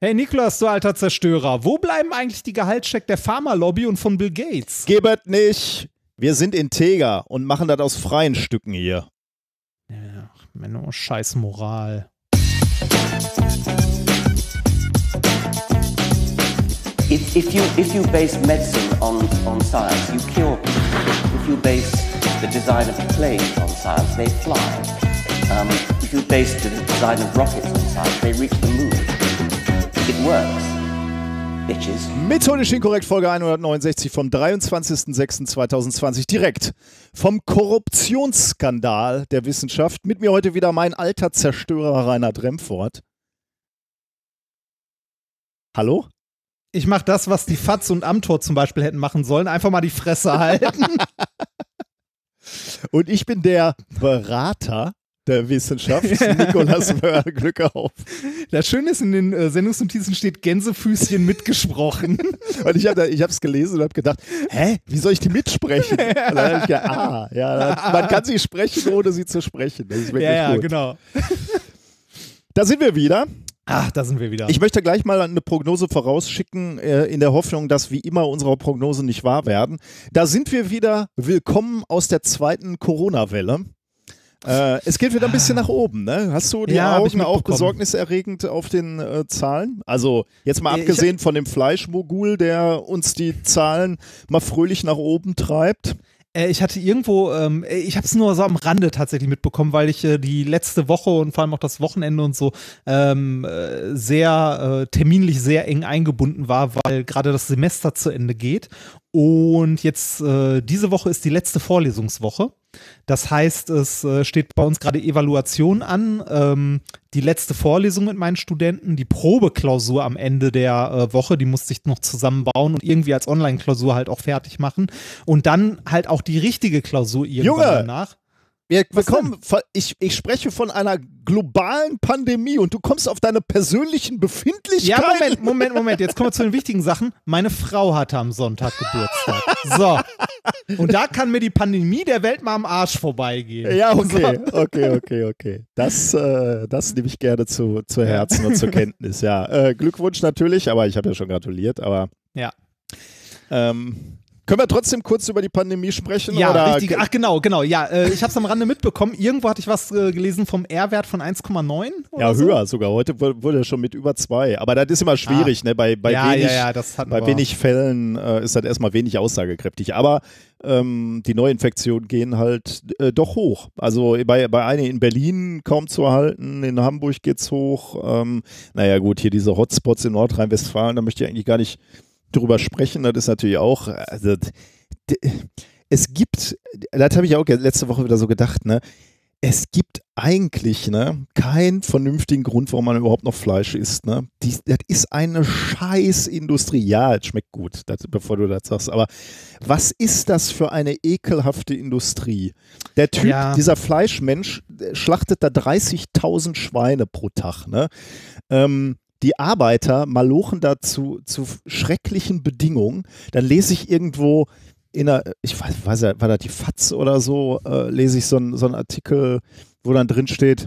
Hey Niklas, du alter Zerstörer, wo bleiben eigentlich die Gehaltscheck der Pharmalobby und von Bill Gates? Gebet nicht. Wir sind integer und machen das aus freien Stücken hier. Ja, Menno, scheiß Moral. If, if, you, if you base medicine on, on science, you cure people. If you base the design of planes on science, they fly. Um, if you base the design of rockets on science, they reach the moon. It works. Bitches. Methodisch inkorrekt Folge 169 vom 23.06.2020 direkt vom Korruptionsskandal der Wissenschaft. Mit mir heute wieder mein alter Zerstörer Reinhard Remfort. Hallo? Ich mach das, was die Fatz und Amtor zum Beispiel hätten machen sollen, einfach mal die Fresse halten. Und ich bin der Berater der Wissenschaft, Nikolas Möhr. Glück auf. Das Schöne ist, in den äh, Sendungsnotizen steht Gänsefüßchen mitgesprochen. Und ich habe es gelesen und habe gedacht, hä, wie soll ich die mitsprechen? Und dann habe ich gedacht, ah, ja, man kann sie sprechen, ohne sie zu sprechen. Das ist wirklich ja, ja, gut. genau. Da sind wir wieder. Ach, da sind wir wieder. Ich möchte gleich mal eine Prognose vorausschicken, äh, in der Hoffnung, dass wie immer unsere Prognosen nicht wahr werden. Da sind wir wieder. Willkommen aus der zweiten Corona-Welle. Äh, es geht wieder ein bisschen nach oben, ne? Hast du die Ja, ich Augen auch besorgniserregend auf den äh, Zahlen? Also jetzt mal Äh, ich- abgesehen von dem Fleischmogul, der uns die Zahlen mal fröhlich nach oben treibt. Äh, ich hatte irgendwo, ähm, äh, ich habe es nur so am Rande tatsächlich mitbekommen, weil ich äh, die letzte Woche und vor allem auch das Wochenende und so ähm, äh, sehr terminlich sehr eng eingebunden war, weil gerade das Semester zu Ende geht. Und jetzt diese Woche ist die letzte Vorlesungswoche. Das heißt, es äh, steht bei uns gerade Evaluation an, ähm, die letzte Vorlesung mit meinen Studenten, die Probeklausur am Ende der äh, Woche, die musste ich noch zusammenbauen und irgendwie als Online-Klausur halt auch fertig machen. Und dann halt auch die richtige Klausur irgendwann Junge! danach. Wir, wir Was kommen, von- ich, ich spreche von einer globalen Pandemie und du kommst auf deine persönlichen Ja, Befindlichkeiten. Moment, Moment, Moment. Jetzt kommen wir zu den wichtigen Sachen. Meine Frau hatte am Sonntag Geburtstag. So. Und da kann mir die Pandemie der Welt mal am Arsch vorbeigehen. Ja, okay, okay, okay, okay. Das, äh, das nehme ich gerne zu, zu Herzen und zur Kenntnis, ja. Äh, Glückwunsch natürlich, aber ich habe ja schon gratuliert, aber Ja. ähm, können wir trotzdem kurz über die Pandemie sprechen? Ja, oder? richtig. Ach, genau, genau. Ja, äh, ich habe es am Rande mitbekommen. Irgendwo hatte ich was äh, gelesen vom R-Wert von 1,9. oder Ja, so. höher sogar. Heute wu- wurde er schon mit über zwei. Aber das ist immer schwierig, ne? Bei, bei, ja, wenig, ja, ja, bei wenig Fällen äh, ist das erstmal wenig aussagekräftig. Aber ähm, die Neuinfektionen gehen halt äh, doch hoch. Also bei, bei einigen in Berlin kaum zu halten, in Hamburg geht's hoch. Ähm, naja, gut, hier diese Hotspots in Nordrhein-Westfalen, da möchte ich eigentlich gar nicht drüber sprechen. Das ist natürlich auch. Also, es gibt, das habe ich auch letzte Woche wieder so gedacht, ne? Es gibt eigentlich ne, keinen vernünftigen Grund, warum man überhaupt noch Fleisch isst. Ne? Die, das ist eine Scheißindustrie. Ja, es schmeckt gut, das, bevor du das sagst. Aber was ist das für eine ekelhafte Industrie? Der Typ, Ja. dieser Fleischmensch, schlachtet da 30.000 Schweine pro Tag. Ne? Ähm, die Arbeiter malochen da zu, zu schrecklichen Bedingungen. Dann lese ich irgendwo in einer, ich weiß, weiß ja, war das die FAZ oder so, äh, lese ich so einen so einen Artikel, wo dann drin steht,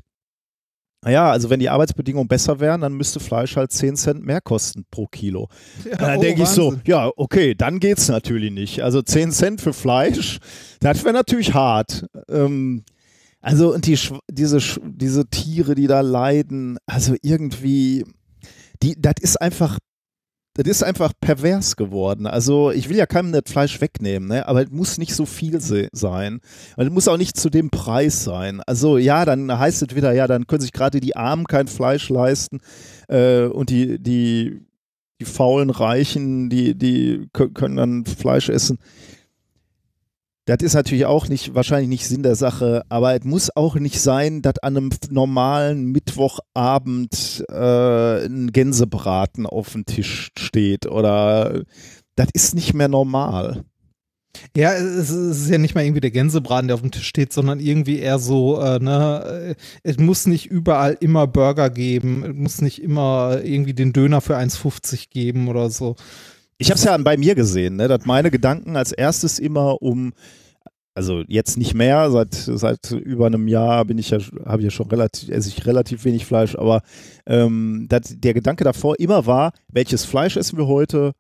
naja, also wenn die Arbeitsbedingungen besser wären, dann müsste Fleisch halt 10 Cent mehr kosten pro Kilo. Ja, Und dann oh, denke ich so, ja, okay, dann geht's natürlich nicht. Also 10 Cent für Fleisch, das wäre natürlich hart. Ähm, also und die, diese, diese Tiere, die da leiden, also irgendwie, die, das ist einfach, das ist einfach pervers geworden. Also ich will ja keinem das Fleisch wegnehmen, ne? aber es muss nicht so viel se sein. Und es muss auch nicht zu dem Preis sein. Also ja, dann heißt es wieder, ja, dann können sich gerade die Armen kein Fleisch leisten äh, und die, die, die faulen Reichen, die, die kö- können dann Fleisch essen. Das ist natürlich auch nicht, wahrscheinlich nicht Sinn der Sache, aber es muss auch nicht sein, dass an einem normalen Mittwochabend äh, ein Gänsebraten auf dem Tisch steht oder das ist nicht mehr normal. Ja, es ist ja nicht mal irgendwie der Gänsebraten, der auf dem Tisch steht, sondern irgendwie eher so, äh, ne, äh, es muss nicht überall immer Burger geben, es muss nicht immer irgendwie den Döner für 1,50 geben oder so. Ich habe es ja bei mir gesehen, ne, dass meine Gedanken als erstes immer um also jetzt nicht mehr, seit, seit über einem Jahr bin ich ja, habe ich ja schon relativ, esse ich relativ wenig Fleisch, aber ähm, dat, der Gedanke davor immer war, welches Fleisch essen wir heute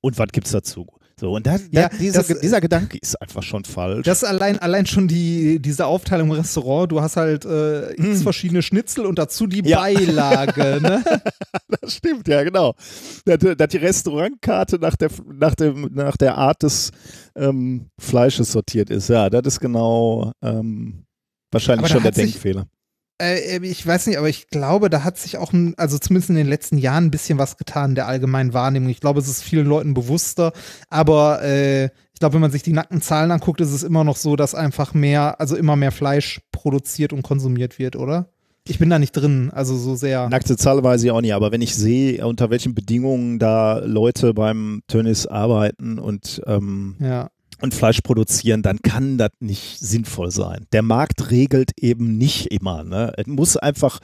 und was gibt es dazu? So, und da, Ja, da, dieser, das- dieser Gedanke ist einfach schon falsch. Das allein, allein schon die, diese Aufteilung im Restaurant, du hast halt äh, x verschiedene Schnitzel und dazu die Hm. Ja. Beilage, ne? Das stimmt, ja, genau. Dass, dass die Restaurantkarte nach der, nach dem, nach der Art des ähm, Fleisches sortiert ist. Ja, das ist genau ähm, wahrscheinlich Aber schon der hat sich- Denkfehler. Äh, ich weiß nicht, aber ich glaube, da hat sich auch, ein, also zumindest in den letzten Jahren ein bisschen was getan in der allgemeinen Wahrnehmung. Ich glaube, es ist vielen Leuten bewusster, aber äh, ich glaube, wenn man sich die nackten Zahlen anguckt, ist es immer noch so, dass einfach mehr, also immer mehr Fleisch produziert und konsumiert wird, oder? Ich bin da nicht drin, also so sehr. Nackte Zahl weiß ich auch nicht, aber wenn ich sehe, unter welchen Bedingungen da Leute beim Tönnies arbeiten und, ähm, ja. Und Fleisch produzieren, dann kann das nicht sinnvoll sein. Der Markt regelt eben nicht immer. Ne? Es muss einfach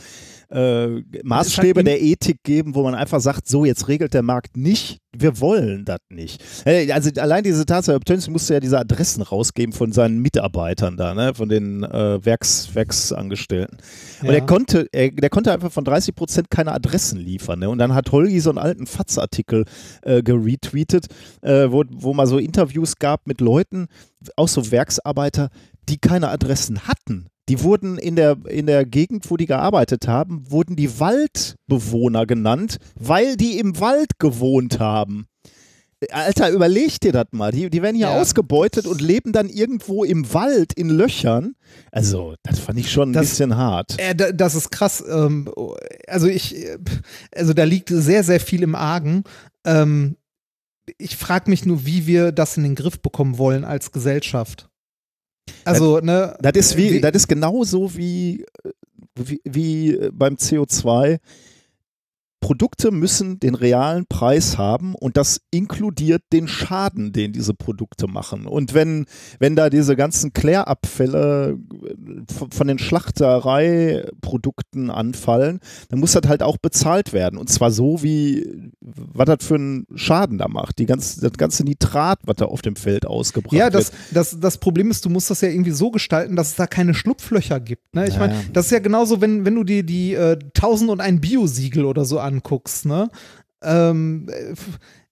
äh, Maßstäbe halt der Ethik geben, wo man einfach sagt, so jetzt regelt der Markt nicht, wir wollen das nicht. Äh, Also allein diese Tatsache, Tönnies musste ja diese Adressen rausgeben von seinen Mitarbeitern da, ne? von den äh, Werks, Werksangestellten. Und Ja. er konnte, er, der konnte einfach von 30 Prozent keine Adressen liefern. Ne? Und dann hat Holgi so einen alten Fatz-Artikel äh, geretweetet, äh, wo, wo mal so Interviews gab mit Leuten, auch so Werksarbeiter, die keine Adressen hatten. Die wurden in der, in der Gegend, wo die gearbeitet haben, wurden die Waldbewohner genannt, weil die im Wald gewohnt haben. Alter, überleg dir das mal. Die, die werden hier Ja. ausgebeutet und leben dann irgendwo im Wald in Löchern. Also, das fand ich schon ein Das- bisschen hart. Äh, da- das ist krass. Ähm, also ich, äh, also da liegt sehr, sehr viel im Argen. Ähm, ich frage mich nur, wie wir das in den Griff bekommen wollen als Gesellschaft. Also, ne? Das ist, wie, wie- das ist genauso wie, wie, wie beim CO2. Produkte müssen den realen Preis haben und das inkludiert den Schaden, den diese Produkte machen. Und wenn, wenn da diese ganzen Klärabfälle von von den Schlachtereiprodukten anfallen, dann muss das halt auch bezahlt werden. Und zwar so, wie was das für einen Schaden da macht. Die ganze, das ganze Nitrat, was da auf dem Feld ausgebracht Ja, wird. das, das, das Problem ist, du musst das ja irgendwie so gestalten, dass es da keine Schlupflöcher gibt. Ne? Ich Ja, meine, ja. das ist ja genauso, wenn, wenn du dir die äh, 1000 und ein Biosiegel oder so anguckst. Ne? Ähm, äh,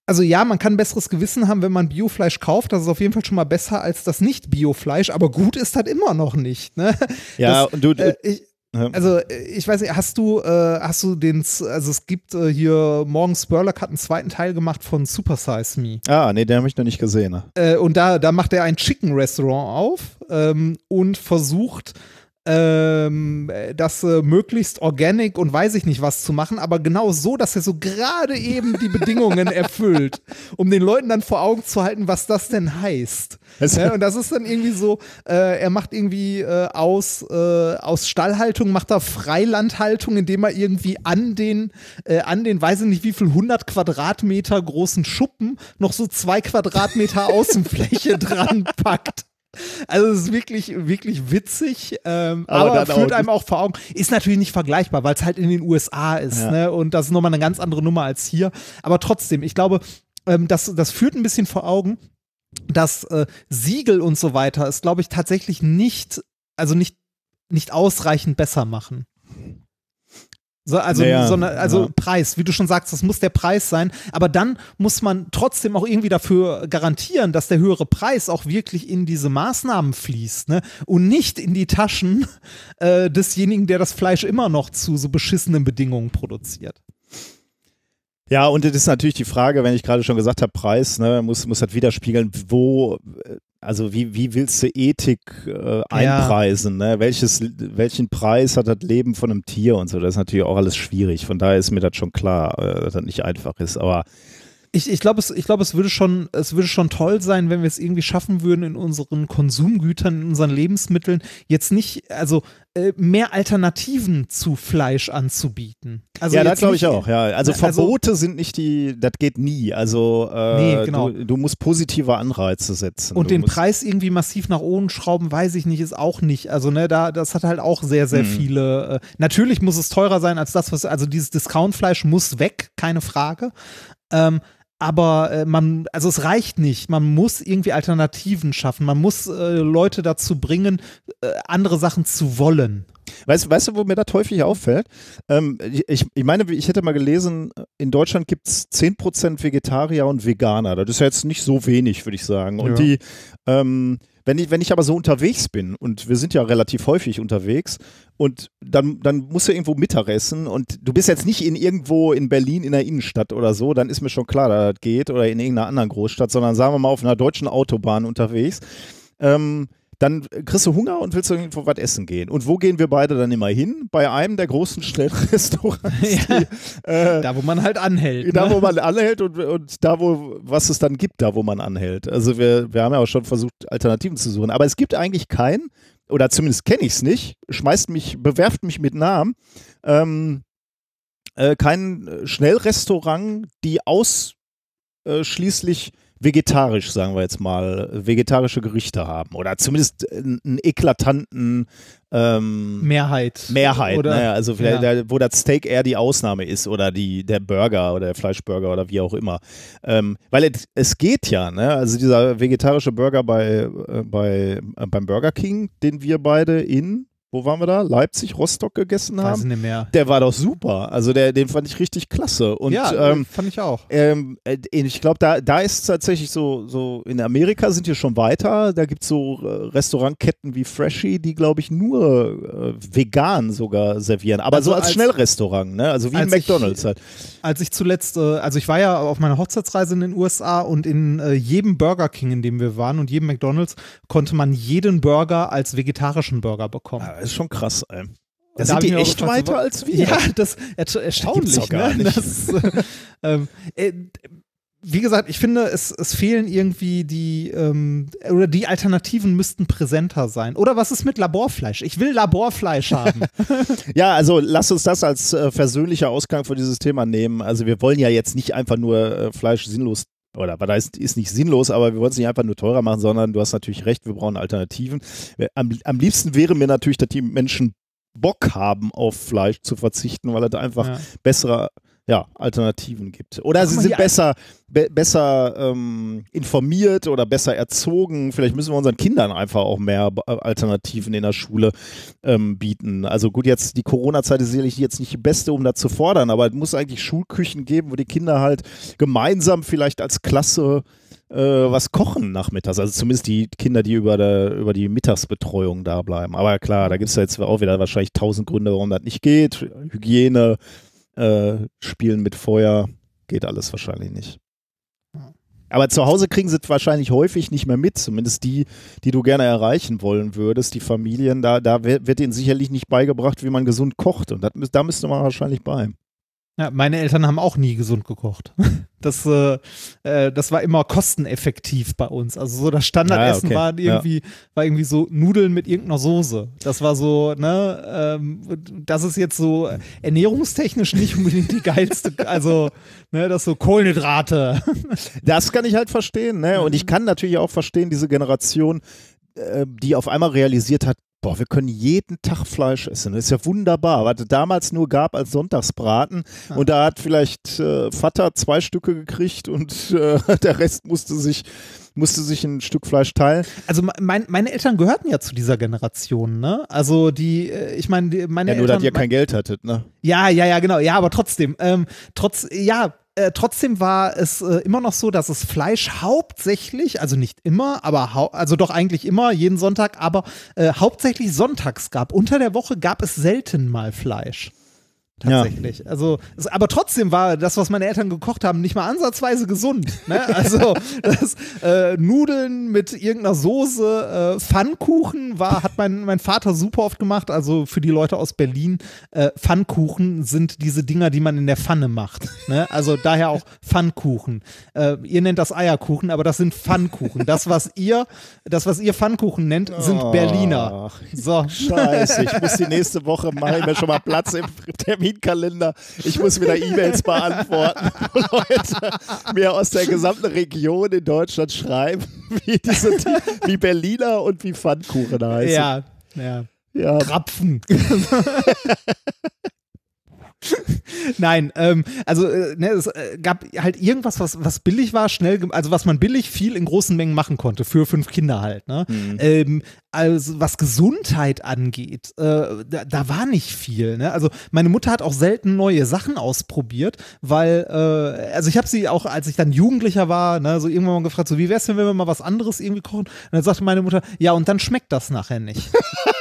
also ja, man kann ein besseres Gewissen haben, wenn man Biofleisch kauft. Das ist auf jeden Fall schon mal besser als das Nicht-Biofleisch. Aber gut ist das immer noch nicht. Ne? ja, das, und du, Äh, ich, also äh, ich weiß nicht, hast du, äh, hast du den, also es gibt äh, hier, Morgan Spurlock hat einen zweiten Teil gemacht von Super Size Me. Ah, nee, den habe ich noch nicht gesehen. Ne? Äh, und da, da macht er ein Chicken Restaurant auf ähm, und versucht, ähm, äh, das äh, möglichst organic und weiß ich nicht was zu machen, aber genau so, dass er so gerade eben die Bedingungen erfüllt, um den Leuten dann vor Augen zu halten, was das denn heißt. Ja, und das ist dann irgendwie so, äh, er macht irgendwie äh, aus, äh, aus Stallhaltung, macht er Freilandhaltung, indem er irgendwie an den, äh, an den, weiß ich nicht wie viel, 100 Quadratmeter großen Schuppen noch so zwei Quadratmeter Außenfläche dran packt. Also es ist wirklich, wirklich witzig, ähm, Aber aber, führt einem auch vor Augen. Ist natürlich nicht vergleichbar, weil es halt in den USA ist, Ja. ne? Und das ist nochmal eine ganz andere Nummer als hier. Aber trotzdem, ich glaube, ähm, das, das führt ein bisschen vor Augen, dass äh, Siegel und so weiter es, glaube ich, tatsächlich nicht, also nicht, nicht ausreichend besser machen. So, also, Naja, sondern, also ja. Preis, wie du schon sagst, das muss der Preis sein. Aber dann muss man trotzdem auch irgendwie dafür garantieren, dass der höhere Preis auch wirklich in diese Maßnahmen fließt, ne? Und nicht in die Taschen äh, desjenigen, der das Fleisch immer noch zu so beschissenen Bedingungen produziert. Ja, und das ist natürlich die Frage, wenn ich gerade schon gesagt habe, Preis, ne, muss, muss das widerspiegeln, wo, also wie, wie willst du Ethik äh, einpreisen, ne? Welches, welchen Preis hat das Leben von einem Tier und so, das ist natürlich auch alles schwierig, von daher ist mir das schon klar, äh, dass das nicht einfach ist, aber Ich, ich glaube, es, ich glaub, es, würde schon, es würde schon toll sein, wenn wir es irgendwie schaffen würden, in unseren Konsumgütern, in unseren Lebensmitteln jetzt nicht, also äh, mehr Alternativen zu Fleisch anzubieten. Also ja, das glaube ich auch, ja. Also Also- Verbote sind nicht die, das geht nie. Also äh, Nee, genau. du, du musst positive Anreize setzen. Und du den Preis irgendwie massiv nach oben schrauben, weiß ich nicht, ist auch nicht. Also, ne, da, das hat halt auch sehr, sehr Mhm. viele. Äh, natürlich muss es teurer sein als das, was, also dieses Discountfleisch muss weg, keine Frage. Ähm, aber äh, man, also es reicht nicht. Man muss irgendwie Alternativen schaffen. Man muss äh, Leute dazu bringen, äh, andere Sachen zu wollen. Weißt, weißt du, wo mir das häufig auffällt? Ähm, ich, ich meine, ich hätte mal gelesen, in Deutschland gibt es 10% Vegetarier und Veganer. Das ist ja jetzt nicht so wenig, würde ich sagen. Und Ja. die, ähm, wenn ich, wenn ich aber so unterwegs bin, und wir sind ja relativ häufig unterwegs, und dann, dann musst du irgendwo Mittagessen und du bist jetzt nicht in irgendwo in Berlin in der Innenstadt oder so, dann ist mir schon klar, dass das geht, oder in irgendeiner anderen Großstadt, sondern sagen wir mal auf einer deutschen Autobahn unterwegs. Ähm, dann kriegst du Hunger und willst irgendwo was essen gehen. Und wo gehen wir beide dann immer hin? Bei einem der großen Schnellrestaurants. Ja. die, äh, Da, wo man halt anhält. da, ne? wo man anhält und, und da, wo, was es dann gibt, da, wo man anhält. Also wir, wir haben ja auch schon versucht, Alternativen zu suchen. Aber es gibt eigentlich keinen, oder zumindest kenne ich es nicht, schmeißt mich, bewerft mich mit Namen, ähm, äh, kein Schnellrestaurant, die ausschließlich vegetarisch, sagen wir jetzt mal, vegetarische Gerichte haben. Oder zumindest einen, eklatanten ähm, Mehrheit. Mehrheit, Oder, ne? also vielleicht, ja. der, wo das Steak eher die Ausnahme ist oder die, der Burger oder der Fleischburger oder wie auch immer. Ähm, weil es, es geht ja, ne? also dieser vegetarische Burger bei, äh, bei, äh, beim Burger King, den wir beide in, wo waren wir da? Leipzig, Rostock gegessen Weiß ich haben. nicht mehr. Der war doch super. Also der, den fand ich richtig klasse. Und ja, ähm, fand ich auch. ähm, äh, ich glaube, da, da ist es tatsächlich so, so, in Amerika sind wir schon weiter. Da gibt es so äh, Restaurantketten wie Freshie, die, glaube ich, nur äh, vegan sogar servieren. Aber Also so als, als- Schnellrestaurant, ne? Also wie ein ich- McDonalds halt. Als ich zuletzt, äh, also ich war ja auf meiner Hochzeitsreise in den USA und in äh, jedem Burger King, in dem wir waren und jedem McDonalds, konnte man jeden Burger als vegetarischen Burger bekommen. Ah, das ist schon krass, ey. Da sind die echt weiter als wir. Ja, das ist erstaunlich. doch gar ne? nicht. Das, äh, ähm, äh, wie gesagt, ich finde, es, es fehlen irgendwie die, ähm, oder die Alternativen müssten präsenter sein. Oder was ist mit Laborfleisch? Ich will Laborfleisch haben. Ja, also lass uns das als äh, versöhnlicher Ausgang für dieses Thema nehmen. Also wir wollen ja jetzt nicht einfach nur äh, Fleisch sinnlos oder was heißt, ist nicht sinnlos, aber wir wollen es nicht einfach nur teurer machen, sondern du hast natürlich recht, wir brauchen Alternativen. Am, am liebsten wäre mir natürlich, dass die Menschen Bock haben, auf Fleisch zu verzichten, weil es einfach Ja. bessere ja, Alternativen gibt. Oder sie sind besser, be besser ähm, informiert oder besser erzogen. Vielleicht müssen wir unseren Kindern einfach auch mehr Alternativen in der Schule ähm, bieten. Also gut, jetzt die Corona-Zeit ist sicherlich jetzt nicht die beste, um das zu fordern, aber es muss eigentlich Schulküchen geben, wo die Kinder halt gemeinsam vielleicht als Klasse äh, was kochen nachmittags. Also zumindest die Kinder, die über, der, über die Mittagsbetreuung da bleiben. Aber klar, da gibt es ja jetzt auch wieder wahrscheinlich tausend Gründe, warum das nicht geht. Hygiene, äh, Spielen mit Feuer, geht alles wahrscheinlich nicht. Aber zu Hause kriegen sie es wahrscheinlich häufig nicht mehr mit, zumindest die, die du gerne erreichen wollen würdest, die Familien, da, da wird ihnen sicherlich nicht beigebracht, wie man gesund kocht. Und das, da müsste man wahrscheinlich bei. Ja, meine Eltern haben auch nie gesund gekocht. Das, äh, äh, das war immer kosteneffektiv bei uns. Also so das Standardessen Ah, okay. war irgendwie, war irgendwie so Nudeln mit irgendeiner Soße. Das war so, ne, ähm, das ist jetzt so ernährungstechnisch nicht unbedingt die geilste, also, ne, das so Kohlenhydrate. Das kann ich halt verstehen, ne? Und ich kann natürlich auch verstehen, diese Generation, äh, die auf einmal realisiert hat, boah, wir können jeden Tag Fleisch essen. Das ist ja wunderbar. Was es damals nur gab als Sonntagsbraten. Und da hat vielleicht äh, Vater zwei Stücke gekriegt und äh, der Rest musste sich, musste sich ein Stück Fleisch teilen. Also mein, meine Eltern gehörten ja zu dieser Generation, ne? Also die, äh, ich meine, meine Ja, nur, Eltern. dass ihr kein Geld hattet, ne? Ja, ja, ja, genau. Ja, aber trotzdem, ähm, trotz, ja, äh, trotzdem war es äh, immer noch so, dass es Fleisch hauptsächlich, also nicht immer, aber also doch eigentlich immer, jeden Sonntag, aber äh, hauptsächlich sonntags gab. Unter der Woche gab es selten mal Fleisch. Tatsächlich. Also, es, aber trotzdem war das, was meine Eltern gekocht haben, nicht mal ansatzweise gesund. Ne? Also, das, äh, Nudeln mit irgendeiner Soße, äh, Pfannkuchen war, hat mein, mein Vater super oft gemacht. Also für die Leute aus Berlin, äh, Pfannkuchen sind diese Dinger, die man in der Pfanne macht. Ne? Also daher auch Pfannkuchen. Äh, ihr nennt das Eierkuchen, aber das sind Pfannkuchen. Das, was ihr, das, was ihr Pfannkuchen nennt, sind Oh. Berliner. So. Scheiße, ich muss die nächste Woche, mache ich mir schon mal Platz im Terminkalender. Ich muss wieder E-Mails beantworten, wo Leute mir aus der gesamten Region in Deutschland schreiben, wie, diese, wie Berliner und wie Pfannkuchen heißen. Ja, ja. ja. Krapfen. Nein, ähm, also äh, ne, es äh, gab halt irgendwas, was, was billig war, schnell, also was man billig viel in großen Mengen machen konnte, für fünf Kinder halt. Ne? Ähm, also was Gesundheit angeht, äh, da, da war nicht viel. Ne? Also meine Mutter hat auch selten neue Sachen ausprobiert, weil, äh, also ich habe sie auch, als ich dann Jugendlicher war, ne, so irgendwann mal gefragt, so wie wär's denn, wenn wir mal was anderes irgendwie kochen? Und dann sagte meine Mutter, ja, und dann schmeckt das nachher nicht.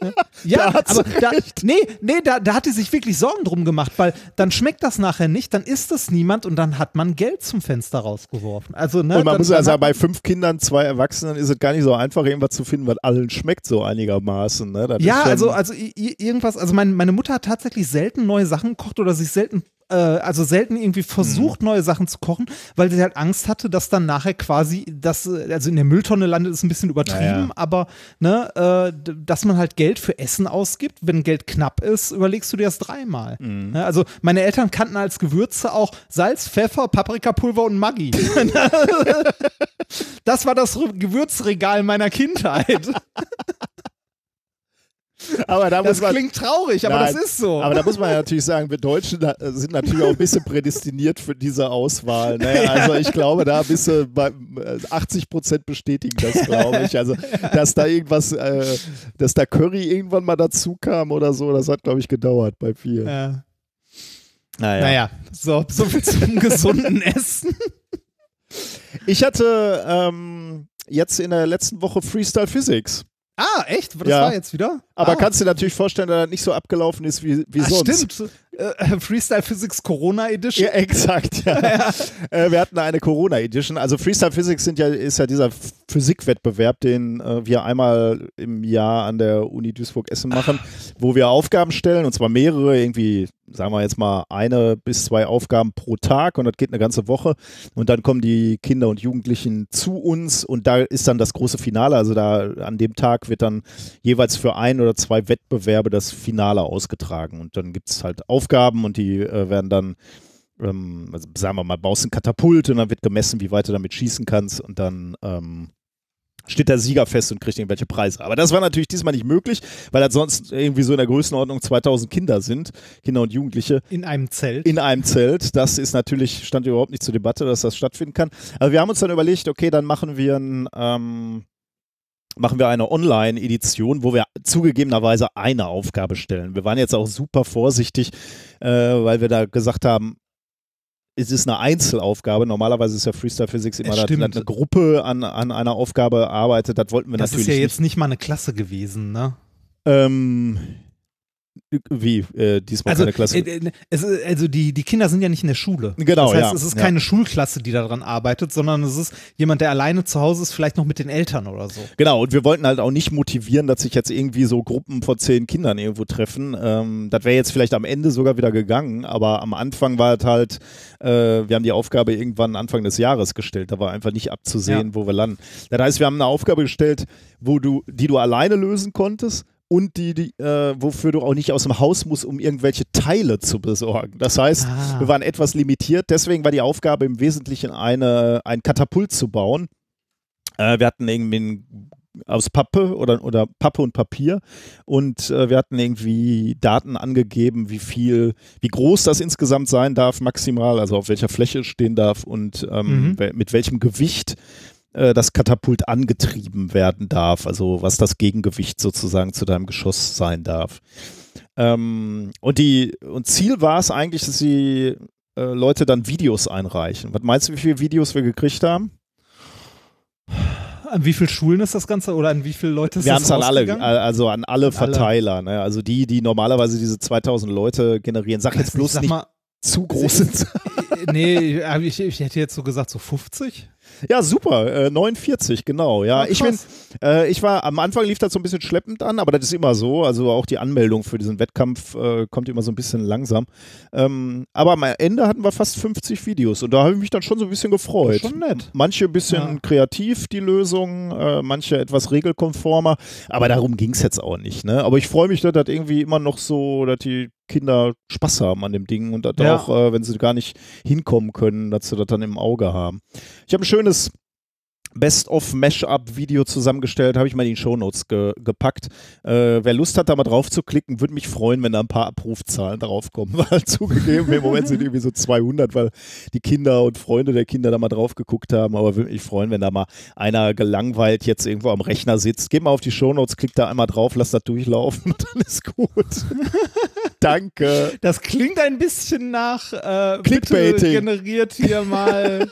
Ja, Da hat sie aber da, nee, nee, da, da hat die sich wirklich Sorgen drum gemacht, weil dann schmeckt das nachher nicht, dann isst es niemand und dann hat man Geld zum Fenster rausgeworfen. Also, ne, Und man dann, muss ja dann sagen, bei fünf Kindern, zwei Erwachsenen ist es gar nicht so einfach, irgendwas zu finden, was allen schmeckt, so einigermaßen. Ne? Das Ja, also, also irgendwas, also mein, meine Mutter hat tatsächlich selten neue Sachen gekocht oder sich selten, also selten irgendwie versucht, Mhm. neue Sachen zu kochen, weil sie halt Angst hatte, dass dann nachher quasi das, äh, also in der Mülltonne landet, ist ein bisschen übertrieben, Ja, ja. aber ne, äh, dass man halt Geld für Essen ausgibt, wenn Geld knapp ist, überlegst du dir das dreimal. Mhm. Ne, also meine Eltern kannten als Gewürze auch Salz, Pfeffer, Paprikapulver und Maggi. das war das Gewürzregal meiner Kindheit. aber da Das muss man, klingt traurig, aber Nein, das ist so. Aber da muss man ja natürlich sagen, wir Deutschen sind natürlich auch ein bisschen prädestiniert für diese Auswahl. Ne? Also ich glaube, da bist du bei äh, 80 Prozent bestätigen das, glaube ich. Also, dass da irgendwas, äh, dass da Curry irgendwann mal dazu kam oder so, das hat, glaube ich, gedauert bei vielen. Äh, Naja. naja, so, so viel zum gesunden Essen. Ich hatte ähm, jetzt in der letzten Woche Freestyle Physics. Ah, echt? Das Ja. war jetzt wieder? Aber ah. kannst du dir natürlich vorstellen, dass das nicht so abgelaufen ist wie, wie ah, sonst. Stimmt. Äh, Freestyle Physics Corona Edition. Ja, exakt, ja. Äh, wir hatten eine Corona-Edition. Also Freestyle Physics sind ja, ist ja dieser Physikwettbewerb, den äh, wir einmal im Jahr an der Uni Duisburg-Essen machen, wo wir Aufgaben stellen, und zwar mehrere, irgendwie, sagen wir jetzt mal, eine bis zwei Aufgaben pro Tag und das geht eine ganze Woche. Und dann kommen die Kinder und Jugendlichen zu uns und da ist dann das große Finale. Also da an dem Tag wird dann jeweils für ein oder zwei Wettbewerbe das Finale ausgetragen. Und dann gibt es halt Aufgaben und die äh, werden dann, ähm, also sagen wir mal, baust ein Katapult und dann wird gemessen, wie weit du damit schießen kannst und dann ähm, steht der Sieger fest und kriegt irgendwelche Preise. Aber das war natürlich diesmal nicht möglich, weil das sonst irgendwie so in der Größenordnung 2000 Kinder sind, Kinder und Jugendliche In einem Zelt. in einem Zelt. Das ist natürlich, stand überhaupt nicht zur Debatte, dass das stattfinden kann. Aber wir haben uns dann überlegt, okay, dann machen wir ein, ähm, machen wir eine Online-Edition, wo wir zugegebenerweise eine Aufgabe stellen. Wir waren jetzt auch super vorsichtig, äh, weil wir da gesagt haben, es ist eine Einzelaufgabe. Normalerweise ist ja Freestyle Physics immer, dass eine Gruppe an, an einer Aufgabe arbeitet. Das wollten wir das natürlich ist ja nicht. jetzt nicht mal eine Klasse gewesen, ne? Ähm, wie, äh, diesmal Also, keine Klasse. äh, äh, es, also die, die Kinder sind ja nicht in der Schule. Genau, Das heißt, ja, es ist ja. keine Schulklasse, die daran arbeitet, sondern es ist jemand, der alleine zu Hause ist, vielleicht noch mit den Eltern oder so. Genau, und wir wollten halt auch nicht motivieren, dass sich jetzt irgendwie so Gruppen von zehn Kindern irgendwo treffen. Ähm, das wäre jetzt vielleicht am Ende sogar wieder gegangen, aber am Anfang war es halt, äh, wir haben die Aufgabe irgendwann Anfang des Jahres gestellt, da war einfach nicht abzusehen, Ja. wo wir landen. Das heißt, wir haben eine Aufgabe gestellt, wo du, die du alleine lösen konntest. Und die, die äh, wofür du auch nicht aus dem Haus musst, um irgendwelche Teile zu besorgen. Das heißt, Ah. wir waren etwas limitiert. Deswegen war die Aufgabe im Wesentlichen eine, ein Katapult zu bauen. Äh, wir hatten irgendwie ein, aus Pappe oder, oder Pappe und Papier und äh, wir hatten irgendwie Daten angegeben, wie viel, wie groß das insgesamt sein darf, maximal, also auf welcher Fläche stehen darf und ähm, Mhm. mit welchem Gewicht äh, das Katapult angetrieben werden darf, also was das Gegengewicht sozusagen zu deinem Geschoss sein darf. Ähm, und die und Ziel war es eigentlich, dass die äh, Leute dann Videos einreichen. Was meinst du, wie viele Videos wir gekriegt haben? An wie vielen Schulen ist das Ganze oder an wie viele Leute ist Wir haben das es an alle, also an alle alle. Verteiler, ne? also die, die normalerweise diese 2000 Leute generieren. Sag jetzt Ich bloß sag nicht mal, zu große äh, nee, aber ich, ich hätte jetzt so gesagt, so 50. Ja, super. Äh, 49, genau. Ja, Ah, ich bin, äh, ich war, am Anfang lief das so ein bisschen schleppend an, aber das ist immer so. Also auch die Anmeldung für diesen Wettkampf äh, kommt immer so ein bisschen langsam. Ähm, aber am Ende hatten wir fast 50 Videos und da habe ich mich dann schon so ein bisschen gefreut. Schon nett. Manche ein bisschen Ja. kreativ, die Lösung, äh, manche etwas regelkonformer, aber darum ging es jetzt auch nicht. Ne? Aber ich freue mich, dass das irgendwie immer noch so, dass die Kinder Spaß haben an dem Ding und Ja. auch, äh, wenn sie gar nicht hinkommen können, dass sie das dann im Auge haben. Ich habe ein schönes Best-of-Mash-up-Video zusammengestellt, habe ich mal in die Shownotes ge gepackt. Äh, wer Lust hat, da mal drauf zu klicken, würde mich freuen, wenn da ein paar Abrufzahlen draufkommen. Weil zugegeben, im Moment sind irgendwie so 200, weil die Kinder und Freunde der Kinder da mal drauf geguckt haben. Aber würde mich freuen, wenn da mal einer gelangweilt jetzt irgendwo am Rechner sitzt. Geht mal auf die Shownotes, klickt da einmal drauf, lasst das durchlaufen und dann ist gut. Danke. Das klingt ein bisschen nach äh, Clickbaiting. generiert hier mal.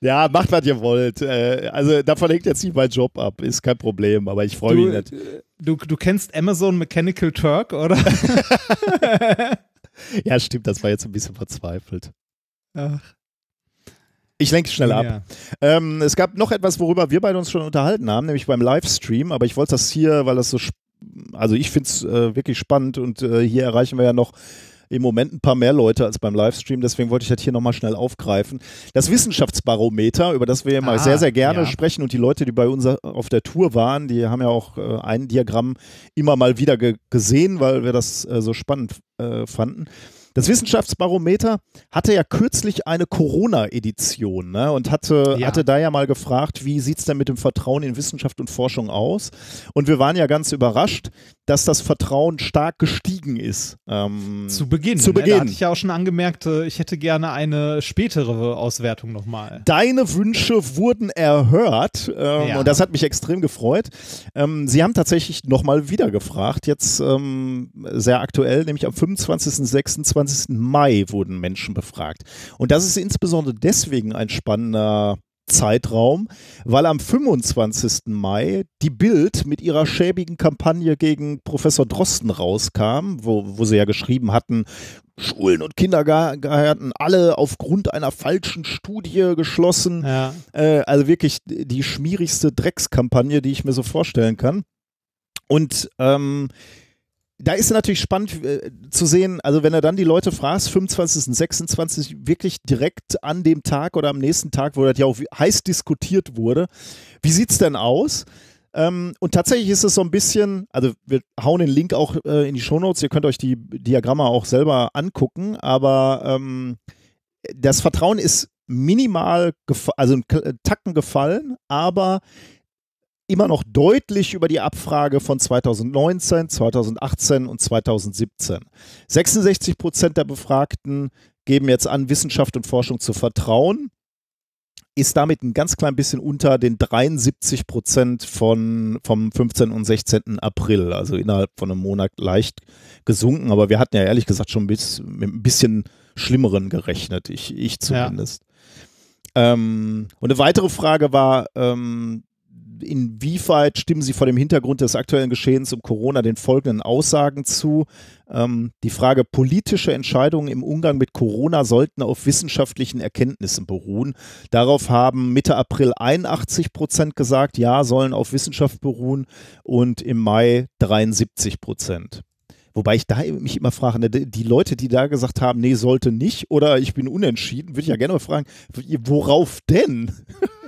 Ja, macht, was ihr wollt. Äh, also davon hängt jetzt nicht mein Job ab, ist kein Problem, aber ich freue mich nicht. du, du kennst Amazon Mechanical Turk, oder? Ja, stimmt, das war jetzt ein bisschen verzweifelt. Ach, Ich lenke schnell ab. ja. Ähm, es gab noch etwas, worüber wir beide uns schon unterhalten haben, nämlich beim Livestream, aber ich wollte das hier, weil das so, also ich finde es äh, wirklich spannend und äh, hier erreichen wir ja noch im Moment ein paar mehr Leute als beim Livestream, deswegen wollte ich das hier nochmal schnell aufgreifen. Das Wissenschaftsbarometer, über das wir ja mal Ah, sehr, sehr gerne ja. sprechen und die Leute, die bei uns auf der Tour waren, die haben ja auch äh, ein Diagramm immer mal wieder ge gesehen, weil wir das äh, so spannend äh, fanden. Das Wissenschaftsbarometer hatte ja kürzlich eine Corona-Edition ne, und hatte, Ja. hatte da ja mal gefragt, wie sieht es denn mit dem Vertrauen in Wissenschaft und Forschung aus? Und wir waren ja ganz überrascht, dass das Vertrauen stark gestiegen ist. Ähm, Zu Beginn. Zu ne? Da Beginn. hatte ich ja auch schon angemerkt, äh, ich hätte gerne eine spätere Auswertung nochmal. Deine Wünsche wurden erhört ähm, Ja. und das hat mich extrem gefreut. Ähm, Sie haben tatsächlich nochmal wieder gefragt, jetzt ähm, sehr aktuell, nämlich am 25. 26. Mai wurden Menschen befragt. Und das ist insbesondere deswegen ein spannender Zeitraum, weil am 25. Mai die Bild mit ihrer schäbigen Kampagne gegen Professor Drosten rauskam, wo, wo sie ja geschrieben hatten, Schulen und Kindergärten alle aufgrund einer falschen Studie geschlossen. Ja. Äh, also wirklich die schmierigste Dreckskampagne, die ich mir so vorstellen kann. Und ähm, da ist natürlich spannend äh, zu sehen, also wenn er dann die Leute fragst, 25. und 26. wirklich direkt an dem Tag oder am nächsten Tag, wo das ja auch heiß diskutiert wurde, wie sieht's denn aus? Ähm, und tatsächlich ist es so ein bisschen, also wir hauen den Link auch äh, in die Shownotes, ihr könnt euch die Diagramme auch selber angucken, aber ähm, das Vertrauen ist minimal, also ein K- Tacken gefallen, aber immer noch deutlich über die Abfrage von 2019, 2018 und 2017. 66 Prozent der Befragten geben jetzt an, Wissenschaft und Forschung zu vertrauen, ist damit ein ganz klein bisschen unter den 73 Prozent von, vom 15. und 16. April, also innerhalb von einem Monat leicht gesunken, aber wir hatten ja ehrlich gesagt schon bis, mit ein bisschen schlimmeren gerechnet, ich, ich zumindest. Ähm, und eine weitere Frage war, ähm, inwieweit stimmen Sie vor dem Hintergrund des aktuellen Geschehens um Corona den folgenden Aussagen zu? Ähm, die Frage, politische Entscheidungen im Umgang mit Corona sollten auf wissenschaftlichen Erkenntnissen beruhen. Darauf haben Mitte April 81 Prozent gesagt, ja, sollen auf Wissenschaft beruhen und im Mai 73 Prozent. Wobei ich da mich immer frage, ne, die Leute, die da gesagt haben, nee, sollte nicht oder ich bin unentschieden, würde ich ja gerne mal fragen, worauf denn?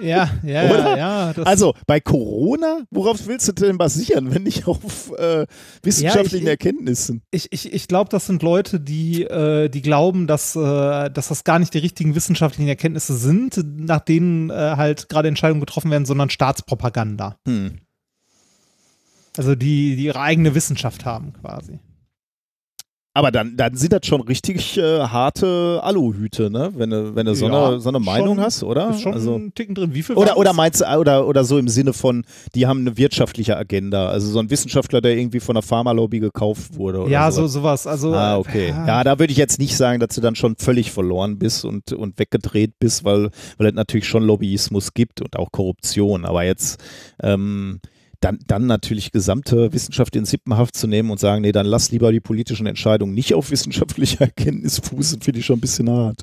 Ja, ja, Oder? ja, ja. Also bei Corona, worauf willst du denn basieren, wenn nicht auf äh, wissenschaftlichen Ja, ich- Erkenntnissen? ich ich, ich glaube, das sind Leute, die, äh, die glauben, dass, äh, dass das gar nicht die richtigen wissenschaftlichen Erkenntnisse sind, nach denen äh, halt gerade Entscheidungen getroffen werden, sondern Staatspropaganda. Hm. Also die, die ihre eigene Wissenschaft haben quasi. Aber dann, dann sind das schon richtig äh, harte Aluhüte, ne? Wenn du, wenn du so, Ja, eine, so eine Meinung schon- hast, oder? Ist schon also, ein Ticken drin. Wie viel oder, oder meinst du, oder, oder so im Sinne von, die haben eine wirtschaftliche Agenda. Also so ein Wissenschaftler, der irgendwie von der Pharmalobby gekauft wurde. Ja, so. so sowas. Also, Ah, okay. Ja, da würde ich jetzt nicht sagen, dass du dann schon völlig verloren bist und, und weggedreht bist, weil, weil es natürlich schon Lobbyismus gibt und auch Korruption. Aber jetzt ähm, dann, dann natürlich gesamte Wissenschaft in Sippenhaft zu nehmen und sagen, nee, dann lass lieber die politischen Entscheidungen nicht auf wissenschaftlicher Erkenntnis fußen, finde ich schon ein bisschen hart.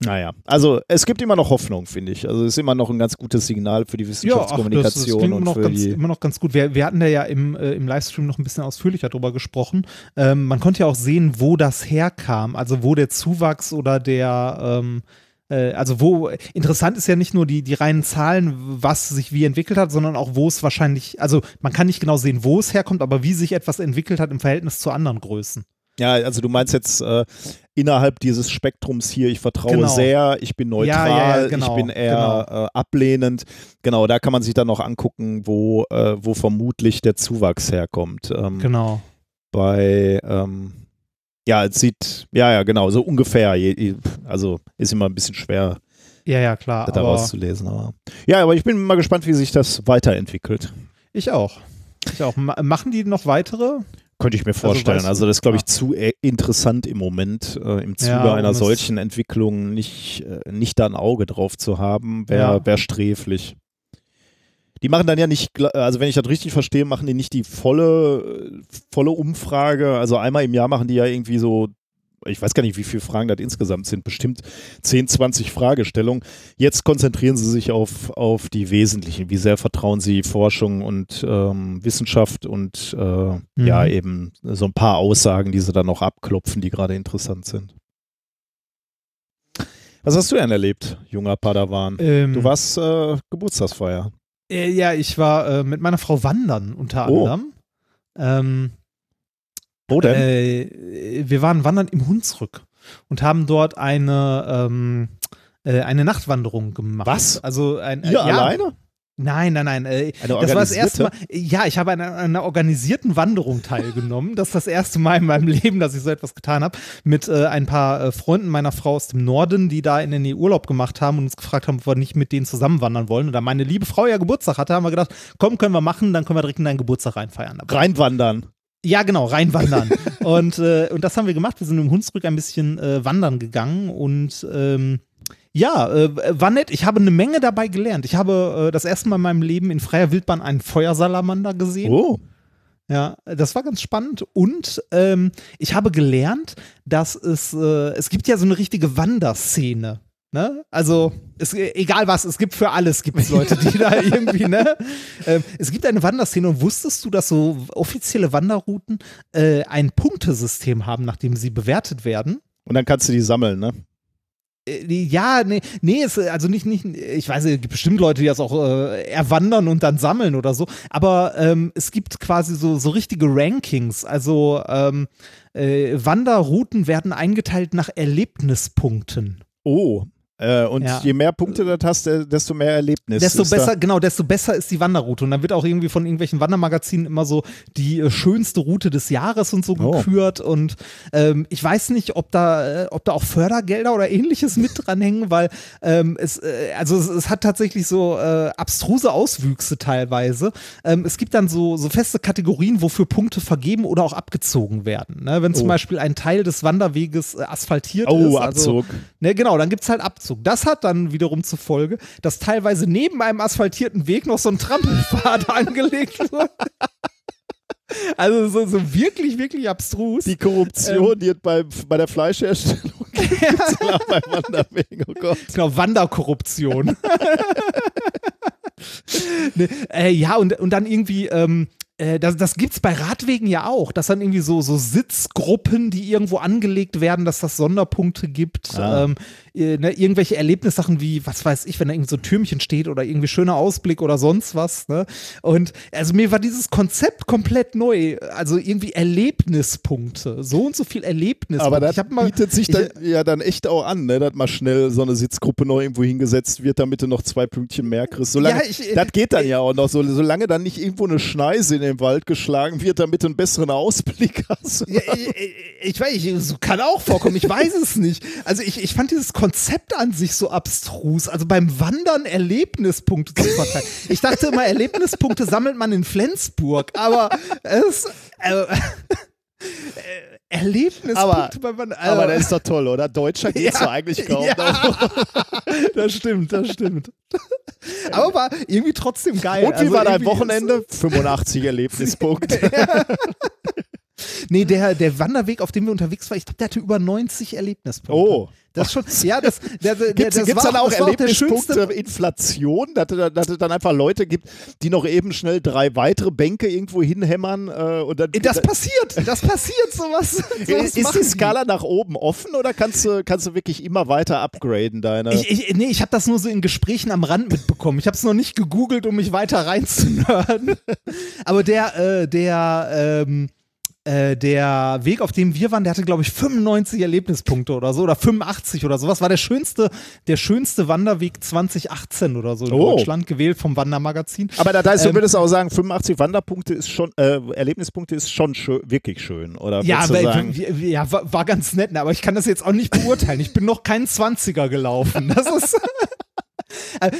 Naja, also es gibt immer noch Hoffnung, finde ich. Also es ist immer noch ein ganz gutes Signal für die Ja, ach, das, das Wissenschaftskommunikation und noch, für ganz, die. immer noch ganz gut. Wir, wir hatten da ja im, äh, im Livestream noch ein bisschen ausführlicher drüber gesprochen. Ähm, man konnte ja auch sehen, wo das herkam, also wo der Zuwachs oder der, ähm, äh, also wo, interessant ist ja nicht nur die, die reinen Zahlen, was sich wie entwickelt hat, sondern auch wo es wahrscheinlich, also man kann nicht genau sehen, wo es herkommt, aber wie sich etwas entwickelt hat im Verhältnis zu anderen Größen. Ja, also du meinst jetzt äh, innerhalb dieses Spektrums hier, ich vertraue Genau. sehr, ich bin neutral, Ja, ja, ja, genau, ich bin eher äh, ablehnend. Genau, da kann man sich dann noch angucken, wo, äh, wo vermutlich der Zuwachs herkommt. Ähm, Genau. Bei, ähm, ja, es sieht, ja, ja, genau, so ungefähr. Also ist immer ein bisschen schwer Ja, ja, klar. daraus Aber zu lesen. Aber. Ja, aber ich bin mal gespannt, wie sich das weiterentwickelt. ich auch. Ich auch. Ma machen die noch weitere? Könnte ich mir vorstellen. weißt du- Also, das ist, glaube ich, Ah. zu äh, interessant im Moment, äh, im Zuge Ja, einer solchen Entwicklung nicht, äh, nicht da ein Auge drauf zu haben, wäre Ja. wär sträflich. Die machen dann ja nicht, also wenn ich das richtig verstehe, machen die nicht die volle, volle Umfrage. Also einmal im Jahr machen die ja irgendwie so, ich weiß gar nicht, wie viele Fragen das insgesamt sind, bestimmt 10, 20 Fragestellungen. Jetzt konzentrieren sie sich auf, auf die wesentlichen. Wie sehr vertrauen sie Forschung und ähm, Wissenschaft und äh, ja, eben so ein paar Aussagen, die sie dann noch abklopfen, die gerade interessant sind. Was hast du denn erlebt, junger Padawan? Ähm, Du warst äh, Geburtstagsfeier. Äh, ja, ich war äh, mit meiner Frau wandern unter Oh. anderem. Ähm, Wo denn? äh, wir waren wandern im Hunsrück und haben dort eine, ähm, äh, eine Nachtwanderung gemacht. Was? Also ein, äh, Ihr ja, alleine? Nein, nein, nein. Äh, Eine das war das erste Mal. Ja, ich habe an einer, einer organisierten Wanderung teilgenommen. Das ist das erste Mal in meinem Leben, dass ich so etwas getan habe. Mit äh, ein paar äh, Freunden meiner Frau aus dem Norden, die da in Nähe Urlaub gemacht haben und uns gefragt haben, ob wir nicht mit denen zusammen wandern wollen. Und da meine liebe Frau ja Geburtstag hatte, haben wir gedacht, komm, können wir machen, dann können wir direkt in deinen Geburtstag reinfeiern. Aber Reinwandern. ja, genau, reinwandern. und, äh, und das haben wir gemacht. Wir sind im Hunsrück ein bisschen äh, wandern gegangen und ähm, ja, äh, war nett. Ich habe eine Menge dabei gelernt. Ich habe äh, das erste Mal in meinem Leben in freier Wildbahn einen Feuersalamander gesehen. Oh. Ja, das war ganz spannend. Und ähm, ich habe gelernt, dass es, äh, es gibt ja so eine richtige Wanderszene. Ne? Also, es, egal was, es gibt für alles gibt es Leute, die da irgendwie, ne? Ähm, es gibt eine Wanderszene und wusstest du, dass so offizielle Wanderrouten äh, ein Punktesystem haben, nachdem sie bewertet werden? Und dann kannst du die sammeln, ne? Äh, Ja, nee, nee, es, also nicht, nicht, ich weiß, es gibt bestimmt Leute, die das auch äh, erwandern und dann sammeln oder so, aber ähm, es gibt quasi so, so richtige Rankings, also ähm, äh, Wanderrouten werden eingeteilt nach Erlebnispunkten. Oh. Äh, und Ja. je mehr Punkte du hast, desto mehr Erlebnis. Desto ist da. besser, genau, desto besser ist die Wanderroute. Und dann wird auch irgendwie von irgendwelchen Wandermagazinen immer so die äh, schönste Route des Jahres und so Oh. gekürt. Und ähm, ich weiß nicht, ob da, äh, ob da auch Fördergelder oder ähnliches mit dranhängen, weil ähm, es, äh, also es, es hat tatsächlich so äh, abstruse Auswüchse teilweise. Ähm, es gibt dann so, so feste Kategorien, wofür Punkte vergeben oder auch abgezogen werden. Ne? Wenn zum Oh. Beispiel ein Teil des Wanderweges äh, asphaltiert Oh, ist. Also, Abzug. Ne, genau, dann gibt's halt Abzug. Das hat dann wiederum zur Folge, dass teilweise neben einem asphaltierten Weg noch so ein Trampelpfad angelegt wurde. Also so, so wirklich, wirklich abstrus. Die Korruption, die es bei, bei der Fleischherstellung gibt, bei Wanderwegen. Oh Gott. Genau, Wanderkorruption. ne, äh, ja, und, und dann irgendwie, ähm, äh, das, das gibt's bei Radwegen ja auch, dass dann irgendwie so, so Sitzgruppen, die irgendwo angelegt werden, dass das Sonderpunkte gibt. Ah. Ähm, äh, ne, irgendwelche Erlebnissachen wie, was weiß ich, wenn da irgend so ein Türmchen steht oder irgendwie schöner Ausblick oder sonst was. Ne? Und also mir war dieses Konzept komplett neu. Also irgendwie Erlebnispunkte. So und so viel Erlebnispunkte. Aber das ich mal, bietet sich ich, dann, ja dann echt auch an, ne? dass mal schnell so eine Sitzgruppe noch irgendwo hingesetzt wird, damit du noch zwei Pünktchen mehr kriegst. Solange, Ja, ich- das geht dann ja auch noch, so, solange dann nicht irgendwo eine Schneise in den Wald geschlagen wird, damit du einen besseren Ausblick hast. Ja, ich, ich, ich weiß so kann auch vorkommen, ich weiß es nicht. Also ich, ich fand dieses Konzept an sich so abstrus. Also beim Wandern Erlebnispunkte zu verteilen. Ich dachte immer, Erlebnispunkte sammelt man in Flensburg, aber es. Äh, äh, Erlebnispunkte Aber- beim Wandern. Aber äh, das ist doch toll, oder? Deutscher geht's Ja, doch eigentlich kaum. ja. das stimmt, das stimmt. Aber war irgendwie trotzdem geil. Und wie Also war dein Wochenende? 85 Erlebnispunkte. Nee, der, der Wanderweg, auf dem wir unterwegs waren, ich glaube, der hatte über 90 Erlebnispunkte. Oh. Das schon, ja, das, der, der, Gibt das es war dann auch Erlebnispunkte Inflation, dass es dass es dann einfach Leute gibt, die noch eben schnell drei weitere Bänke irgendwo hinhämmern äh, und dann Das passiert, das passiert, sowas. sowas ist die Skala nach oben offen oder kannst du, kannst du wirklich immer weiter upgraden deine? Ich, ich, nee, ich habe das nur so in Gesprächen am Rand mitbekommen. Ich habe es noch nicht gegoogelt, um mich weiter reinzunörden. Aber der, äh, der, ähm, äh, der Weg, auf dem wir waren, der hatte, glaube ich, 95 Erlebnispunkte oder so oder 85 oder sowas. War der schönste, der schönste Wanderweg 2018 oder so in Oh. Deutschland gewählt vom Wandermagazin. Aber da, da ist, du Ähm, würdest auch sagen, 85 Wanderpunkte ist schon, äh, Erlebnispunkte ist schon schön, wirklich schön, oder? Ja, du aber, ja war, war ganz nett, ne? aber ich kann das jetzt auch nicht beurteilen. Ich bin noch kein 20er gelaufen. Das ist. Äh,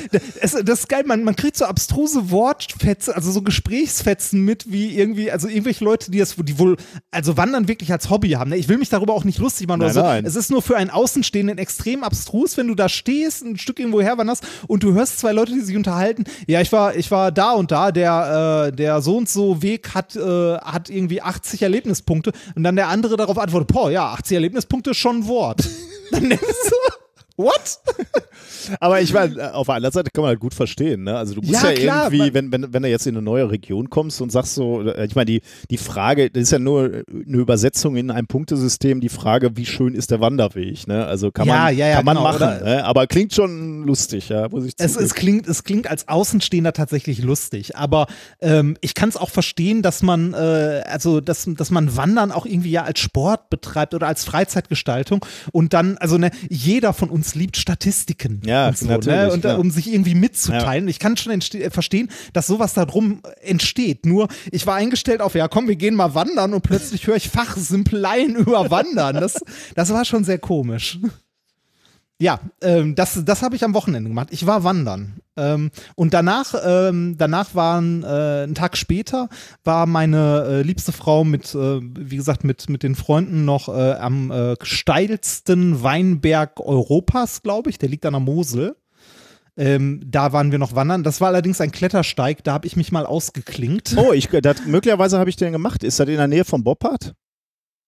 Das, ist geil, man, man kriegt so abstruse Wortfetzen, also so Gesprächsfetzen mit, wie irgendwie, also irgendwelche Leute, die das, die wohl, also Wandern wirklich als Hobby haben. Ne? Ich will mich darüber auch nicht lustig machen oder Nein, so. nein. Es ist nur für einen Außenstehenden extrem abstrus, wenn du da stehst, ein Stück irgendwo herwanderst und du hörst zwei Leute, die sich unterhalten. Ja, ich war, ich war da und da, der, äh, der so und so Weg hat, äh, hat irgendwie 80 Erlebnispunkte und dann der andere darauf antwortet, boah, ja, 80 Erlebnispunkte ist schon ein Wort. Dann nimmst du, what? Aber ich meine, auf der anderen Seite kann man halt gut verstehen. Ne? Also du musst Ja, ja, klar, irgendwie, wenn, wenn, wenn du jetzt in eine neue Region kommst und sagst so, äh, ich meine, die, die Frage, das ist ja nur eine Übersetzung in ein Punktesystem, die Frage, wie schön ist der Wanderweg? Ne? Also kann Ja, man, ja, ja, kann man genau, machen, ne? aber klingt schon lustig, ja, muss ich Es, es, klingt, es klingt als Außenstehender tatsächlich lustig, aber ähm, ich kann es auch verstehen, dass man, äh, also dass, dass man Wandern auch irgendwie ja als Sport betreibt oder als Freizeitgestaltung und dann, also ne, jeder von uns liebt Statistiken. Ja, und so, natürlich, ne? und, äh, klar. um sich irgendwie mitzuteilen. Ich kann schon äh, verstehen, dass sowas darum entsteht. Nur, ich war eingestellt auf, ja komm, wir gehen mal wandern und plötzlich höre ich Fachsimpleien über Wandern. Das, das war schon sehr komisch. Ja, ähm, das, das habe ich am Wochenende gemacht. Ich war wandern. Ähm, und danach, ähm, danach waren, äh, einen Tag später, war meine äh, liebste Frau mit, äh, wie gesagt, mit, mit den Freunden noch äh, am äh, steilsten Weinberg Europas, glaube ich. Der liegt an der Mosel. Ähm, da waren wir noch wandern. Das war allerdings ein Klettersteig, da habe ich mich mal ausgeklinkt. Oh, ich, das, möglicherweise habe ich den gemacht. Ist das in der Nähe von Boppard?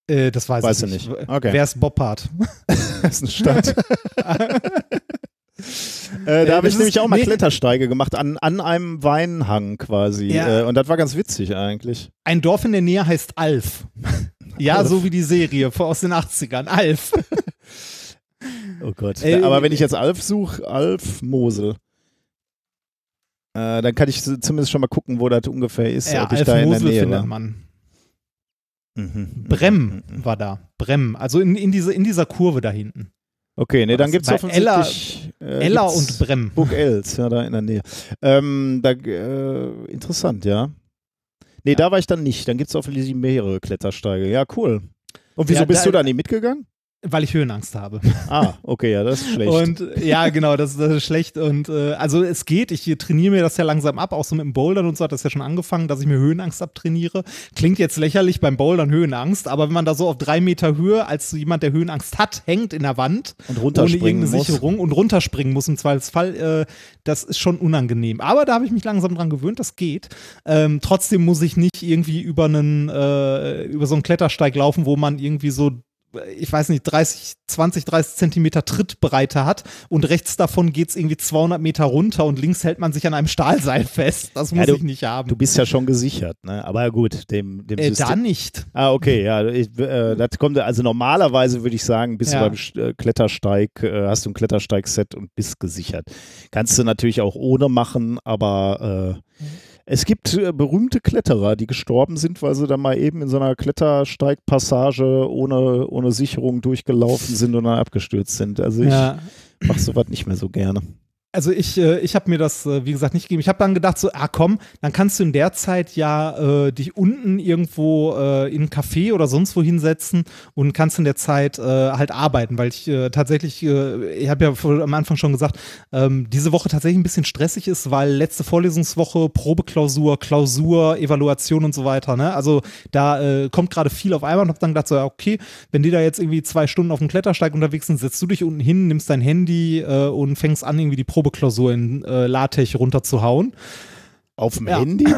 Äh, das weiß Weißt ich nicht. nicht. Okay. Wer ist Boppard? Das ist eine Stadt. Äh, da Äh, habe das ich nämlich auch mal nee. Klettersteige gemacht, an, an einem Weinhang quasi. Ja. Äh, und das war ganz witzig eigentlich. Ein Dorf in der Nähe heißt Alf. Ja, Alf. so wie die Serie vor- aus den 80ern. Alf. Oh Gott. Äh, Aber wenn ich jetzt Alf suche, Alf Mosel, äh, dann kann ich zumindest schon mal gucken, wo das ungefähr ist, Ja, ob ich Alf da in der Nähe findet war. man. Mhm. Brem Mhm. war da. Brem. Also in, in, diese, in dieser Kurve da hinten. Okay, nee, dann Was? gibt es offensichtlich äh, Ella und Brem. Burg Els, ja, da in der Nähe. Ähm, da, äh, interessant, ja. Nee, da war ich dann nicht. Dann gibt es offensichtlich mehrere Klettersteige. Ja, cool. Und wieso Ja, bist da- du da nicht mitgegangen? Weil ich Höhenangst habe. Ah, okay, ja, das ist schlecht. Und ja, genau, das, das ist schlecht. Und äh, also es geht, ich trainiere mir das ja langsam ab, auch so mit dem Bouldern und so hat das ja schon angefangen, dass ich mir Höhenangst abtrainiere. Klingt jetzt lächerlich beim Bouldern Höhenangst, aber wenn man da so auf drei Meter Höhe als jemand, der Höhenangst hat, hängt in der Wand und ohne runterspringen irgendeine muss. Sicherung und runterspringen muss im Zweifelsfall, äh, das ist schon unangenehm. Aber da habe ich mich langsam dran gewöhnt, das geht. Ähm, trotzdem muss ich nicht irgendwie über einen, äh, über so einen Klettersteig laufen, wo man irgendwie so ich weiß nicht, 30, 20, 30 Zentimeter Trittbreite hat und rechts davon geht es irgendwie 200 Meter runter und links hält man sich an einem Stahlseil fest. Das muss du- ich nicht haben. Du bist ja schon gesichert, ne? Aber gut, dem, dem äh, System. da nicht. Ah, okay, ja. Ich, äh, das kommt, also normalerweise würde ich sagen, bist Ja. du beim äh, Klettersteig, äh, hast du ein Klettersteig-Set und bist gesichert. Kannst du natürlich auch ohne machen, aber äh, es gibt äh, berühmte Kletterer, die gestorben sind, weil sie da mal eben in so einer Klettersteigpassage ohne, ohne Sicherung durchgelaufen sind und dann abgestürzt sind. Also ich Ja. mach sowas nicht mehr so gerne. Also ich, äh, ich habe mir das, äh, wie gesagt, nicht gegeben. Ich habe dann gedacht, so, ah komm, dann kannst du in der Zeit ja äh, dich unten irgendwo äh, in ein Café oder sonst wo hinsetzen und kannst in der Zeit äh, halt arbeiten, weil ich äh, tatsächlich, ich habe ja am Anfang schon gesagt, ähm, diese Woche tatsächlich ein bisschen stressig ist, weil letzte Vorlesungswoche, Probeklausur, Klausur, Evaluation und so weiter. Ne? Also da kommt gerade viel auf einmal und habe dann gedacht, so, okay, wenn die da jetzt irgendwie zwei Stunden auf dem Klettersteig unterwegs sind, setzt du dich unten hin, nimmst dein Handy und fängst an, irgendwie die Probeklausur in äh, LaTeX runterzuhauen. Auf dem Ja. Handy?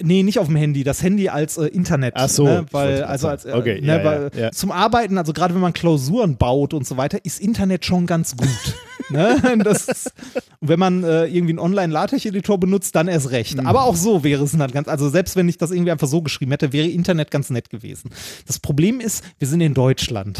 Nee, nicht auf dem Handy, das Handy als äh, Internet. Ach so, Ne? Weil, also als, äh. Okay, ne, ja, weil ja, ja. zum Arbeiten, also gerade wenn man Klausuren baut und so weiter, ist Internet schon ganz gut. ne? das wenn man äh, irgendwie einen Online-LaTeX-Editor benutzt, dann erst recht. Mhm. Aber auch so wäre es dann ganz, also selbst wenn ich das irgendwie einfach so geschrieben hätte, wäre Internet ganz nett gewesen. Das Problem ist, wir sind in Deutschland.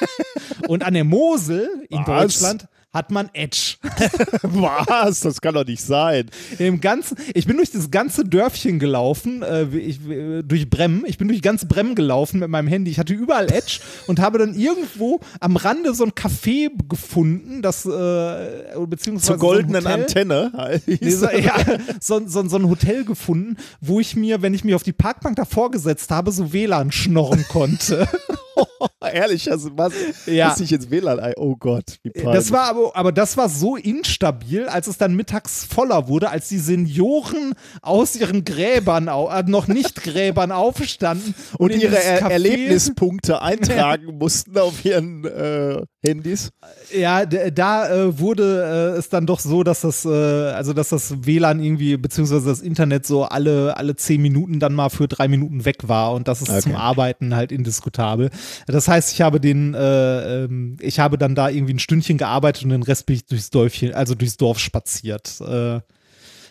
und an der Mosel in Was? Deutschland hat man Edge. Was? Das kann doch nicht sein. Im ganzen, ich bin durch das ganze Dörfchen gelaufen, äh, ich, durch Bremmen. Ich bin durch ganz Bremmen gelaufen mit meinem Handy. Ich hatte überall Edge und habe dann irgendwo am Rande so ein Café gefunden, das äh, beziehungsweise Zur goldenen so ein Hotel. Antenne. Nee, so, ja, so, so, so ein Hotel gefunden, wo ich mir, wenn ich mich auf die Parkbank davor gesetzt habe, so WLAN schnorren konnte. Ehrlich, also was? Ja. Muss ich ins WLAN ein? Oh Gott, wie peinlich. Das war aber, aber das war so instabil, als es dann mittags voller wurde, als die Senioren aus ihren Gräbern, äh, noch nicht Gräbern aufstanden und, und ihre er Erlebnispunkte eintragen mussten auf ihren äh, Handys. Ja, da äh, wurde äh, es dann doch so, dass das, äh, also dass das WLAN irgendwie, beziehungsweise das Internet so alle, alle zehn Minuten dann mal für drei Minuten weg war und das ist Okay. zum Arbeiten halt indiskutabel. Das heißt, ich habe den, äh, ähm, ich habe dann da irgendwie ein Stündchen gearbeitet und den Rest bin ich durchs Dörfchen, also durchs Dorf spaziert.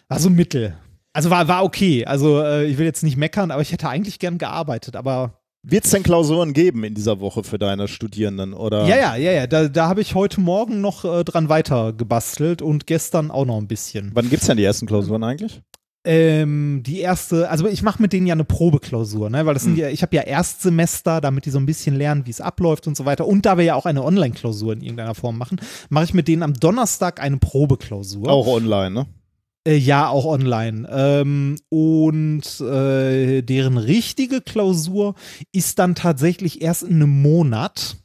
Also Mittel. Also war, war okay. Also äh, ich will jetzt nicht meckern, aber ich hätte eigentlich gern gearbeitet, aber Wird es denn Klausuren geben in dieser Woche für deine Studierenden? Oder? Ja, ja, ja, ja. Da, da habe ich heute Morgen noch äh, dran weiter gebastelt und gestern auch noch ein bisschen. Wann gibt es denn die ersten Klausuren eigentlich? Ähm, die erste, also ich mache mit denen ja eine Probeklausur, ne? Weil das Hm. sind ja, ich habe ja Erstsemester, damit die so ein bisschen lernen, wie es abläuft und so weiter. Und da wir ja auch eine Online-Klausur in irgendeiner Form machen, mache ich mit denen am Donnerstag eine Probeklausur. Auch online, ne? Äh, ja, auch online. Ähm, und äh, deren richtige Klausur ist dann tatsächlich erst in einem Monat,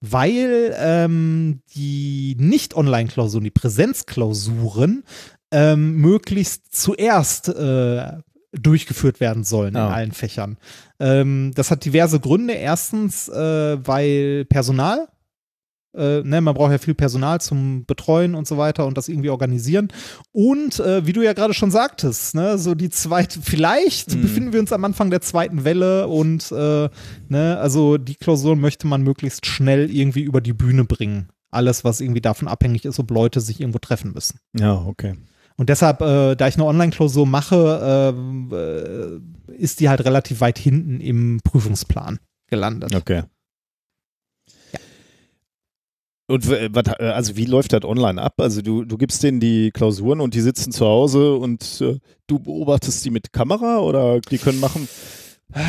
weil ähm, die Nicht-Online-Klausuren, die Präsenzklausuren, ähm, möglichst zuerst äh, durchgeführt werden sollen Ah. in allen Fächern. Ähm, das hat diverse Gründe. Erstens, äh, weil Personal äh, ne, man braucht ja viel Personal zum Betreuen und so weiter und das irgendwie organisieren. Und äh, wie du ja gerade schon sagtest, ne, so die zweite, vielleicht Mhm. befinden wir uns am Anfang der zweiten Welle und äh, ne, also die Klausuren möchte man möglichst schnell irgendwie über die Bühne bringen. Alles, was irgendwie davon abhängig ist, ob Leute sich irgendwo treffen müssen. Ja, okay. Und deshalb, äh, da ich eine Online-Klausur mache, äh, äh, ist die halt relativ weit hinten im Prüfungsplan gelandet. Okay. Und wat, äh, also wie läuft das online ab? Also du, du gibst denen die Klausuren und die sitzen zu Hause und äh, du beobachtest die mit Kamera oder die können machen,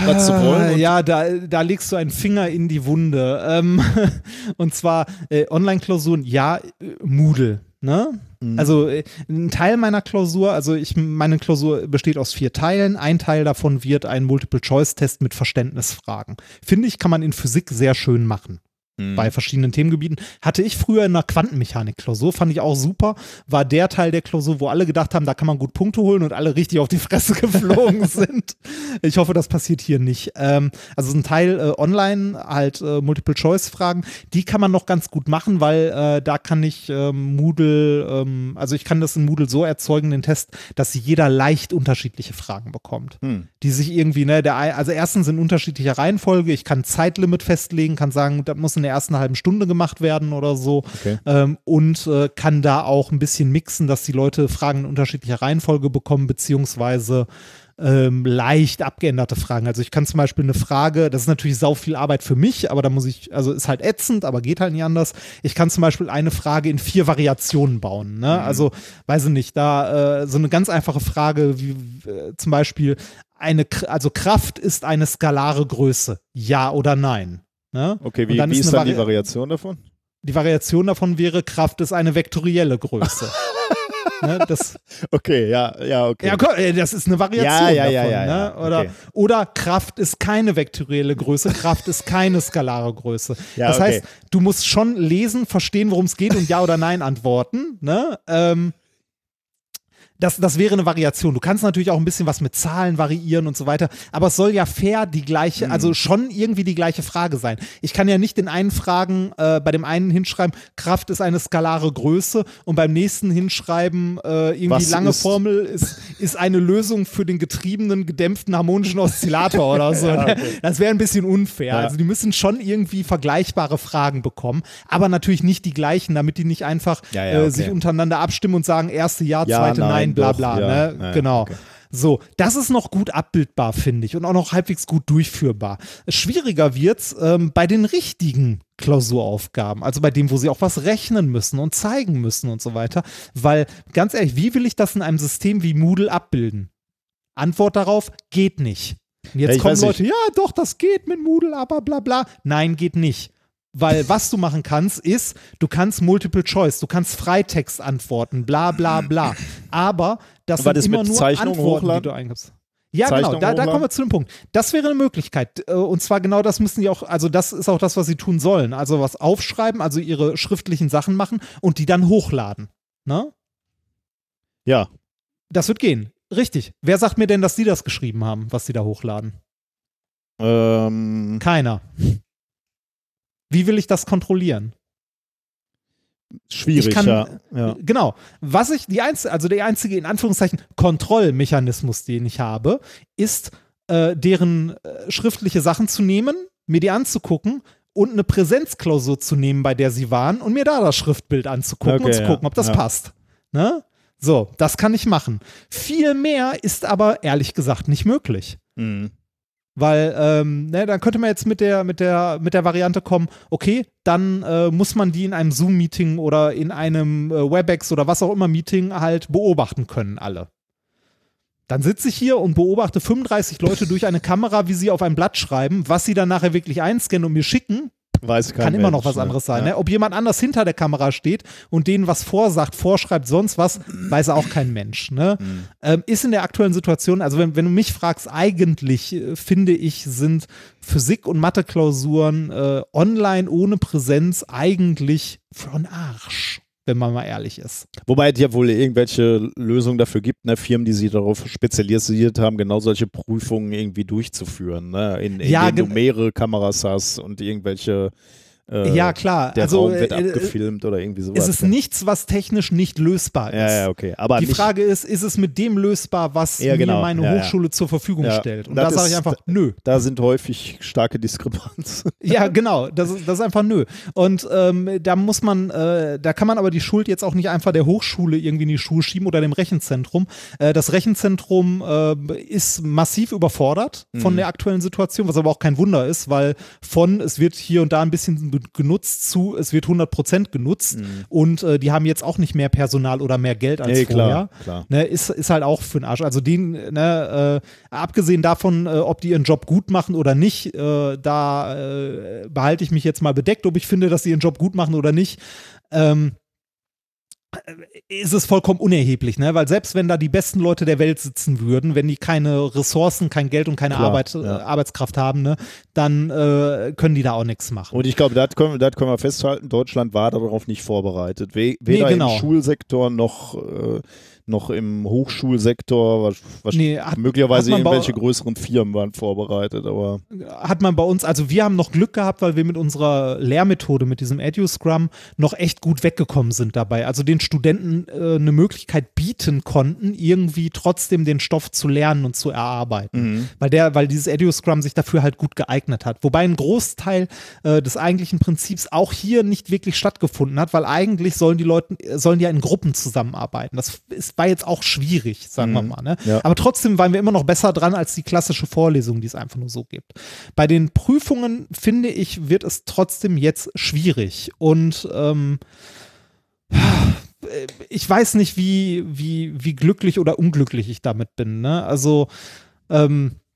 was sie wollen? Ja, da, da legst du einen Finger in die Wunde. Ähm, und zwar äh, Online-Klausuren, ja, äh, Moodle. Ne? Mhm. Also äh, ein Teil meiner Klausur, also ich, meine Klausur besteht aus vier Teilen. Ein Teil davon wird ein Multiple-Choice-Test mit Verständnisfragen. Finde ich, kann man in Physik sehr schön machen Mhm. bei verschiedenen Themengebieten. Hatte ich früher in einer Quantenmechanik-Klausur, fand ich auch super. War der Teil der Klausur, wo alle gedacht haben, da kann man gut Punkte holen und alle richtig auf die Fresse geflogen sind. Ich hoffe, das passiert hier nicht. Ähm, also ein Teil äh, online, halt äh, Multiple-Choice-Fragen, die kann man noch ganz gut machen, weil äh, da kann ich ähm, Moodle, ähm, also ich kann das in Moodle so erzeugen, den Test, dass jeder leicht unterschiedliche Fragen bekommt Hm. die sich irgendwie, ne, der, also erstens in unterschiedlicher Reihenfolge, ich kann Zeitlimit festlegen, kann sagen, das muss in der ersten halben Stunde gemacht werden oder so Okay. ähm, und äh, kann da auch ein bisschen mixen, dass die Leute Fragen in unterschiedlicher Reihenfolge bekommen, beziehungsweise ähm, leicht abgeänderte Fragen. Also ich kann zum Beispiel eine Frage, das ist natürlich sau viel Arbeit für mich, aber da muss ich, also ist halt ätzend, aber geht halt nicht anders. Ich kann zum Beispiel eine Frage in vier Variationen bauen. Ne? Also, weiß ich nicht, da äh, so eine ganz einfache Frage wie äh, zum Beispiel eine, also Kraft ist eine skalare Größe, ja oder nein. Ne? Okay, wie, wie ist ist dann die Vari- Variation davon? Die Variation davon wäre, Kraft ist eine vektorielle Größe. ne? Das, Okay, ja, ja, okay. ja, ey, das ist eine Variation Ja, ja, davon. ja. Ne? Oder, Okay. oder Kraft ist keine vektorielle Größe, Kraft ist keine skalare Größe. Das okay. heißt, du musst schon lesen, verstehen, worum es geht und Ja oder Nein antworten. Ne? Ähm, das, das wäre eine Variation. Du kannst natürlich auch ein bisschen was mit Zahlen variieren und so weiter, aber es soll ja fair die gleiche, Mhm. also schon irgendwie die gleiche Frage sein. Ich kann ja nicht den einen fragen, äh, bei dem einen hinschreiben, Kraft ist eine skalare Größe und beim nächsten hinschreiben, äh, irgendwie Was lange ist- Formel ist, ist eine Lösung für den getriebenen, gedämpften harmonischen Oszillator oder so. ne? Das wäre ein bisschen unfair. Ja. Also die müssen schon irgendwie vergleichbare Fragen bekommen, aber natürlich nicht die gleichen, damit die nicht einfach Ja, ja, äh, okay. sich untereinander abstimmen und sagen, erste Ja, Ja, zweite Nein, nein, bla doch, bla. ja. Ne? Ja, ja, genau. okay. So, das ist noch gut abbildbar, finde ich, und auch noch halbwegs gut durchführbar. Schwieriger wird's ähm, bei den richtigen Klausuraufgaben, also bei dem, wo sie auch was rechnen müssen und zeigen müssen und so weiter. Weil, ganz ehrlich, wie will ich das in einem System wie Moodle abbilden? Antwort darauf, geht nicht. Und jetzt Ja, kommen Leute, ja, doch, das geht mit Moodle, aber bla bla. Nein, geht nicht. Weil was du machen kannst, ist, du kannst Multiple Choice, du kannst Freitext antworten, bla bla bla. Aber das sind das immer nur Zeichnung Antworten, hochladen? die du eingibst. Ja, genau, Zeichnung da, da kommen wir zu dem Punkt. Das wäre eine Möglichkeit. Äh, Und zwar genau das müssen die auch, also das ist auch das, was sie tun sollen. Also was aufschreiben, also ihre schriftlichen Sachen machen und die dann hochladen. Ne? Ja. Das wird gehen. Richtig. Wer sagt mir denn, dass die das geschrieben haben, was sie da hochladen? Ähm, Keiner. Wie will ich das kontrollieren? schwierig, kann- ja. ja. Genau. Was ich, die einzige, also der einzige, in Anführungszeichen, Kontrollmechanismus, den ich habe, ist, äh, deren äh, schriftliche Sachen zu nehmen, mir die anzugucken und eine Präsenzklausur zu nehmen, bei der sie waren und mir da das Schriftbild anzugucken Okay, und zu ja, gucken, ob das passt. Ne? So, das kann ich machen. Viel mehr ist aber ehrlich gesagt nicht möglich. Mhm. Weil, ähm, ne, dann könnte man jetzt mit der, mit der, mit der Variante kommen, okay, dann äh, muss man die in einem Zoom-Meeting oder in einem äh, WebEx oder was auch immer Meeting halt beobachten können, alle. Dann sitze ich hier und beobachte 35 Leute durch eine Kamera, wie sie auf ein Blatt schreiben, was sie dann nachher wirklich einscannen und mir schicken, Weiß kein kann immer noch Mensch, was ne? anderes sein. Ne? Ob jemand anders hinter der Kamera steht und denen was vorsagt, vorschreibt, sonst was, weiß auch kein Mensch. Ne? Mhm. Ähm, ist in der aktuellen Situation, also wenn, wenn du mich fragst, eigentlich äh, finde ich, sind Physik- und Mathe-Klausuren äh, online ohne Präsenz eigentlich für einen Arsch, wenn man mal ehrlich ist. Wobei es ja wohl irgendwelche Lösungen dafür gibt, ne? Firmen, die sich darauf spezialisiert haben, genau solche Prüfungen irgendwie durchzuführen, ne? in, in Ja, denen du mehrere Kameras hast und irgendwelche äh, ja, klar. der also Raum wird äh, abgefilmt oder irgendwie sowas. es ist ne? nichts, was technisch nicht lösbar ist. Ja, ja, okay. Aber Die Frage ist, ist es mit dem lösbar, was Ja, mir genau. meine Ja, ja. Hochschule zur Verfügung Ja. stellt? Und Das da sage ich einfach, nö. da sind häufig starke Diskrepanzen. Ja, genau. Das ist, das ist einfach nö. Und ähm, da muss man, äh, da kann man aber die Schuld jetzt auch nicht einfach der Hochschule irgendwie in die Schuhe schieben oder dem Rechenzentrum. Äh, das Rechenzentrum äh, ist massiv überfordert von Mhm. der aktuellen Situation, was aber auch kein Wunder ist, weil von es wird hier und da ein bisschen genutzt zu es wird 100% genutzt und äh, die haben jetzt auch nicht mehr Personal oder mehr Geld als Nee, vorher. klar, klar. Ne, ist, ist halt auch für den Arsch. Also den, ne, äh, abgesehen davon, äh, ob die ihren Job gut machen oder nicht, äh, da äh, behalte ich mich jetzt mal bedeckt, ob ich finde, dass sie ihren Job gut machen oder nicht. Ähm, äh, ist es vollkommen unerheblich, ne? Weil selbst wenn da die besten Leute der Welt sitzen würden, wenn die keine Ressourcen, kein Geld und keine Klar, Arbeit, ja. Arbeitskraft haben, ne, dann äh, können die da auch nichts machen. Und ich glaube, das können, das können wir festhalten, Deutschland war darauf nicht vorbereitet. We weder genau. im Schulsektor noch, äh, noch im Hochschulsektor. Was, was Nee, hat- möglicherweise hat bei- irgendwelche größeren Firmen waren vorbereitet, aber hat man bei uns, also wir haben noch Glück gehabt, weil wir mit unserer Lehrmethode, mit diesem EduScrum, noch echt gut weggekommen sind dabei. Also den Studenten äh, eine Möglichkeit bieten konnten, irgendwie trotzdem den Stoff zu lernen und zu erarbeiten. Weil der, weil dieses EduScrum sich dafür halt gut geeignet hat. Wobei ein Großteil äh, des eigentlichen Prinzips auch hier nicht wirklich stattgefunden hat, weil eigentlich sollen die Leute, sollen die ja in Gruppen zusammenarbeiten. Das ist, war jetzt auch schwierig, sagen wir mal. Ne? Ja. Aber trotzdem waren wir immer noch besser dran als die klassische Vorlesung, die es einfach nur so gibt. Bei den Prüfungen, finde ich, wird es trotzdem jetzt schwierig. Und ähm, ich weiß nicht, wie, wie, wie glücklich oder unglücklich ich damit bin. Ne? Also, ähm, äh,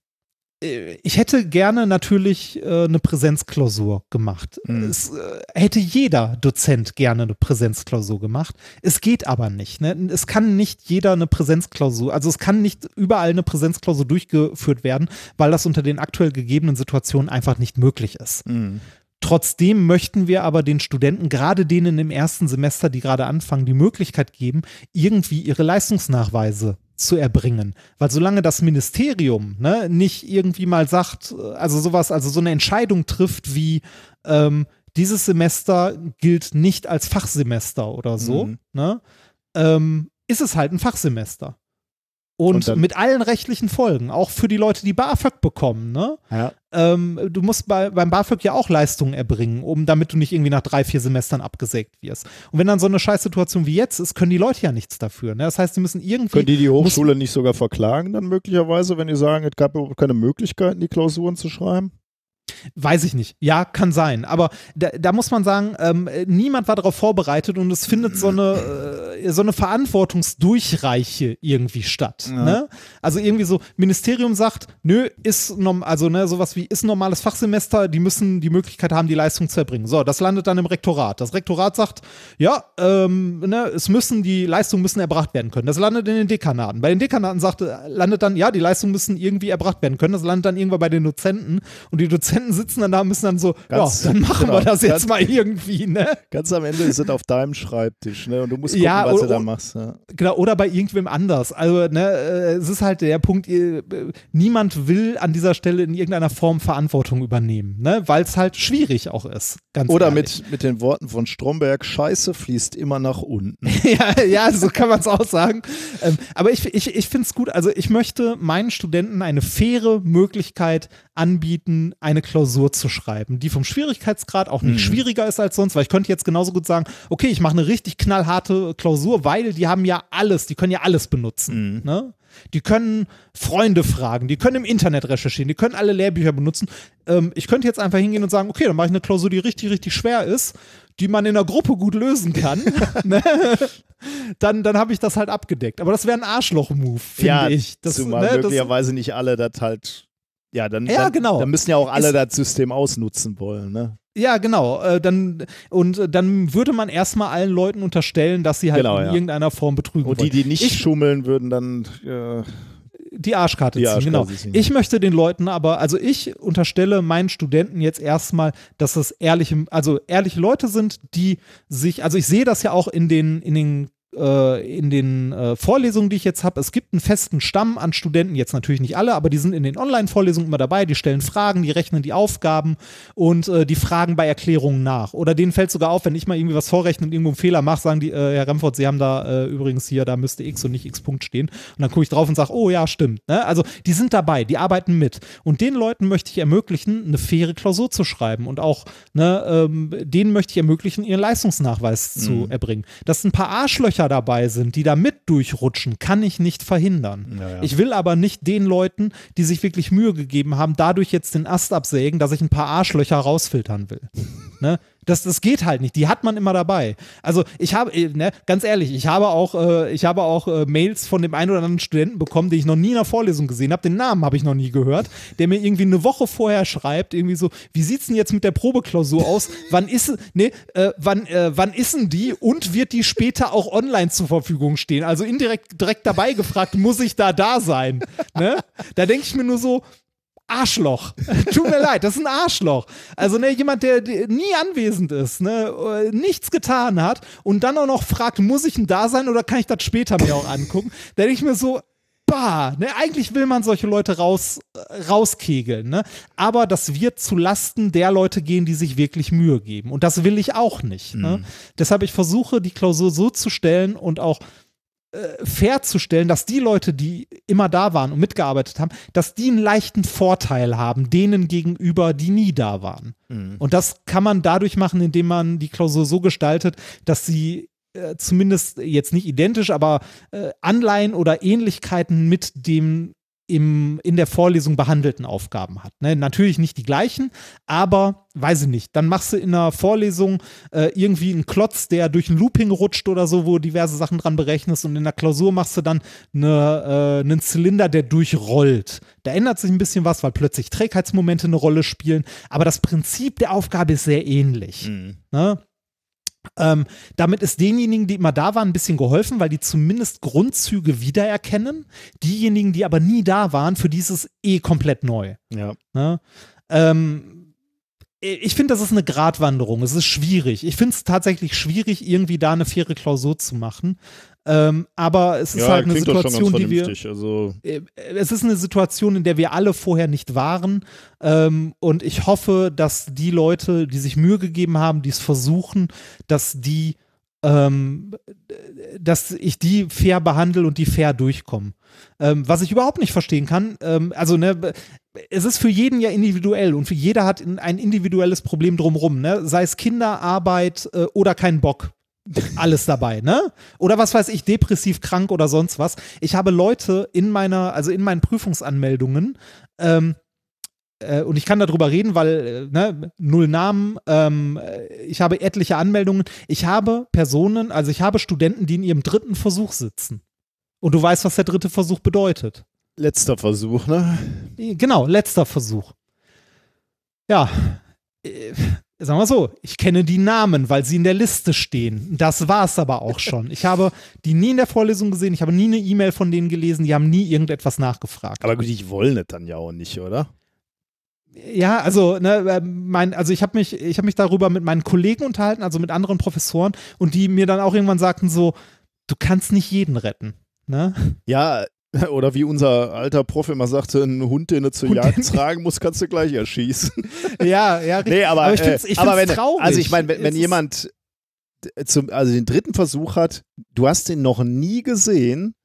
ich hätte gerne natürlich äh, eine Präsenzklausur gemacht. Mhm. Es äh, hätte jeder Dozent gerne eine Präsenzklausur gemacht. Es geht aber nicht. Ne? Es kann nicht jeder eine Präsenzklausur, also es kann nicht überall eine Präsenzklausur durchgeführt werden, weil das unter den aktuell gegebenen Situationen einfach nicht möglich ist. Trotzdem möchten wir aber den Studenten, gerade denen im ersten Semester, die gerade anfangen, die Möglichkeit geben, irgendwie ihre Leistungsnachweise zu erbringen. Weil solange das Ministerium ne, nicht irgendwie mal sagt, also sowas, also so eine Entscheidung trifft wie, ähm, dieses Semester gilt nicht als Fachsemester oder so, Mhm. ne, ähm, ist es halt ein Fachsemester. Und, Und mit allen rechtlichen Folgen, auch für die Leute, die BAföG bekommen, ne? Ja. Ähm, du musst bei, beim BAföG ja auch Leistungen erbringen, um damit du nicht irgendwie nach drei, vier Semestern abgesägt wirst. Und wenn dann so eine Scheißsituation wie jetzt ist, können die Leute ja nichts dafür. Ne? Das heißt, die müssen irgendwie. Können die die Hochschule nicht sogar verklagen dann möglicherweise, wenn die sagen, es gab überhaupt keine Möglichkeiten, die Klausuren zu schreiben? Weiß ich nicht. Ja, kann sein. Aber da, da muss man sagen, ähm, niemand war darauf vorbereitet und es findet so eine, äh, so eine Verantwortungsdurchreiche irgendwie statt. Ja. Ne? Also irgendwie so, Ministerium sagt, nö, ist also ne, sowas wie ist ein normales Fachsemester, die müssen die Möglichkeit haben, die Leistung zu erbringen. So, das landet dann im Rektorat. Das Rektorat sagt, ja, ähm, ne, es müssen, die Leistungen müssen erbracht werden können. Das landet in den Dekanaten. Bei den Dekanaten sagt, landet dann, ja, die Leistungen müssen irgendwie erbracht werden können. Das landet dann irgendwann bei den Dozenten und die Dozenten sitzen dann da und müssen dann so, Ganz- ja, dann machen genau, wir das ganz- jetzt mal irgendwie, ne? Ganz am Ende ist es auf deinem Schreibtisch, ne? Und du musst gucken, Ja, was du da machst. Ja. Genau, oder bei irgendwem anders. Also, ne, äh, es ist halt der Punkt, ihr, niemand will an dieser Stelle in irgendeiner Form Verantwortung übernehmen, ne, weil es halt schwierig auch ist. Ganz Oder ehrlich. mit, mit den Worten von Stromberg, Scheiße fließt immer nach unten. ja, ja, so kann man es auch sagen. Ähm, aber ich, ich, ich finde es gut. Also ich möchte meinen Studenten eine faire Möglichkeit anbieten, eine Klausur zu schreiben, die vom Schwierigkeitsgrad auch nicht schwieriger ist als sonst, weil ich könnte jetzt genauso gut sagen, okay, ich mache eine richtig knallharte Klausur, weil die haben ja alles, die können ja alles benutzen. Ne? Die können Freunde fragen, die können im Internet recherchieren, die können alle Lehrbücher benutzen. Ähm, ich könnte jetzt einfach hingehen und sagen, okay, dann mache ich eine Klausur, die richtig, richtig schwer ist, die man in der Gruppe gut lösen kann. ne? Dann, dann habe ich das halt abgedeckt. Aber das wäre ein Arschloch-Move, finde ich. Das, zumal ne, das, möglicherweise nicht alle das halt. Ja, dann, Ja, dann, genau. dann müssen ja auch alle Ist- das System ausnutzen wollen, ne? ja, genau. Äh, dann, und äh, dann würde man erstmal allen Leuten unterstellen, dass sie halt Genau, in ja. irgendeiner Form betrügen Und die, wollen. die nicht Ich- schummeln, würden dann äh, die Arschkarte Die ziehen, Arschkarte genau. ziehen. Ich möchte den Leuten aber, also ich unterstelle meinen Studenten jetzt erstmal, dass es ehrliche, also ehrliche Leute sind, die sich, also ich sehe das ja auch in den, in den in den äh, Vorlesungen, die ich jetzt habe, es gibt einen festen Stamm an Studenten, jetzt natürlich nicht alle, aber die sind in den Online-Vorlesungen immer dabei, die stellen Fragen, die rechnen die Aufgaben und äh, die fragen bei Erklärungen nach. Oder denen fällt sogar auf, wenn ich mal irgendwie was vorrechne und irgendwo einen Fehler mache, sagen die, äh, Herr Remford, Sie haben da äh, übrigens hier, da müsste X und nicht X Punkt stehen. Und dann gucke ich drauf und sage, oh ja, stimmt. Ne? Also die sind dabei, die arbeiten mit. Und den Leuten möchte ich ermöglichen, eine faire Klausur zu schreiben und auch ne, ähm, denen möchte ich ermöglichen, ihren Leistungsnachweis zu erbringen. Dass ein paar Arschlöcher dabei sind, die da mit durchrutschen, kann ich nicht verhindern. Ja, ja. Ich will aber nicht den Leuten, die sich wirklich Mühe gegeben haben, dadurch jetzt den Ast absägen, dass ich ein paar Arschlöcher rausfiltern will. ne? Das, das geht halt nicht. Die hat man immer dabei. Also ich habe, äh, ne, ganz ehrlich, ich habe auch, äh, ich habe auch äh, Mails von dem einen oder anderen Studenten bekommen, die ich noch nie in einer Vorlesung gesehen habe. Den Namen habe ich noch nie gehört, der mir irgendwie eine Woche vorher schreibt, irgendwie so, wie sieht's denn jetzt mit der Probeklausur aus? Wann ist, ne, äh, wann, äh, wann ist denn die und wird die später auch online zur Verfügung stehen? Also indirekt direkt dabei gefragt, muss ich da da sein? Ne? Da denke ich mir nur so, Arschloch. Tut mir leid, das ist ein Arschloch. Also ne, jemand, der, der nie anwesend ist, ne, äh, nichts getan hat und dann auch noch fragt, muss ich denn da sein oder kann ich das später mir auch angucken? Da denke ich mir so, bah, ne, eigentlich will man solche Leute raus, äh, rauskegeln, ne? Aber das wird zu Lasten der Leute gehen, die sich wirklich Mühe geben. Und das will ich auch nicht. Ne? Deshalb ich versuche, die Klausur so zu stellen und auch äh, fair zu stellen, dass die Leute, die immer da waren und mitgearbeitet haben, dass die einen leichten Vorteil haben, denen gegenüber, die nie da waren. Und das kann man dadurch machen, indem man die Klausur so gestaltet, dass sie äh, zumindest jetzt nicht identisch, aber äh, Anleihen oder Ähnlichkeiten mit dem im, in der Vorlesung behandelten Aufgaben hat. Ne? Natürlich nicht die gleichen, aber weiß ich nicht. Dann machst du in einer Vorlesung äh, irgendwie einen Klotz, der durch ein Looping rutscht oder so, wo du diverse Sachen dran berechnest und in der Klausur machst du dann eine, äh, einen Zylinder, der durchrollt. Da ändert sich ein bisschen was, weil plötzlich Trägheitsmomente eine Rolle spielen, aber das Prinzip der Aufgabe ist sehr ähnlich. Ne? Ähm, damit ist denjenigen, die immer da waren, ein bisschen geholfen, weil die zumindest Grundzüge wiedererkennen. Diejenigen, die aber nie da waren, für die ist es eh komplett neu. Ja. Ne? Ähm, ich finde, das ist eine Gratwanderung. Es ist schwierig. Ich finde es tatsächlich schwierig, irgendwie da eine faire Klausur zu machen. Ähm, aber es ist ja, halt eine Situation, die wir. Also, äh, es ist eine Situation, in der wir alle vorher nicht waren. Ähm, und ich hoffe, dass die Leute, die sich Mühe gegeben haben, die es versuchen, dass die ähm, dass ich die fair behandle und die fair durchkommen. Ähm, was ich überhaupt nicht verstehen kann, ähm, also ne, es ist für jeden ja individuell und für jeder hat ein individuelles Problem drumrum, ne? Sei es Kinderarbeit äh, oder kein Bock. Alles dabei, ne? Oder was weiß ich, depressiv krank oder sonst was. Ich habe Leute in meiner, also in meinen Prüfungsanmeldungen, ähm, äh, und ich kann darüber reden, weil, äh, ne, null Namen, ähm, ich habe etliche Anmeldungen. Ich habe Personen, also ich habe Studenten, die in ihrem dritten Versuch sitzen. Und du weißt, was der dritte Versuch bedeutet. Letzter Versuch, ne? Genau, letzter Versuch. Ja, äh, sagen wir so, ich kenne die Namen, weil sie in der Liste stehen. Das war es aber auch schon. Ich habe die nie in der Vorlesung gesehen, ich habe nie eine E-Mail von denen gelesen, die haben nie irgendetwas nachgefragt. Aber gut, die wollen es dann ja auch nicht, oder? Ja, also, ne, äh, mein, also ich habe mich, ich habe mich darüber mit meinen Kollegen unterhalten, also mit anderen Professoren, und die mir dann auch irgendwann sagten so, du kannst nicht jeden retten. Ne? Ja, oder wie unser alter Prof immer sagte, einen Hund, den du zur Hund Jagd tragen musst, kannst du gleich erschießen. Ja, ja, richtig. Nee, aber, aber ich finde es äh, traurig. Also ich meine, wenn, wenn jemand zum, also den dritten Versuch hat, du hast den noch nie gesehen,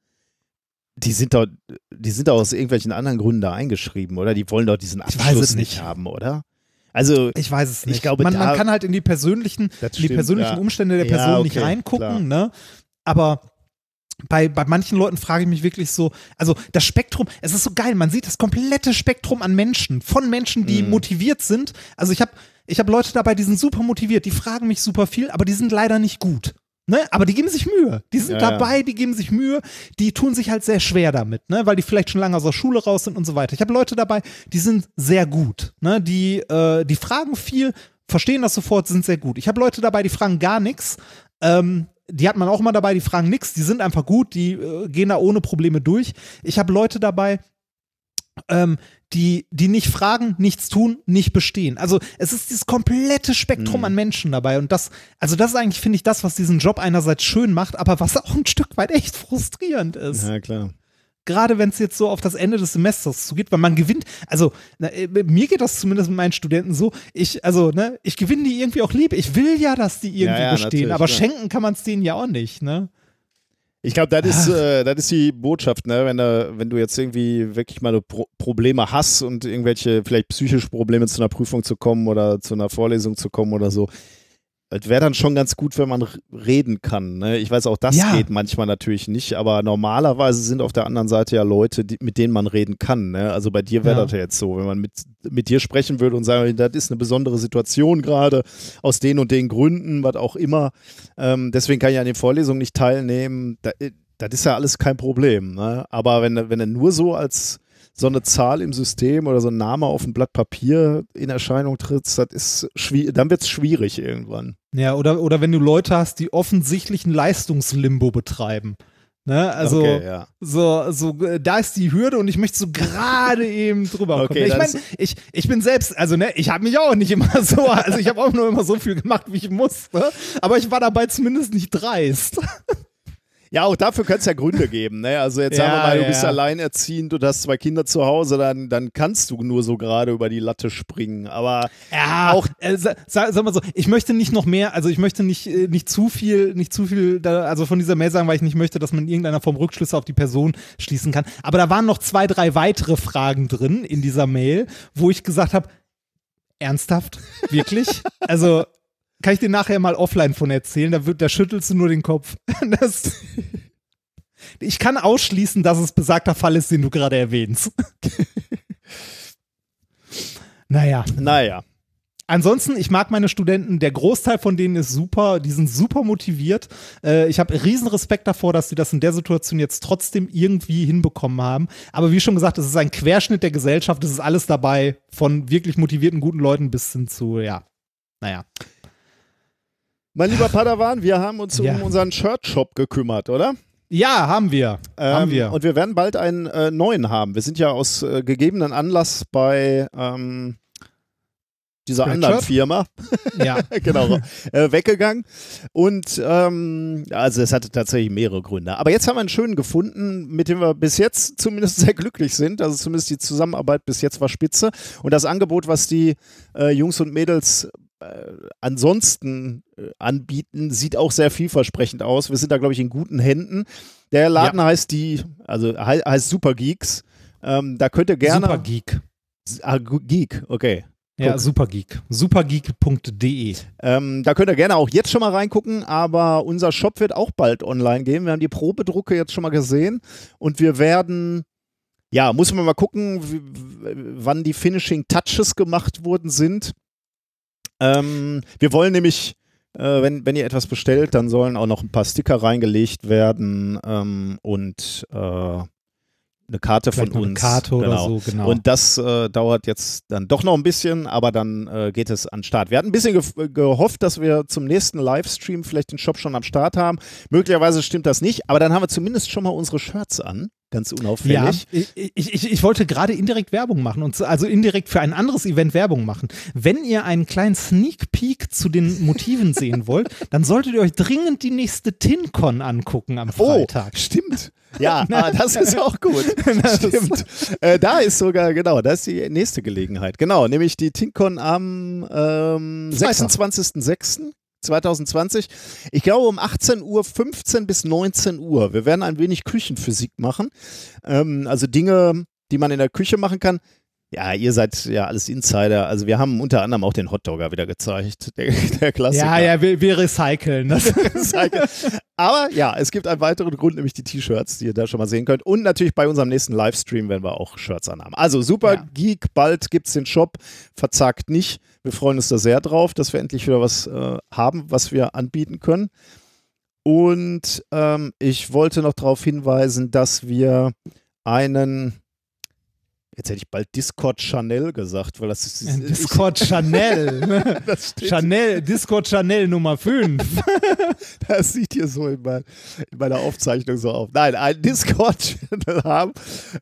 die sind doch, die sind doch aus irgendwelchen anderen Gründen da eingeschrieben, oder? Die wollen doch diesen Abschluss nicht. nicht haben, oder? Also ich weiß es nicht. Ich glaube, man, man kann halt in die persönlichen, in die persönlichen ja. Umstände der Person ja, okay, nicht reingucken, klar. ne? Aber bei, bei manchen Leuten frage ich mich wirklich so, also das Spektrum, es ist so geil, man sieht das komplette Spektrum an Menschen, von Menschen, die mm. motiviert sind. Also ich habe ich hab Leute dabei, die sind super motiviert, die fragen mich super viel, aber die sind leider nicht gut. Ne? Aber die geben sich Mühe. Die sind ja, dabei, ja. die geben sich Mühe, die tun sich halt sehr schwer damit, ne? weil die vielleicht schon lange aus der Schule raus sind und so weiter. Ich habe Leute dabei, die sind sehr gut. Ne? Die, äh, die fragen viel, verstehen das sofort, sind sehr gut. Ich habe Leute dabei, die fragen gar nichts, ähm, die hat man auch immer dabei, die fragen nichts, die sind einfach gut, die äh, gehen da ohne Probleme durch. Ich habe Leute dabei, ähm, die, die nicht fragen, nichts tun, nicht bestehen. Also es ist dieses komplette Spektrum mhm. an Menschen dabei. Und das, also das ist eigentlich, finde ich, das, was diesen Job einerseits schön macht, aber was auch ein Stück weit echt frustrierend ist. Ja, klar gerade wenn es jetzt so auf das Ende des Semesters zugeht, weil man gewinnt, also na, äh, mir geht das zumindest mit meinen Studenten so, ich, also, ne, ich gewinne die irgendwie auch lieb. Ich will ja, dass die irgendwie ja, ja, bestehen, aber ja. schenken kann man es denen ja auch nicht, ne? Ich glaube, das ist, äh, das ist die Botschaft, ne? wenn, da, wenn du jetzt irgendwie wirklich mal Pro Probleme hast und irgendwelche vielleicht psychische Probleme zu einer Prüfung zu kommen oder zu einer Vorlesung zu kommen oder so, es wäre dann schon ganz gut, wenn man reden kann. Ne? Ich weiß auch, das ja. geht manchmal natürlich nicht, aber normalerweise sind auf der anderen Seite ja Leute, die, mit denen man reden kann. Ne? Also bei dir wäre ja. das ja jetzt so, wenn man mit, mit dir sprechen würde und sagen, das ist eine besondere Situation gerade, aus den und den Gründen, was auch immer. Ähm, deswegen kann ich an den Vorlesungen nicht teilnehmen. Da, äh, das ist ja alles kein Problem. Ne? Aber wenn, wenn er nur so als so eine Zahl im System oder so ein Name auf dem Blatt Papier in Erscheinung tritt, das ist dann wird es schwierig irgendwann. Ja, oder, oder wenn du Leute hast, die offensichtlich ein Leistungslimbo betreiben. Ne? Also okay, ja. so, so, da ist die Hürde und ich möchte so gerade eben drüber kommen. Okay, ich meine, ich, ich bin selbst, also ne, ich habe mich auch nicht immer so, also ich habe auch nur immer so viel gemacht, wie ich musste, aber ich war dabei zumindest nicht dreist. Ja, auch dafür könnte es ja Gründe geben. Ne? Also jetzt ja, sagen wir mal, du ja, bist ja. alleinerziehend, du hast zwei Kinder zu Hause, dann, dann kannst du nur so gerade über die Latte springen. Aber ja, auch, äh, sag, sag, mal so, ich möchte nicht noch mehr, also ich möchte nicht, äh, nicht zu viel, nicht zu viel, da, also von dieser Mail sagen, weil ich nicht möchte, dass man in irgendeiner Form Rückschlüsse auf die Person schließen kann. Aber da waren noch zwei, drei weitere Fragen drin in dieser Mail, wo ich gesagt habe, ernsthaft? Wirklich? also kann ich dir nachher mal offline von erzählen, da, wird, da schüttelst du nur den Kopf. Das, ich kann ausschließen, dass es besagter Fall ist, den du gerade erwähnst. naja. Naja. Ansonsten, ich mag meine Studenten, der Großteil von denen ist super, die sind super motiviert. Äh, ich habe riesen Respekt davor, dass sie das in der Situation jetzt trotzdem irgendwie hinbekommen haben. Aber wie schon gesagt, es ist ein Querschnitt der Gesellschaft, es ist alles dabei, von wirklich motivierten, guten Leuten bis hin zu, ja, naja. Mein lieber Padawan, wir haben uns ja. um unseren Shirt-Shop gekümmert, oder? Ja, haben wir. Ähm, haben wir. Und wir werden bald einen äh, neuen haben. Wir sind ja aus äh, gegebenen Anlass bei ähm, dieser Red anderen? Firma, ja. genau, äh, weggegangen. Und ähm, also es hatte tatsächlich mehrere Gründe. Aber jetzt haben wir einen schönen gefunden, mit dem wir bis jetzt zumindest sehr glücklich sind. Also zumindest die Zusammenarbeit bis jetzt war spitze. Und das Angebot, was die äh, Jungs und Mädels ansonsten äh, anbieten, sieht auch sehr vielversprechend aus. Wir sind da, glaube ich, in guten Händen. Der Laden ja. heißt die, also he heißt Super Geeks. Ähm, da könnt ihr gerne. Super Geek. Ah, Geek, okay. Ja, Supergeek. Supergeek.de. Ähm, da könnt ihr gerne auch jetzt schon mal reingucken, aber unser Shop wird auch bald online gehen. Wir haben die Probedrucke jetzt schon mal gesehen und wir werden, ja, muss man mal gucken, wie, wann die Finishing Touches gemacht worden sind. Ähm, wir wollen nämlich, äh, wenn, wenn ihr etwas bestellt, dann sollen auch noch ein paar Sticker reingelegt werden ähm, und äh, eine Karte Vielleicht von uns. Eine Karte genau. oder so, genau. Und das äh, dauert jetzt dann doch noch ein bisschen, aber dann äh, geht es an den Start. Wir hatten ein bisschen ge gehofft, dass wir zum nächsten Livestream vielleicht den Shop schon am Start haben. Möglicherweise stimmt das nicht, aber dann haben wir zumindest schon mal unsere Shirts an ganz unauffällig. Ja, ich, ich, ich wollte gerade indirekt Werbung machen und also indirekt für ein anderes Event Werbung machen. Wenn ihr einen kleinen Sneak Peek zu den Motiven sehen wollt, dann solltet ihr euch dringend die nächste TinCon angucken am oh, Freitag. Oh, stimmt. Ja, ah, das ist auch gut. Stimmt. Äh, da ist sogar, genau, das ist die nächste Gelegenheit. Genau, nämlich die TinCon am ähm, 26.06. 2020. Ich glaube um 18 Uhr, 15 bis 19 Uhr. Wir werden ein wenig Küchenphysik machen. Ähm, also Dinge, die man in der Küche machen kann. Ja, ihr seid ja alles Insider. Also wir haben unter anderem auch den Hotdogger wieder gezeigt, der, der Klassiker. Ja, ja, wir, wir recyceln das. Aber ja, es gibt einen weiteren Grund, nämlich die T-Shirts, die ihr da schon mal sehen könnt. Und natürlich bei unserem nächsten Livestream werden wir auch Shirts anhaben. Also super ja. Geek, bald gibt es den Shop, verzagt nicht. Wir freuen uns da sehr drauf, dass wir endlich wieder was äh, haben, was wir anbieten können. Und ähm, ich wollte noch darauf hinweisen, dass wir einen Jetzt hätte ich bald Discord Chanel gesagt, weil das ist. Discord Chanel. das Chanel, Discord Chanel Nummer 5. das sieht hier so in, mein, in, meiner Aufzeichnung so auf. Nein, ein Discord Channel haben.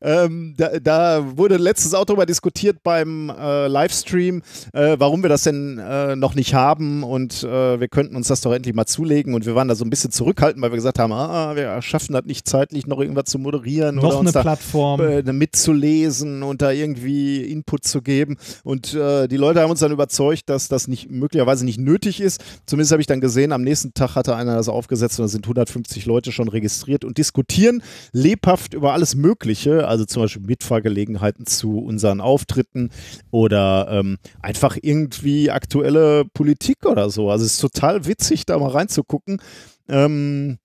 Ähm, da, da, wurde letztens auch darüber diskutiert beim äh, Livestream, äh, warum wir das denn äh, noch nicht haben und äh, wir könnten uns das doch endlich mal zulegen. Und wir waren da so ein bisschen zurückhaltend, weil wir gesagt haben, ah, wir schaffen das nicht zeitlich, noch irgendwas zu moderieren noch oder eine Plattform. Äh, mitzulesen und da irgendwie Input zu geben. Und äh, die Leute haben uns dann überzeugt, dass das nicht möglicherweise nicht nötig ist. Zumindest habe ich dann gesehen, am nächsten Tag hatte einer das aufgesetzt und da sind 150 Leute schon registriert und diskutieren lebhaft über alles Mögliche, also zum Beispiel Mitfahrgelegenheiten zu unseren Auftritten oder ähm, einfach irgendwie aktuelle Politik oder so. Also es ist total witzig, da mal reinzugucken. Ähm,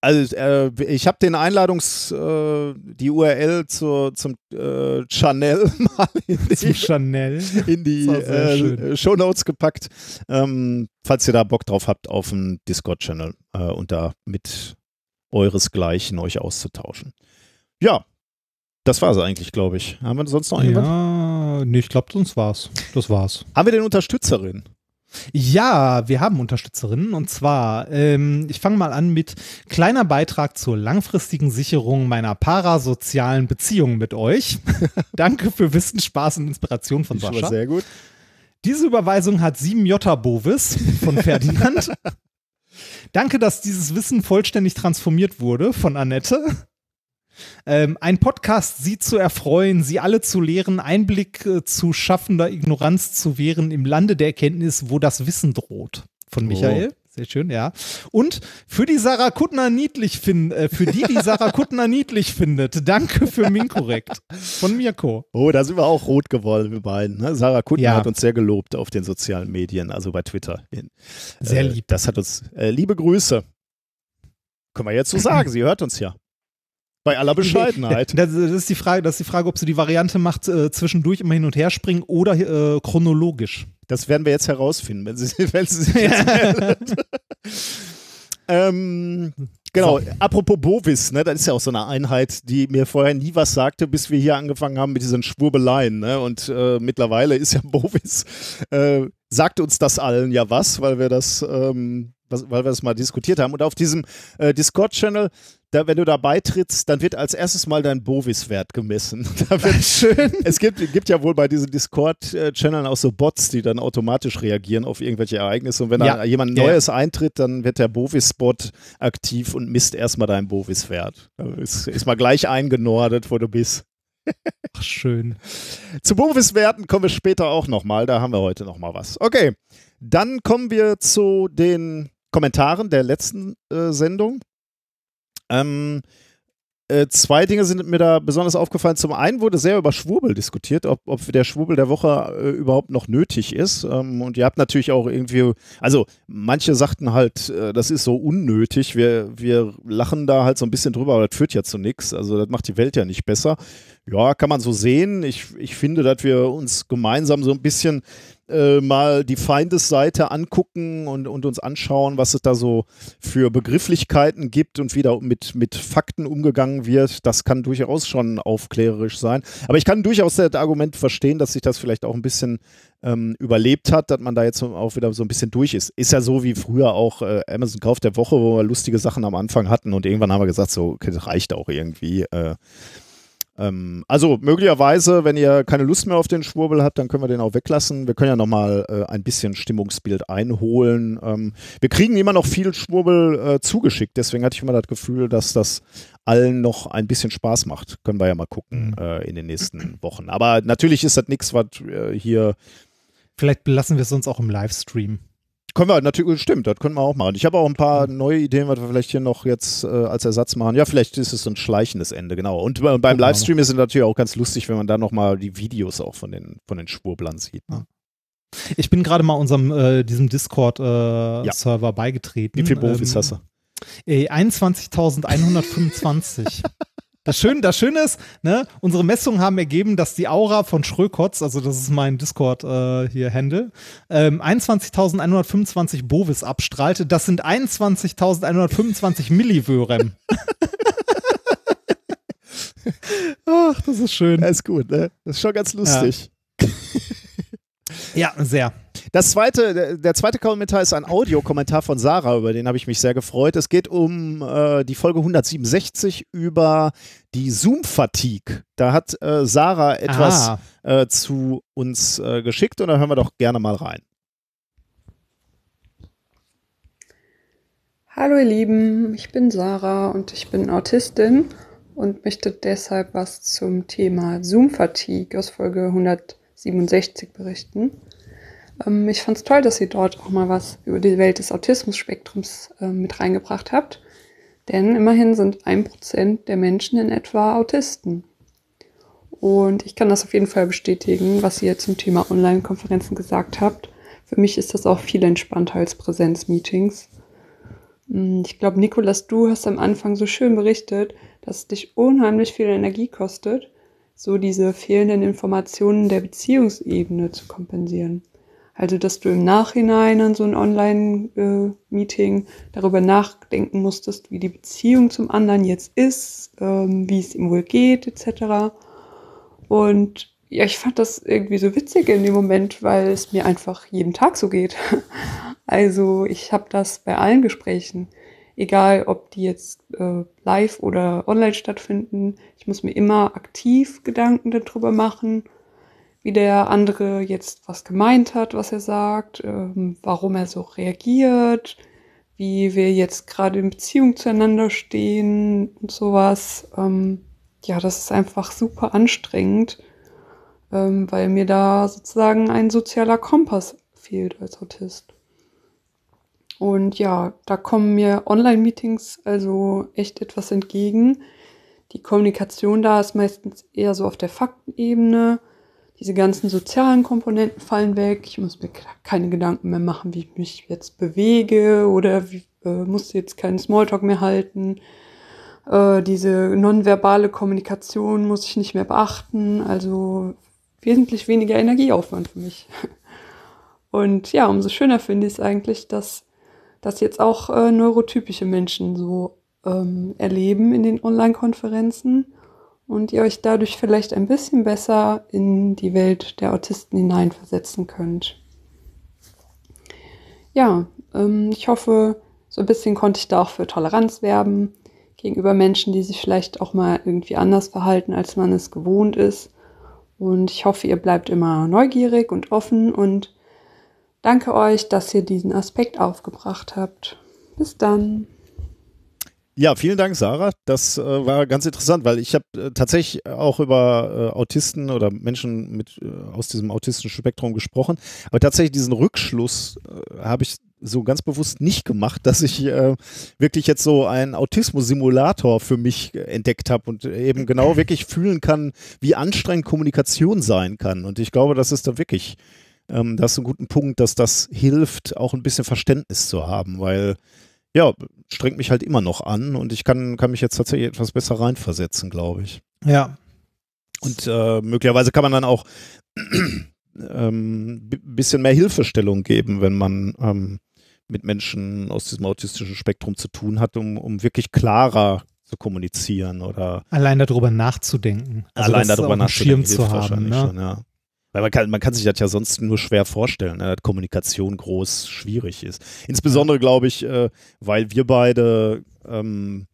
also äh, ich habe den Einladungs, äh, die URL zur, zum äh, Chanel mal in die, Chanel. In die äh, Show Notes gepackt, ähm, falls ihr da Bock drauf habt, auf einen Discord-Channel äh, und da mit euresgleichen euch auszutauschen. Ja, das war es eigentlich, glaube ich. Haben wir sonst noch jemanden? Ja, nee, ich glaube, sonst war's. Das war's. Haben wir den Unterstützerin? Ja, wir haben Unterstützerinnen und zwar, ähm, ich fange mal an mit kleiner Beitrag zur langfristigen Sicherung meiner parasozialen Beziehungen mit euch. Danke für Wissen, Spaß und Inspiration von Sascha. Sehr gut. Diese Überweisung hat sieben Jota Bovis von Ferdinand. Danke, dass dieses Wissen vollständig transformiert wurde von Annette. Ähm, ein Podcast, Sie zu erfreuen, Sie alle zu lehren, Einblick äh, zu schaffender Ignoranz zu wehren im Lande der Erkenntnis, wo das Wissen droht. Von Michael. Oh. Sehr schön, ja. Und für die Sarah Kuttner niedlich finden, äh, für die, die Sarah Kuttner niedlich findet, danke für Minkorrekt von Mirko. Oh, da sind wir auch rot geworden, wir beiden. Ne? Sarah Kuttner ja. hat uns sehr gelobt auf den sozialen Medien, also bei Twitter. Sehr äh, lieb. Das hat uns, äh, liebe Grüße. Können wir jetzt so sagen, sie hört uns ja. Bei aller Bescheidenheit. Das, ist die Frage, das ist die Frage, ob sie die Variante macht, äh, zwischendurch immer hin und her springen oder äh, chronologisch. Das werden wir jetzt herausfinden, wenn sie, wenn sie sich jetzt ähm, Genau, so. apropos Bovis, ne, das ist ja auch so eine Einheit, die mir vorher nie was sagte, bis wir hier angefangen haben mit diesen Schwurbeleien. Ne? Und äh, mittlerweile ist ja Bovis, äh, sagt uns das allen ja was, weil wir das, ähm, was, weil wir das mal diskutiert haben. Und auf diesem äh, Discord-Channel da, wenn du da beitrittst, dann wird als erstes mal dein Bovis-Wert gemessen. Wird, Schön. Es gibt, gibt ja wohl bei diesen Discord-Channeln auch so Bots, die dann automatisch reagieren auf irgendwelche Ereignisse. Und wenn ja. da jemand Neues ja. eintritt, dann wird der Bovis-Bot aktiv und misst erstmal deinen Bovis-Wert. Ist, ist mal gleich eingenordet, wo du bist. Ach, schön. Zu Bovis-Werten kommen wir später auch nochmal. Da haben wir heute nochmal was. Okay, dann kommen wir zu den Kommentaren der letzten äh, Sendung. Ähm, äh, zwei Dinge sind mir da besonders aufgefallen. Zum einen wurde sehr über Schwurbel diskutiert, ob, ob der Schwurbel der Woche äh, überhaupt noch nötig ist. Ähm, und ihr habt natürlich auch irgendwie, also manche sagten halt, äh, das ist so unnötig. Wir, wir lachen da halt so ein bisschen drüber, aber das führt ja zu nichts. Also das macht die Welt ja nicht besser. Ja, kann man so sehen. Ich, ich finde, dass wir uns gemeinsam so ein bisschen äh, mal die Feindesseite angucken und, und uns anschauen, was es da so für Begrifflichkeiten gibt und wie da mit, mit Fakten umgegangen wird. Das kann durchaus schon aufklärerisch sein. Aber ich kann durchaus das Argument verstehen, dass sich das vielleicht auch ein bisschen ähm, überlebt hat, dass man da jetzt auch wieder so ein bisschen durch ist. Ist ja so wie früher auch äh, Amazon Kauf der Woche, wo wir lustige Sachen am Anfang hatten und irgendwann haben wir gesagt, so, okay, das reicht auch irgendwie. Äh, ähm, also möglicherweise, wenn ihr keine Lust mehr auf den Schwurbel habt, dann können wir den auch weglassen. Wir können ja nochmal äh, ein bisschen Stimmungsbild einholen. Ähm, wir kriegen immer noch viel Schwurbel äh, zugeschickt, deswegen hatte ich immer das Gefühl, dass das allen noch ein bisschen Spaß macht. Können wir ja mal gucken mhm. äh, in den nächsten Wochen. Aber natürlich ist das nichts, was äh, hier. Vielleicht belassen wir es uns auch im Livestream. Können wir natürlich, stimmt, das können wir auch machen. Ich habe auch ein paar mhm. neue Ideen, was wir vielleicht hier noch jetzt äh, als Ersatz machen. Ja, vielleicht ist es so ein schleichendes Ende, genau. Und beim Gucken Livestream ist es natürlich auch ganz lustig, wenn man da nochmal die Videos auch von den, von den Schwurblern sieht. Ne? Ich bin gerade mal unserem, äh, diesem Discord-Server äh, ja. beigetreten. Wie viel Profis ähm, hast du? 21.125. Das Schöne, das Schöne ist, ne, unsere Messungen haben ergeben, dass die Aura von Schrökotz, also das ist mein Discord äh, hier Handle, ähm, 21.125 Bovis abstrahlte. Das sind 21.125 Milliwörem. Ach, das ist schön. Das ist gut, ne? Das ist schon ganz lustig. Ja, ja sehr. Das zweite, der zweite Kommentar ist ein Audiokommentar von Sarah, über den habe ich mich sehr gefreut. Es geht um äh, die Folge 167 über die Zoom-Fatigue. Da hat äh, Sarah etwas ah. äh, zu uns äh, geschickt und da hören wir doch gerne mal rein. Hallo ihr Lieben, ich bin Sarah und ich bin Autistin und möchte deshalb was zum Thema Zoom-Fatigue aus Folge 167 berichten. Ähm, ich fand es toll, dass ihr dort auch mal was über die Welt des Autismus-Spektrums äh, mit reingebracht habt. Denn immerhin sind ein Prozent der Menschen in etwa Autisten. Und ich kann das auf jeden Fall bestätigen, was ihr zum Thema Online-Konferenzen gesagt habt. Für mich ist das auch viel entspannter als Präsenzmeetings. Hm, ich glaube, Nikolas, du hast am Anfang so schön berichtet, dass es dich unheimlich viel Energie kostet, so diese fehlenden Informationen der Beziehungsebene zu kompensieren. Also, dass du im Nachhinein an so ein Online-Meeting darüber nachdenken musstest, wie die Beziehung zum anderen jetzt ist, ähm, wie es ihm wohl geht, etc. Und ja, ich fand das irgendwie so witzig in dem Moment, weil es mir einfach jeden Tag so geht. Also ich habe das bei allen Gesprächen, egal ob die jetzt äh, live oder online stattfinden. Ich muss mir immer aktiv Gedanken darüber machen wie der andere jetzt was gemeint hat, was er sagt, ähm, warum er so reagiert, wie wir jetzt gerade in Beziehung zueinander stehen und sowas. Ähm, ja, das ist einfach super anstrengend, ähm, weil mir da sozusagen ein sozialer Kompass fehlt als Autist. Und ja, da kommen mir Online-Meetings also echt etwas entgegen. Die Kommunikation da ist meistens eher so auf der Faktenebene diese ganzen sozialen Komponenten fallen weg. Ich muss mir keine Gedanken mehr machen, wie ich mich jetzt bewege oder wie, äh, muss jetzt keinen Smalltalk mehr halten. Äh, diese nonverbale Kommunikation muss ich nicht mehr beachten. Also wesentlich weniger Energieaufwand für mich. Und ja, umso schöner finde ich es eigentlich, dass das jetzt auch äh, neurotypische Menschen so ähm, erleben in den Online-Konferenzen und ihr euch dadurch vielleicht ein bisschen besser in die Welt der Autisten hineinversetzen könnt. Ja, ähm, ich hoffe, so ein bisschen konnte ich da auch für Toleranz werben gegenüber Menschen, die sich vielleicht auch mal irgendwie anders verhalten, als man es gewohnt ist. Und ich hoffe, ihr bleibt immer neugierig und offen und danke euch, dass ihr diesen Aspekt aufgebracht habt. Bis dann. Ja, vielen Dank, Sarah. Das äh, war ganz interessant, weil ich habe äh, tatsächlich auch über äh, Autisten oder Menschen mit äh, aus diesem autistischen Spektrum gesprochen. Aber tatsächlich diesen Rückschluss äh, habe ich so ganz bewusst nicht gemacht, dass ich äh, wirklich jetzt so einen Autismus-Simulator für mich entdeckt habe und eben genau wirklich fühlen kann, wie anstrengend Kommunikation sein kann. Und ich glaube, das ist da wirklich, ähm, das ist ein guter Punkt, dass das hilft, auch ein bisschen Verständnis zu haben, weil ja, strengt mich halt immer noch an und ich kann, kann mich jetzt tatsächlich etwas besser reinversetzen, glaube ich. Ja. Und äh, möglicherweise kann man dann auch ähm, bisschen mehr Hilfestellung geben, wenn man ähm, mit Menschen aus diesem autistischen Spektrum zu tun hat, um, um wirklich klarer zu kommunizieren oder allein darüber nachzudenken. Also allein darüber nachzudenken, Schirm zu haben. Ne? Schon, ja. Weil man kann, man kann sich das ja sonst nur schwer vorstellen, ne, dass Kommunikation groß schwierig ist. Insbesondere glaube ich, äh, weil wir beide ähm,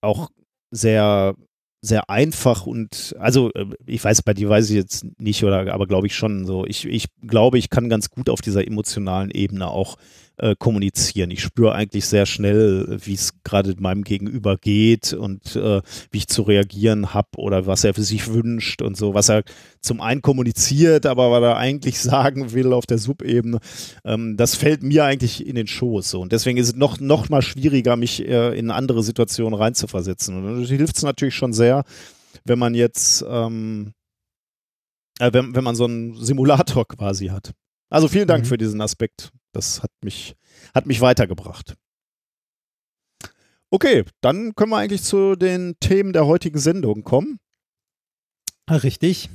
auch sehr sehr einfach und also äh, ich weiß bei dir weiß ich jetzt nicht oder aber glaube ich schon so ich ich glaube ich kann ganz gut auf dieser emotionalen Ebene auch äh, kommunizieren. Ich spüre eigentlich sehr schnell, wie es gerade meinem Gegenüber geht und äh, wie ich zu reagieren habe oder was er für sich wünscht und so, was er zum einen kommuniziert, aber was er eigentlich sagen will auf der Subebene. Ähm, das fällt mir eigentlich in den Schoß. So. Und deswegen ist es noch, noch mal schwieriger, mich äh, in andere Situationen reinzuversetzen. Und da hilft es natürlich schon sehr, wenn man jetzt ähm, äh, wenn, wenn man so einen Simulator quasi hat. Also vielen Dank mhm. für diesen Aspekt. Das hat mich, hat mich weitergebracht. Okay, dann können wir eigentlich zu den Themen der heutigen Sendung kommen. Richtig.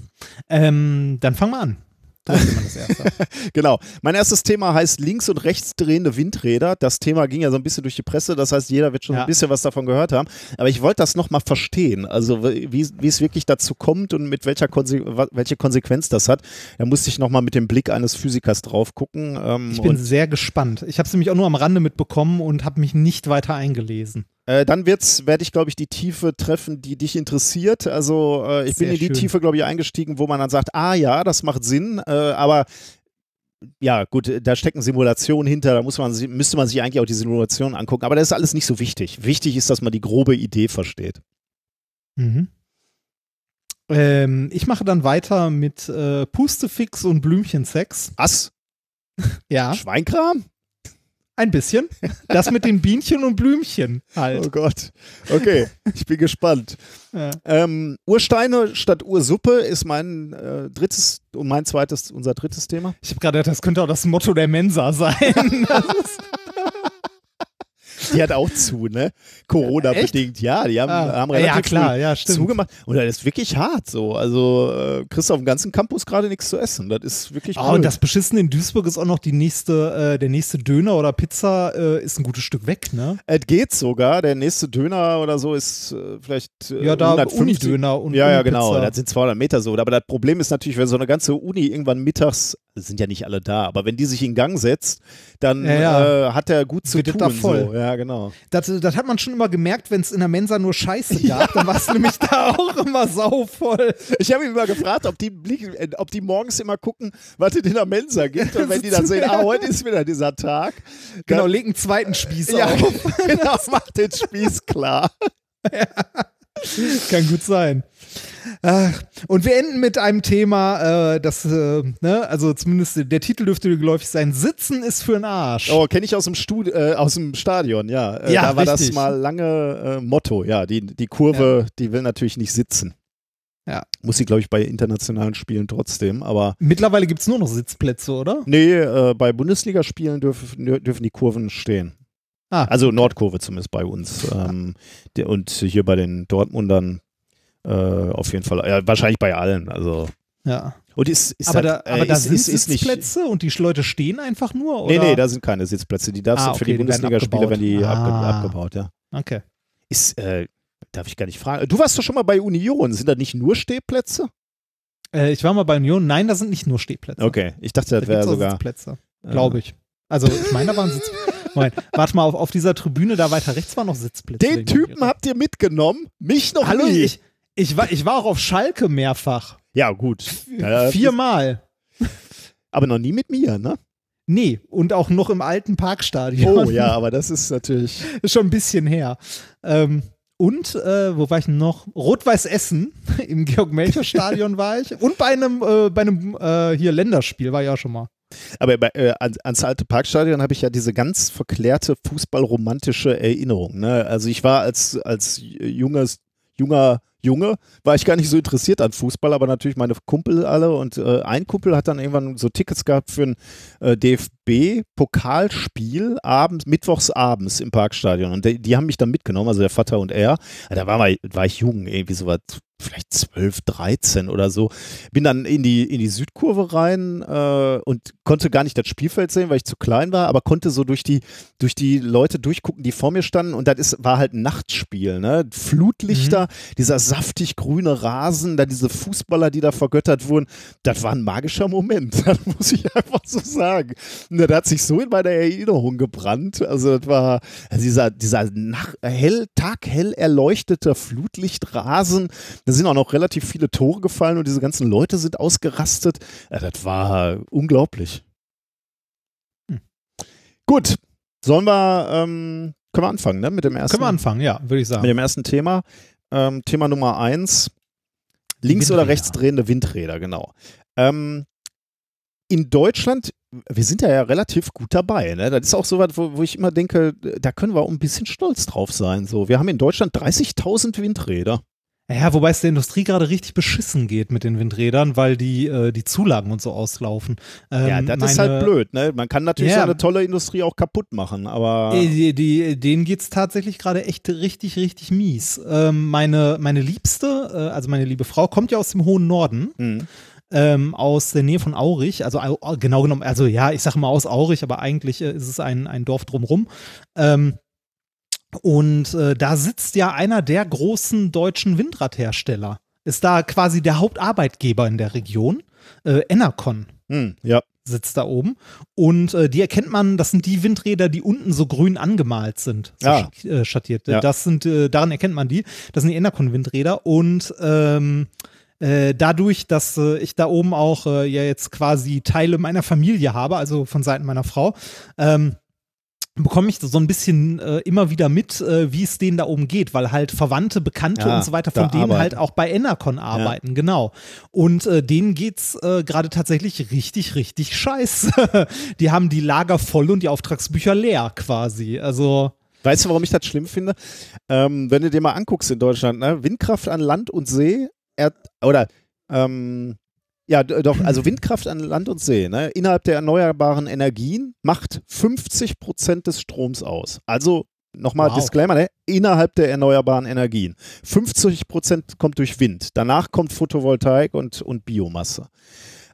Ähm, dann fangen wir an. genau. Mein erstes Thema heißt links und rechts drehende Windräder. Das Thema ging ja so ein bisschen durch die Presse, das heißt, jeder wird schon ja. ein bisschen was davon gehört haben. Aber ich wollte das nochmal verstehen, also wie, wie es wirklich dazu kommt und mit welcher Konse welche Konsequenz das hat. Da musste ich nochmal mit dem Blick eines Physikers drauf gucken. Ähm, ich bin sehr gespannt. Ich habe es nämlich auch nur am Rande mitbekommen und habe mich nicht weiter eingelesen. Äh, dann werde ich, glaube ich, die Tiefe treffen, die dich interessiert. Also äh, ich Sehr bin in die schön. Tiefe, glaube ich, eingestiegen, wo man dann sagt, ah ja, das macht Sinn, äh, aber ja, gut, da stecken Simulationen hinter, da muss man, müsste man sich eigentlich auch die Simulationen angucken, aber das ist alles nicht so wichtig. Wichtig ist, dass man die grobe Idee versteht. Mhm. Ähm, ich mache dann weiter mit äh, Pustefix und Blümchensex. Was? ja. Schweinkram? Ein bisschen. Das mit den Bienchen und Blümchen halt. Oh Gott. Okay, ich bin gespannt. Ja. Ähm, Ursteine statt Ursuppe ist mein äh, drittes und mein zweites, unser drittes Thema. Ich habe gerade gedacht, das könnte auch das Motto der Mensa sein. Die hat auch zu, ne? Corona-bedingt. Ja, die haben, ah. haben relativ ja, klar, ja, stimmt. zugemacht. Und das ist wirklich hart so. Also äh, kriegst du auf dem ganzen Campus gerade nichts zu essen. Das ist wirklich Oh, und das Beschissen in Duisburg ist auch noch die nächste, äh, der nächste Döner oder Pizza äh, ist ein gutes Stück weg, ne? Es geht sogar. Der nächste Döner oder so ist äh, vielleicht äh, Ja, da Uni-Döner und Ja, ja, genau. Das sind 200 Meter so. Aber das Problem ist natürlich, wenn so eine ganze Uni irgendwann mittags sind ja nicht alle da, aber wenn die sich in Gang setzt, dann ja, ja. Äh, hat er gut zu Wird tun. Da voll. So. Ja, genau. Das, das hat man schon immer gemerkt, wenn es in der Mensa nur Scheiße gab, ja. dann war es nämlich da auch immer sauvoll. Ich habe ihn immer gefragt, ob die, ob die morgens immer gucken, was es in der Mensa gibt und wenn die dann sehen, ah, heute ist wieder dieser Tag. Genau, leg einen zweiten Spieß auf. genau, mach den Spieß klar. Kann gut sein. Ach, und wir enden mit einem Thema, äh, das, äh, ne, also zumindest der Titel dürfte geläufig sein. Sitzen ist für den Arsch. Oh, kenne ich aus dem, Stud äh, aus dem Stadion, ja. Äh, ja da war richtig. das mal lange äh, Motto, ja. Die, die Kurve, ja. die will natürlich nicht sitzen. Ja. Muss sie, glaube ich, bei internationalen Spielen trotzdem, aber. Mittlerweile gibt es nur noch Sitzplätze, oder? Nee, äh, bei Bundesligaspielen dürf, dürfen die Kurven stehen. Ah. Also Nordkurve zumindest bei uns. Ähm, und hier bei den Dortmundern äh, auf jeden Fall. Ja, wahrscheinlich bei allen. Also. Ja. Und ist, ist aber halt, da, aber äh, da ist, sind ist, ist Sitzplätze nicht, und die Leute stehen einfach nur? Oder? Nee, nee, da sind keine Sitzplätze. Die darfst ah, okay, für die Bundesligaspiele werden die ah. abge abgebaut, ja. Okay. Ist, äh, darf ich gar nicht fragen. Du warst doch schon mal bei Union. Sind da nicht nur Stehplätze? Äh, ich war mal bei Union. Nein, da sind nicht nur Stehplätze. Okay, ich dachte, das da wäre sogar. Sitzplätze, glaube ich. Also, ich meine, da waren Sitzplätze. Moment, warte mal, auf, auf dieser Tribüne da weiter rechts waren noch Sitzplätze. Den Typen habt ihr mitgenommen, mich noch Hallo, nie. Ich, ich, war, ich war auch auf Schalke mehrfach. Ja, gut. Viermal. Aber noch nie mit mir, ne? Nee, und auch noch im alten Parkstadion. Oh ja, aber das ist natürlich. ist schon ein bisschen her. Ähm, und, äh, wo war ich noch? Rot-Weiß Essen im Georg-Melcher-Stadion war ich. Und bei einem, äh, bei einem äh, hier Länderspiel war ich auch schon mal. Aber bei, äh, ans alte Parkstadion habe ich ja diese ganz verklärte fußballromantische Erinnerung. Ne? Also ich war als, als junges, junger Junge, war ich gar nicht so interessiert an Fußball, aber natürlich meine Kumpel alle und äh, ein Kumpel hat dann irgendwann so Tickets gehabt für ein äh, DFB-Pokalspiel abends, mittwochs abends im Parkstadion und die, die, haben mich dann mitgenommen, also der Vater und er. Da war, war ich jung, irgendwie so was vielleicht 12, 13 oder so. Bin dann in die, in die Südkurve rein äh, und konnte gar nicht das Spielfeld sehen, weil ich zu klein war, aber konnte so durch die, durch die Leute durchgucken, die vor mir standen. Und das ist, war halt ein Nachtspiel. Ne? Flutlichter, mhm. dieser saftig grüne Rasen, da diese Fußballer, die da vergöttert wurden. Das war ein magischer Moment. Das muss ich einfach so sagen. Das hat sich so in meiner Erinnerung gebrannt. Also, das war also dieser, dieser nach, hell, taghell erleuchtete Flutlichtrasen. Das sind auch noch relativ viele Tore gefallen und diese ganzen Leute sind ausgerastet. Ja, das war unglaublich. Hm. Gut, sollen wir, ähm, können wir anfangen, ne? Mit dem ersten. Können wir anfangen, ja, würde ich sagen. Mit dem ersten Thema. Ähm, Thema Nummer eins. Links- Windräder. oder rechts drehende Windräder, genau. Ähm, in Deutschland, wir sind ja, ja relativ gut dabei. Ne? Das ist auch so was, wo, wo, ich immer denke, da können wir auch ein bisschen stolz drauf sein. So, wir haben in Deutschland 30.000 Windräder. Ja, wobei es der Industrie gerade richtig beschissen geht mit den Windrädern, weil die, äh, die Zulagen und so auslaufen. Ähm, ja, das meine, ist halt blöd, ne? Man kann natürlich ja, so eine tolle Industrie auch kaputt machen, aber. Äh, die, die, denen geht es tatsächlich gerade echt richtig, richtig mies. Ähm, meine, meine Liebste, äh, also meine liebe Frau, kommt ja aus dem hohen Norden. Mhm. Ähm, aus der Nähe von Aurich, also genau genommen, also ja, ich sage mal aus Aurich, aber eigentlich äh, ist es ein, ein Dorf drumrum. Ähm, und äh, da sitzt ja einer der großen deutschen Windradhersteller. Ist da quasi der Hauptarbeitgeber in der Region. Äh, Enercon. Hm, ja. Sitzt da oben. Und äh, die erkennt man, das sind die Windräder, die unten so grün angemalt sind. So ja. Äh, schattiert. Ja. Das sind, äh, daran erkennt man die. Das sind die Enercon-Windräder. Und ähm, äh, dadurch, dass äh, ich da oben auch äh, ja jetzt quasi Teile meiner Familie habe, also von Seiten meiner Frau, ähm, bekomme ich so ein bisschen äh, immer wieder mit, äh, wie es denen da oben geht, weil halt Verwandte, Bekannte ja, und so weiter von denen arbeiten. halt auch bei Enercon arbeiten, ja. genau. Und äh, denen geht's äh, gerade tatsächlich richtig, richtig scheiße. die haben die Lager voll und die Auftragsbücher leer quasi. Also Weißt du, warum ich das schlimm finde? Ähm, wenn du dir mal anguckst in Deutschland, ne? Windkraft an Land und See, er, oder ähm, ja, doch, also Windkraft an Land und See, ne? innerhalb der erneuerbaren Energien macht 50 Prozent des Stroms aus. Also nochmal wow. Disclaimer, ne? innerhalb der erneuerbaren Energien. 50 Prozent kommt durch Wind, danach kommt Photovoltaik und, und Biomasse.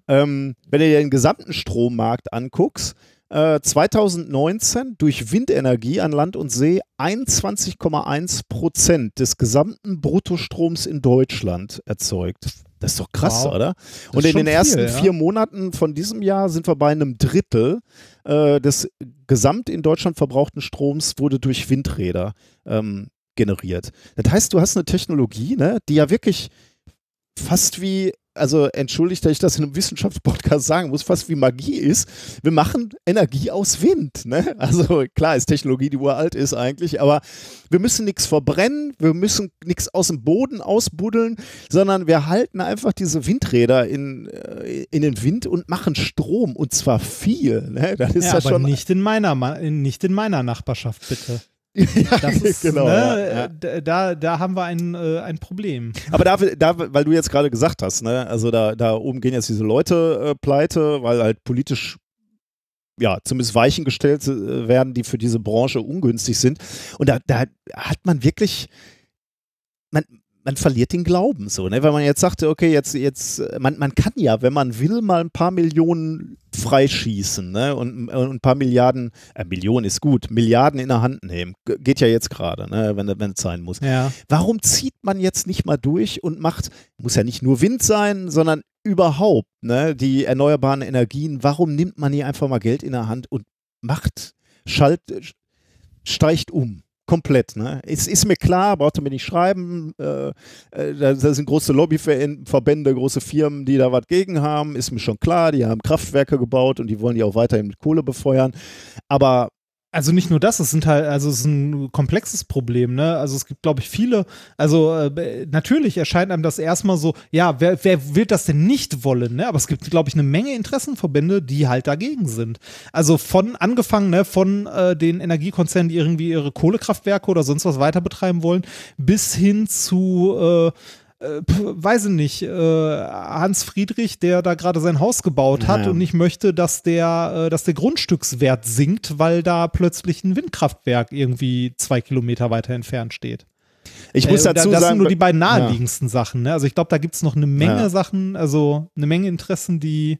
Ähm, wenn du dir den gesamten Strommarkt anguckst, äh, 2019 durch Windenergie an Land und See 21,1 Prozent des gesamten Bruttostroms in Deutschland erzeugt. Das ist doch krass, wow. oder? Und in den ersten viel, ja. vier Monaten von diesem Jahr sind wir bei einem Drittel äh, des gesamt in Deutschland verbrauchten Stroms wurde durch Windräder ähm, generiert. Das heißt, du hast eine Technologie, ne, die ja wirklich fast wie also entschuldigt, dass ich das in einem Wissenschaftspodcast sagen muss, fast wie Magie ist. Wir machen Energie aus Wind. Ne? Also klar ist Technologie, die uralt ist eigentlich, aber wir müssen nichts verbrennen, wir müssen nichts aus dem Boden ausbuddeln, sondern wir halten einfach diese Windräder in, äh, in den Wind und machen Strom und zwar viel. Ne? Das ist ja, ja aber schon nicht in meiner, nicht in meiner Nachbarschaft, bitte. Ja, ist, genau. Ne, ja, ja. Da, da haben wir ein, äh, ein Problem. Aber da, da, weil du jetzt gerade gesagt hast, ne, also da, da oben gehen jetzt diese Leute äh, pleite, weil halt politisch ja, zumindest Weichen gestellt äh, werden, die für diese Branche ungünstig sind. Und da, da hat man wirklich, man, man verliert den Glauben so, ne? Wenn man jetzt sagte, okay, jetzt, jetzt, man, man kann ja, wenn man will, mal ein paar Millionen freischießen, ne? Und, und ein paar Milliarden, äh, Millionen ist gut, Milliarden in der Hand nehmen. Geht ja jetzt gerade, ne? Wenn, wenn es sein muss. Ja. Warum zieht man jetzt nicht mal durch und macht, muss ja nicht nur Wind sein, sondern überhaupt, ne? Die erneuerbaren Energien, warum nimmt man hier einfach mal Geld in der Hand und macht, schalt, steigt um? Komplett. Ne? Es ist mir klar, braucht mir nicht schreiben. Äh, äh, da, da sind große Lobbyverbände, große Firmen, die da was gegen haben. Ist mir schon klar. Die haben Kraftwerke gebaut und die wollen die auch weiterhin mit Kohle befeuern. Aber also nicht nur das, es sind halt, also es ist ein komplexes Problem, ne? Also es gibt, glaube ich, viele, also äh, natürlich erscheint einem das erstmal so, ja, wer, wer will das denn nicht wollen, ne? Aber es gibt, glaube ich, eine Menge Interessenverbände, die halt dagegen sind. Also von angefangen, ne, von äh, den Energiekonzernen, die irgendwie ihre Kohlekraftwerke oder sonst was weiter betreiben wollen, bis hin zu äh, äh, weiß ich nicht, äh, Hans Friedrich, der da gerade sein Haus gebaut hat ja. und nicht möchte, dass der, äh, dass der Grundstückswert sinkt, weil da plötzlich ein Windkraftwerk irgendwie zwei Kilometer weiter entfernt steht. Ich muss äh, dazu das sagen, sind nur die beiden naheliegendsten ja. Sachen. Ne? Also ich glaube, da gibt es noch eine Menge ja. Sachen, also eine Menge Interessen, die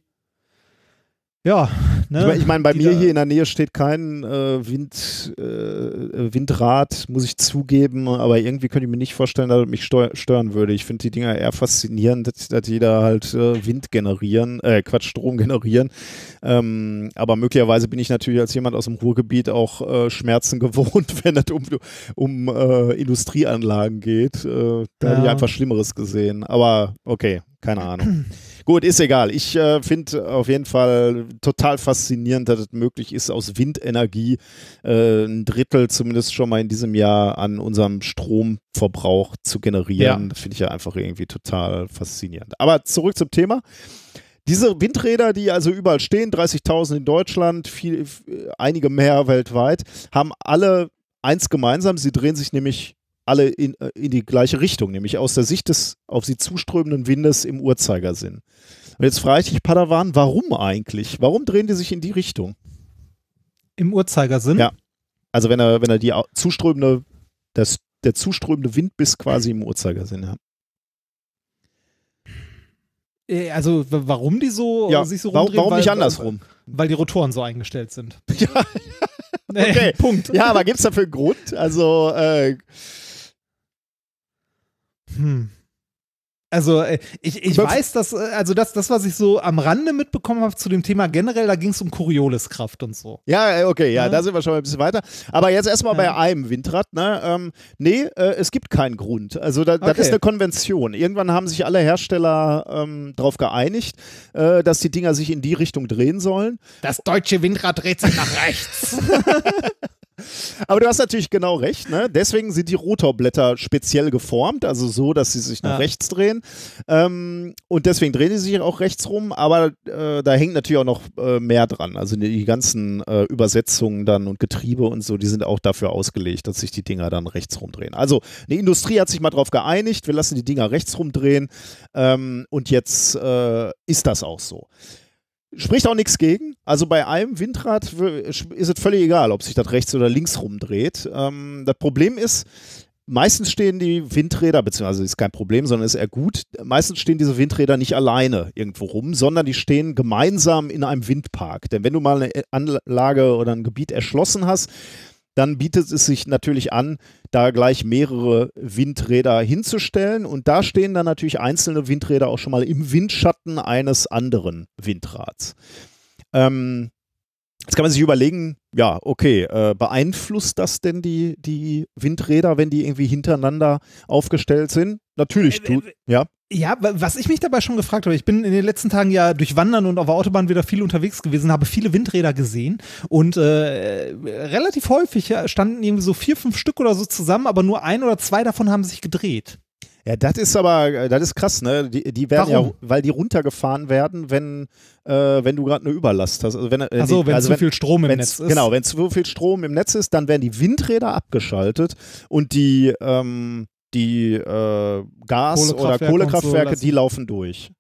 ja, ne? Ich meine, bei mir hier in der Nähe steht kein äh, Wind, äh, Windrad, muss ich zugeben, aber irgendwie könnte ich mir nicht vorstellen, dass es mich stören würde. Ich finde die Dinger eher faszinierend, dass, dass die da halt äh, Wind generieren, äh, Quatsch, Strom generieren. Ähm, aber möglicherweise bin ich natürlich als jemand aus dem Ruhrgebiet auch äh, Schmerzen gewohnt, wenn es um, um äh, Industrieanlagen geht. Äh, da ja. habe ich einfach Schlimmeres gesehen. Aber okay, keine Ahnung. Gut, ist egal. Ich äh, finde auf jeden Fall total faszinierend, dass es möglich ist, aus Windenergie äh, ein Drittel zumindest schon mal in diesem Jahr an unserem Stromverbrauch zu generieren. Ja. Das finde ich ja einfach irgendwie total faszinierend. Aber zurück zum Thema. Diese Windräder, die also überall stehen, 30.000 in Deutschland, viel, einige mehr weltweit, haben alle eins gemeinsam. Sie drehen sich nämlich alle in, äh, in die gleiche Richtung, nämlich aus der Sicht des auf sie zuströmenden Windes im Uhrzeigersinn. Und jetzt frage ich dich, Padawan, warum eigentlich? Warum drehen die sich in die Richtung? Im Uhrzeigersinn? Ja. Also wenn er, wenn er die zuströmende, das, der zuströmende Windbiss quasi im Uhrzeigersinn hat. Äh, also warum die so ja, sich so rumdrehen? Warum weil, nicht andersrum? Weil die Rotoren so eingestellt sind. Ja. okay. Punkt. Ja, aber gibt es dafür einen Grund? Also äh, hm. Also äh, ich, ich weiß, dass, äh, also das, das, was ich so am Rande mitbekommen habe zu dem Thema generell, da ging es um Corioliskraft und so. Ja, äh, okay, ja, ja, da sind wir schon mal ein bisschen weiter. Aber jetzt erstmal ja. bei einem Windrad, ne? Ähm, nee, äh, es gibt keinen Grund. Also da, okay. das ist eine Konvention. Irgendwann haben sich alle Hersteller ähm, darauf geeinigt, äh, dass die Dinger sich in die Richtung drehen sollen. Das deutsche Windrad dreht sich nach rechts. Aber du hast natürlich genau recht, ne? Deswegen sind die Rotorblätter speziell geformt, also so, dass sie sich nach ja. rechts drehen. Ähm, und deswegen drehen sie sich auch rechts rum, aber äh, da hängt natürlich auch noch äh, mehr dran. Also die, ganzen äh, Übersetzungen dann und Getriebe und so, die sind auch dafür ausgelegt, dass sich die Dinger dann rechts rumdrehen. Also eine Industrie hat sich mal darauf geeinigt, wir lassen die Dinger rechts rumdrehen ähm, und jetzt äh, ist das auch so. Spricht auch nichts gegen. Also bei einem Windrad ist es völlig egal, ob sich das rechts oder links rumdreht. Ähm, das Problem ist, meistens stehen die Windräder, beziehungsweise ist kein Problem, sondern ist eher gut, meistens stehen diese Windräder nicht alleine irgendwo rum, sondern die stehen gemeinsam in einem Windpark. Denn wenn du mal eine Anlage oder ein Gebiet erschlossen hast, dann bietet es sich natürlich an, da gleich mehrere Windräder hinzustellen. Und da stehen dann natürlich einzelne Windräder auch schon mal im Windschatten eines anderen Windrads. Ähm, Jetzt kann man sich überlegen, ja, okay, äh, beeinflusst das denn die, die Windräder, wenn die irgendwie hintereinander aufgestellt sind? Natürlich, du, ja. Ja, was ich mich dabei schon gefragt habe, ich bin in den letzten Tagen ja durch Wandern und auf der Autobahn wieder viel unterwegs gewesen, habe viele Windräder gesehen und äh, relativ häufig standen irgendwie so vier, fünf Stück oder so zusammen, aber nur ein oder zwei davon haben sich gedreht. Ja, das ist aber, das ist krass, ne? Die, die werden Warum? ja, weil die runtergefahren werden, wenn, äh, wenn du gerade eine Überlast hast. Also wenn, äh, Achso, wenn also zu viel Strom im Netz ist. Genau, wenn zu viel Strom im Netz ist, dann werden die Windräder abgeschaltet und die, ähm, die äh, Gas- oder Kohlekraftwerke, so die laufen durch.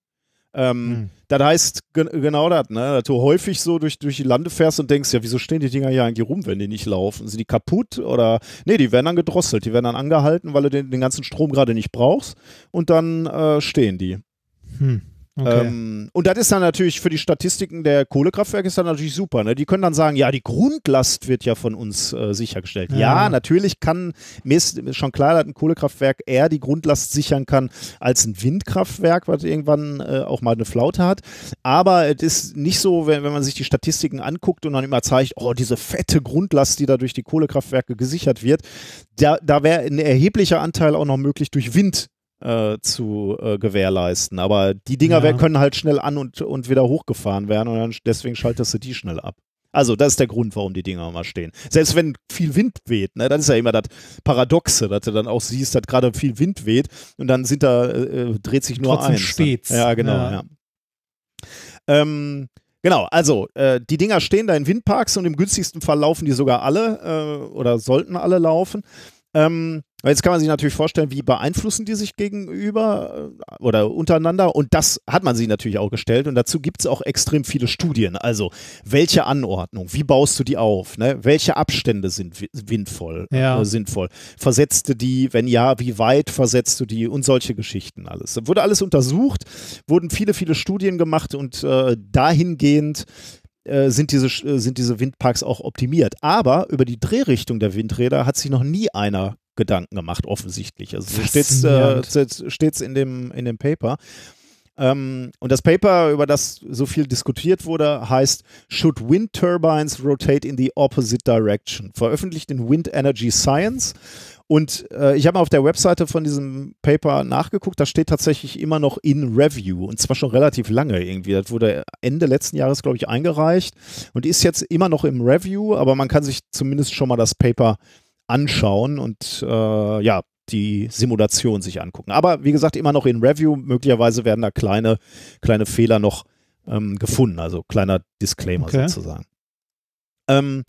Ähm, hm. Das heißt genau das, ne? dass du häufig so durch, durch die Lande fährst und denkst, ja, wieso stehen die Dinger hier eigentlich rum, wenn die nicht laufen? Sind die kaputt oder? Nee, die werden dann gedrosselt, die werden dann angehalten, weil du den, den ganzen Strom gerade nicht brauchst und dann äh, stehen die. Hm. Okay. Ähm, und das ist dann natürlich für die Statistiken der Kohlekraftwerke ist dann natürlich super. Ne? Die können dann sagen, ja, die Grundlast wird ja von uns äh, sichergestellt. Ja. ja. natürlich kann, mir ist schon klar, dass ein Kohlekraftwerk eher die Grundlast sichern kann als ein Windkraftwerk, was irgendwann äh, auch mal eine Flaute hat. Aber es ist nicht so, wenn, wenn man sich die Statistiken anguckt und dann immer zeigt, oh, diese fette Grundlast, die da durch die Kohlekraftwerke gesichert wird, da, da wäre ein erheblicher Anteil auch noch möglich durch Wind äh, zu äh, gewährleisten. Aber die Dinger ja. können halt schnell an und, und wieder hochgefahren werden und dann, deswegen schaltest du die schnell ab. Also, das ist der Grund, warum die Dinger mal stehen. Selbst wenn viel Wind weht, ne, das ist ja immer das Paradoxe, dass du dann auch siehst, dass gerade viel Wind weht und dann sind da, äh, äh dreht sich nur Trotzdem eins. Ne? Steht's. Ja, genau, ja. ja. Ähm, Genau, also äh, die Dinger stehen da in Windparks und im günstigsten Fall laufen die sogar alle äh, oder sollten alle laufen. Ähm, jetzt kann man sich natürlich vorstellen, wie beeinflussen die sich gegenüber äh, oder untereinander. Und das hat man sich natürlich auch gestellt. Und dazu gibt es auch extrem viele Studien. Also, welche Anordnung, wie baust du die auf? Ne? Welche Abstände sind windvoll, ja. äh, sinnvoll? Versetzte die, wenn ja, wie weit versetzt du die und solche Geschichten alles. Da wurde alles untersucht, wurden viele, viele Studien gemacht und äh, dahingehend äh, sind diese, äh, sind diese Windparks auch optimiert. Aber über die Drehrichtung der Windräder hat sich noch nie einer Gedanken gemacht, offensichtlich. Also so steht es äh, in, dem, in dem Paper. Ähm, und das Paper, über das so viel diskutiert wurde, heißt Should Wind Turbines Rotate in the Opposite Direction? Veröffentlicht in Wind Energy Science. Und äh, ich habe auf der Webseite von diesem Paper nachgeguckt, da steht tatsächlich immer noch in Review und zwar schon relativ lange irgendwie. Das wurde Ende letzten Jahres, glaube ich, eingereicht und ist jetzt immer noch im Review, aber man kann sich zumindest schon mal das Paper anschauen und äh, ja, die Simulation sich angucken. Aber wie gesagt, immer noch in Review. Möglicherweise werden da kleine, kleine Fehler noch ähm, gefunden, also kleiner Disclaimer okay. sozusagen. Ähm,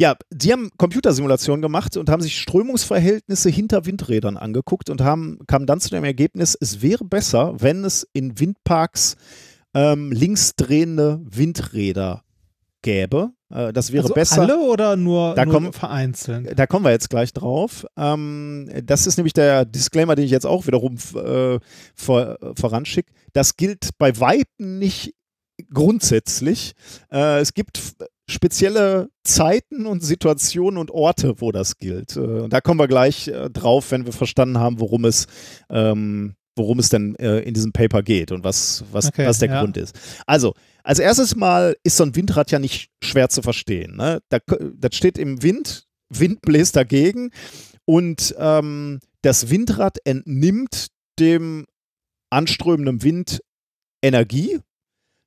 ja, sie haben Computersimulationen gemacht und haben sich Strömungsverhältnisse hinter Windrädern angeguckt und haben, kamen dann zu dem Ergebnis, es wäre besser, wenn es in Windparks ähm, linksdrehende Windräder gäbe. Äh, das wäre also besser. Alle oder nur, da nur kommen, vereinzelt? Da kommen wir jetzt gleich drauf. Ähm, das ist nämlich der Disclaimer, den ich jetzt auch wiederum äh, vor, voranschicke. Das gilt bei Weitem nicht grundsätzlich. Äh, es gibt spezielle Zeiten und Situationen und Orte, wo das gilt. Äh, da kommen wir gleich äh, drauf, wenn wir verstanden haben, worum es, ähm, worum es denn äh, in diesem Paper geht und was, was, okay, was der ja. Grund ist. Also, als erstes Mal ist so ein Windrad ja nicht schwer zu verstehen. Ne? Da, das steht im Wind, Wind bläst dagegen und ähm, das Windrad entnimmt dem anströmenden Wind Energie,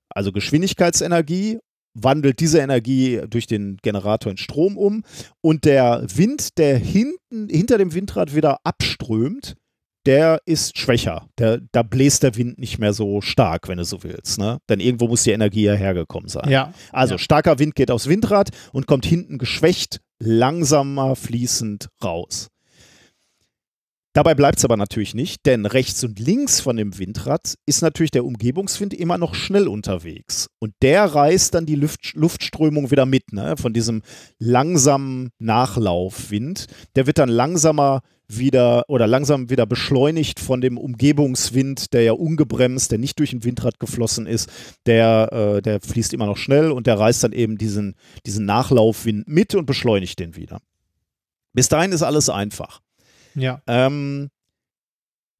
also Geschwindigkeitsenergie wandelt diese Energie durch den Generator in Strom um und der Wind, der hinten hinter dem Windrad wieder abströmt, der ist schwächer. Der, da bläst der Wind nicht mehr so stark, wenn du so willst. Ne? Denn irgendwo muss die Energie ja hergekommen sein. Ja. Also ja. starker Wind geht aufs Windrad und kommt hinten geschwächt, langsamer fließend raus. Dabei bleibt es aber natürlich nicht, denn rechts und links von dem Windrad ist natürlich der Umgebungswind immer noch schnell unterwegs. Und der reißt dann die Luft, Luftströmung wieder mit, ne? von diesem langsamen Nachlaufwind. Der wird dann langsamer wieder oder langsam wieder beschleunigt von dem Umgebungswind, der ja ungebremst, der nicht durch ein Windrad geflossen ist, der, äh, der fließt immer noch schnell und der reißt dann eben diesen, diesen Nachlaufwind mit und beschleunigt den wieder. Bis dahin ist alles einfach. Ja. Ähm,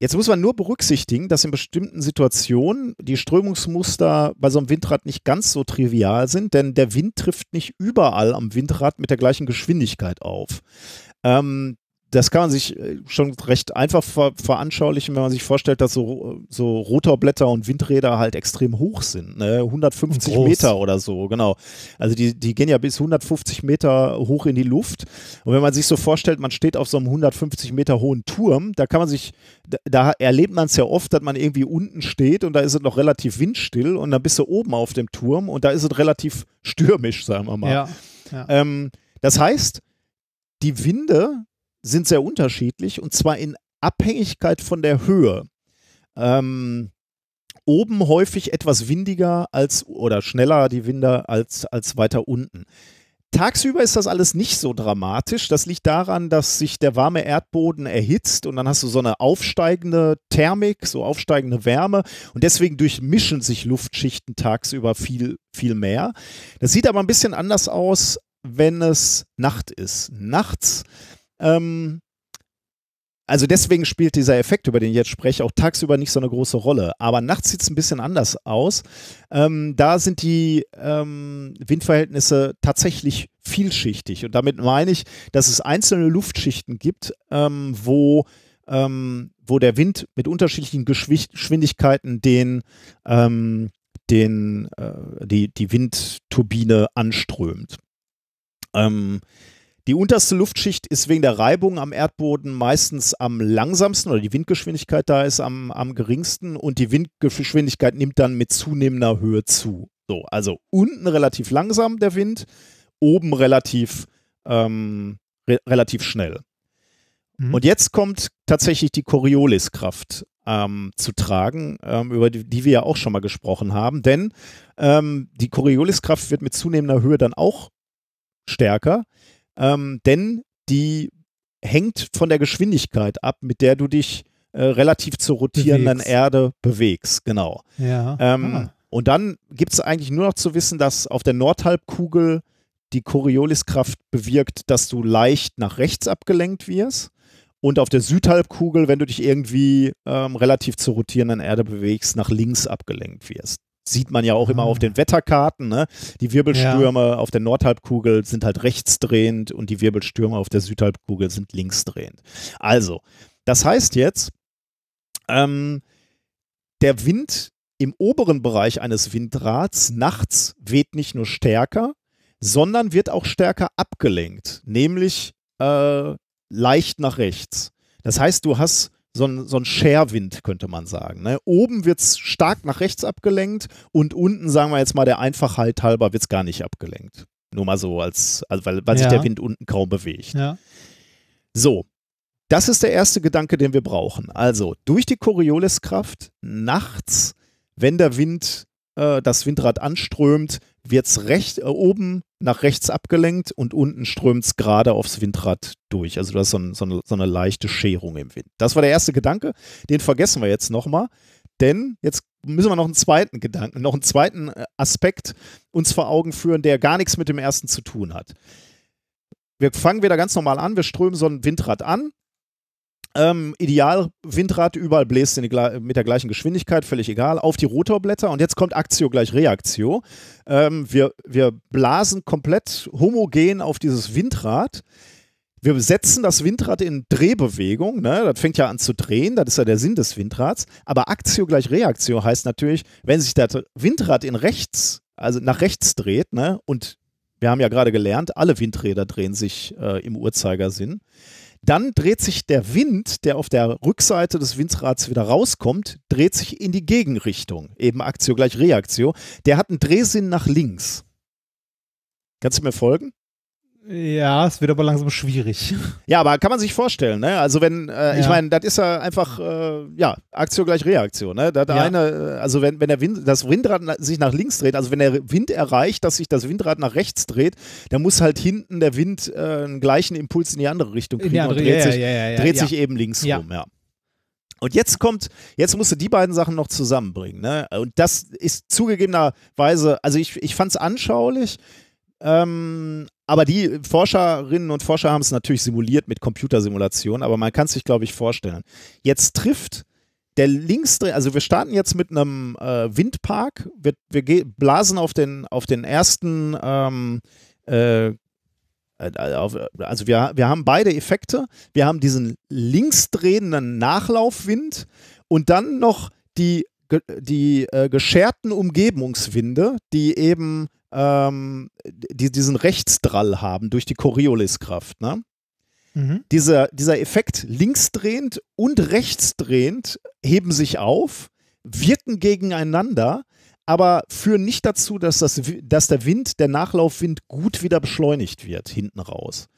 jetzt muss man nur berücksichtigen, dass in bestimmten Situationen die Strömungsmuster bei so einem Windrad nicht ganz so trivial sind, denn der Wind trifft nicht überall am Windrad mit der gleichen Geschwindigkeit auf. Ähm, das kann man sich äh, schon recht einfach ver veranschaulichen, wenn man sich vorstellt, dass so, so Rotorblätter und Windräder halt extrem hoch sind. Ne? 150 Meter oder so, genau. Also die, die gehen ja bis 150 Meter hoch in die Luft. Und wenn man sich so vorstellt, man steht auf so einem 150 Meter hohen Turm, da kann man sich, da, da erlebt man es ja oft, dass man irgendwie unten steht und da ist es noch relativ windstill und dann bist du oben auf dem Turm und da ist es relativ stürmisch, sagen wir mal. Ja, ja. Ähm, das heißt, die Winde sind sehr unterschiedlich und zwar in Abhängigkeit von der Höhe. Ähm, oben häufig etwas windiger als oder schneller die Winde als, als weiter unten. Tagsüber ist das alles nicht so dramatisch. Das liegt daran, dass sich der warme Erdboden erhitzt und dann hast du so eine aufsteigende Thermik, so aufsteigende Wärme und deswegen durchmischen sich Luftschichten tagsüber viel, viel mehr. Das sieht aber ein bisschen anders aus, wenn es Nacht ist. Nachts ähm, also deswegen spielt dieser Effekt, über den ich jetzt spreche, auch tagsüber nicht so eine große Rolle. Aber nachts sieht es ein bisschen anders aus. Ähm, da sind die ähm, Windverhältnisse tatsächlich vielschichtig. Und damit meine ich, dass es einzelne Luftschichten gibt, ähm, wo, ähm, wo der Wind mit unterschiedlichen Geschwindigkeiten den, ähm, den, äh, die, die Windturbine anströmt. Ähm, die unterste Luftschicht ist wegen der Reibung am Erdboden meistens am langsamsten oder die Windgeschwindigkeit da ist am, am geringsten und die Windgeschwindigkeit nimmt dann mit zunehmender Höhe zu. So, also unten relativ langsam der Wind, oben relativ, ähm, re relativ schnell. Mhm. Und jetzt kommt tatsächlich die Corioliskraft ähm, zu tragen, ähm, über die, die, wir ja auch schon mal gesprochen haben, denn ähm, die Corioliskraft wird mit zunehmender Höhe dann auch stärker ähm, denn die hängt von der Geschwindigkeit ab, mit der du dich äh, relativ zur rotierenden bewegst. Erde bewegst. Genau. Ja. Ähm, ah. Und dann gibt es eigentlich nur noch zu wissen, dass auf der Nordhalbkugel die Corioliskraft bewirkt, dass du leicht nach rechts abgelenkt wirst. Und auf der Südhalbkugel, wenn du dich irgendwie ähm, relativ zur rotierenden Erde bewegst, nach links abgelenkt wirst sieht man ja auch immer auf ah. den Wetterkarten. Ne? Die Wirbelstürme ja. auf der Nordhalbkugel sind halt rechtsdrehend und die Wirbelstürme auf der Südhalbkugel sind linksdrehend. Also, das heißt jetzt, ähm, der Wind im oberen Bereich eines Windrads nachts weht nicht nur stärker, sondern wird auch stärker abgelenkt, nämlich äh, leicht nach rechts. Das heißt, du hast so ein, so ein Scherwind, könnte man sagen. Ne? Oben wird es stark nach rechts abgelenkt und unten, sagen wir jetzt mal, der Einfachheit halber, wird es gar nicht abgelenkt. Nur mal so, als, also weil, weil ja. sich der Wind unten kaum bewegt. Ja. So, das ist der erste Gedanke, den wir brauchen. Also durch die Corioliskraft nachts, wenn der Wind äh, das Windrad anströmt, wird es äh, oben nach rechts abgelenkt und unten strömt es gerade aufs Windrad durch. Also du hast so, ein, so, eine, so, eine, leichte Scherung im Wind. Das war der erste Gedanke, den vergessen wir jetzt nochmal. Denn jetzt müssen wir noch einen zweiten Gedanken, noch einen zweiten äh, Aspekt uns vor Augen führen, der gar nichts mit dem ersten zu tun hat. Wir fangen wieder ganz normal an, wir strömen so ein Windrad an, ähm, ideal Windrad, überall bläst mit der gleichen Geschwindigkeit, völlig egal, auf die Rotorblätter und jetzt kommt Aktio gleich Reaktio. Ähm, wir, wir blasen komplett homogen auf dieses Windrad. Wir setzen das Windrad in Drehbewegung, ne? das fängt ja an zu drehen, das ist ja der Sinn des Windrads. Aber Aktio gleich Reaktio heißt natürlich, wenn sich das Windrad in rechts, also nach rechts dreht, ne? und wir haben ja gerade gelernt, alle Windräder drehen sich äh, im Uhrzeigersinn dann dreht sich der Wind, der auf der Rückseite des Windrads wieder rauskommt, dreht sich in die Gegenrichtung. Eben Aktio gleich Reaktio. Der hat einen Drehsinn nach links. Kannst du mir folgen? Ja, es wird aber langsam schwierig. Ja, aber kann man sich vorstellen, ne? Also wenn, äh, ja. ich meine, das ist ja einfach, äh, ja, Aktion gleich Reaktion, ne? Das ja. eine, äh, also wenn, wenn der Wind, das Windrad sich nach links dreht, also wenn der Wind erreicht, dass sich das Windrad nach rechts dreht, dann muss halt hinten der Wind äh, einen gleichen Impuls in die andere Richtung kriegen andere, und dreht, ja, sich, dreht sich eben links rum, ja. Und jetzt kommt, jetzt musst du die beiden Sachen noch zusammenbringen. Ne? Und das ist zugegebenerweise, also ich, ich fand es anschaulich, ähm, aber die Forscherinnen und Forscher haben es natürlich simuliert mit Computersimulationen, aber man kann es sich, glaube ich, vorstellen. Jetzt trifft der linksdreh, also wir starten jetzt mit einem äh, Windpark, wir, wir blasen auf den, auf den ersten, ähm, äh, äh, auf, also wir, wir haben beide Effekte. Wir haben diesen linksdrehenden Nachlaufwind und dann noch die, die äh, gescherten Umgebungswinde, die eben ähm, die diesen Rechtsdrall haben durch die Corioliskraft. Ne? Mhm. Dieser, dieser Effekt linksdrehend und rechtsdrehend heben sich auf, wirken gegeneinander, aber führen nicht dazu, dass, das, dass der Wind, der Nachlaufwind gut wieder beschleunigt wird, hinten raus.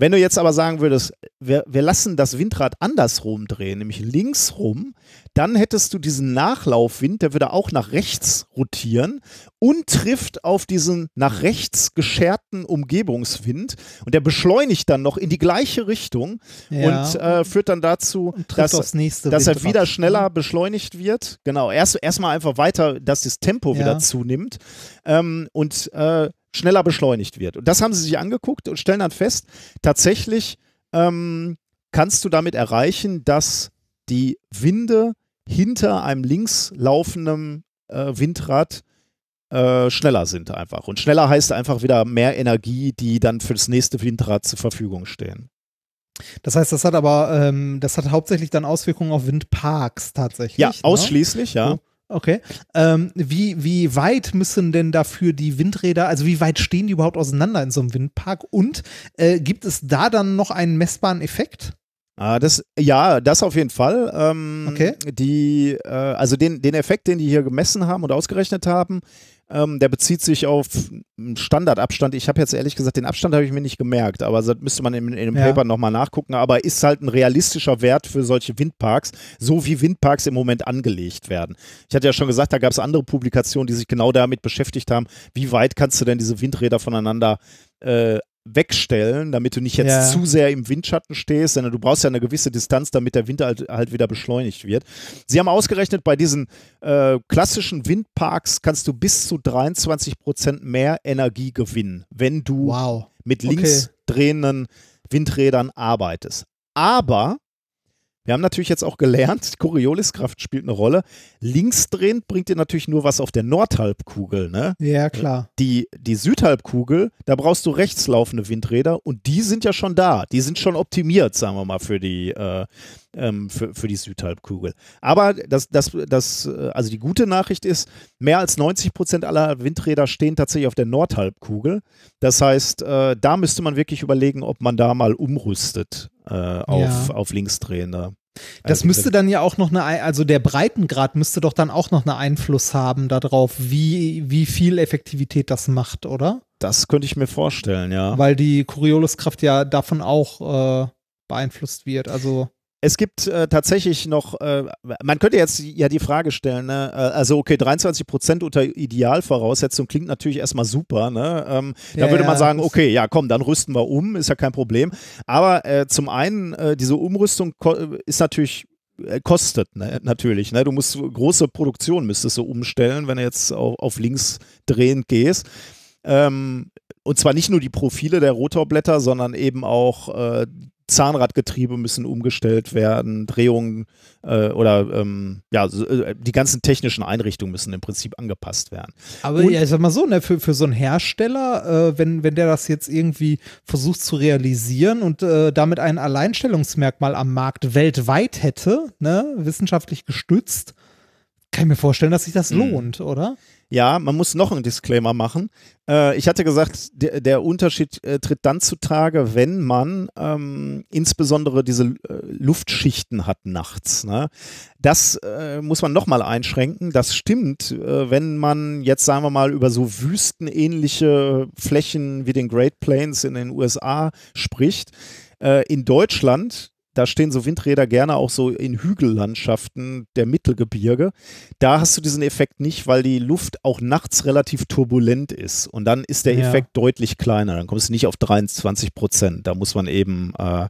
Wenn du jetzt aber sagen würdest, wir, wir lassen das Windrad andersrum drehen, nämlich links rum, dann hättest du diesen Nachlaufwind, der würde auch nach rechts rotieren und trifft auf diesen nach rechts gescherten Umgebungswind und der beschleunigt dann noch in die gleiche Richtung Ja. und äh, führt dann dazu, dass, dass er wieder schneller beschleunigt wird. Genau, erst erstmal einfach weiter, dass das Tempo Ja. wieder zunimmt ähm, und äh, schneller beschleunigt wird. Und das haben sie sich angeguckt und stellen dann fest, tatsächlich ähm, kannst du damit erreichen, dass die Winde hinter einem links laufenden äh, Windrad äh, schneller sind einfach. Und schneller heißt einfach wieder mehr Energie, die dann für das nächste Windrad zur Verfügung stehen. Das heißt, das hat aber, ähm, das hat hauptsächlich dann Auswirkungen auf Windparks tatsächlich. Ja, ne? ausschließlich, ja. Okay. Ähm, wie, wie weit müssen denn dafür die Windräder, also wie weit stehen die überhaupt auseinander in so einem Windpark? Und äh, gibt es da dann noch einen messbaren Effekt? Ah, das, ja, das auf jeden Fall. Ähm, Okay. Die, äh, also den, den Effekt, den die hier gemessen haben und ausgerechnet haben, ähm, der bezieht sich auf einen Standardabstand. Ich habe jetzt ehrlich gesagt, den Abstand habe ich mir nicht gemerkt, aber das müsste man in, in dem Ja. Paper nochmal nachgucken. Aber ist halt ein realistischer Wert für solche Windparks, so wie Windparks im Moment angelegt werden. Ich hatte ja schon gesagt, da gab es andere Publikationen, die sich genau damit beschäftigt haben, wie weit kannst du denn diese Windräder voneinander äh, wegstellen, damit du nicht jetzt Ja. zu sehr im Windschatten stehst, sondern du brauchst ja eine gewisse Distanz, damit der Wind halt, halt wieder beschleunigt wird. Sie haben ausgerechnet, bei diesen äh, klassischen Windparks kannst du bis zu 23 Prozent mehr Energie gewinnen, wenn du Wow. mit Okay. links drehenden Windrädern arbeitest. Aber wir haben natürlich jetzt auch gelernt, Corioliskraft spielt eine Rolle. Linksdrehend bringt dir natürlich nur was auf der Nordhalbkugel. Ne? Ja, klar. Die, die Südhalbkugel, da brauchst du rechtslaufende Windräder und die sind ja schon da. Die sind schon optimiert, sagen wir mal, für die, äh, ähm, für, für die Südhalbkugel. Aber das, das, das, äh, also die gute Nachricht ist, mehr als 90 Prozent aller Windräder stehen tatsächlich auf der Nordhalbkugel. Das heißt, äh, da müsste man wirklich überlegen, ob man da mal umrüstet äh, auf, Ja. auf Linksdrehende. Das Also müsste dann ja auch noch eine, Ei- also der Breitengrad müsste doch dann auch noch einen Einfluss haben darauf, wie, wie viel Effektivität das macht, oder? Das könnte ich mir vorstellen, ja. Weil die Corioliskraft ja davon auch äh, beeinflusst wird. Also Es gibt äh, tatsächlich noch, äh, man könnte jetzt ja die Frage stellen, ne? äh, also okay, 23 Prozent unter Idealvoraussetzung klingt natürlich erstmal super, ne? Ähm, da Ja, würde ja, man sagen, okay, ja komm, dann rüsten wir um, ist ja kein Problem. Aber äh, zum einen, äh, diese Umrüstung ist natürlich äh, kostet ne? natürlich. Ne? Du musst große Produktion müsstest du umstellen, wenn du jetzt auf, auf links drehend gehst. Ähm, und zwar nicht nur die Profile der Rotorblätter, sondern eben auch äh, Zahnradgetriebe müssen umgestellt werden, Drehungen äh, oder ähm, ja, so, äh, die ganzen technischen Einrichtungen müssen im Prinzip angepasst werden. Aber Und- ja, ich sag mal so, ne, für, für so einen Hersteller, äh, wenn, wenn der das jetzt irgendwie versucht zu realisieren und äh, damit ein Alleinstellungsmerkmal am Markt weltweit hätte, ne, wissenschaftlich gestützt, kann ich mir vorstellen, dass sich das Mhm. lohnt, oder? Ja, man muss noch einen Disclaimer machen. Äh, ich hatte gesagt, der, der Unterschied äh, tritt dann zutage, wenn man ähm, insbesondere diese äh, Luftschichten hat nachts. Ne? Das äh, muss man nochmal einschränken. Das stimmt, äh, wenn man jetzt, sagen wir mal, über so wüstenähnliche Flächen wie den Great Plains in den USA spricht. Äh, in Deutschland da stehen so Windräder gerne auch so in Hügellandschaften der Mittelgebirge. Da hast du diesen Effekt nicht, weil die Luft auch nachts relativ turbulent ist. Und dann ist der Ja. Effekt deutlich kleiner. Dann kommst du nicht auf 23 Prozent. Da muss man eben äh,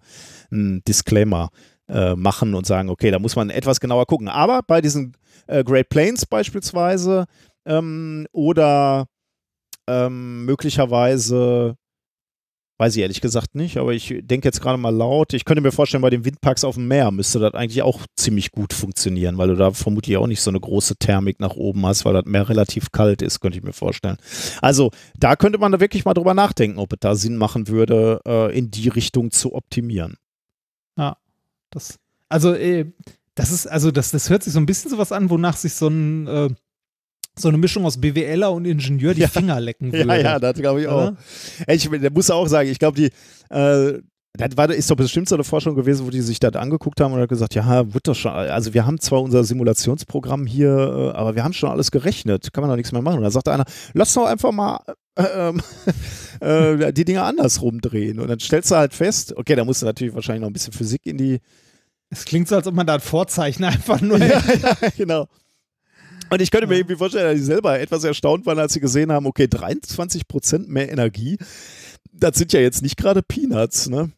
einen Disclaimer äh, machen und sagen, okay, da muss man etwas genauer gucken. Aber bei diesen äh, Great Plains beispielsweise ähm, oder ähm, möglicherweise Weiß ich ehrlich gesagt nicht, aber ich denke jetzt gerade mal laut. Ich könnte mir vorstellen, bei den Windparks auf dem Meer müsste das eigentlich auch ziemlich gut funktionieren, weil du da vermutlich auch nicht so eine große Thermik nach oben hast, weil das Meer relativ kalt ist, könnte ich mir vorstellen. Also da könnte man da wirklich mal drüber nachdenken, ob es da Sinn machen würde, äh, in die Richtung zu optimieren. Das, also, äh, das ist, also das, das hört sich so ein bisschen sowas an, wonach sich so ein äh, so eine Mischung aus BWLer und Ingenieur die Ja. Finger lecken würde. Ja, ja, das glaube ich auch. Ey, Ich muss auch sagen, ich glaube, die, äh, Das war, ist doch bestimmt so eine Forschung gewesen, wo die sich das angeguckt haben und hat gesagt, ja, wird doch schon, also wir haben zwar unser Simulationsprogramm hier, äh, aber wir haben schon alles gerechnet, kann man doch nichts mehr machen. Und da sagte einer, lass doch einfach mal äh, äh, die Dinge andersrum drehen. Und dann stellst du halt fest, okay, da musst du natürlich wahrscheinlich noch ein bisschen Physik in die. Es klingt so, als ob man da ein Vorzeichen einfach nur. ja, ja, genau. Und ich könnte mir irgendwie vorstellen, dass die selber etwas erstaunt waren, als sie gesehen haben, okay, 23 Prozent mehr Energie, das sind ja jetzt nicht gerade Peanuts, ne?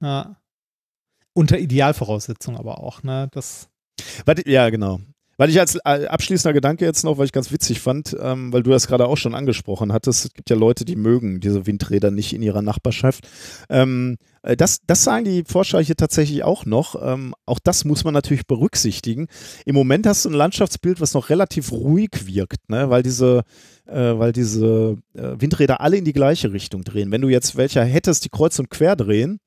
Ja. Unter Idealvoraussetzungen aber auch, ne? Das. Ja, genau. Weil ich als äh, abschließender Gedanke jetzt noch, weil ich ganz witzig fand, ähm, weil du das gerade auch schon angesprochen hattest, es gibt ja Leute, die mögen diese Windräder nicht in ihrer Nachbarschaft. Ähm, äh, das, das sagen die Forscher hier tatsächlich auch noch. Ähm, auch das muss man natürlich berücksichtigen. Im Moment hast du ein Landschaftsbild, was noch relativ ruhig wirkt, ne? weil diese, äh, weil diese äh, Windräder alle in die gleiche Richtung drehen. Wenn du jetzt welche hättest, die kreuz und quer drehen,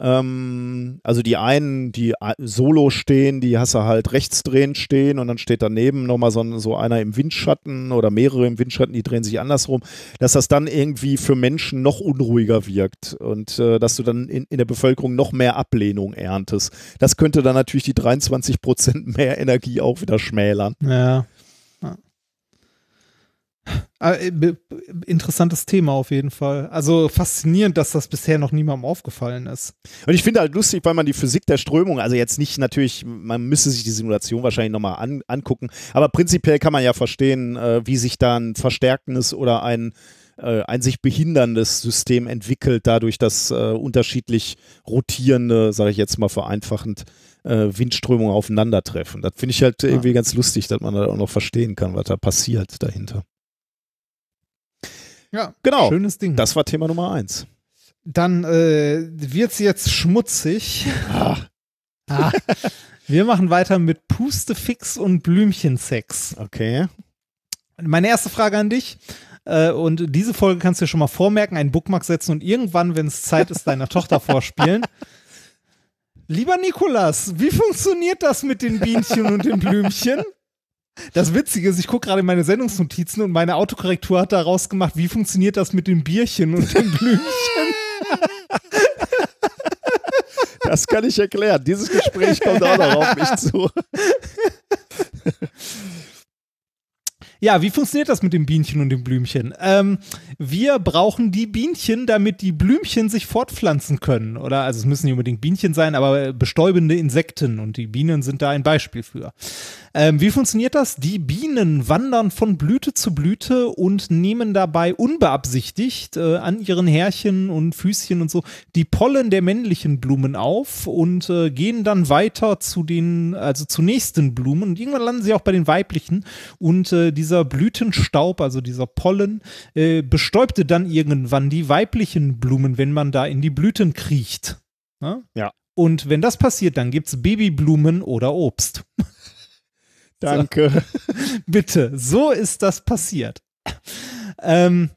ähm, also die einen, die solo stehen, die hast du halt rechtsdrehend stehen und dann steht daneben nochmal so, so einer im Windschatten oder mehrere im Windschatten, die drehen sich andersrum, dass das dann irgendwie für Menschen noch unruhiger wirkt und äh, dass du dann in, in der Bevölkerung noch mehr Ablehnung erntest. Das könnte dann natürlich die 23 Prozent mehr Energie auch wieder schmälern. Ja. Äh, interessantes Thema auf jeden Fall. Also faszinierend, dass das bisher noch niemandem aufgefallen ist. Und ich finde halt lustig, weil man die Physik der Strömung, also jetzt nicht natürlich, man müsste sich die Simulation wahrscheinlich nochmal an, angucken, aber prinzipiell kann man ja verstehen, äh, wie sich da ein verstärkendes oder ein äh, ein sich behinderndes System entwickelt, dadurch, dass unterschiedlich rotierende, sage ich jetzt mal vereinfachend, Windströmungen aufeinandertreffen. Das finde ich halt ja. irgendwie ganz lustig, dass man da auch noch verstehen kann, was da passiert dahinter. Ja, genau. Schönes Ding. Das war Thema Nummer eins. Dann äh, wird es jetzt schmutzig. Ah. ah. Wir machen weiter mit Pustefix und Blümchensex. Okay. Meine erste Frage an dich. Äh, und diese Folge kannst du dir schon mal vormerken, einen Bookmark setzen und irgendwann, wenn es Zeit ist, deiner Tochter vorspielen. Lieber Nikolas, wie funktioniert das mit den Bienchen und den Blümchen? Das Witzige ist, ich gucke gerade in meine Sendungsnotizen und meine Autokorrektur hat daraus gemacht, wie funktioniert das mit dem Bierchen und dem Blümchen. Das kann ich erklären. Dieses Gespräch kommt auch noch auf mich zu. Ja, wie funktioniert das mit dem Bienchen und dem Blümchen? Ähm, wir brauchen die Bienchen, damit die Blümchen sich fortpflanzen können. Oder, also es müssen nicht unbedingt Bienchen sein, aber bestäubende Insekten und die Bienen sind da ein Beispiel für. Ähm, wie funktioniert das? Die Bienen wandern von Blüte zu Blüte und nehmen dabei unbeabsichtigt äh, an ihren Härchen und Füßchen und so die Pollen der männlichen Blumen auf und äh, gehen dann weiter zu den, also zu nächsten Blumen und irgendwann landen sie auch bei den weiblichen und äh, dieser Blütenstaub, also dieser Pollen, äh, bestäubte dann irgendwann die weiblichen Blumen, wenn man da in die Blüten kriecht. Ne? Ja. Und wenn das passiert, dann gibt es Babyblumen oder Obst. Danke. So. Bitte, so ist das passiert. Ähm,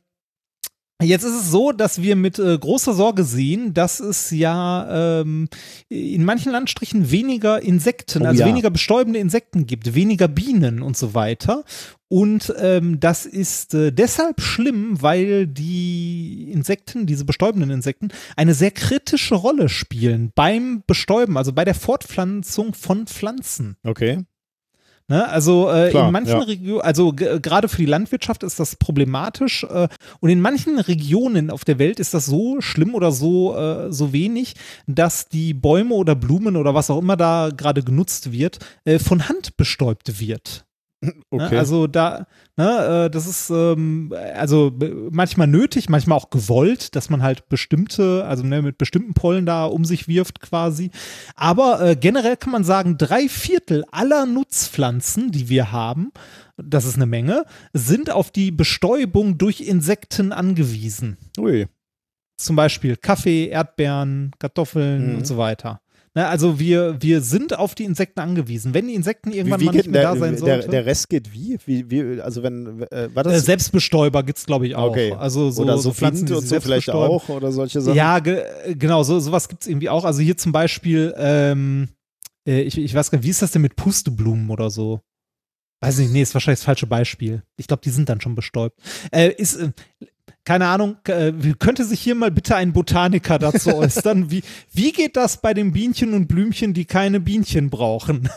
Jetzt ist es so, dass wir mit äh, großer Sorge sehen, dass es ja ähm, in manchen Landstrichen weniger Insekten, oh, also ja. weniger bestäubende Insekten gibt, weniger Bienen und so weiter. Und ähm, das ist äh, deshalb schlimm, weil die Insekten, diese bestäubenden Insekten, eine sehr kritische Rolle spielen beim Bestäuben, also bei der Fortpflanzung von Pflanzen. Okay. Ne? Also äh, Klar, in manchen ja. Regionen, also gerade für die Landwirtschaft ist das problematisch äh, und in manchen Regionen auf der Welt ist das so schlimm oder so, äh, so wenig, dass die Bäume oder Blumen oder was auch immer da gerade genutzt wird, äh, von Hand bestäubt wird. Ne, okay. Also da, ne, äh, das ist ähm, also manchmal nötig, manchmal auch gewollt, dass man halt bestimmte, also ne, mit bestimmten Pollen da um sich wirft quasi. Aber äh, generell kann man sagen, drei Viertel aller Nutzpflanzen, die wir haben, das ist eine Menge, sind auf die Bestäubung durch Insekten angewiesen. Ui. Zum Beispiel Kaffee, Erdbeeren, Kartoffeln mhm. und so weiter. Ne, also wir, wir sind auf die Insekten angewiesen. Wenn die Insekten irgendwann wie, wie mal nicht mehr der, da sein sollten. Der, der, Rest geht wie? wie, wie also wenn, äh, war das? Äh, Selbstbestäuber gibt es, glaube ich, auch. Okay. Also so, oder so, so Pflanzen und so vielleicht auch oder solche Sachen. Ja, ge genau, so, sowas gibt es irgendwie auch. Also hier zum Beispiel, ähm, äh, ich, ich weiß gar nicht, wie ist das denn mit Pusteblumen oder so? Weiß nicht, nee, ist wahrscheinlich das falsche Beispiel. Ich glaube, die sind dann schon bestäubt. Äh, ist, äh, keine Ahnung, äh, könnte sich hier mal bitte ein Botaniker dazu äußern? wie, wie geht das bei den Bienchen und Blümchen, die keine Bienchen brauchen?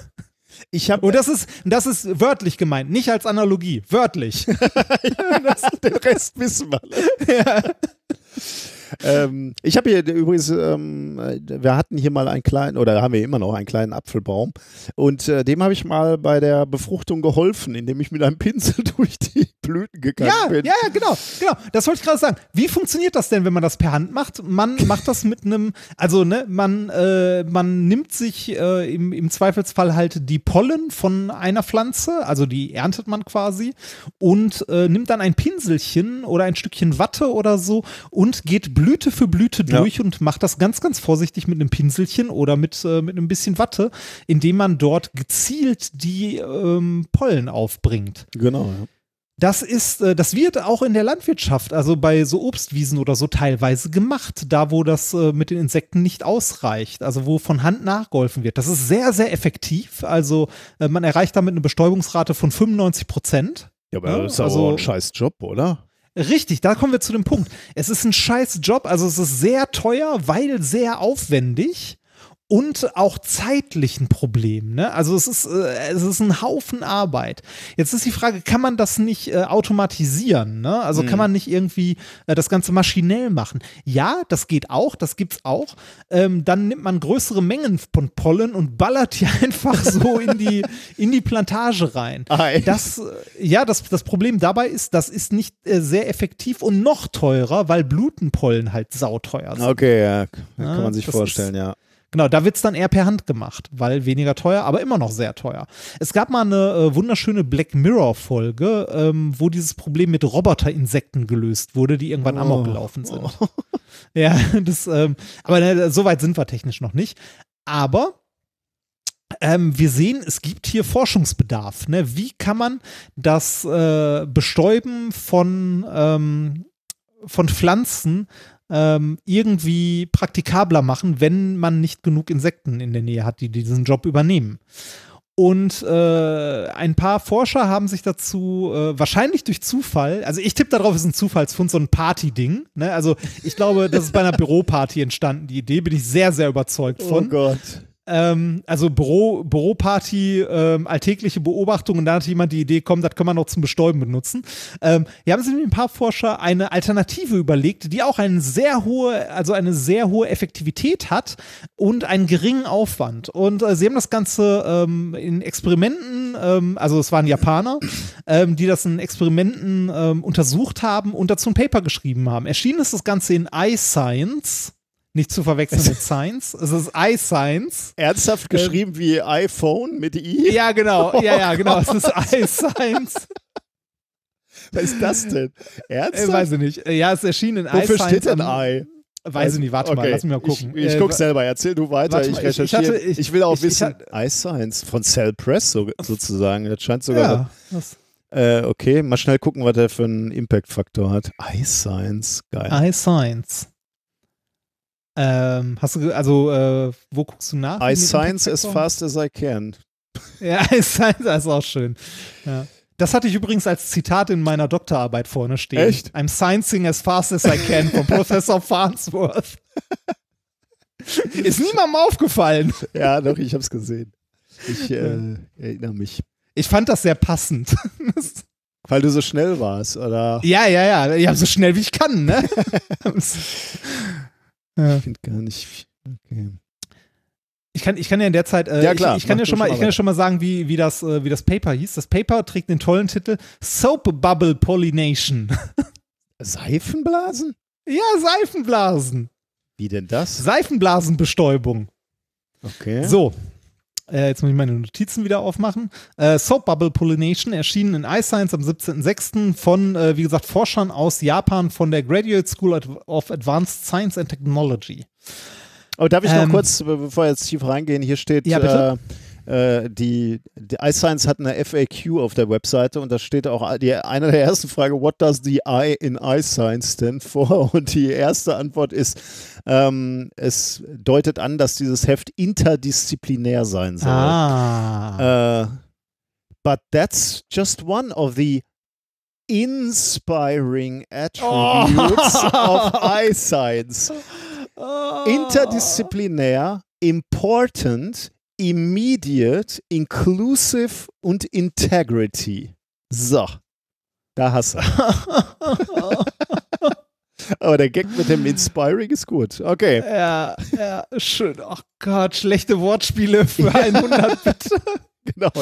Ich habe Und das ist, das ist wörtlich gemeint, nicht als Analogie, wörtlich. den Rest wissen wir. ähm, ich habe hier übrigens, ähm, wir hatten hier mal einen kleinen, oder haben wir immer noch einen kleinen Apfelbaum. Und äh, dem habe ich mal bei der Befruchtung geholfen, indem ich mit einem Pinsel durch die Blüten gegangen Ja, bin. ja, ja, genau, genau. Das wollte ich gerade sagen. Wie funktioniert das denn, wenn man das per Hand macht? Man macht das mit einem, also ne, man, äh, man nimmt sich äh, im, im Zweifelsfall halt die Pollen von einer Pflanze, also die erntet man quasi und äh, nimmt dann ein Pinselchen oder ein Stückchen Watte oder so und geht Blüte für Blüte Ja. durch und macht das ganz, ganz vorsichtig mit einem Pinselchen oder mit, äh, mit einem bisschen Watte, indem man dort gezielt die ähm, Pollen aufbringt. Genau. Ja. Das ist, äh, das wird auch in der Landwirtschaft, also bei so Obstwiesen oder so teilweise gemacht, da wo das äh, mit den Insekten nicht ausreicht, also wo von Hand nachgeholfen wird. Das ist sehr, sehr effektiv. Also äh, man erreicht damit eine Bestäubungsrate von 95 Prozent. Ja, aber Ja, das ist also- aber ein scheiß Job, oder? Richtig, da kommen wir zu dem Punkt. Es ist ein scheiß Job, also es ist sehr teuer, weil sehr aufwendig und auch zeitlich ein Problem. Ne? Also es ist, äh, es ist ein Haufen Arbeit. Jetzt ist die Frage, kann man das nicht äh, automatisieren? Ne? Also kann man nicht irgendwie äh, das Ganze maschinell machen? Ja, das geht auch, das gibt's auch. Ähm, dann nimmt man größere Mengen von Pollen und ballert die einfach so in die, in die Plantage rein. Ei. Das, äh, ja, das, das Problem dabei ist, das ist nicht äh, sehr effektiv und noch teurer, weil Blutenpollen halt sauteuer sind. Okay, ja, kann Ja, man sich vorstellen, ja. Genau, da wird's dann eher per Hand gemacht, weil weniger teuer, aber immer noch sehr teuer. Es gab mal eine äh, wunderschöne Black Mirror-Folge, ähm, wo dieses Problem mit Roboterinsekten gelöst wurde, die irgendwann amok gelaufen sind. Ja, das, ähm, aber ne, so weit sind wir technisch noch nicht. Aber ähm, wir sehen, es gibt hier Forschungsbedarf. Ne? Wie kann man das äh, Bestäuben von, ähm, von Pflanzen ähm, irgendwie praktikabler machen, wenn man nicht genug Insekten in der Nähe hat, die diesen Job übernehmen? Und äh, ein paar Forscher haben sich dazu, äh, wahrscheinlich durch Zufall, also ich tippe darauf, es ist ein Zufallsfund, so ein Party-Ding. Ne? Also ich glaube, das ist bei einer Büroparty entstanden, die Idee, bin ich sehr, sehr überzeugt von. Oh Gott. Ähm, also Büro, Büroparty, ähm, alltägliche Beobachtungen, da hat jemand die Idee, komm, das können wir noch zum Bestäuben benutzen. Ähm, hier haben sich mit ein paar Forscher eine Alternative überlegt, die auch eine sehr hohe, also eine sehr hohe Effektivität hat und einen geringen Aufwand. Und äh, sie haben das Ganze ähm, in Experimenten, ähm, also es waren Japaner, ähm, die das in Experimenten ähm, untersucht haben und dazu ein Paper geschrieben haben. Erschienen ist das Ganze in iScience. Nicht zu verwechseln mit Science. Es ist iScience. Ernsthaft geschrieben wie iPhone mit I? Ja, genau. Ja, ja, genau. Es ist iScience. Was ist das denn? Äh, Ernsthaft? weiß ich nicht. Äh, Ja, es erschien in Wofür iScience. steht denn I? Weiß ich nicht. Warte mal, Okay. lass mich mal gucken. Ich, ich Äh, guck selber. Erzähl du weiter. Ich mal, ich- ich recherchiere. hatte- Ich, ich- will auch ich- ich wissen. iScience von Cell Press so, sozusagen. Das scheint sogar. Ja, Äh, okay, mal schnell gucken, was der für einen Impact-Faktor hat. iScience, geil. iScience. Ähm, hast du, also, äh, wo guckst du nach? iScience as Impact-Faktor? fast as I can. Ja, iScience, das ist auch schön. Ja. Das hatte ich übrigens als Zitat in meiner Doktorarbeit vorne stehen. Echt? I'm sciencing as fast as I can von Professor Farnsworth. Ist niemandem aufgefallen. Ja, doch, ich hab's gesehen. Ich äh, erinnere mich. Ich fand das sehr passend. Weil du so schnell warst, oder? ja, ja, ja. Ja, so schnell wie ich kann, ne? Ja. Ich finde gar nicht. Okay. Ich kann, ich kann ja in der Zeit, äh, Ja, klar, ich, ich kann ja schon mal, ich kann ja schon mal sagen, wie, wie, das, äh, wie das Paper hieß. Das Paper trägt den tollen Titel Soap Bubble Pollination. Seifenblasen? ja, Seifenblasen. Wie denn das? Seifenblasenbestäubung. Okay. So. Äh, jetzt muss ich meine Notizen wieder aufmachen. Äh, Soap Bubble Pollination erschienen in iScience am 17.06. von, äh, wie gesagt, Forschern aus Japan von der Graduate School of Advanced Science and Technology. Aber darf ich noch Ähm, kurz, be- bevor wir jetzt tief reingehen, hier steht, Ja, bitte. äh, äh, die, die iScience hat eine FAQ auf der Webseite und da steht auch die, eine der ersten Fragen, what does the I in iScience stand for? Und die erste Antwort ist, ähm, es deutet an, dass dieses Heft interdisziplinär sein soll. Ah. Äh, but that's just one of the inspiring attributes of eye science. Interdisziplinär, important, immediate, inclusive und integrity. So, da hast du. Aber der Gag mit dem Inspiring ist gut. Okay. Ja, ja, schön. Ach Gott, schlechte Wortspiele für 100 bitte. Genau,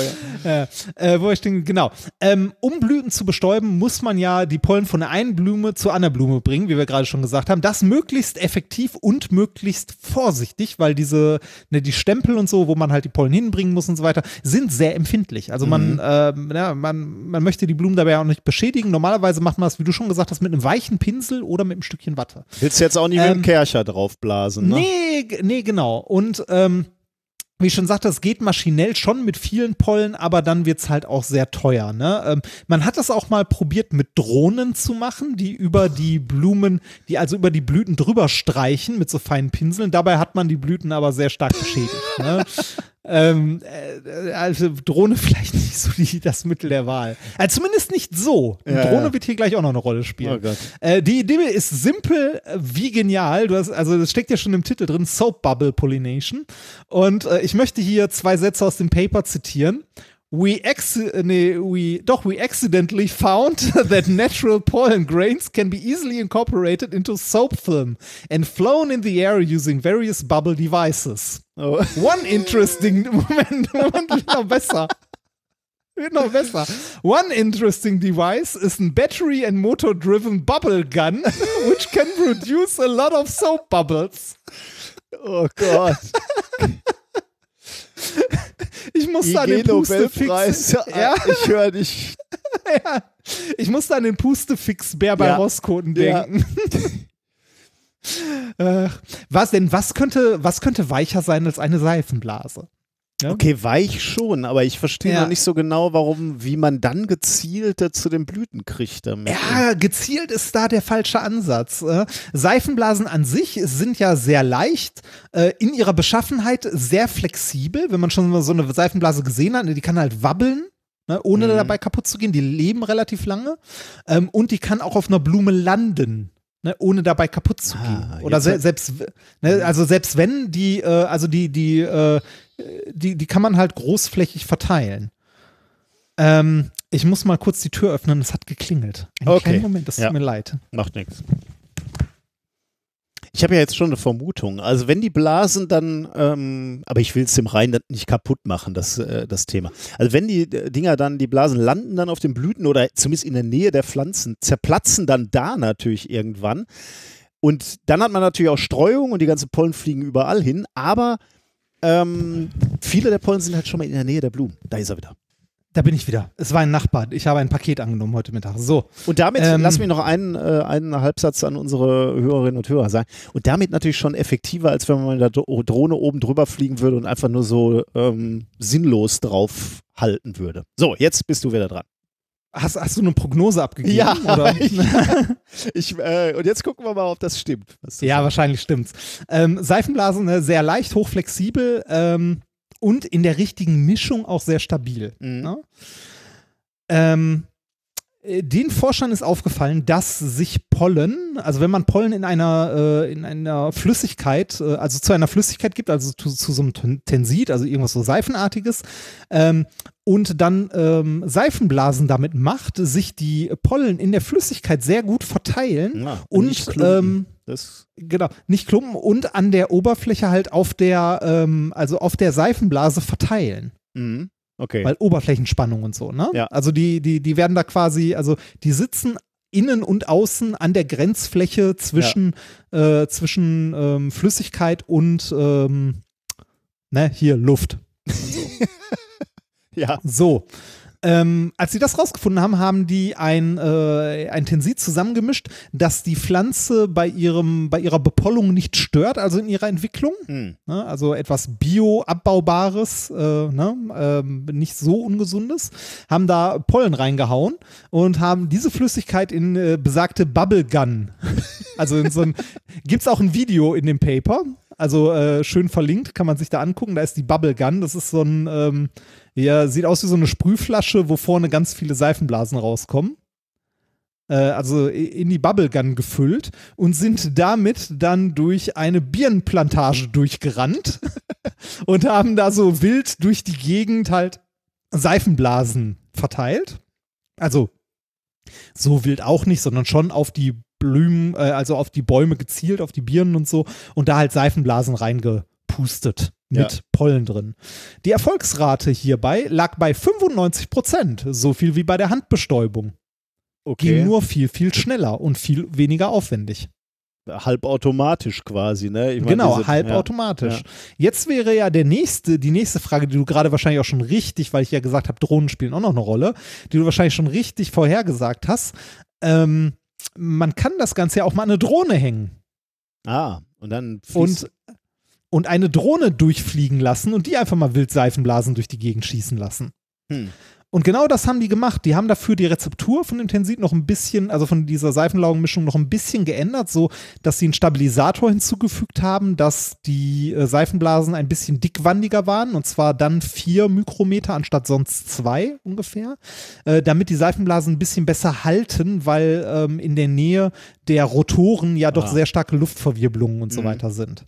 ja. Äh, äh, wo ich denke, genau. Ähm, um Blüten zu bestäuben, muss man ja die Pollen von der einen Blume zur anderen Blume bringen, wie wir gerade schon gesagt haben. Das möglichst effektiv und möglichst vorsichtig, weil diese, ne, die Stempel und so, wo man halt die Pollen hinbringen muss und so weiter, sind sehr empfindlich. Also man, mhm. äh, ja, man, man möchte die Blumen dabei auch nicht beschädigen. Normalerweise macht man das, wie du schon gesagt hast, mit einem weichen Pinsel oder mit einem Stückchen Watte. Willst du jetzt auch nicht ähm, mit dem Kercher draufblasen, ne? Nee, nee, genau. Und ähm, wie ich schon sagte, es geht maschinell schon mit vielen Pollen, aber dann wird es halt auch sehr teuer. Ne? Ähm, man hat das auch mal probiert mit Drohnen zu machen, die über die Blumen, die also über die Blüten drüber streichen mit so feinen Pinseln. Dabei hat man die Blüten aber sehr stark beschädigt. ne? ähm, äh, also Drohne vielleicht nicht so die, das Mittel der Wahl. Also zumindest nicht so. Ja, Drohne ja. wird hier gleich auch noch eine Rolle spielen. Oh äh, die Idee ist simpel äh, wie genial. Du hast, also das steckt ja schon im Titel drin, Soap Bubble Pollination. Und äh, ich möchte hier zwei Sätze aus dem Paper zitieren. We, nee, we, doch, we accidentally found that natural pollen grains can be easily incorporated into soap film and flown in the air using various bubble devices. Oh. One interesting, Moment, Moment, wird noch besser. Wird noch besser. One interesting device is a battery and motor driven bubble gun, which can produce a lot of soap bubbles. Oh Gott. Ich musste an den Pustefix. Ja. Ich höre dich. ja. Ich musste an den Pustefix-Bär bei ja. Rosskoten denken. Ja. äh, was denn, was könnte, was könnte weicher sein als eine Seifenblase? Ja? Okay, weich schon, aber ich verstehe ja. noch nicht so genau, warum, wie man dann gezielt zu den Blüten kriegt damit. Ja, gezielt ist da der falsche Ansatz. Äh. Seifenblasen an sich sind ja sehr leicht, äh, in ihrer Beschaffenheit sehr flexibel. Wenn man schon so eine Seifenblase gesehen hat, die kann halt wabbeln. Ne, ohne mhm. dabei kaputt zu gehen. Die leben relativ lange. Ähm, und die kann auch auf einer Blume landen. Ne, ohne dabei kaputt zu ah, gehen. Oder se selbst, ne, also selbst wenn die, äh, also die, die, äh, die, die kann man halt großflächig verteilen. Ähm, ich muss mal kurz die Tür öffnen, es hat geklingelt. Einen okay. Moment, das tut ja. mir leid. Macht nichts. Ich habe ja jetzt schon eine Vermutung. Also wenn die Blasen dann, ähm, aber ich will es dem Rhein nicht kaputt machen, das, äh, das Thema. Also wenn die äh, Dinger dann, die Blasen landen dann auf den Blüten oder zumindest in der Nähe der Pflanzen, zerplatzen dann da natürlich irgendwann. Und dann hat man natürlich auch Streuung und die ganzen Pollen fliegen überall hin. Aber ähm, viele der Pollen sind halt schon mal in der Nähe der Blumen. Da ist er wieder. Da bin ich wieder. Es war ein Nachbar. Ich habe ein Paket angenommen heute Mittag. So. Und damit, ähm, lass mich noch einen, äh, einen Halbsatz an unsere Hörerinnen und Hörer sagen. Und damit natürlich schon effektiver, als wenn man mit der Drohne oben drüber fliegen würde und einfach nur so ähm, sinnlos drauf halten würde. So, jetzt bist du wieder dran. Hast, hast du eine Prognose abgegeben? Ja, oder? Ich, ich, äh, und jetzt gucken wir mal, ob das stimmt. ja, sagst. wahrscheinlich stimmt's. Ähm, Seifenblasen ne, sehr leicht, hochflexibel. Ähm, und in der richtigen Mischung auch sehr stabil. Mhm. Ne? Ähm, äh, den Forschern ist aufgefallen, dass sich Pollen, also wenn man Pollen in einer, äh, in einer Flüssigkeit, äh, also zu einer Flüssigkeit gibt, also zu, zu so einem Tensid, also irgendwas so Seifenartiges, ähm, und dann ähm, Seifenblasen damit macht, sich die Pollen in der Flüssigkeit sehr gut verteilen ja, und nicht ähm, genau nicht klumpen und an der Oberfläche halt auf der ähm, also auf der Seifenblase verteilen. Mhm. Okay. Weil Oberflächenspannung und so, ne? Ja. Also die, die, die werden da quasi, also die sitzen innen und außen an der Grenzfläche zwischen, ja. äh, zwischen ähm, Flüssigkeit und ähm, ne, hier Luft. So. ja. So. Ähm, als sie das rausgefunden haben, haben die ein, äh, ein Tensid zusammengemischt, das die Pflanze bei, ihrem, bei ihrer Bepollung nicht stört, also in ihrer Entwicklung. Mhm. Ne, also etwas bio-abbaubares, äh, ne, äh, nicht so ungesundes. Haben da Pollen reingehauen und haben diese Flüssigkeit in äh, besagte Bubble Gun. also in so ein, gibt es auch ein Video in dem Paper. Also äh, schön verlinkt, kann man sich da angucken. Da ist die Bubble Gun. Das ist so ein ähm, ja, sieht aus wie so eine Sprühflasche, wo vorne ganz viele Seifenblasen rauskommen. äh, also in die Bubblegun gefüllt und sind damit dann durch eine Birnenplantage durchgerannt und haben da so wild durch die Gegend halt Seifenblasen verteilt. Also so wild auch nicht, sondern schon auf die Blumen, äh, also auf die Bäume gezielt, auf die Birnen und so und da halt Seifenblasen reingepustet mit Ja. Pollen drin. Die Erfolgsrate hierbei lag bei 95 Prozent, so viel wie bei der Handbestäubung. Okay. Ging nur viel, viel schneller und viel weniger aufwendig. halbautomatisch quasi, ne? Ich mein, genau, diese- halbautomatisch. ja. Jetzt wäre ja der nächste, die nächste Frage, die du gerade wahrscheinlich auch schon richtig, weil ich ja gesagt habe, Drohnen spielen auch noch eine Rolle, die du wahrscheinlich schon richtig vorhergesagt hast. Ähm, man kann das Ganze ja auch mal an eine Drohne hängen. Ah, und dann und, und eine Drohne durchfliegen lassen und die einfach mal wild Seifenblasen durch die Gegend schießen lassen. Hm. Und genau das haben die gemacht. Die haben dafür die Rezeptur von dem Tensit noch ein bisschen, also von dieser Seifenlaugenmischung noch ein bisschen geändert, so dass sie einen Stabilisator hinzugefügt haben, dass die äh, Seifenblasen ein bisschen dickwandiger waren und zwar dann vier Mikrometer anstatt sonst zwei ungefähr, äh, damit die Seifenblasen ein bisschen besser halten, weil ähm, in der Nähe der Rotoren ja doch Ah. sehr starke Luftverwirbelungen und so Mhm. weiter sind.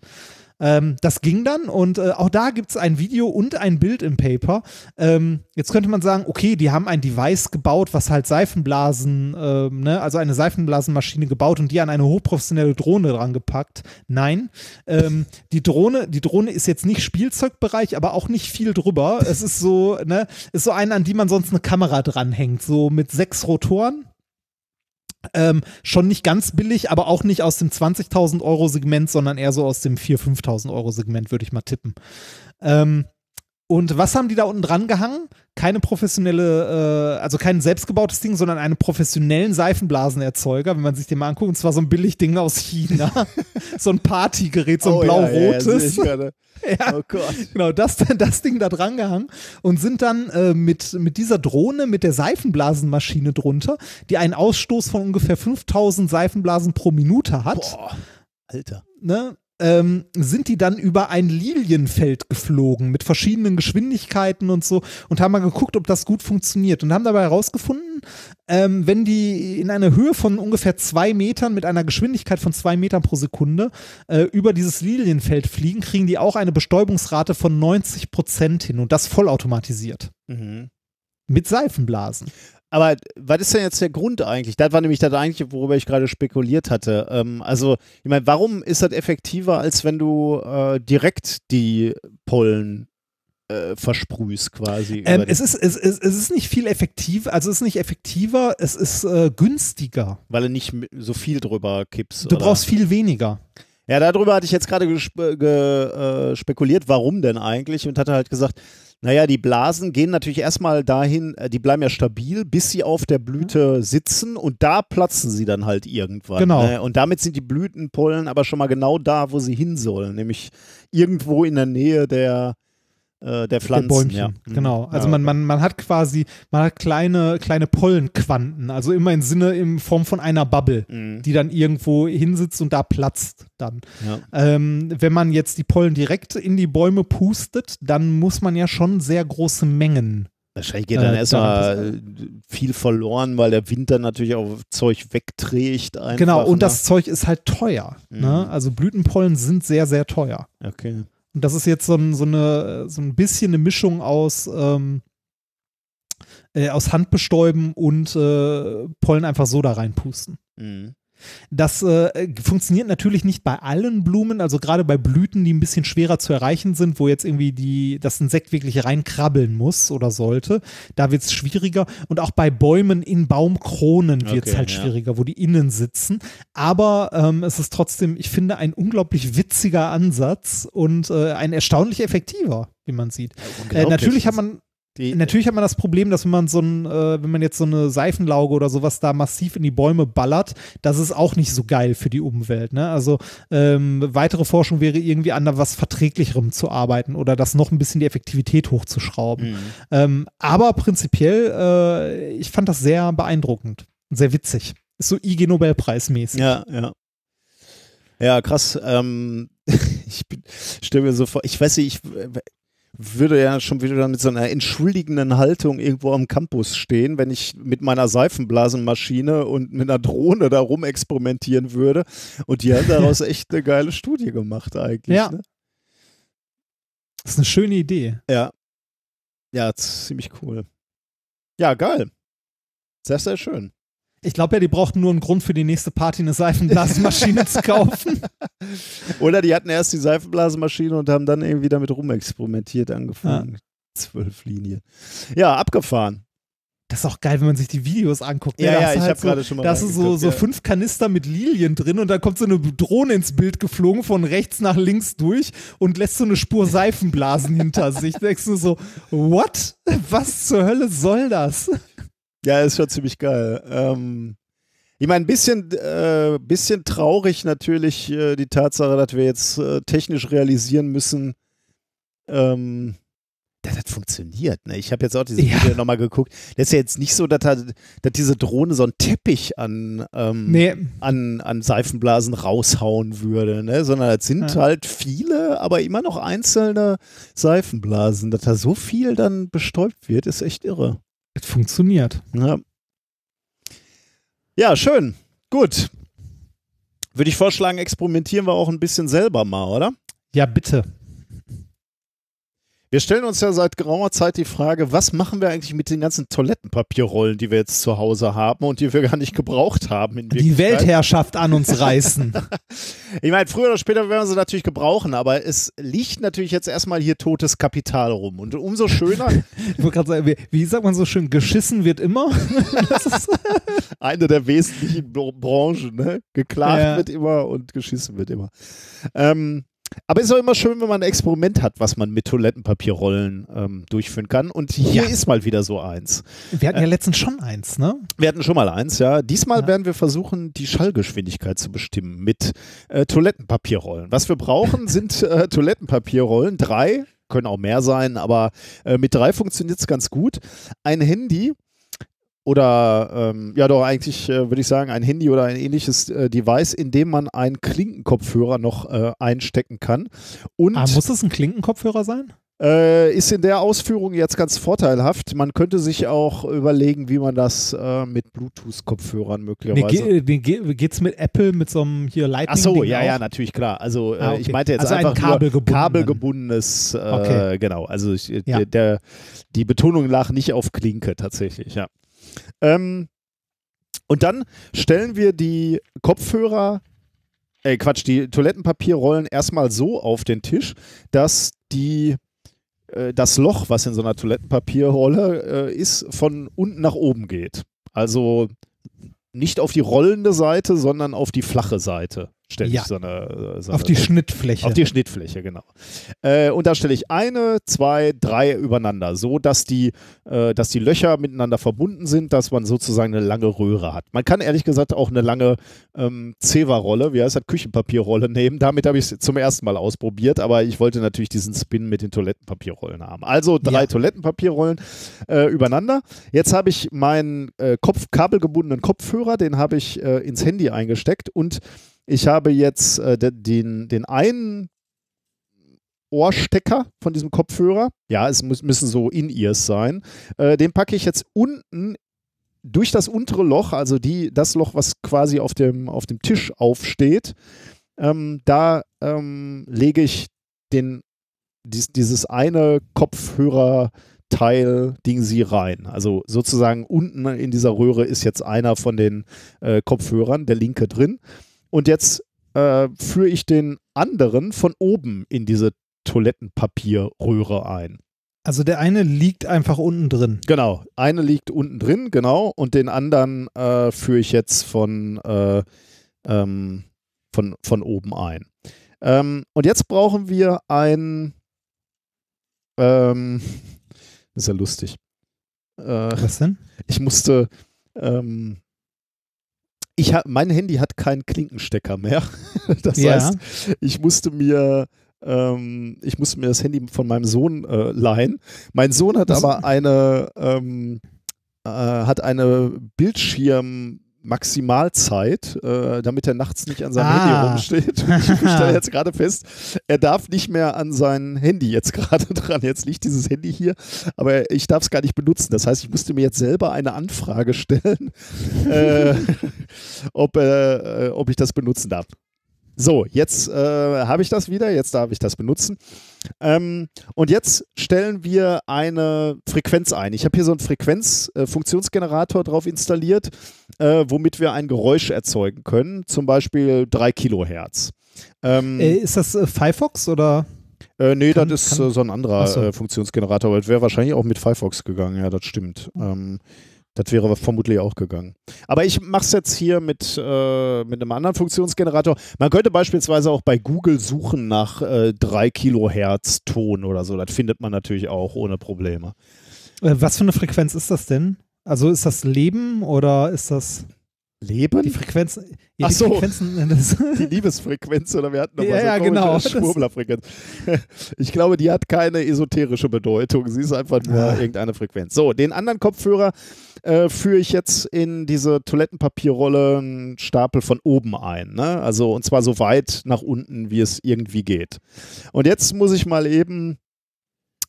Ähm, das ging dann und äh, auch da gibt es ein Video und ein Bild im Paper. Ähm, jetzt könnte man sagen, okay, die haben ein Device gebaut, was halt Seifenblasen, ähm, ne, also eine Seifenblasenmaschine gebaut und die an eine hochprofessionelle Drohne dran gepackt. Nein, ähm, die Drohne, die Drohne ist jetzt nicht Spielzeugbereich, aber auch nicht viel drüber. Es ist so, ne, ist so eine, an die man sonst eine Kamera dranhängt, so mit sechs Rotoren. Ähm, schon nicht ganz billig, aber auch nicht aus dem 20.000 Euro Segment, sondern eher so aus dem 4.000, 5.000 Euro Segment, würde ich mal tippen. Ähm, und was haben die da unten dran gehangen? Keine professionelle, äh, also kein selbstgebautes Ding, sondern einen professionellen Seifenblasenerzeuger, wenn man sich den mal anguckt. Und zwar so ein Billigding aus China. so ein Partygerät, so ein Oh, ja, ja, ja, blau-rotes. Ja. Oh Gott. Genau, das, das Ding da dran gehangen und sind dann äh, mit, mit dieser Drohne, mit der Seifenblasenmaschine drunter, die einen Ausstoß von ungefähr 5000 Seifenblasen pro Minute hat, Boah. Alter. ne, ähm, sind die dann über ein Lilienfeld geflogen mit verschiedenen Geschwindigkeiten und so und haben mal geguckt, ob das gut funktioniert und haben dabei herausgefunden, ähm, wenn die in einer Höhe von ungefähr zwei Metern mit einer Geschwindigkeit von zwei Metern pro Sekunde äh, über dieses Lilienfeld fliegen, kriegen die auch eine Bestäubungsrate von 90 Prozent hin und das vollautomatisiert Mhm. mit Seifenblasen. Aber was ist denn jetzt der Grund eigentlich? Das war nämlich das eigentlich, worüber ich gerade spekuliert hatte. Ähm, also, ich meine, warum ist das effektiver, als wenn du äh, direkt die Pollen äh, versprühst quasi? Ähm, es, ist, es, es, es ist nicht viel effektiv, also es ist nicht effektiver, es ist äh, günstiger. weil du nicht so viel drüber kippst. Du oder? brauchst viel weniger. Ja, darüber hatte ich jetzt gerade gespe ge, äh, spekuliert, warum denn eigentlich und hatte halt gesagt, naja, die Blasen gehen natürlich erstmal dahin, äh, die bleiben ja stabil, bis sie auf der Blüte sitzen und da platzen sie dann halt irgendwann. Genau. Ne? Und damit sind die Blütenpollen aber schon mal genau da, wo sie hin sollen, nämlich irgendwo in der Nähe der, äh, der Pflanzen. der Bäumchen. ja. Mhm. Genau. Also ja, man, man, man hat quasi, man hat kleine, kleine Pollenquanten, also immer im Sinne in Form von einer Bubble, Mhm. die dann irgendwo hinsitzt und da platzt dann. Ja. Ähm, wenn man jetzt die Pollen direkt in die Bäume pustet, dann muss man ja schon sehr große Mengen. Wahrscheinlich geht dann Äh, erstmal äh, viel verloren, weil der dann natürlich auch Zeug wegträgt. Einfach, genau, und ne? das Zeug ist halt teuer. Mhm. Ne? Also Blütenpollen sind sehr, sehr teuer. Okay. Und das ist jetzt so ein, so eine, so ein bisschen eine Mischung aus, ähm, äh, aus Handbestäuben und äh, Pollen einfach so da reinpusten. Mhm. Das äh, funktioniert natürlich nicht bei allen Blumen, also gerade bei Blüten, die ein bisschen schwerer zu erreichen sind, wo jetzt irgendwie die, das Insekt wirklich reinkrabbeln muss oder sollte. Da wird es schwieriger. Und auch bei Bäumen in Baumkronen wird es Okay, halt ja. schwieriger, wo die innen sitzen. Aber ähm, es ist trotzdem, ich finde, ein unglaublich witziger Ansatz und äh, ein erstaunlich effektiver, wie man sieht. Äh, natürlich hat man die, Natürlich hat man das Problem, dass wenn man so ein, äh, wenn man jetzt so eine Seifenlauge oder sowas da massiv in die Bäume ballert, das ist auch nicht so geil für die Umwelt. Ne? Also ähm, weitere Forschung wäre irgendwie an was Verträglicherem zu arbeiten oder das noch ein bisschen die Effektivität hochzuschrauben. Mhm. Ähm, aber prinzipiell, äh, ich fand das sehr beeindruckend sehr witzig. Ist so IG Nobelpreis mäßig. Ja, ja. Ja, krass. Ähm, ich bin, stell mir so vor, ich weiß nicht, ich, würde ja schon wieder mit so einer entschuldigenden Haltung irgendwo am Campus stehen, wenn ich mit meiner Seifenblasenmaschine und mit einer Drohne da rum experimentieren würde. Und die haben daraus echt eine geile Studie gemacht eigentlich. Ja. Ne? Das ist eine schöne Idee. Ja. Ja, ziemlich cool. Ja, geil. Sehr, sehr schön. Ich glaube ja, die brauchten nur einen Grund für die nächste Party, eine Seifenblasenmaschine zu kaufen. Oder die hatten erst die Seifenblasenmaschine und haben dann irgendwie damit rumexperimentiert angefangen. Zwölf Linien. Ja, abgefahren. Das ist auch geil, wenn man sich die Videos anguckt. ne? Ja, Da ja, ich halt hab gerade schon mal Da du so, so ja. fünf Kanister mit Lilien drin und da kommt so eine Drohne ins Bild geflogen, von rechts nach links durch und lässt so eine Spur Seifenblasen hinter sich. Denkst du so, what? Was zur Hölle soll das? Ja, ist schon ziemlich geil. Ähm, ich meine, ein bisschen, äh, bisschen traurig natürlich äh, die Tatsache, dass wir jetzt äh, technisch realisieren müssen, ähm, dass das funktioniert. Ne? Ich habe jetzt auch diese Ja. Video nochmal geguckt. Das ist ja jetzt nicht so, dass, da- dass diese Drohne so einen Teppich an, ähm, Nee, an, an Seifenblasen raushauen würde, ne? sondern es sind Ja. halt viele, aber immer noch einzelne Seifenblasen. Dass da so viel dann bestäubt wird, ist echt irre. Es funktioniert. Ja, ja schön. Gut. Würde ich vorschlagen, experimentieren wir auch ein bisschen selber mal, oder? Ja, bitte. Wir stellen uns ja seit geraumer Zeit die Frage, was machen wir eigentlich mit den ganzen Toilettenpapierrollen, die wir jetzt zu Hause haben und die wir gar nicht gebraucht haben in Die? Weltherrschaft an uns reißen. Ich meine, früher oder später werden wir sie natürlich gebrauchen, aber es liegt natürlich jetzt erstmal hier totes Kapital rum. Und umso schöner, Ich wollte gerade sagen, wie, wie sagt man so schön, geschissen wird immer. Eine der wesentlichen Br- Branchen, ne? Geklagt Ja. wird immer und geschissen wird immer. Ähm, aber es ist auch immer schön, wenn man ein Experiment hat, was man mit Toilettenpapierrollen ähm, durchführen kann. Und hier Ja. ist mal wieder so eins. wir hatten ja letztens schon eins, ne? Wir hatten schon mal eins, ja. Diesmal Ja. werden wir versuchen, die Schallgeschwindigkeit zu bestimmen mit äh, Toilettenpapierrollen. Was wir brauchen, sind äh, Toilettenpapierrollen. Drei, können auch mehr sein, aber äh, mit drei funktioniert es ganz gut. Ein Handy oder ähm, ja doch eigentlich äh, würde ich sagen ein Handy oder ein ähnliches äh, Device, in dem man einen Klinkenkopfhörer noch äh, einstecken kann und Ah, muss es ein Klinkenkopfhörer sein? äh, ist in der Ausführung jetzt ganz vorteilhaft. Man könnte sich auch überlegen, wie man das äh, mit Bluetooth-Kopfhörern möglicherweise. ge nee, ge geht's mit Apple mit so einem hier Lightning? Ach so, ja, auch? ja, natürlich klar. Also äh, Ah, okay. ich meinte jetzt Also ein einfach kabelgebundenen. nur kabelgebundenes, äh, Okay. genau. Also ich, Ja. der, der, die Betonung lag nicht auf Klinke tatsächlich, ja. Ähm, und dann stellen wir die Kopfhörer, äh Quatsch, die Toilettenpapierrollen erstmal so auf den Tisch, dass die äh, das Loch, was in so einer Toilettenpapierrolle äh, ist, von unten nach oben geht. Also nicht auf die rollende Seite, sondern auf die flache Seite stelle Ja. ich so eine, äh, so Auf eine die Schnittfläche. auf die Schnittfläche, genau. Äh, und da stelle ich eine, zwei, drei übereinander, so dass die, äh, dass die Löcher miteinander verbunden sind, dass man sozusagen eine lange Röhre hat. Man kann ehrlich gesagt auch eine lange ähm, Zewa-Rolle, wie heißt das, Küchenpapierrolle nehmen. Damit habe ich es zum ersten Mal ausprobiert, aber ich wollte natürlich diesen Spin mit den Toilettenpapierrollen haben. Also drei Ja. Toilettenpapierrollen äh, übereinander. Jetzt habe ich meinen äh, Kopf, kabelgebundenen Kopfhörer, den habe ich äh, ins Handy eingesteckt und ich habe jetzt äh, de- den, den einen Ohrstecker von diesem Kopfhörer. Ja, es muss, müssen so In-Ears sein. Äh, den packe ich jetzt unten durch das untere Loch, also die, das Loch, was quasi auf dem, auf dem Tisch aufsteht. Ähm, da ähm, lege ich den, dies, dieses eine Kopfhörerteil Ding sie rein. Also sozusagen unten in dieser Röhre ist jetzt einer von den äh, Kopfhörern, der linke drin. Und jetzt äh, führe ich den anderen von oben in diese Toilettenpapierröhre ein. Also der eine liegt einfach unten drin. Genau, eine liegt unten drin, genau, und den anderen äh, führe ich jetzt von, äh, ähm, von, von oben ein. Ähm, und jetzt brauchen wir ein, ähm, das ist ja lustig. Äh, Was denn? ich musste, ähm, ich hab, mein Handy hat keinen Klinkenstecker mehr. Das Ja. heißt, ich musste mir, ähm, ich musste mir das Handy von meinem Sohn äh, leihen. Mein Sohn hat aber eine, ähm, äh, hat eine Bildschirm Maximalzeit, äh, damit er nachts nicht an seinem Ah. Handy rumsteht. Ich stelle jetzt gerade fest, er darf nicht mehr an sein Handy jetzt gerade dran. Jetzt liegt dieses Handy hier, aber ich darf es gar nicht benutzen. Das heißt, ich musste mir jetzt selber eine Anfrage stellen, äh, ob, äh, äh, ob ich das benutzen darf. So, jetzt äh, habe ich das wieder, jetzt darf ich das benutzen. Ähm, und jetzt stellen wir eine Frequenz ein. Ich habe hier so einen Frequenzfunktionsgenerator drauf installiert, äh, womit wir ein Geräusch erzeugen können, zum Beispiel 3 Kilohertz. Ähm, Äh, ist das äh, Firefox oder? äh, nee, kann- das ist kann- äh, so ein anderer so. äh, Funktionsgenerator, aber das wäre wahrscheinlich auch mit Firefox gegangen, ja, das stimmt. Ähm, das wäre vermutlich auch gegangen. Aber ich mache es jetzt hier mit, äh, mit einem anderen Funktionsgenerator. Man könnte beispielsweise auch bei Google suchen nach äh, 3 Kilohertz Ton oder so. Das findet man natürlich auch ohne Probleme. Äh, was für eine Frequenz ist das denn? Also ist das Leben oder ist das Leben? die Frequenz? Ja, Ach die so. Frequenzen. Die Liebesfrequenz oder wir hatten noch Ja, mal so ja, genau. Schwurblerfrequenz. Ich glaube, die hat keine esoterische Bedeutung. Sie ist einfach nur Ah. irgendeine Frequenz. So, den anderen Kopfhörer äh, führe ich jetzt in diese Toilettenpapierrolle einen Stapel von oben ein. Ne? Also und zwar so weit nach unten, wie es irgendwie geht. Und jetzt muss ich mal eben,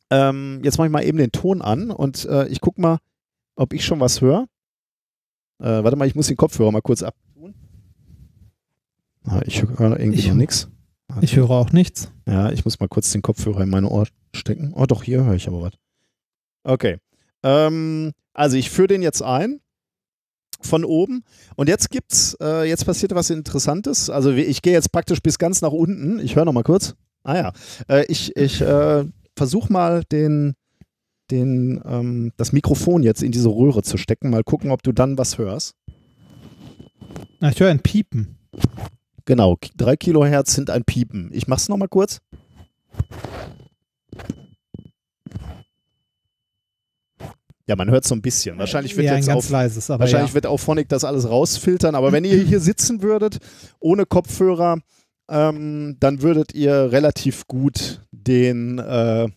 ähm, jetzt mache ich mal eben den Ton an und äh, ich gucke mal, ob ich schon was höre. Äh, warte mal, ich muss den Kopfhörer mal kurz abtun. Ah, ich höre irgendwie Ich- noch nichts. ich höre auch nichts. Ja, ich muss mal kurz den Kopfhörer in meine Ohr stecken. Oh, doch, hier höre ich aber was. Okay. Ähm, also ich führe den jetzt ein von oben und jetzt gibt's, äh, jetzt passiert was Interessantes. Also ich gehe jetzt praktisch bis ganz nach unten. Ich höre noch mal kurz. Ah ja, äh, ich, ich äh, versuche mal den, den, ähm, das Mikrofon jetzt in diese Röhre zu stecken. Mal gucken, ob du dann was hörst. Ich höre ein Piepen. Genau, K- drei Kilohertz sind ein Piepen. Ich mach's noch mal kurz. Ja, man hört so ein bisschen. Wahrscheinlich wird ja, jetzt auf, leises, aber wahrscheinlich ja. wird Auphonic das alles rausfiltern. Aber wenn ihr hier sitzen würdet, ohne Kopfhörer, ähm, dann würdet ihr relativ gut den, äh,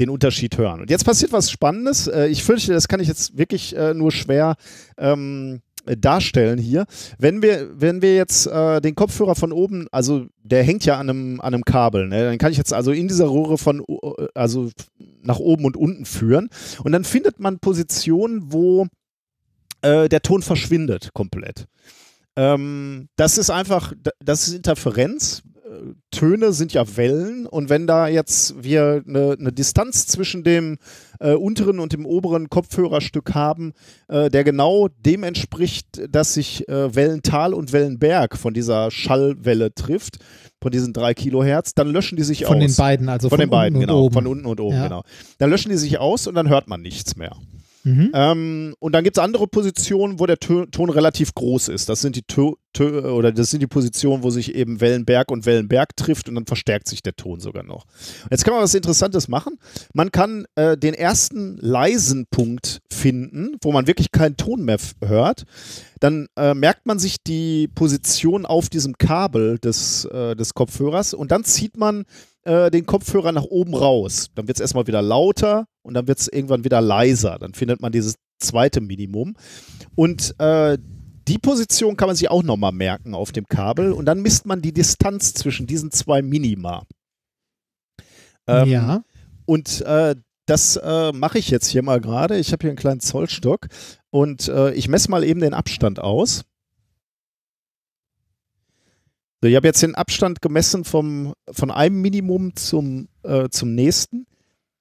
den Unterschied hören. Und jetzt passiert was Spannendes. Äh, ich fürchte, das kann ich jetzt wirklich äh, nur schwer ähm, darstellen hier. Wenn wir, wenn wir jetzt äh, den Kopfhörer von oben, also der hängt ja an einem, an einem Kabel, ne? dann kann ich jetzt also in dieser Röhre von, also nach oben und unten führen. Und dann findet man Positionen, wo äh, der Ton verschwindet komplett. Ähm, das ist einfach, das ist Interferenz. Töne sind ja Wellen und wenn da jetzt wir eine, eine Distanz zwischen dem äh, unteren und dem oberen Kopfhörerstück haben, äh, der genau dem entspricht, dass sich äh, Wellental und Wellenberg von dieser Schallwelle trifft, von diesen drei Kilohertz, dann löschen die sich Von aus. den beiden, also von, von, den beiden, unten genau. und oben. Von unten und oben, Ja. genau. Dann löschen die sich aus und dann hört man nichts mehr. Mhm. Ähm, und dann gibt es andere Positionen, wo der Tö Ton relativ groß ist. Das sind die Tö Tö oder das sind die Positionen, wo sich eben Wellenberg und Wellenberg trifft und dann verstärkt sich der Ton sogar noch. Jetzt kann man was Interessantes machen. Man kann äh, den ersten leisen Punkt finden, wo man wirklich keinen Ton mehr hört. Dann äh, merkt man sich die Position auf diesem Kabel des, äh, des Kopfhörers und dann zieht man äh, den Kopfhörer nach oben raus. Dann wird es erstmal wieder lauter und dann wird es irgendwann wieder leiser. Dann findet man dieses zweite Minimum. Und äh, die Position kann man sich auch nochmal merken auf dem Kabel und dann misst man die Distanz zwischen diesen zwei Minima. Ähm, ja. Und äh, das äh, mache ich jetzt hier mal gerade. Ich habe hier einen kleinen Zollstock und äh, ich messe mal eben den Abstand aus. Ich habe jetzt den Abstand gemessen vom, von einem Minimum zum, äh, zum nächsten.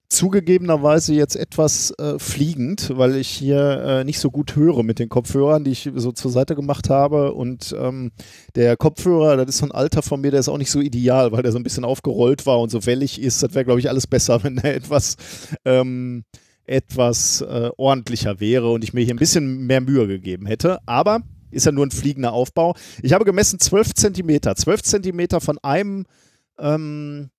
Zugegebenerweise jetzt etwas äh, fliegend, weil ich hier äh, nicht so gut höre mit den Kopfhörern, die ich so zur Seite gemacht habe. Und ähm, der Kopfhörer, das ist so ein Alter von mir, der ist auch nicht so ideal, weil der so ein bisschen aufgerollt war und so wellig ist. Das wäre, glaube ich, alles besser, wenn der etwas, ähm, etwas äh, ordentlicher wäre und ich mir hier ein bisschen mehr Mühe gegeben hätte. Aber ist ja nur ein fliegender Aufbau. Ich habe gemessen 12 Zentimeter. 12 Zentimeter von einem ähm,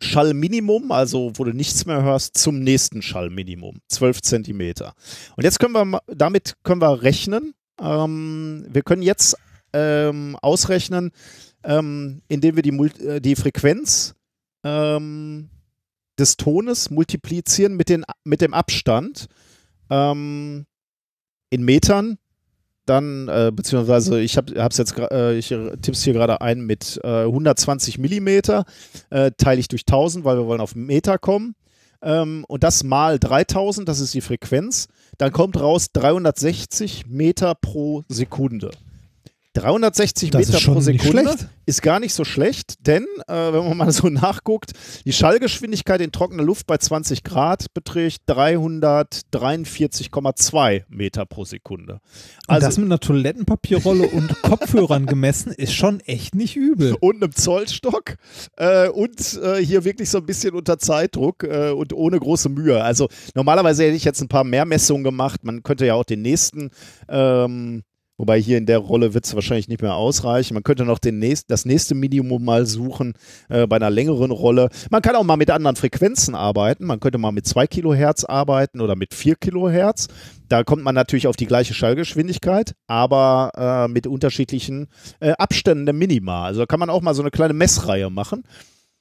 Schallminimum, also wo du nichts mehr hörst, zum nächsten Schallminimum. 12 Zentimeter. Und jetzt können wir damit können wir rechnen. Ähm, wir können jetzt ähm, ausrechnen, ähm, indem wir die, äh, die Frequenz ähm, des Tones multiplizieren mit, den, mit dem Abstand ähm, in Metern dann, äh, beziehungsweise ich habe es jetzt, äh, ich tipp's hier gerade ein mit äh, 120 Millimeter, äh, teile ich durch 1000, weil wir wollen auf Meter kommen. Ähm, und das mal 3000, das ist die Frequenz, dann kommt raus 360 Meter pro Sekunde. 360 Das Meter pro Sekunde ist gar nicht so schlecht, denn äh, wenn man mal so nachguckt, die Schallgeschwindigkeit in trockener Luft bei 20 Grad beträgt 343,2 Meter pro Sekunde. Und Also das mit einer Toilettenpapierrolle und Kopfhörern gemessen ist schon echt nicht übel. und einem Zollstock äh, und äh, hier wirklich so ein bisschen unter Zeitdruck äh, und ohne große Mühe. Also normalerweise hätte ich jetzt ein paar mehr Messungen gemacht. Man könnte ja auch den nächsten, ähm, wobei hier in der Rolle wird es wahrscheinlich nicht mehr ausreichen. Man könnte noch den nächst, das nächste Minimum mal suchen äh, bei einer längeren Rolle. Man kann auch mal mit anderen Frequenzen arbeiten. Man könnte mal mit 2 Kilohertz arbeiten oder mit 4 Kilohertz. Da kommt man natürlich auf die gleiche Schallgeschwindigkeit, aber äh, mit unterschiedlichen äh, Abständen der Minima. Also da kann man auch mal so eine kleine Messreihe machen.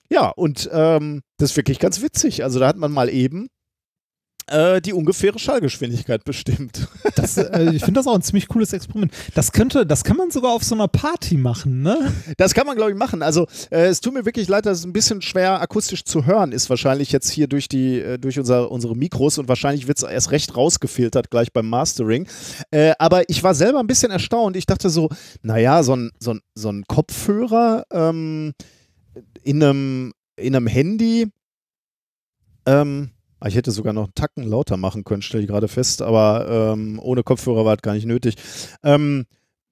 Ja, und ähm, das ist wirklich ganz witzig. Also da hat man mal eben äh, die ungefähre Schallgeschwindigkeit bestimmt. Das, äh, ich finde das auch ein ziemlich cooles Experiment. Das könnte, das kann man sogar auf so einer Party machen, ne? Das kann man, glaube ich, machen. Also äh, es tut mir wirklich leid, dass es ein bisschen schwer akustisch zu hören ist, wahrscheinlich jetzt hier durch die, äh, durch unser, unsere Mikros und wahrscheinlich wird es erst recht rausgefiltert gleich beim Mastering. Äh, aber ich war selber ein bisschen erstaunt. Ich dachte so, naja, so ein, so ein, so ein Kopfhörer ähm, in einem, in einem Handy, ähm, ich hätte sogar noch einen Tacken lauter machen können, stelle ich gerade fest, aber ähm, ohne Kopfhörer war es gar nicht nötig. Ähm,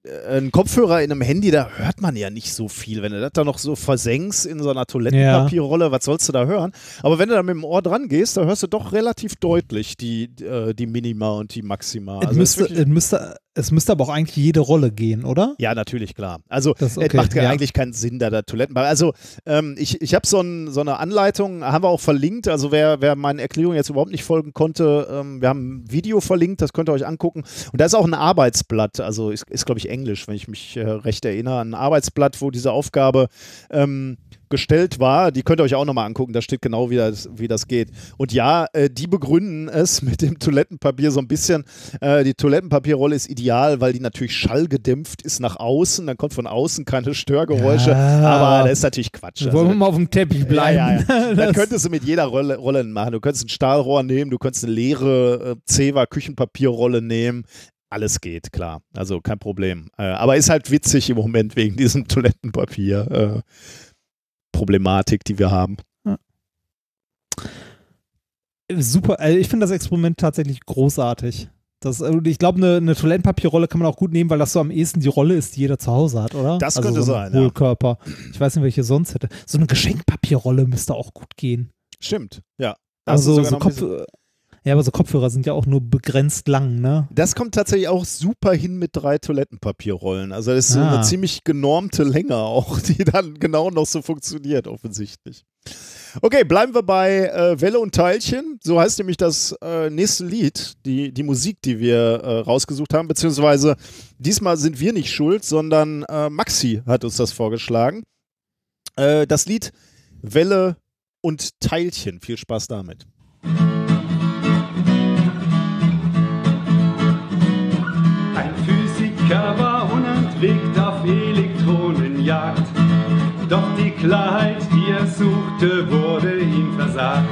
äh, ein Kopfhörer in einem Handy, da hört man ja nicht so viel. Wenn du das da noch so versenkst in so einer Toilettenpapierrolle, was sollst du da hören? Aber wenn du da mit dem Ohr dran gehst, da hörst du doch relativ deutlich die, äh, die Minima und die Maxima. es, Also müsste, müsste, es müsste aber auch eigentlich jede Rolle gehen, oder? ja, natürlich, klar. Also Das- es okay, macht ja eigentlich keinen Sinn, da der Toiletten. Also ähm, ich, ich habe so, ein, so eine Anleitung, haben wir auch verlinkt. Also wer, wer meinen Erklärungen jetzt überhaupt nicht folgen konnte, ähm, wir haben ein Video verlinkt, das könnt ihr euch angucken. Und da ist auch ein Arbeitsblatt, also ist, ist glaube ich Englisch, wenn ich mich äh, recht erinnere, ein Arbeitsblatt, wo diese Aufgabe ähm, gestellt war. Die könnt ihr euch auch nochmal angucken, da steht genau, wie das, wie das geht. Und ja, äh, die begründen es mit dem Toilettenpapier so ein bisschen. Äh, die Toilettenpapierrolle ist ideal, weil die natürlich schallgedämpft ist nach außen. Dann kommt von außen keine Störgeräusche. Ja. Aber das ist natürlich Quatsch. Wollen wir Also, mal auf dem Teppich bleiben? ja, ja, Das- könntest du mit jeder Rolle, Rolle machen. Du könntest ein Stahlrohr nehmen, du könntest eine leere äh, Zewa Küchenpapierrolle nehmen. Alles geht, klar. Also kein Problem. Äh, aber ist halt witzig im Moment wegen diesem Toilettenpapier. Äh, Problematik, die wir haben. Super, also ich finde das Experiment tatsächlich großartig. Das, äh, ich glaube, eine, eine Toilettenpapierrolle kann man auch gut nehmen, weil das so am ehesten die Rolle ist, die jeder zu Hause hat, oder? Das also könnte so ein sein, ja. Hohlkörper. Ich weiß nicht, welche sonst hätte. So eine Geschenkpapierrolle müsste auch gut gehen. Stimmt, ja. Da hast du Also so Kopf, ja, aber so Kopfhörer sind ja auch nur begrenzt lang, ne? Das kommt tatsächlich auch super hin mit drei Toilettenpapierrollen. Also das ist Ah. eine ziemlich genormte Länge auch, die dann genau noch so funktioniert, offensichtlich. Okay, bleiben wir bei äh, Welle und Teilchen. So heißt nämlich das äh, nächste Lied, die, die Musik, die wir äh, rausgesucht haben. Beziehungsweise diesmal sind wir nicht schuld, sondern äh, Maxi hat uns das vorgeschlagen. Äh, das Lied Welle und Teilchen. Viel Spaß damit. Unentwegt auf Elektronenjagd. Doch die Klarheit, die er suchte, wurde ihm versagt.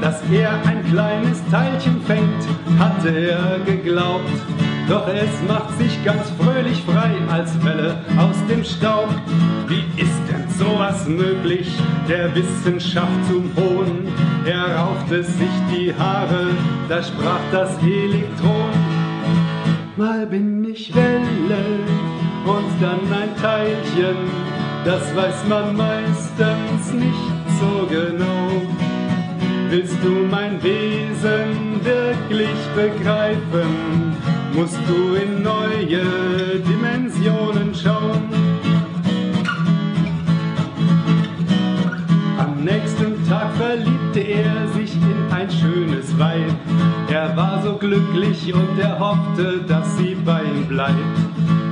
Dass er ein kleines Teilchen fängt, hatte er geglaubt. Doch es macht sich ganz fröhlich frei als Welle aus dem Staub. Wie ist denn sowas möglich, der Wissenschaft zum Hohn? Er raufte sich die Haare, da sprach das Elektron. Mal bin ich Welle und dann ein Teilchen, das weiß man meistens nicht so genau. Willst du mein Wesen wirklich begreifen, musst du in neue Dimensionen schauen. Am nächsten Tag verliebte er sich in ein schönes Weib. Er war so glücklich und er hoffte, dass sie bei ihm bleibt.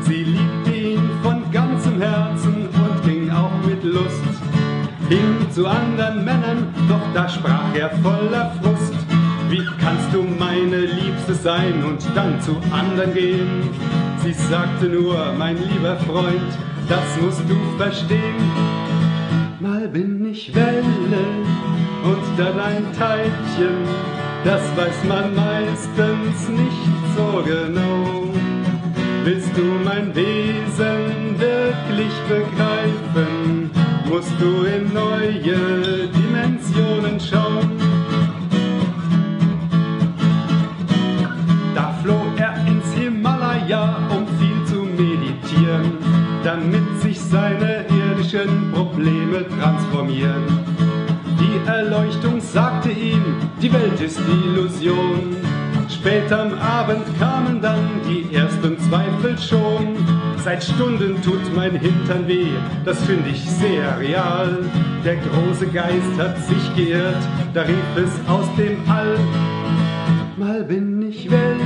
Sie ganzem Herzen und ging auch mit Lust hin zu anderen Männern, doch da sprach er voller Frust. Wie kannst du meine Liebste sein und dann zu anderen gehen? Sie sagte nur, mein lieber Freund, das musst du verstehen. Mal bin ich Welle und dann ein Teilchen, das weiß man meistens nicht so genau. Willst du mein Wesen wirklich begreifen, musst du in neue Dimensionen schauen. Da floh er ins Himalaya, um viel zu meditieren, damit sich seine irdischen Probleme transformieren. Die Erleuchtung sagte ihm, die Welt ist Illusion. Spät am Abend kamen dann die ersten Zweifel schon. Seit Stunden tut mein Hintern weh, das finde ich sehr real. Der große Geist hat sich geirrt, da rief es aus dem All. Mal bin ich Welle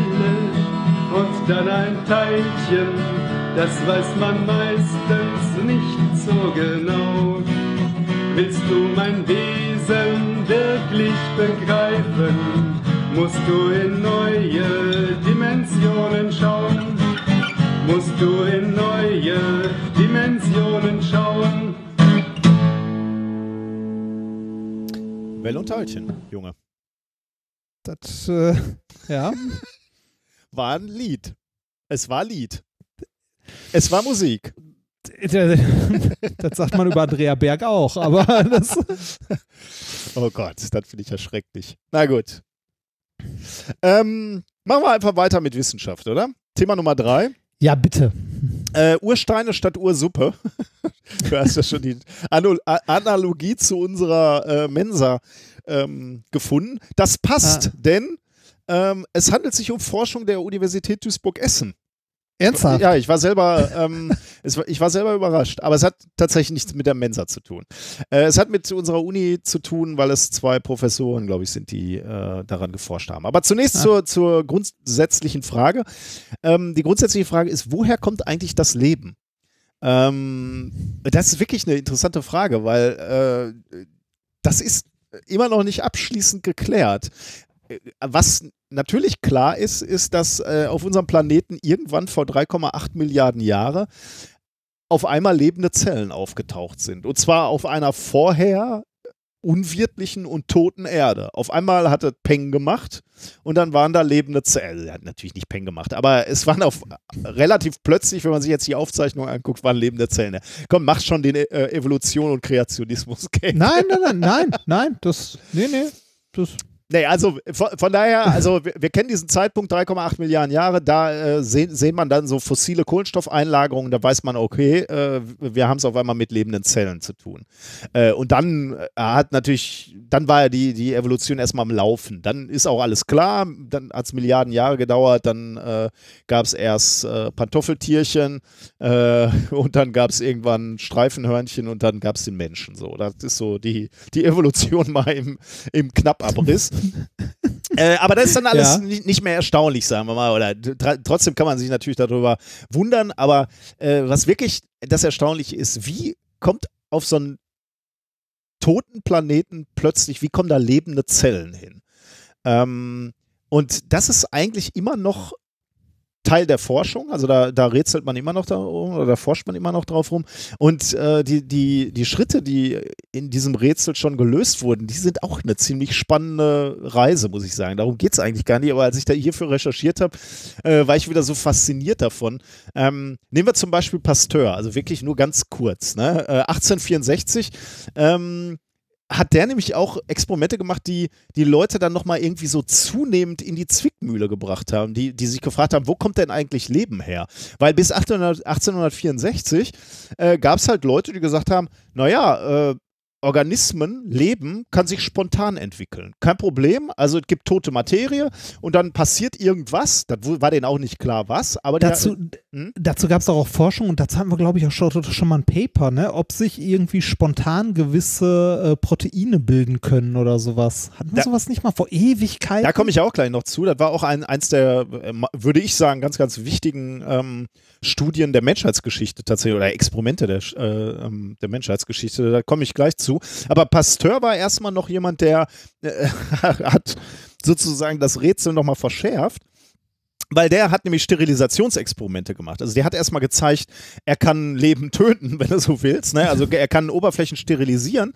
und dann ein Teilchen, das weiß man meistens nicht so genau. Willst du mein Wesen wirklich begreifen? musst du in neue Dimensionen schauen, musst du in neue Dimensionen schauen. Well und Teilchen, Junge. Das, äh, ja. War ein Lied. Es war Lied. Es war Musik. das sagt man über Andrea Berg auch, aber das. Oh Gott, das finde ich ja schrecklich. Na gut. Ähm, machen wir einfach weiter mit Wissenschaft, oder? Thema Nummer drei. Ja, bitte. Äh, Ursteine statt Ursuppe. du hast ja schon die Anal Analogie zu unserer äh, Mensa ähm, gefunden. Das passt, ah. denn ähm, es handelt sich um Forschung der Universität Duisburg-Essen. Ernsthaft? Ja, ich war selber, ähm, es, ich war selber überrascht, aber es hat tatsächlich nichts mit der Mensa zu tun. Äh, es hat mit unserer Uni zu tun, weil es zwei Professoren, glaube ich, sind, die äh, daran geforscht haben. Aber zunächst ah. zur, zur grundsätzlichen Frage. Ähm, die grundsätzliche Frage ist, woher kommt eigentlich das Leben? Ähm, das ist wirklich eine interessante Frage, weil äh, das ist immer noch nicht abschließend geklärt. Äh, was natürlich klar ist, ist, dass äh, auf unserem Planeten irgendwann vor 3,8 Milliarden Jahren auf einmal lebende Zellen aufgetaucht sind. Und zwar auf einer vorher unwirtlichen und toten Erde. Auf einmal hat es Peng gemacht und dann waren da lebende Zellen. Er hat natürlich nicht Peng gemacht, aber es waren auf relativ plötzlich, wenn man sich jetzt die Aufzeichnung anguckt, waren lebende Zellen. Komm, mach schon den äh, Evolution und Kreationismus. -Gag. Nein, nein, nein, nein, nein, das, nee, nee, das Nee, also von, von daher, also wir, wir, kennen diesen Zeitpunkt, 3,8 Milliarden Jahre, da äh, sehen, sehen man dann so fossile Kohlenstoffeinlagerungen, da weiß man, okay, äh, wir haben es auf einmal mit lebenden Zellen zu tun. Äh, und dann äh, hat natürlich, dann war ja die, die Evolution erstmal am Laufen. Dann ist auch alles klar, dann hat es Milliarden Jahre gedauert, dann äh, gab es erst äh, Pantoffeltierchen und dann gab es irgendwann Streifenhörnchen und dann gab es den Menschen. So, das ist so die, die Evolution mal im, im Knappabriss äh, aber das ist dann alles ja. nicht mehr erstaunlich, sagen wir mal. Oder trotzdem kann man sich natürlich darüber wundern. Aber äh, was wirklich das Erstaunliche ist, wie kommt auf so einen toten Planeten plötzlich, wie kommen da lebende Zellen hin? Ähm, und das ist eigentlich immer noch Teil der Forschung, also da, da rätselt man immer noch darum oder da forscht man immer noch drauf rum. Und äh, die, die, die Schritte, die in diesem Rätsel schon gelöst wurden, die sind auch eine ziemlich spannende Reise, muss ich sagen. Darum geht es eigentlich gar nicht, aber als ich da hierfür recherchiert habe, äh, war ich wieder so fasziniert davon. Ähm, nehmen wir zum Beispiel Pasteur, also wirklich nur ganz kurz. Ne? Äh, 1864 ähm, hat der nämlich auch Experimente gemacht, die die Leute dann nochmal irgendwie so zunehmend in die Zwickmühle gebracht haben, die, die sich gefragt haben, wo kommt denn eigentlich Leben her? Weil bis 1800, 1864 äh, gab es halt Leute, die gesagt haben, naja, äh, Organismen, Leben kann sich spontan entwickeln. Kein Problem. Also es gibt tote Materie und dann passiert irgendwas. Das war denen auch nicht klar, was. Aber dazu, hm? dazu gab es auch Forschung und dazu haben wir, glaube ich, auch schon, schon mal ein Paper, ne? ob sich irgendwie spontan gewisse äh, Proteine bilden können oder sowas. Hatten wir da, sowas nicht mal vor Ewigkeiten? Da komme ich auch gleich noch zu. Das war auch ein, eins der, äh, würde ich sagen, ganz, ganz wichtigen ähm, Studien der Menschheitsgeschichte tatsächlich oder Experimente der, äh, ähm, der Menschheitsgeschichte. Da komme ich gleich zu. Aber Pasteur war erstmal noch jemand, der äh, hat sozusagen das Rätsel nochmal verschärft. Weil der hat nämlich Sterilisationsexperimente gemacht. Also der hat erstmal gezeigt, er kann Leben töten, wenn du so willst. Ne? Also er kann Oberflächen sterilisieren.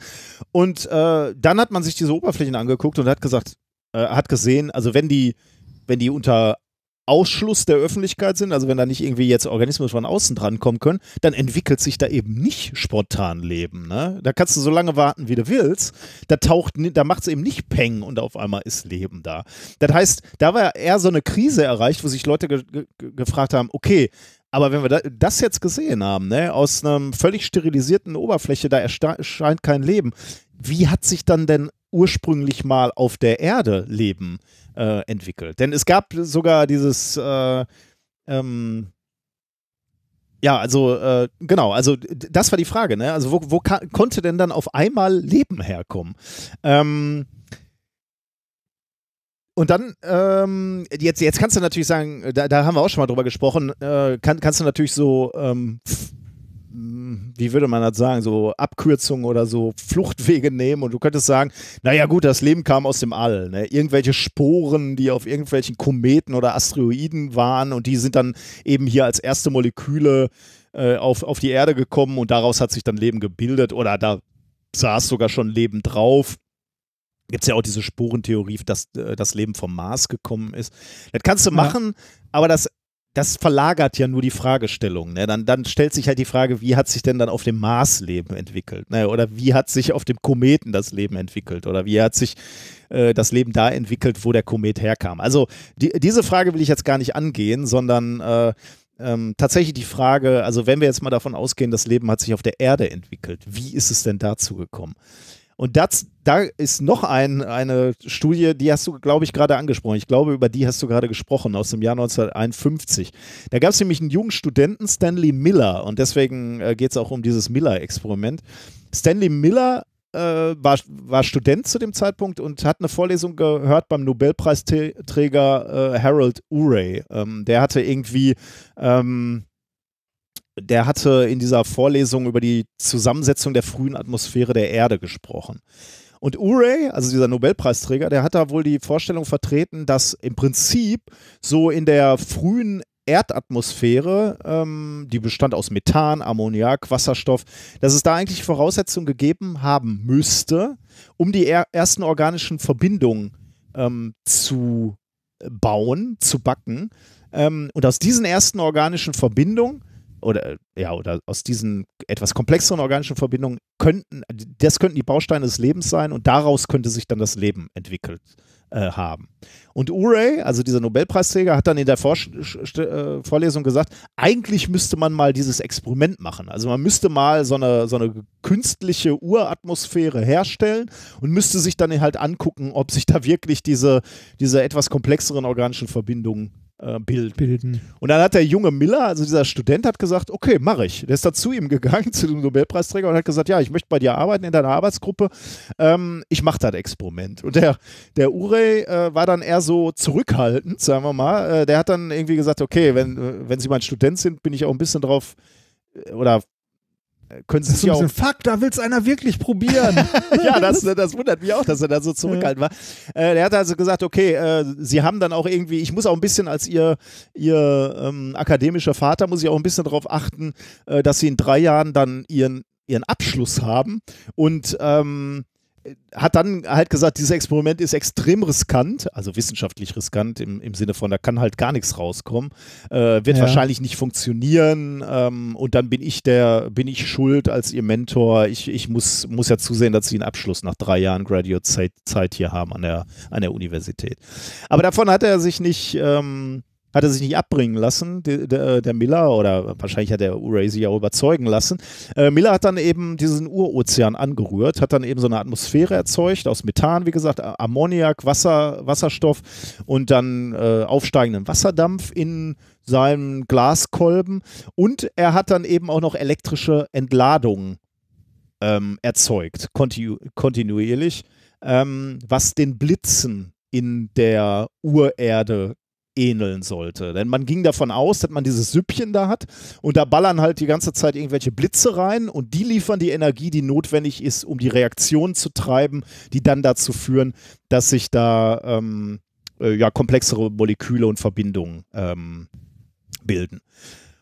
Und äh, dann hat man sich diese Oberflächen angeguckt und hat gesagt, äh, hat gesehen, also wenn die, wenn die unter Ausschluss der Öffentlichkeit sind, also wenn da nicht irgendwie jetzt Organismen von außen drankommen können, dann entwickelt sich da eben nicht spontan Leben. Ne? Da kannst du so lange warten, wie du willst. Da taucht, da macht es eben nicht Peng und auf einmal ist Leben da. Das heißt, da war eher so eine Krise erreicht, wo sich Leute ge ge gefragt haben, okay, aber wenn wir das jetzt gesehen haben, ne, aus einer völlig sterilisierten Oberfläche, da erscheint kein Leben, wie hat sich dann denn ursprünglich mal auf der Erde Leben äh, entwickelt. Denn es gab sogar dieses, äh, ähm, ja, also äh, genau, also das war die Frage, ne? Also wo, wo konnte denn dann auf einmal Leben herkommen? Ähm, und dann, ähm, jetzt, jetzt kannst du natürlich sagen, da, da haben wir auch schon mal drüber gesprochen, äh, kann, kannst du natürlich so ähm, wie würde man das sagen, so Abkürzungen oder so Fluchtwege nehmen und du könntest sagen, naja gut, das Leben kam aus dem All. Ne? Irgendwelche Sporen, die auf irgendwelchen Kometen oder Asteroiden waren und die sind dann eben hier als erste Moleküle äh, auf, auf die Erde gekommen und daraus hat sich dann Leben gebildet oder da saß sogar schon Leben drauf. Gibt es ja auch diese Sporentheorie, dass äh, das Leben vom Mars gekommen ist. Das kannst du machen, ja. aber das das verlagert ja nur die Fragestellung. Ne? Dann, dann stellt sich halt die Frage, wie hat sich denn dann auf dem Mars Leben entwickelt? Ne? Oder wie hat sich auf dem Kometen das Leben entwickelt? Oder wie hat sich äh, das Leben da entwickelt, wo der Komet herkam? Also die, diese Frage will ich jetzt gar nicht angehen, sondern äh, ähm, tatsächlich die Frage, also wenn wir jetzt mal davon ausgehen, das Leben hat sich auf der Erde entwickelt, wie ist es denn dazu gekommen? Und das, da ist noch ein, eine Studie, die hast du, glaube ich, gerade angesprochen. Ich glaube, über die hast du gerade gesprochen, aus dem Jahr 1951. Da gab es nämlich einen jungen Studenten, Stanley Miller, und deswegen äh, geht es auch um dieses Miller-Experiment. Stanley Miller äh, war, war Student zu dem Zeitpunkt und hat eine Vorlesung gehört beim Nobelpreisträger äh, Harold Urey. Ähm, der hatte irgendwie ähm, der hatte in dieser Vorlesung über die Zusammensetzung der frühen Atmosphäre der Erde gesprochen. Und Urey, also dieser Nobelpreisträger, der hat da wohl die Vorstellung vertreten, dass im Prinzip so in der frühen Erdatmosphäre, ähm, die bestand aus Methan, Ammoniak, Wasserstoff, dass es da eigentlich Voraussetzungen gegeben haben müsste, um die er ersten organischen Verbindungen ähm, zu bauen, zu backen. Ähm, und aus diesen ersten organischen Verbindungen oder ja, oder aus diesen etwas komplexeren organischen Verbindungen könnten, das könnten die Bausteine des Lebens sein und daraus könnte sich dann das Leben entwickelt äh, haben. Und Urey, also dieser Nobelpreisträger, hat dann in der Vor äh, Vorlesung gesagt, eigentlich müsste man mal dieses Experiment machen. Also man müsste mal so eine, so eine künstliche Uratmosphäre herstellen und müsste sich dann halt angucken, ob sich da wirklich diese, diese etwas komplexeren organischen Verbindungen äh, bilden. bilden. Und dann hat der junge Miller, also dieser Student, hat gesagt, okay, mache ich. Der ist da zu ihm gegangen, zu dem Nobelpreisträger und hat gesagt, ja, ich möchte bei dir arbeiten in deiner Arbeitsgruppe. Ähm, ich mache das Experiment. Und der, der Urey äh, war dann eher so zurückhaltend, sagen wir mal. Äh, der hat dann irgendwie gesagt, okay, wenn, äh, wenn Sie mein Student sind, bin ich auch ein bisschen drauf äh, oder können Sie das ist so ein bisschen, fuck, da will es einer wirklich probieren. ja, das, das wundert mich auch, dass er da so zurückhaltend war. Äh, der hat also gesagt, okay, äh, Sie haben dann auch irgendwie, ich muss auch ein bisschen als Ihr, ihr ähm, akademischer Vater, muss ich auch ein bisschen darauf achten, äh, dass Sie in drei Jahren dann Ihren, Ihren Abschluss haben und ähm, hat dann halt gesagt, dieses Experiment ist extrem riskant, also wissenschaftlich riskant im, im Sinne von, da kann halt gar nichts rauskommen, äh, wird ja. wahrscheinlich nicht funktionieren ähm, und dann bin ich der, bin ich schuld als ihr Mentor. Ich, ich muss, muss ja zusehen, dass sie einen Abschluss nach drei Jahren Graduate-Zeit hier haben an der, an der Universität. Aber davon hat er sich nicht, ähm, hat er sich nicht abbringen lassen, der, der, Miller, oder wahrscheinlich hat der sich auch überzeugen lassen. Äh, Miller hat dann eben diesen Urozean angerührt, hat dann eben so eine Atmosphäre erzeugt aus Methan, wie gesagt, Ammoniak, Wasser, Wasserstoff und dann äh, aufsteigenden Wasserdampf in seinem Glaskolben. Und er hat dann eben auch noch elektrische Entladungen ähm, erzeugt, kontinu kontinuierlich, ähm, was den Blitzen in der Urerde ähneln sollte. Denn man ging davon aus, dass man dieses Süppchen da hat und da ballern halt die ganze Zeit irgendwelche Blitze rein und die liefern die Energie, die notwendig ist, um die Reaktion zu treiben, die dann dazu führen, dass sich da ähm, äh, ja, komplexere Moleküle und Verbindungen ähm, bilden.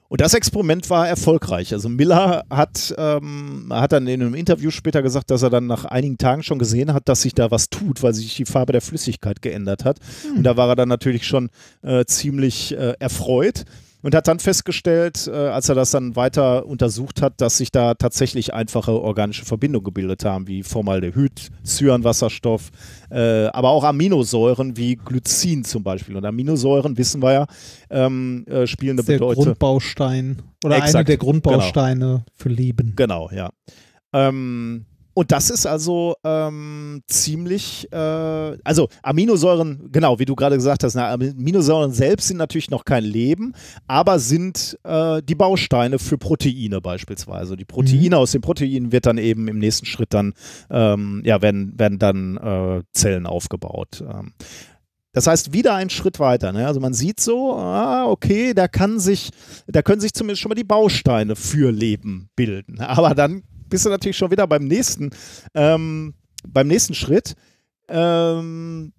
Und das Experiment war erfolgreich. Also Miller hat, ähm, hat dann in einem Interview später gesagt, dass er dann nach einigen Tagen schon gesehen hat, dass sich da was tut, weil sich die Farbe der Flüssigkeit geändert hat. Hm. Und da war er dann natürlich schon äh, ziemlich äh, erfreut und hat dann festgestellt, äh, als er das dann weiter untersucht hat, dass sich da tatsächlich einfache organische Verbindungen gebildet haben, wie Formaldehyd, Cyanwasserstoff, äh, aber auch Aminosäuren wie Glycin zum Beispiel. Und Aminosäuren, wissen wir ja, ähm, äh, spielen eine Bedeutung. Der Grundbaustein oder Exakt, eine der Grundbausteine genau. für Leben. Genau, ja. Ähm, und das ist also ähm, ziemlich, äh, also Aminosäuren, genau, wie du gerade gesagt hast, na, Aminosäuren selbst sind natürlich noch kein Leben, aber sind äh, die Bausteine für Proteine beispielsweise. Die Proteine mhm. aus den Proteinen wird dann eben im nächsten Schritt dann, ähm, ja, werden, werden dann äh, Zellen aufgebaut. Ähm, das heißt, wieder ein Schritt weiter. Ne? Also man sieht so, ah, okay, da kann sich, da können sich zumindest schon mal die Bausteine für Leben bilden. Aber dann bist du natürlich schon wieder beim nächsten, ähm, beim nächsten Schritt. Ähm,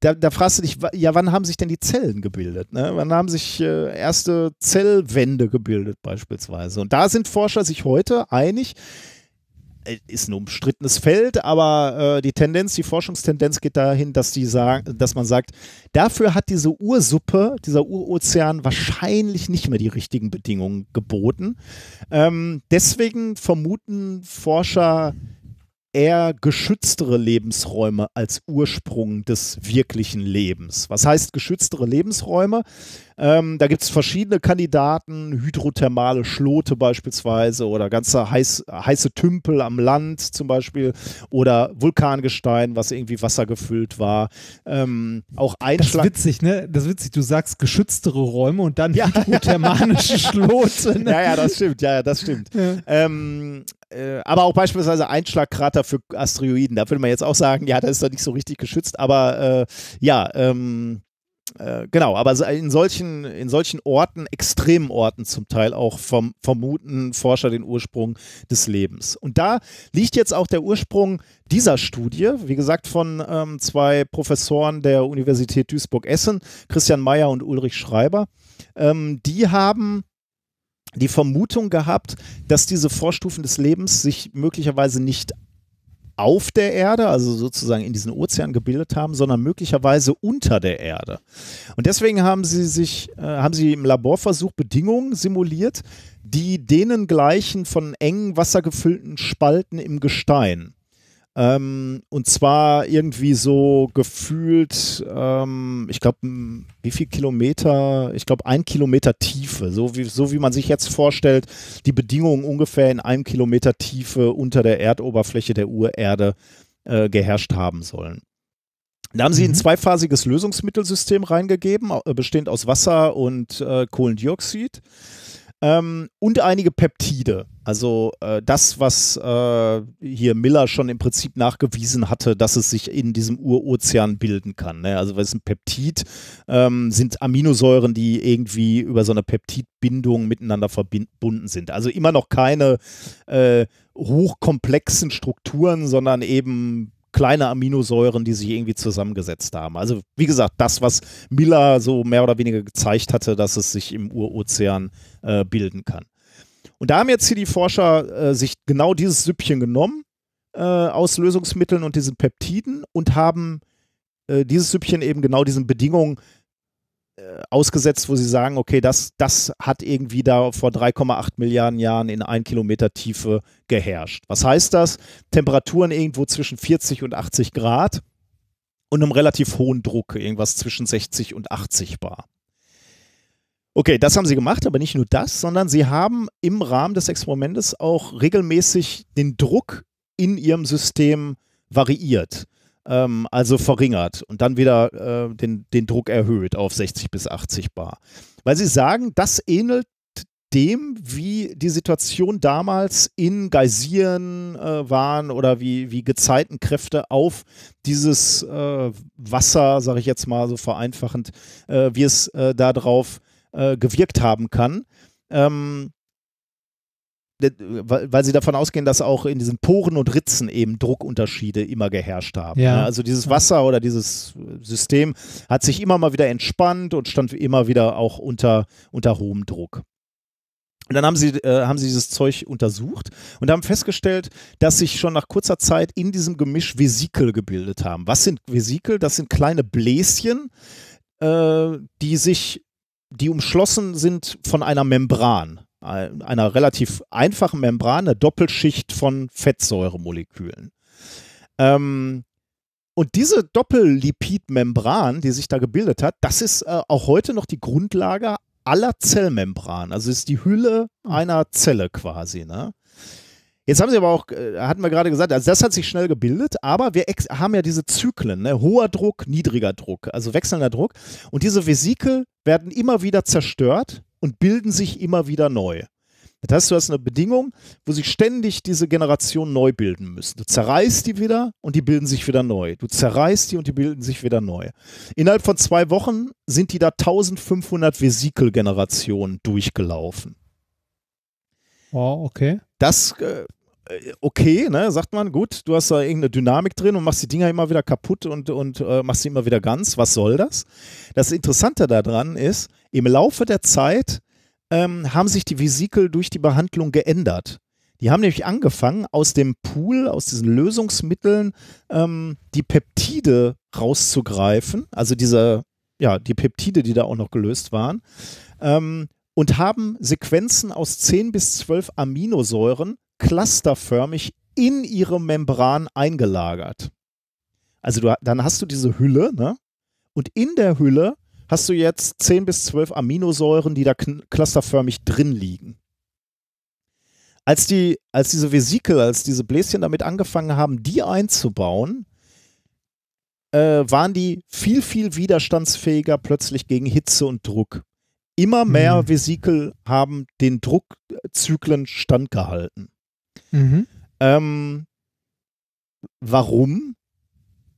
da, da, fragst du dich, ja, wann haben sich denn die Zellen gebildet? Ne? Wann haben sich äh, erste Zellwände gebildet beispielsweise? Und da sind Forscher sich heute einig, ist ein umstrittenes Feld, aber äh, die Tendenz, die Forschungstendenz geht dahin, dass die sagen, dass man sagt, dafür hat diese Ursuppe, dieser Urozean wahrscheinlich nicht mehr die richtigen Bedingungen geboten. Ähm, deswegen vermuten Forscher eher geschütztere Lebensräume als Ursprung des wirklichen Lebens. Was heißt geschütztere Lebensräume? Ähm, da gibt es verschiedene Kandidaten, hydrothermale Schlote beispielsweise oder ganze heiß, heiße Tümpel am Land zum Beispiel oder Vulkangestein, was irgendwie wassergefüllt war. Ähm, auch Einschlag. Das ist witzig, ne? Das ist witzig. Du sagst geschütztere Räume und dann ja. hydrothermalische Schlote. Ne? Ja, ja, das stimmt. Ja, ja das stimmt. Ja. Ähm, äh, aber auch beispielsweise Einschlagkrater für Asteroiden. Da würde man jetzt auch sagen, ja, das ist doch nicht so richtig geschützt, aber äh, ja, ähm, äh, genau, aber in solchen, in solchen Orten, extremen Orten zum Teil auch vom, vermuten Forscher den Ursprung des Lebens. Und da liegt jetzt auch der Ursprung dieser Studie, wie gesagt, von ähm, zwei Professoren der Universität Duisburg-Essen, Christian Mayer und Ulrich Schreiber. Ähm, die haben die Vermutung gehabt, dass diese Vorstufen des Lebens sich möglicherweise nicht auf der Erde, also sozusagen in diesen Ozean gebildet haben, sondern möglicherweise unter der Erde. Und deswegen haben sie sich, äh, haben sie im Laborversuch Bedingungen simuliert, die denen gleichen von engen wassergefüllten Spalten im Gestein. Ähm, und zwar irgendwie so gefühlt, ähm, ich glaube, wie viel Kilometer? Ich glaube, ein Kilometer Tiefe. So wie, so wie man sich jetzt vorstellt, die Bedingungen ungefähr in einem Kilometer Tiefe unter der Erdoberfläche der Urerde äh, geherrscht haben sollen. Da haben sie mhm. ein zweiphasiges Lösungsmittelsystem reingegeben, bestehend aus Wasser und äh, Kohlendioxid ähm, und einige Peptide. Also äh, das, was äh, hier Miller schon im Prinzip nachgewiesen hatte, dass es sich in diesem Urozean bilden kann. Ne? Also was ist ein Peptid? Ähm, sind Aminosäuren, die irgendwie über so eine Peptidbindung miteinander verbunden sind. Also immer noch keine äh, hochkomplexen Strukturen, sondern eben kleine Aminosäuren, die sich irgendwie zusammengesetzt haben. Also wie gesagt, das, was Miller so mehr oder weniger gezeigt hatte, dass es sich im Urozean äh, bilden kann. Und da haben jetzt hier die Forscher äh, sich genau dieses Süppchen genommen äh, aus Lösungsmitteln und diesen Peptiden und haben äh, dieses Süppchen eben genau diesen Bedingungen ausgesetzt, wo sie sagen, okay, das, das hat irgendwie da vor 3,8 Milliarden Jahren in ein Kilometer Tiefe geherrscht. Was heißt das? Temperaturen irgendwo zwischen 40 und 80 Grad und einem relativ hohen Druck, irgendwas zwischen 60 und 80 Bar. Okay, das haben sie gemacht, aber nicht nur das, sondern sie haben im Rahmen des Experimentes auch regelmäßig den Druck in ihrem System variiert ähm, also verringert und dann wieder äh, den, den Druck erhöht auf 60 bis 80 Bar. Weil sie sagen, das ähnelt dem, wie die Situation damals in Geysiren äh, waren oder wie, wie Gezeitenkräfte auf dieses äh, Wasser, sage ich jetzt mal so vereinfachend, äh, wie es äh, darauf äh, gewirkt haben kann. Ähm, weil sie davon ausgehen, dass auch in diesen Poren und Ritzen eben Druckunterschiede immer geherrscht haben. Ja. Also dieses Wasser oder dieses System hat sich immer mal wieder entspannt und stand immer wieder auch unter, unter hohem Druck. Und dann haben sie, äh, haben sie dieses Zeug untersucht und haben festgestellt, dass sich schon nach kurzer Zeit in diesem Gemisch Vesikel gebildet haben. Was sind Vesikel? Das sind kleine Bläschen, äh, die sich, die umschlossen sind von einer Membran einer relativ einfachen Membran, eine Doppelschicht von Fettsäuremolekülen. Ähm, und diese Doppellipidmembran, die sich da gebildet hat, das ist äh, auch heute noch die Grundlage aller Zellmembranen. Also ist die Hülle einer Zelle quasi. Ne? Jetzt haben sie aber auch, äh, hatten wir gerade gesagt, also das hat sich schnell gebildet, aber wir haben ja diese Zyklen, ne? hoher Druck, niedriger Druck, also wechselnder Druck. Und diese Vesikel werden immer wieder zerstört und bilden sich immer wieder neu. Das heißt, du hast eine Bedingung, wo sich ständig diese Generationen neu bilden müssen. Du zerreißt die wieder und die bilden sich wieder neu. Du zerreißt die und die bilden sich wieder neu. Innerhalb von zwei Wochen sind die da 1500 Vesikelgenerationen durchgelaufen. Wow, okay. Das, äh, okay, ne, sagt man, gut, du hast da irgendeine Dynamik drin und machst die Dinger immer wieder kaputt und, und äh, machst sie immer wieder ganz. Was soll das? Das Interessante daran ist, im Laufe der Zeit ähm, haben sich die Vesikel durch die Behandlung geändert. Die haben nämlich angefangen, aus dem Pool, aus diesen Lösungsmitteln, ähm, die Peptide rauszugreifen, also diese, ja, die Peptide, die da auch noch gelöst waren, ähm, und haben Sequenzen aus 10 bis 12 Aminosäuren clusterförmig in ihre Membran eingelagert. Also du, dann hast du diese Hülle, ne? Und in der Hülle hast du jetzt 10 bis 12 Aminosäuren, die da clusterförmig drin liegen. Als, die, als diese Vesikel, als diese Bläschen damit angefangen haben, die einzubauen, äh, waren die viel, viel widerstandsfähiger plötzlich gegen Hitze und Druck. Immer mehr mhm. Vesikel haben den Druckzyklen standgehalten. Mhm. Ähm, warum?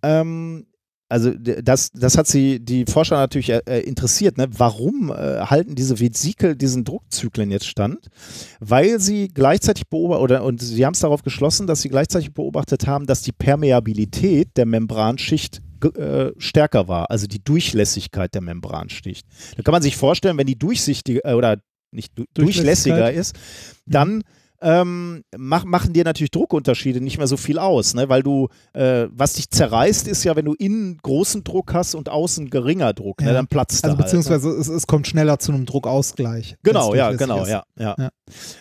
Ähm, also das, das hat sie, die Forscher natürlich äh, äh, interessiert. Ne? Warum äh, halten diese Vesikel diesen Druckzyklen jetzt stand? Weil sie gleichzeitig beobachtet, oder und sie haben es darauf geschlossen, dass sie gleichzeitig beobachtet haben, dass die Permeabilität der Membranschicht äh, stärker war, also die Durchlässigkeit der Membranschicht. Da kann man sich vorstellen, wenn die durchsichtiger äh, oder nicht durchlässiger ist, dann mhm ähm, mach, machen dir natürlich Druckunterschiede nicht mehr so viel aus, ne? weil du, äh, was dich zerreißt, ist ja, wenn du innen großen Druck hast und außen geringer Druck, ne? ja. ne? dann platzt also da beziehungsweise halt, ne? es, es, kommt schneller zu einem Druckausgleich. Genau, ja, genau, ja, ja, ja,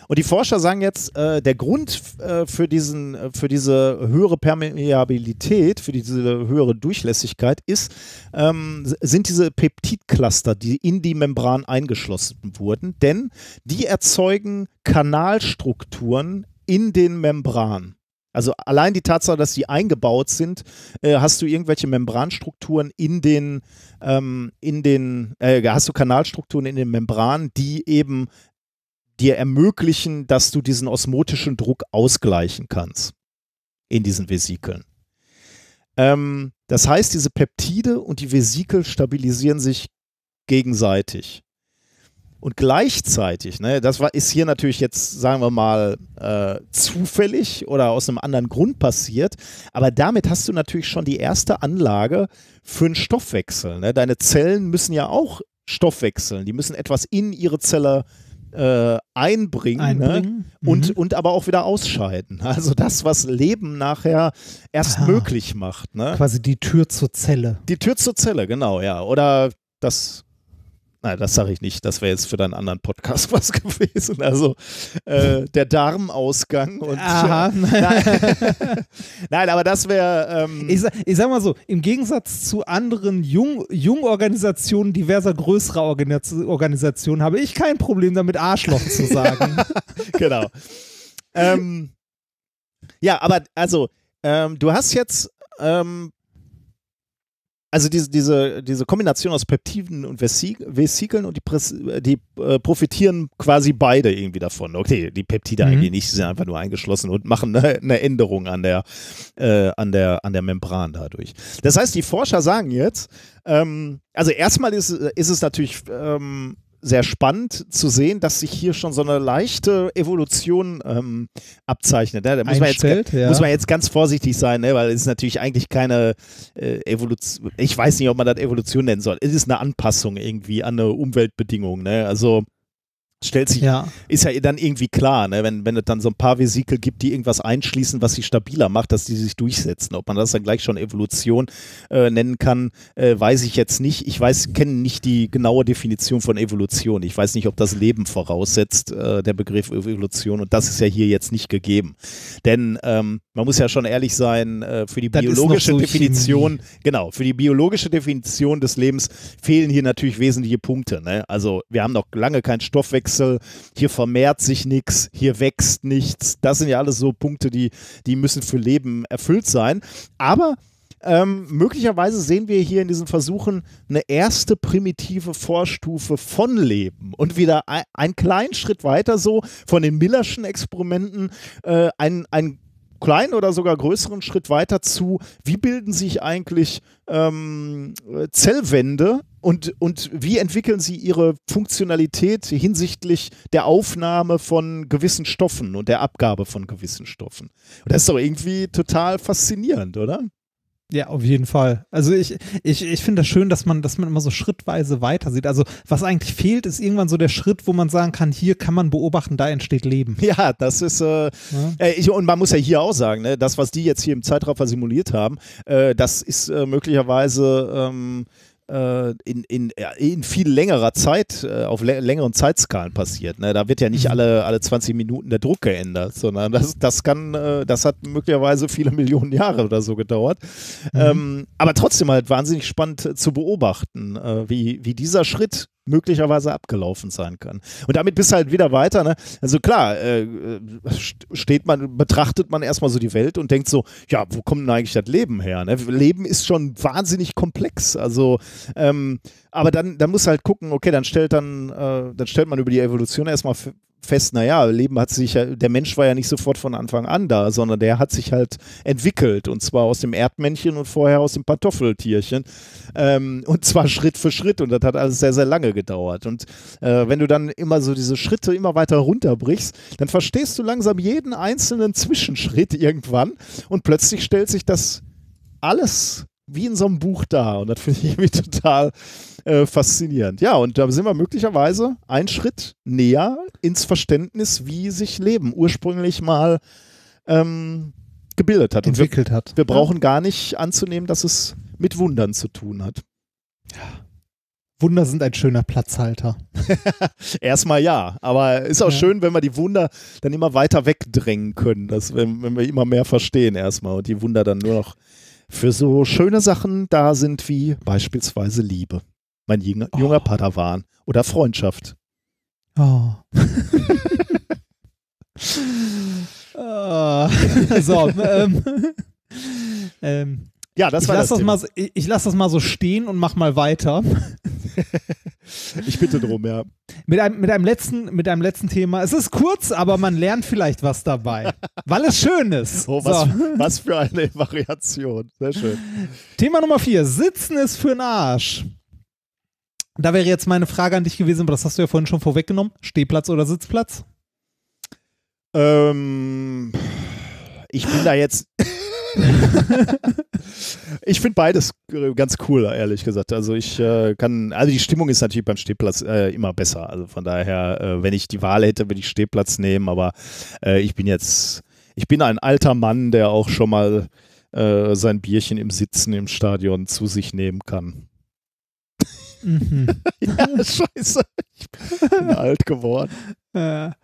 Und die Forscher sagen jetzt, äh, der Grund äh, für diesen, äh, für diese höhere Permeabilität, für diese höhere Durchlässigkeit ist, ähm, sind diese Peptidcluster, die in die Membran eingeschlossen wurden, denn die erzeugen Kanalstrukturen in den Membranen. Also allein die Tatsache, dass die eingebaut sind, äh, hast du irgendwelche Membranstrukturen in den, ähm, in den, äh, hast du Kanalstrukturen in den Membranen, die eben dir ermöglichen, dass du diesen osmotischen Druck ausgleichen kannst in diesen Vesikeln. Ähm, das heißt, diese Peptide und die Vesikel stabilisieren sich gegenseitig. Und gleichzeitig, ne, das war, ist hier natürlich jetzt, sagen wir mal, äh, zufällig oder aus einem anderen Grund passiert, aber damit hast du natürlich schon die erste Anlage für einen Stoffwechsel. Ne? Deine Zellen müssen ja auch Stoff wechseln, die müssen etwas in ihre Zelle äh, einbringen, einbringen. Ne? und, mhm. und aber auch wieder ausscheiden. Also das, was Leben nachher erst ah, möglich macht. Ne? Quasi die Tür zur Zelle. Die Tür zur Zelle, genau, ja. Oder das Nein, das sage ich nicht. Das wäre jetzt für deinen anderen Podcast was gewesen. Also äh, der Darmausgang und Aha. Ja, nein. nein. aber das wäre. Ähm ich, ich, sag mal so: Im Gegensatz zu anderen Jung, Jungorganisationen diverser größerer Organisationen habe ich kein Problem damit, Arschloch zu sagen. genau. Ähm, ja, aber also ähm, du hast jetzt ähm, also diese, diese, diese Kombination aus Peptiden und Vesikeln und die, die äh, profitieren quasi beide irgendwie davon. Okay, die Peptide mhm. eigentlich nicht, sie sind einfach nur eingeschlossen und machen eine, eine Änderung an der, äh, an, der, an der Membran dadurch. Das heißt, die Forscher sagen jetzt, ähm, also erstmal ist, ist es natürlich ähm, sehr spannend zu sehen, dass sich hier schon so eine leichte Evolution ähm, abzeichnet. Ne? Da muss man, jetzt, ja. muss man jetzt ganz vorsichtig sein, ne? weil es ist natürlich eigentlich keine äh, Evolution. Ich weiß nicht, ob man das Evolution nennen soll. Es ist eine Anpassung irgendwie an eine Umweltbedingung. Ne? Also stellt sich, ja. ist ja dann irgendwie klar, ne? wenn, wenn es dann so ein paar Vesikel gibt, die irgendwas einschließen, was sie stabiler macht, dass die sich durchsetzen. Ob man das dann gleich schon Evolution äh, nennen kann, äh, weiß ich jetzt nicht. Ich weiß, kenne nicht die genaue Definition von Evolution. Ich weiß nicht, ob das Leben voraussetzt, äh, der Begriff Evolution. Und das ist ja hier jetzt nicht gegeben. Denn ähm, man muss ja schon ehrlich sein, äh, für die das biologische so Definition, Chemie. genau, für die biologische Definition des Lebens fehlen hier natürlich wesentliche Punkte. Ne? Also wir haben noch lange keinen Stoffwechsel Stoffwechsel, hier vermehrt sich nichts, hier wächst nichts. Das sind ja alles so Punkte, die, die müssen für Leben erfüllt sein. Aber ähm, möglicherweise sehen wir hier in diesen Versuchen eine erste primitive Vorstufe von Leben und wieder ein, einen kleinen Schritt weiter so von den Millerschen Experimenten äh, ein, ein kleinen oder sogar größeren Schritt weiter zu, wie bilden sich eigentlich ähm, Zellwände und, und wie entwickeln sie ihre Funktionalität hinsichtlich der Aufnahme von gewissen Stoffen und der Abgabe von gewissen Stoffen. Und das ist doch irgendwie total faszinierend, oder? Ja, auf jeden Fall. Also ich, ich, ich finde das schön, dass man, dass man immer so schrittweise weiter sieht. Also was eigentlich fehlt, ist irgendwann so der Schritt, wo man sagen kann, hier kann man beobachten, da entsteht Leben. Ja, das ist, äh, ja. äh, ich, und man muss ja hier auch sagen, ne, das, was die jetzt hier im Zeitraffer simuliert haben, äh, das ist äh, möglicherweise ähm, äh, in, in, in viel längerer Zeit, äh, auf längeren Zeitskalen passiert. Ne? Da wird ja nicht mhm. alle, alle 20 Minuten der Druck geändert, sondern das, das kann, äh, das hat möglicherweise viele Millionen Jahre oder so gedauert. Mhm. Ähm, aber trotzdem halt wahnsinnig spannend zu beobachten, wie, wie dieser Schritt möglicherweise abgelaufen sein kann. Und damit bist du halt wieder weiter. Ne? Also klar, äh, steht man, betrachtet man erstmal so die Welt und denkt so, ja, wo kommt denn eigentlich das Leben her? Ne? Leben ist schon wahnsinnig komplex. Also, ähm, aber dann, dann muss halt gucken, okay, dann stellt dann, äh, dann stellt man über die Evolution erstmal fest, naja, Leben hat sich ja, der Mensch war ja nicht sofort von Anfang an da, sondern der hat sich halt entwickelt und zwar aus dem Erdmännchen und vorher aus dem Pantoffeltierchen ähm, und zwar Schritt für Schritt und das hat alles sehr, sehr lange gedauert. Und äh, wenn du dann immer so diese Schritte immer weiter runterbrichst, dann verstehst du langsam jeden einzelnen Zwischenschritt irgendwann und plötzlich stellt sich das alles wie in so einem Buch da und das finde ich irgendwie total äh, faszinierend. Ja, und da sind wir möglicherweise einen Schritt näher ins Verständnis, wie sich Leben ursprünglich mal ähm, gebildet hat. Entwickelt wir, hat. Wir brauchen ja. gar nicht anzunehmen, dass es mit Wundern zu tun hat. Ja. Wunder sind ein schöner Platzhalter. Erstmal ja, aber ist auch ja. schön, wenn wir die Wunder dann immer weiter wegdrängen können, dass, wenn, wenn wir immer mehr verstehen erstmal und die Wunder dann nur noch für so schöne Sachen da sind wie beispielsweise Liebe mein junger, oh. junger Padawan oder Freundschaft. Oh. oh. so, ähm, ähm, ja, das ich war das. das mal, ich, ich lasse das mal so stehen und mach mal weiter. ich bitte drum, ja. Mit einem, mit, einem letzten, mit einem letzten Thema. Es ist kurz, aber man lernt vielleicht was dabei. weil es schön ist. Oh, was, so. was für eine Variation. Sehr schön. Thema Nummer vier. Sitzen ist für den Arsch. Da wäre jetzt meine Frage an dich gewesen, aber das hast du ja vorhin schon vorweggenommen. Stehplatz oder Sitzplatz? Ähm, ich bin da jetzt. ich finde beides ganz cool, ehrlich gesagt. Also ich äh, kann, also die Stimmung ist natürlich beim Stehplatz äh, immer besser. Also von daher, äh, wenn ich die Wahl hätte, würde ich Stehplatz nehmen. Aber äh, ich bin jetzt, ich bin ein alter Mann, der auch schon mal äh, sein Bierchen im Sitzen im Stadion zu sich nehmen kann. Mhm. ja, scheiße. Ich bin alt geworden. Ja.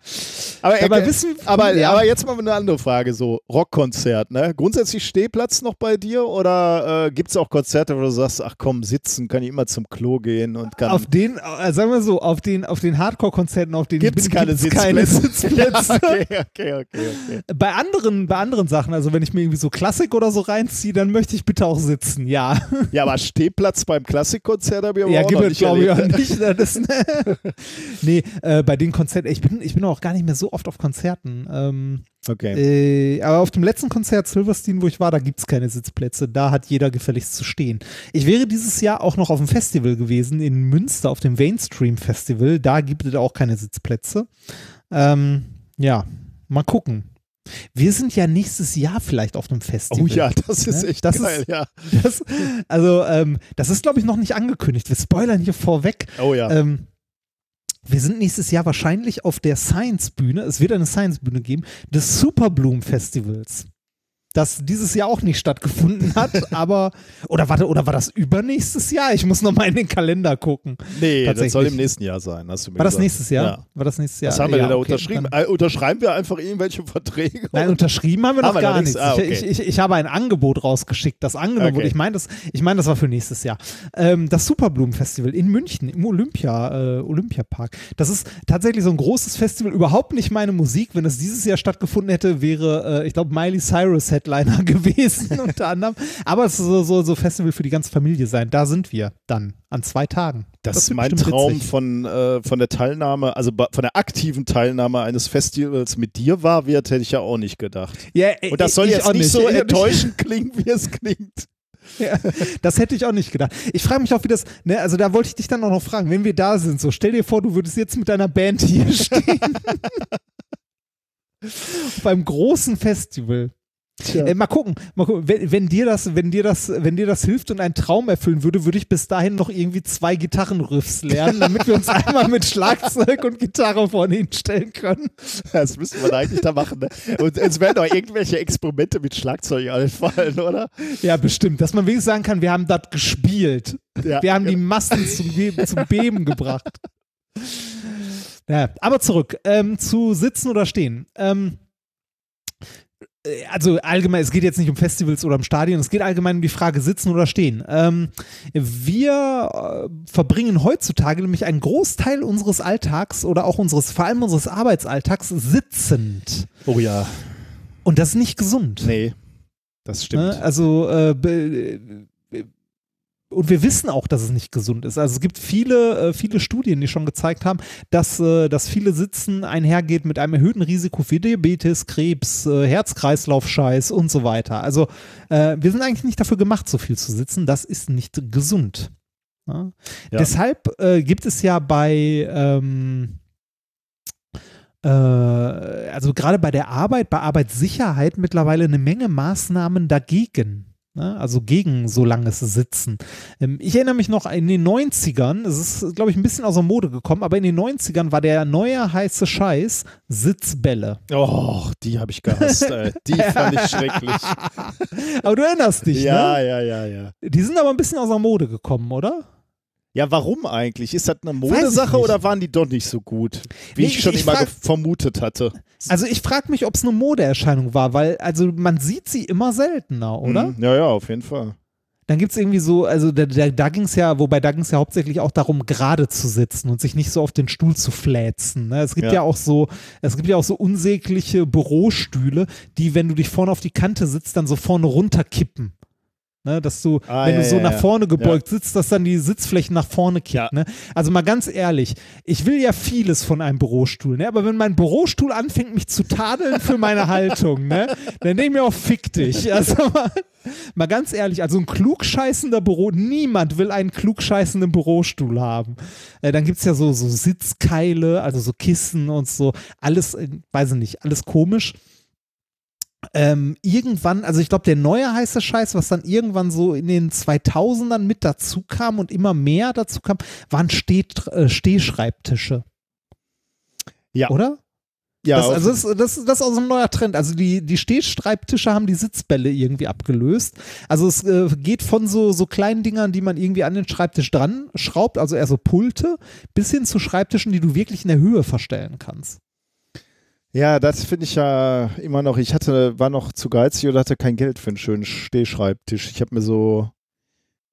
Aber, aber, wissen, aber, ja. aber jetzt mal eine andere Frage: so Rockkonzert, ne? Grundsätzlich Stehplatz noch bei dir oder äh, gibt es auch Konzerte, wo du sagst, ach komm, sitzen, kann ich immer zum Klo gehen und kann. Auf den, äh, sagen wir so, auf den, auf den Hardcore-Konzerten, auf denen ich bin, keine. Keine Sitzplätze. okay, okay, okay, okay. Bei anderen, bei anderen Sachen, also wenn ich mir irgendwie so Klassik oder so reinziehe, dann möchte ich bitte auch sitzen, ja. Ja, aber Stehplatz beim Klassikkonzert habe ich aber ja, auch gibt noch nicht glaube ich, nicht. Das, nee, äh, bei den Konzerten, ich bin, ich bin auch gar nicht mehr so oft auf Konzerten. Ähm, Okay. äh, aber auf dem letzten Konzert Silverstein, wo ich war, da gibt es keine Sitzplätze. Da hat jeder gefälligst zu stehen. Ich wäre dieses Jahr auch noch auf dem Festival gewesen, in Münster, auf dem Mainstream Festival. Da gibt es auch keine Sitzplätze. Ähm, ja, mal gucken. Wir sind ja nächstes Jahr vielleicht auf einem Festival. Oh ja, das ist Ne? echt Das geil, ist- ja. Das, also, ähm, das ist, glaube ich, noch nicht angekündigt. Wir spoilern hier vorweg. Oh ja. Ähm, wir sind nächstes Jahr wahrscheinlich auf der Science-Bühne, es wird eine Science-Bühne geben, des Superbloom-Festivals. Das dieses Jahr auch nicht stattgefunden hat, aber, oder warte, oder war das übernächstes Jahr? Ich muss nochmal in den Kalender gucken. nee, das soll im nächsten Jahr sein, hast du mir War das gesagt. nächstes Jahr? Ja. War das nächstes Jahr? Was haben wir ja, denn da okay, unterschrieben? Äh, unterschreiben wir einfach irgendwelche Verträge? Nein, unterschrieben haben wir noch Haben wir gar noch nichts. Ah, okay. ich, ich, ich habe ein Angebot rausgeschickt, das angenommen Okay. wurde. Ich meine, das, ich meine, das war für nächstes Jahr. Ähm, das Superblumen-Festival in München, im Olympia, äh, Olympiapark. Das ist tatsächlich so ein großes Festival, überhaupt nicht meine Musik. Wenn es dieses Jahr stattgefunden hätte, wäre, äh, ich glaube, Miley Cyrus Headliner gewesen, unter anderem. Aber es soll so, so Festival für die ganze Familie sein. Da sind wir dann an zwei Tagen. Das, ist wird mein Traum witzig. von, äh, von der Teilnahme, also von der aktiven Teilnahme eines Festivals mit dir war wird, hätte ich ja auch nicht gedacht. Ja, äh, Und das soll ich jetzt auch nicht so enttäuschend klingen, wie es klingt. Ja, das hätte ich auch nicht gedacht. Ich frage mich auch, wie das, ne, also da wollte ich dich dann auch noch fragen, wenn wir da sind, so stell dir vor, du würdest jetzt mit deiner Band hier stehen. Einem großen Festival. Äh, mal gucken, mal gucken. Wenn, wenn dir das, wenn dir das, wenn dir das hilft und einen Traum erfüllen würde, würde ich bis dahin noch irgendwie zwei Gitarrenriffs lernen, damit wir uns einmal mit Schlagzeug und Gitarre vorne hinstellen können. Das müsste man eigentlich da machen. Ne? Und es werden doch irgendwelche Experimente mit Schlagzeug einfallen, oder? Ja, bestimmt, dass man wenigstens sagen kann, wir haben das gespielt. Ja, Wir haben die Massen zum, zum Beben gebracht. Ja, aber zurück ähm, zu Sitzen oder Stehen. Ähm, äh, also allgemein, es geht jetzt nicht um Festivals oder um Stadien, es geht allgemein um die Frage Sitzen oder Stehen. Ähm, wir äh, verbringen heutzutage nämlich einen Großteil unseres Alltags oder auch unseres, vor allem unseres Arbeitsalltags sitzend. Oh ja. Und das ist nicht gesund. Nee, das stimmt. Ne? Also, äh, äh, und wir wissen auch, dass es nicht gesund ist. Also es gibt viele, äh, viele Studien, die schon gezeigt haben, dass, äh, dass viele Sitzen einhergeht mit einem erhöhten Risiko für Diabetes, Krebs, äh, Herz-Kreislauf-Scheiß und so weiter. Also wir sind eigentlich nicht dafür gemacht, so viel zu sitzen. Das ist nicht gesund. Ja? Ja. Deshalb äh, gibt es ja bei ähm, äh, also gerade bei der Arbeit, bei Arbeitssicherheit mittlerweile eine Menge Maßnahmen dagegen. Ne? Also gegen so langes Sitzen. Ähm, ich erinnere mich noch in den 90ern, es ist, glaube ich, ein bisschen aus der Mode gekommen, aber in den 90ern war der neue heiße Scheiß Sitzbälle. Oh, die habe ich gehasst. Ey. Die fand ich schrecklich. Aber du erinnerst dich, Ja, ne? ja, ja, ja. Die sind aber ein bisschen aus der Mode gekommen, oder? Ja, warum eigentlich? Ist das eine Modesache oder waren die doch nicht so gut? Wie Nee, ich schon ich immer frag- vermutet hatte. Also ich frage mich, ob es eine Modeerscheinung war, weil also man sieht sie immer seltener, oder? Mhm. Ja, ja, auf jeden Fall. Dann gibt es irgendwie so, also da, da, da ging es ja, wobei da ging es ja hauptsächlich auch darum, gerade zu sitzen und sich nicht so auf den Stuhl zu fläzen. Ne? Es gibt ja. Ja. auch so, es gibt ja auch so unsägliche Bürostühle, die, wenn du dich vorne auf die Kante sitzt, dann so vorne runterkippen. Ne, dass du, Ah, wenn ja, du so ja, nach vorne gebeugt sitzt, dass dann die Sitzflächen nach vorne kippt. Ne? Also mal ganz ehrlich, ich will ja vieles von einem Bürostuhl, ne? aber wenn mein Bürostuhl anfängt, mich zu tadeln für meine Haltung, ne? dann denke ich mir auch, fick dich. Also mal, mal ganz ehrlich, also ein klugscheißender Büro, niemand will einen klugscheißenden Bürostuhl haben. Äh, dann gibt es ja so, so Sitzkeile, also so Kissen und so, alles, äh, weiß ich nicht, alles komisch ähm, irgendwann, also ich glaube, der neue heiße Scheiß, was dann irgendwann so in den 2000ern mit dazu kam und immer mehr dazu kam, waren Steh, äh, Stehschreibtische. Ja. Oder? Ja, das, also das, das, das ist auch so ein neuer Trend. Also die, die Stehschreibtische haben die Sitzbälle irgendwie abgelöst. Also es äh, geht von so, so kleinen Dingern, die man irgendwie an den Schreibtisch dran schraubt, also eher so Pulte, bis hin zu Schreibtischen, die du wirklich in der Höhe verstellen kannst. Ja, das finde ich ja immer noch. Ich hatte, war noch zu geizig oder hatte kein Geld für einen schönen Stehschreibtisch. Ich habe mir so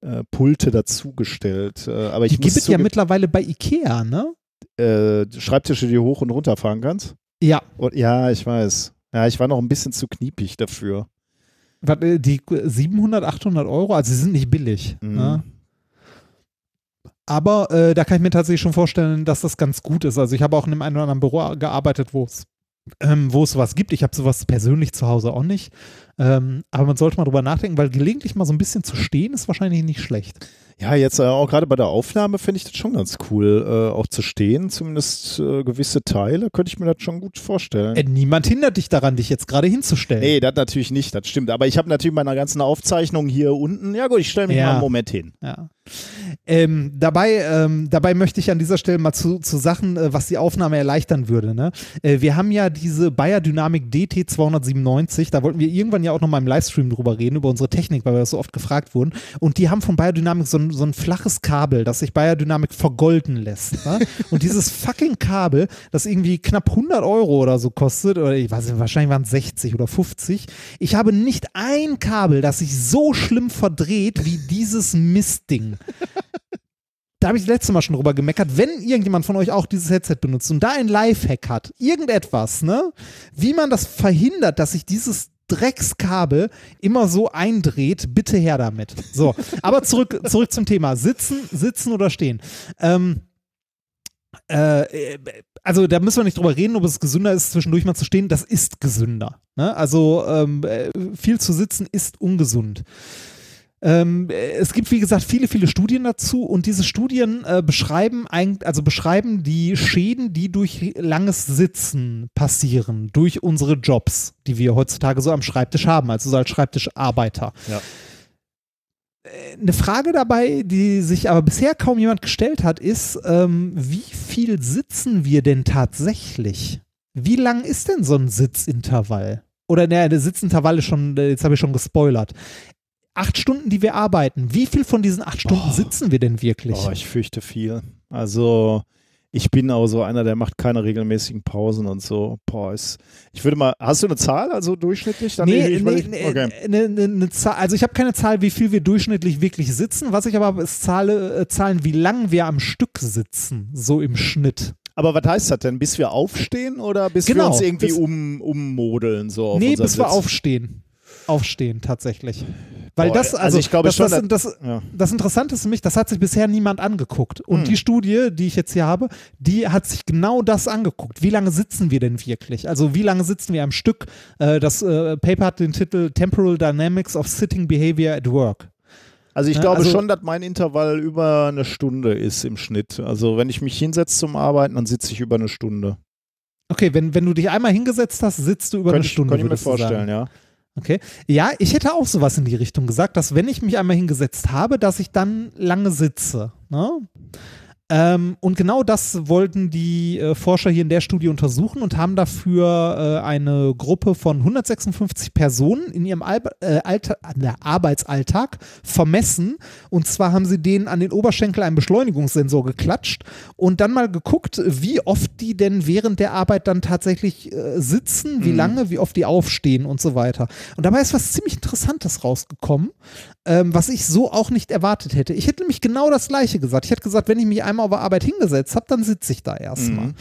äh, Pulte dazugestellt. Äh, aber ich Die gibt es ja mittlerweile bei Ikea, ne? äh, Schreibtische, die du hoch und runter fahren kannst. Ja. Und, ja, ich weiß. Ja, ich war noch ein bisschen zu kniepig dafür. Warte, die 700, 800 Euro, also sie sind nicht billig. Mhm. Ne? Aber äh, da kann ich mir tatsächlich schon vorstellen, dass das ganz gut ist. Also ich habe auch in einem einen oder anderen Büro gearbeitet, wo es ähm, wo es sowas gibt. Ich habe sowas persönlich zu Hause auch nicht. Ähm, aber man sollte mal drüber nachdenken, weil gelegentlich mal so ein bisschen zu stehen ist wahrscheinlich nicht schlecht. Ja, jetzt äh, auch gerade bei der Aufnahme finde ich das schon ganz cool, äh, auch zu stehen, zumindest äh, gewisse Teile, könnte ich mir das schon gut vorstellen. Äh, niemand hindert dich daran, dich jetzt gerade hinzustellen. Nee, das natürlich nicht, das stimmt. Aber ich habe natürlich meine ganzen Aufzeichnungen hier unten. Ja gut, ich stelle mich Ja. mal einen Moment hin. Ja. Ähm, dabei, ähm, dabei möchte ich an dieser Stelle mal zu, zu Sachen, äh, was die Aufnahme erleichtern würde. Ne? Äh, wir haben ja diese Bayer Dynamic DT297, da wollten wir irgendwann ja auch noch mal im Livestream drüber reden, über unsere Technik, weil wir das so oft gefragt wurden. Und die haben von Bayer Dynamic so so ein flaches Kabel, das sich Bayer Dynamic vergolden lässt. Ne? Und dieses fucking Kabel, das irgendwie knapp 100 Euro oder so kostet, oder ich weiß nicht, wahrscheinlich waren es 60 oder 50. Ich habe nicht ein Kabel, das sich so schlimm verdreht wie dieses Mistding. Da habe ich das letzte Mal schon drüber gemeckert. Wenn irgendjemand von euch auch dieses Headset benutzt und da ein Lifehack hat, irgendetwas, ne, wie man das verhindert, dass sich dieses Dreckskabel immer so eindreht, bitte her damit. So, aber zurück, zurück zum Thema. Sitzen, sitzen oder stehen. Ähm, äh, also da müssen wir nicht drüber reden, ob es gesünder ist, zwischendurch mal zu stehen. Das ist gesünder. Ne? Also ähm, äh, viel zu sitzen ist ungesund. Ähm, äh, es gibt, wie gesagt, viele, viele Studien dazu und diese Studien äh, beschreiben eigentlich, also beschreiben die Schäden, die durch langes Sitzen passieren, durch unsere Jobs, die wir heutzutage so am Schreibtisch haben, also so als Schreibtischarbeiter. Ja. Äh, Eine Frage dabei, die sich aber bisher kaum jemand gestellt hat, ist, ähm, wie viel sitzen wir denn tatsächlich? Wie lang ist denn so ein Sitzintervall? Oder naja, der Sitzintervall ist schon, äh, jetzt habe ich schon gespoilert. Acht Stunden, die wir arbeiten. Wie viel von diesen acht Stunden Oh. sitzen wir denn wirklich? Oh, ich fürchte viel. Also ich bin auch so einer, der macht keine regelmäßigen Pausen und so. Boah, ist, ich würde mal, hast du eine Zahl, also durchschnittlich? Dann Nee, ich, nee, ich, okay. ne, ne, ne Zahl, also ich habe keine Zahl, wie viel wir durchschnittlich wirklich sitzen. Was ich aber habe, ist Zahle, äh, Zahlen, wie lang wir am Stück sitzen, so im Schnitt. Aber was heißt das denn? Bis wir aufstehen oder bis wir Genau, uns irgendwie um, ummodeln? So auf nee, bis wir Sitz? aufstehen. Aufstehen, tatsächlich. Weil Boah, das, also also, ich glaube das, schon, das, das, Ja. das Interessante ist für mich, das hat sich bisher niemand angeguckt. Und Hm. die Studie, die ich jetzt hier habe, die hat sich genau das angeguckt. Wie lange sitzen wir denn wirklich? Also wie lange sitzen wir am Stück? Äh, das äh, Paper hat den Titel Temporal Dynamics of Sitting Behavior at Work. Also ich glaube also- schon, dass mein Intervall über eine Stunde ist im Schnitt. Also wenn ich mich hinsetze zum Arbeiten, dann sitze ich über eine Stunde. Okay, wenn, wenn du dich einmal hingesetzt hast, sitzt du über Könnte eine Stunde. könnte ich mir vorstellen, ja. Okay. Ja, ich hätte auch sowas in die Richtung gesagt, dass wenn ich mich einmal hingesetzt habe, dass ich dann lange sitze. Ne? Ähm, und genau das wollten die äh, Forscher hier in der Studie untersuchen und haben dafür äh, eine Gruppe von 156 Personen in ihrem Al äh, Arbeitsalltag vermessen. Und zwar haben sie denen an den Oberschenkel einen Beschleunigungssensor geklatscht und dann mal geguckt, wie oft die denn während der Arbeit dann tatsächlich äh, sitzen, wie Mhm. lange, wie oft die aufstehen und so weiter. Und dabei ist was ziemlich Interessantes rausgekommen, ähm, was ich so auch nicht erwartet hätte. Ich hätte nämlich genau das Gleiche gesagt. Ich hätte gesagt, wenn ich mich einmal auf der Arbeit hingesetzt habe, dann sitze ich da erstmal. Mhm.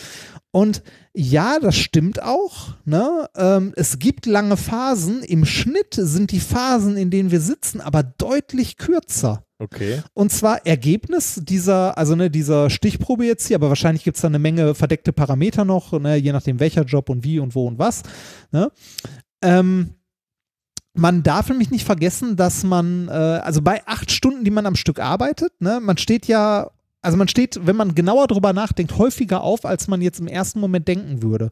Und ja, das stimmt auch. Ne? Ähm, es gibt lange Phasen. Im Schnitt sind die Phasen, in denen wir sitzen, aber deutlich kürzer. Okay. Und zwar Ergebnis dieser, also ne, dieser Stichprobe jetzt hier, aber wahrscheinlich gibt es da eine Menge verdeckte Parameter noch, ne, je nachdem welcher Job und wie und wo und was. Ne? Ähm, man darf nämlich nicht vergessen, dass man, äh, also bei acht Stunden, die man am Stück arbeitet, ne, man steht ja, also man steht, wenn man genauer drüber nachdenkt, häufiger auf, als man jetzt im ersten Moment denken würde.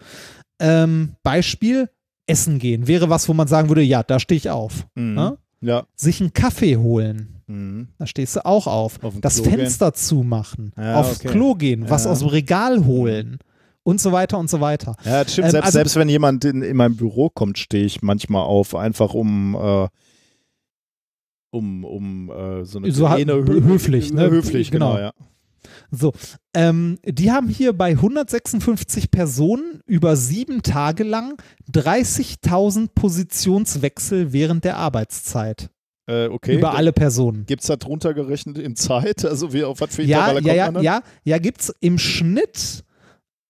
Ähm, Beispiel, Essen gehen wäre was, wo man sagen würde, ja, da stehe ich auf. Mhm. Ne? Ja. Sich einen Kaffee holen, Mhm. da stehst du auch auf. Auf das Klo Fenster zumachen, Ja, aufs okay. Klo gehen, was Ja. aus dem Regal holen und so weiter und so weiter. Ja, das stimmt. Ähm, selbst, also- selbst wenn jemand in, in mein Büro kommt, stehe ich manchmal auf, einfach um, äh, um, um äh, so eine So kleine höflich, ne? Höflich, genau, Genau. ja. So, ähm, die haben hier bei 156 Personen über sieben Tage lang 30.000 Positionswechsel während der Arbeitszeit. Äh, okay. Über alle Personen. Gibt es da drunter gerechnet in Zeit? Also wie auf was für Ja, Intervalle ja, ja, kommt man dann? ja, ja, gibt's im Schnitt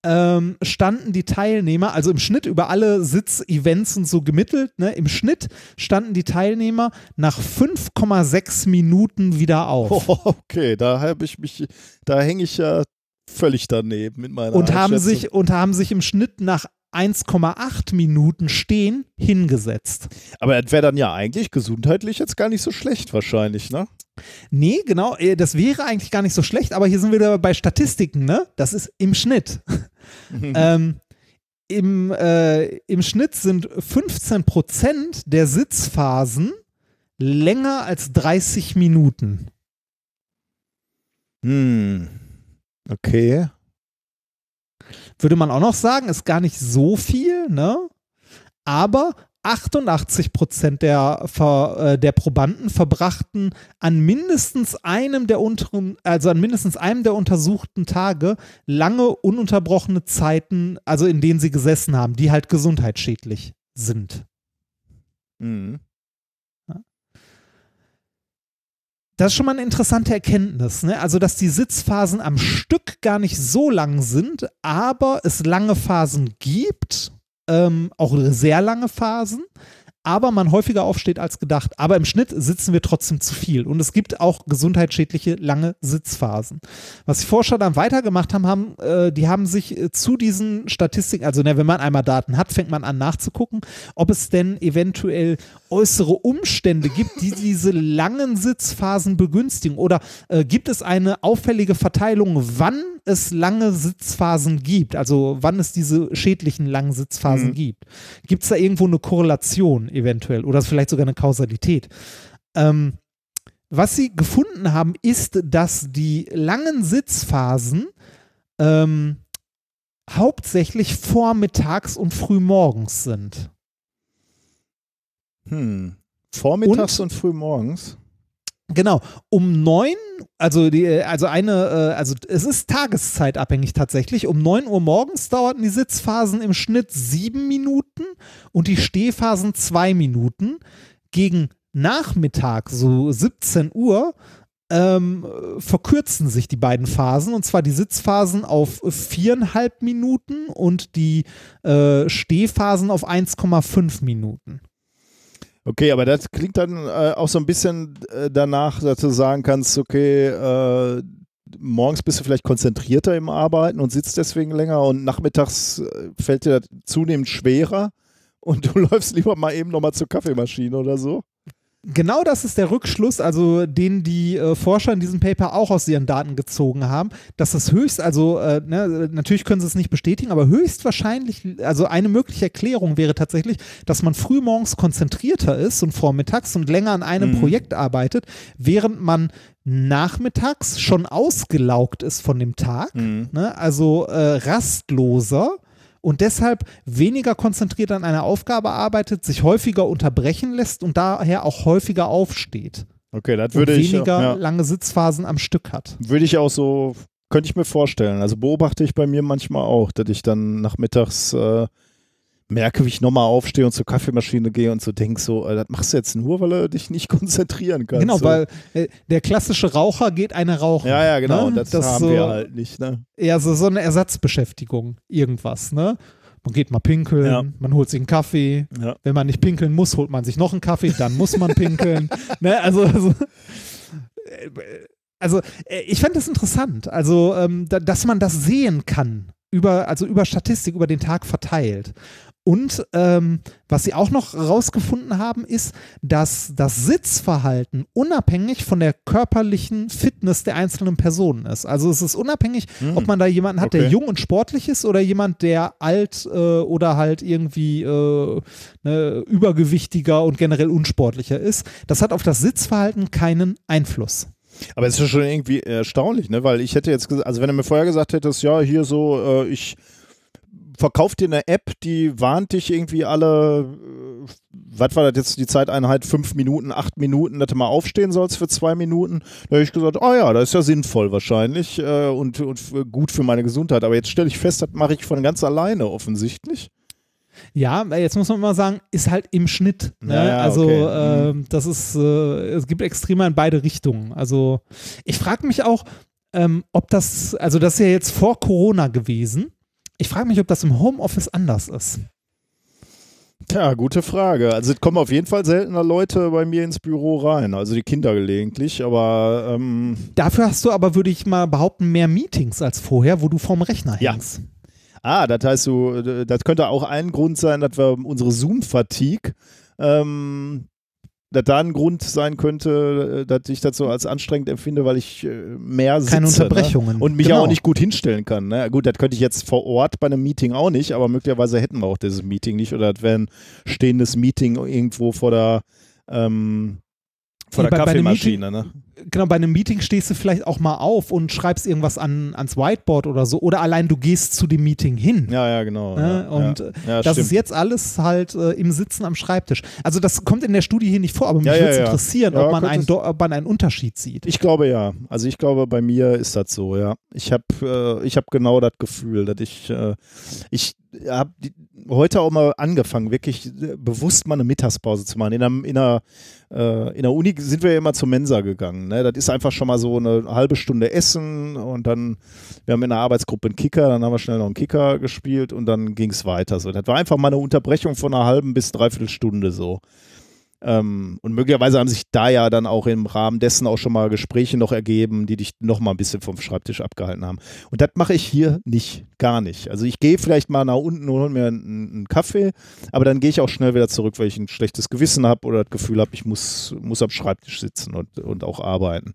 ähm, standen die Teilnehmer, also im Schnitt über alle Sitzevents und so gemittelt, ne, im Schnitt standen die Teilnehmer nach 5,6 Minuten wieder auf. Oh, okay, da habe ich mich, da hänge ich ja völlig daneben mit meiner und haben sich und haben sich im Schnitt nach 1,8 Minuten stehen hingesetzt. Aber das wäre dann ja eigentlich gesundheitlich jetzt gar nicht so schlecht wahrscheinlich, ne? Nee, genau, äh, das wäre eigentlich gar nicht so schlecht, aber hier sind wir wieder bei Statistiken, ne? Das ist im Schnitt. Ähm, im, äh, Im Schnitt sind 15 Prozent der Sitzphasen länger als 30 Minuten. Hm. Okay. Würde man auch noch sagen, ist gar nicht so viel, ne? Aber 88 Prozent der, äh, der Probanden verbrachten an mindestens einem der unteren, also an mindestens einem der untersuchten Tage lange ununterbrochene Zeiten, also in denen sie gesessen haben, die halt gesundheitsschädlich sind. Mhm. Das ist schon mal eine interessante Erkenntnis, ne? Also, dass die Sitzphasen am Stück gar nicht so lang sind, aber es lange Phasen gibt ähm, auch sehr lange Phasen, aber man häufiger aufsteht als gedacht. Aber im Schnitt sitzen wir trotzdem zu viel. Und es gibt auch gesundheitsschädliche lange Sitzphasen. Was die Forscher dann weitergemacht haben, haben äh, die haben sich äh, zu diesen Statistiken, also ne, wenn man einmal Daten hat, fängt man an nachzugucken, ob es denn eventuell äußere Umstände gibt, die diese langen Sitzphasen begünstigen. Oder äh, gibt es eine auffällige Verteilung, wann es lange Sitzphasen gibt, also wann es diese schädlichen langen Sitzphasen mhm. gibt. Gibt es da irgendwo eine Korrelation eventuell oder vielleicht sogar eine Kausalität? Ähm, was sie gefunden haben, ist, dass die langen Sitzphasen ähm, hauptsächlich vormittags und frühmorgens sind. Hm. Vormittags und, und frühmorgens? Genau, um neun, also die, also eine, äh, also es ist tageszeitabhängig tatsächlich. Um neun Uhr morgens dauerten die Sitzphasen im Schnitt sieben Minuten und die Stehphasen zwei Minuten. Gegen Nachmittag, so 17 Uhr, ähm, verkürzen sich die beiden Phasen und zwar die Sitzphasen auf viereinhalb Minuten und die äh, Stehphasen auf 1,5 Minuten. Okay, aber das klingt dann äh, auch so ein bisschen äh, danach, dass du sagen kannst, okay, äh, morgens bist du vielleicht konzentrierter im Arbeiten und sitzt deswegen länger und nachmittags äh, fällt dir das zunehmend schwerer und du läufst lieber mal eben nochmal zur Kaffeemaschine oder so. Genau das ist der Rückschluss, also den die äh, Forscher in diesem Paper auch aus ihren Daten gezogen haben, dass das höchst, also äh, ne, natürlich können sie es nicht bestätigen, aber höchstwahrscheinlich, also eine mögliche Erklärung wäre tatsächlich, dass man frühmorgens konzentrierter ist und vormittags und länger an einem mhm. Projekt arbeitet, während man nachmittags schon ausgelaugt ist von dem Tag, mhm. ne, also äh, rastloser und deshalb weniger konzentriert an einer Aufgabe arbeitet, sich häufiger unterbrechen lässt und daher auch häufiger aufsteht. Okay, das würde ich. Weniger ja. lange Sitzphasen am Stück hat. Würde ich auch so, könnte ich mir vorstellen. Also beobachte ich bei mir manchmal auch, dass ich dann nachmittags äh, merke, wie ich nochmal aufstehe und zur Kaffeemaschine gehe und so denke, so, äh, das machst du jetzt nur, weil du dich nicht konzentrieren kannst. Genau, weil äh, der klassische Raucher geht eine rauchen. Ja, ja, genau, ne? das, das, haben so, wir halt nicht. Ne? Ja, so, so eine Ersatzbeschäftigung, irgendwas, ne? Man geht mal pinkeln, ja. man holt sich einen Kaffee. Ja. Wenn man nicht pinkeln muss, holt man sich noch einen Kaffee, dann muss man pinkeln. ne? Also, also äh, also äh, ich fand das interessant, also ähm, da, dass man das sehen kann über also über Statistik über den Tag verteilt und ähm, was sie auch noch rausgefunden haben, ist, dass das Sitzverhalten unabhängig von der körperlichen Fitness der einzelnen Personen ist. Also es ist unabhängig, mhm. ob man da jemanden hat, okay. der jung und sportlich ist oder jemand, der alt äh, oder halt irgendwie äh, ne, übergewichtiger und generell unsportlicher ist. Das hat auf das Sitzverhalten keinen Einfluss. Aber es ist schon irgendwie erstaunlich, ne? Weil ich hätte jetzt also wenn du mir vorher gesagt hättest, ja, hier so, äh, ich verkauft dir eine App, die warnt dich irgendwie alle, äh, was war das jetzt die Zeiteinheit, fünf Minuten, acht Minuten, dass du mal aufstehen sollst für zwei Minuten. Da habe ich gesagt, oh ja, das ist ja sinnvoll wahrscheinlich äh, und, und gut für meine Gesundheit. Aber jetzt stelle ich fest, das mache ich von ganz alleine offensichtlich. Ja, jetzt muss man mal sagen, ist halt im Schnitt. Ne? Ja, ja, also okay. äh, das ist, äh, es gibt Extreme in beide Richtungen. Also ich frage mich auch, ähm, ob das, also das ist ja jetzt vor Corona gewesen Ich frage mich, ob das im Homeoffice anders ist. Tja, gute Frage. Also es kommen auf jeden Fall seltener Leute bei mir ins Büro rein, also die Kinder gelegentlich, aber ähm, Dafür hast du aber, würde ich mal behaupten, mehr Meetings als vorher, wo du vorm Rechner Ja. hängst. Ah, das heißt so, das könnte auch ein Grund sein, dass wir unsere Zoom-Fatigue, ähm, dass da ein Grund sein könnte, äh, dass ich das so als anstrengend empfinde, weil ich äh, mehr sitze. Keine Unterbrechungen. Ne? Und mich Genau. auch nicht gut hinstellen kann. Ne? Gut, das könnte ich jetzt vor Ort bei einem Meeting auch nicht, aber möglicherweise hätten wir auch dieses Meeting nicht oder das wäre ein stehendes Meeting irgendwo vor der, ähm, vor Nee, der bei- bei einem Kaffeemaschine. Ne? Genau, bei einem Meeting stehst du vielleicht auch mal auf und schreibst irgendwas an, ans Whiteboard oder so. Oder allein du gehst zu dem Meeting hin. Ja, ja, genau. Ne? ja, Und ja. äh, Ja, das stimmt. ist jetzt alles halt äh, im Sitzen am Schreibtisch. Also das kommt in der Studie hier nicht vor, aber mich würde es interessieren, ob, man einen, ob man einen Unterschied sieht. Ich glaube ja. Also ich glaube, bei mir ist das so, ja. Ich habe äh, ich hab genau das Gefühl, dass ich, äh, ich habe heute auch mal angefangen, wirklich äh, bewusst mal eine Mittagspause zu machen. In einer, in einer, äh, in der Uni sind wir ja immer zur Mensa gegangen. Ne? Das ist einfach schon mal so eine halbe Stunde Essen und dann, wir haben in der Arbeitsgruppe einen Kicker, dann haben wir schnell noch einen Kicker gespielt und dann ging es weiter. So, das war einfach mal eine Unterbrechung von einer halben bis dreiviertel Stunde so. Ähm, und möglicherweise haben sich da ja dann auch im Rahmen dessen auch schon mal Gespräche noch ergeben, die dich noch mal ein bisschen vom Schreibtisch abgehalten haben. Und das mache ich hier nicht, gar nicht. Also ich gehe vielleicht mal nach unten und hole mir einen, einen Kaffee, aber dann gehe ich auch schnell wieder zurück, weil ich ein schlechtes Gewissen habe oder das Gefühl habe, ich muss, muss am Schreibtisch sitzen und, und auch arbeiten.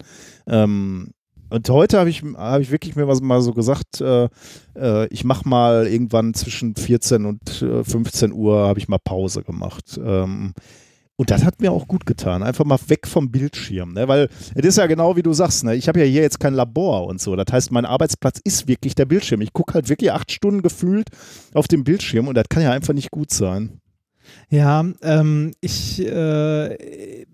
Ähm, und heute habe ich, hab ich wirklich mir was mal so gesagt, äh, äh, ich mache mal irgendwann zwischen 14 und äh, 15 Uhr habe ich mal Pause gemacht. Ähm, und das hat mir auch gut getan. Einfach mal weg vom Bildschirm. Ne? Weil es ist ja genau wie du sagst, ne? ich habe ja hier jetzt kein Labor und so. Das heißt, mein Arbeitsplatz ist wirklich der Bildschirm. Ich gucke halt wirklich acht Stunden gefühlt auf dem Bildschirm und das kann ja einfach nicht gut sein. Ja, ähm, ich, äh,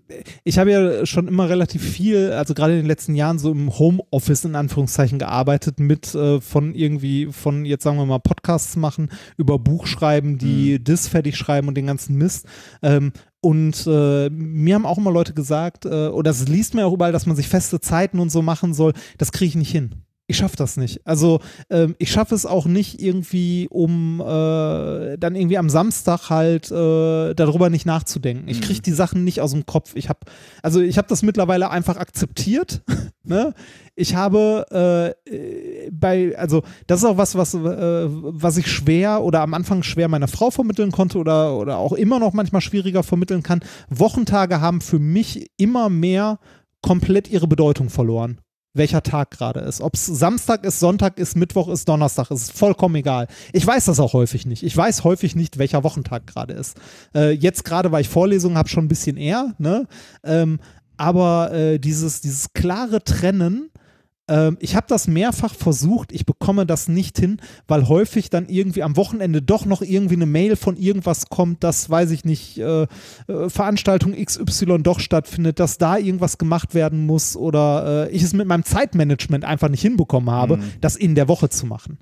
ich habe ja schon immer relativ viel, also gerade in den letzten Jahren so im Homeoffice in Anführungszeichen gearbeitet mit äh, von irgendwie, von jetzt sagen wir mal Podcasts machen, über Buch schreiben, die Dis fertig schreiben und den ganzen Mist. Ähm, und äh, mir haben auch immer Leute gesagt, äh, oder es liest mir auch überall, dass man sich feste Zeiten und so machen soll. Das kriege ich nicht hin. Ich schaffe das nicht. Also ähm, ich schaffe es auch nicht irgendwie, um äh, dann irgendwie am Samstag halt äh, darüber nicht nachzudenken. Ich kriege die Sachen nicht aus dem Kopf. Ich habe, also ich habe das mittlerweile einfach akzeptiert. ne? Ich habe äh, äh, bei, also das ist auch was, was, äh, was ich schwer oder am Anfang schwer meiner Frau vermitteln konnte oder, oder auch immer noch manchmal schwieriger vermitteln kann. Wochentage haben für mich immer mehr komplett ihre Bedeutung verloren welcher Tag gerade ist. Ob es Samstag ist, Sonntag ist, Mittwoch ist, Donnerstag ist, vollkommen egal. Ich weiß das auch häufig nicht. Ich weiß häufig nicht, welcher Wochentag gerade ist. Äh, jetzt gerade, weil ich Vorlesungen habe, schon ein bisschen eher, ne? Ähm, aber äh, dieses, dieses klare Trennen, ähm, ich habe das mehrfach versucht, ich bekomme das nicht hin, weil häufig dann irgendwie am Wochenende doch noch irgendwie eine Mail von irgendwas kommt, das weiß ich nicht, äh, äh, Veranstaltung XY doch stattfindet, dass da irgendwas gemacht werden muss oder äh, ich es mit meinem Zeitmanagement einfach nicht hinbekommen habe, das in der Woche zu machen.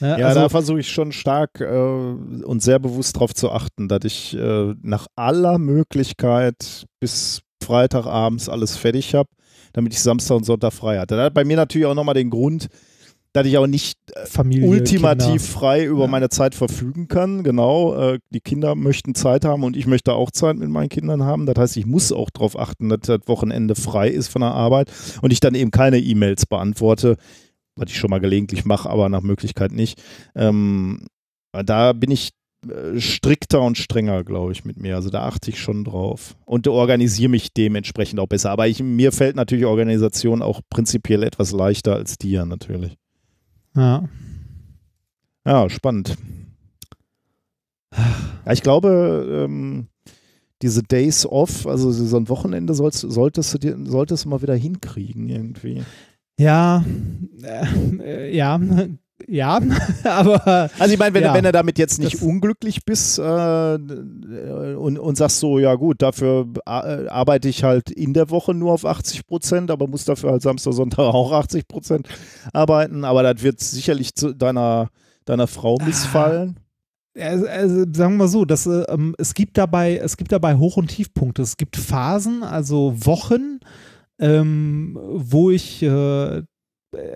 Ne? Ja, also, da versuche ich schon stark äh, und sehr bewusst darauf zu achten, dass ich äh, nach aller Möglichkeit bis Freitagabends alles fertig habe, damit ich Samstag und Sonntag frei hatte. Das hat bei mir natürlich auch nochmal den Grund, dass ich auch nicht Familie, ultimativ Kinder. frei über Ja. meine Zeit verfügen kann. Genau, äh, die Kinder möchten Zeit haben und ich möchte auch Zeit mit meinen Kindern haben. Das heißt, ich muss auch darauf achten, dass das Wochenende frei ist von der Arbeit und ich dann eben keine E-Mails beantworte, was ich schon mal gelegentlich mache, aber nach Möglichkeit nicht. Ähm, da bin ich äh, strikter und strenger, glaube ich, mit mir. Also da achte ich schon drauf und organisiere mich dementsprechend auch besser. Aber ich, mir fällt natürlich Organisation auch prinzipiell etwas leichter als dir natürlich. Ja. Ja, spannend. Ja, ich glaube, ähm, diese Days off, also so ein Wochenende sollst, solltest du dir, solltest du mal wieder hinkriegen irgendwie. Ja, äh, äh, ja, ja, aber Also ich meine, wenn, Ja. du, wenn du damit jetzt nicht unglücklich bist äh, und, und sagst so, ja gut, dafür a- arbeite ich halt in der Woche nur auf 80 Prozent, aber muss dafür halt Samstag, Sonntag auch 80 Prozent arbeiten, aber das wird sicherlich zu deiner, deiner Frau missfallen. also, also, sagen wir so, dass, äh, ähm, es, gibt dabei, es gibt dabei Hoch- und Tiefpunkte. Es gibt Phasen, also Wochen, ähm, wo ich äh,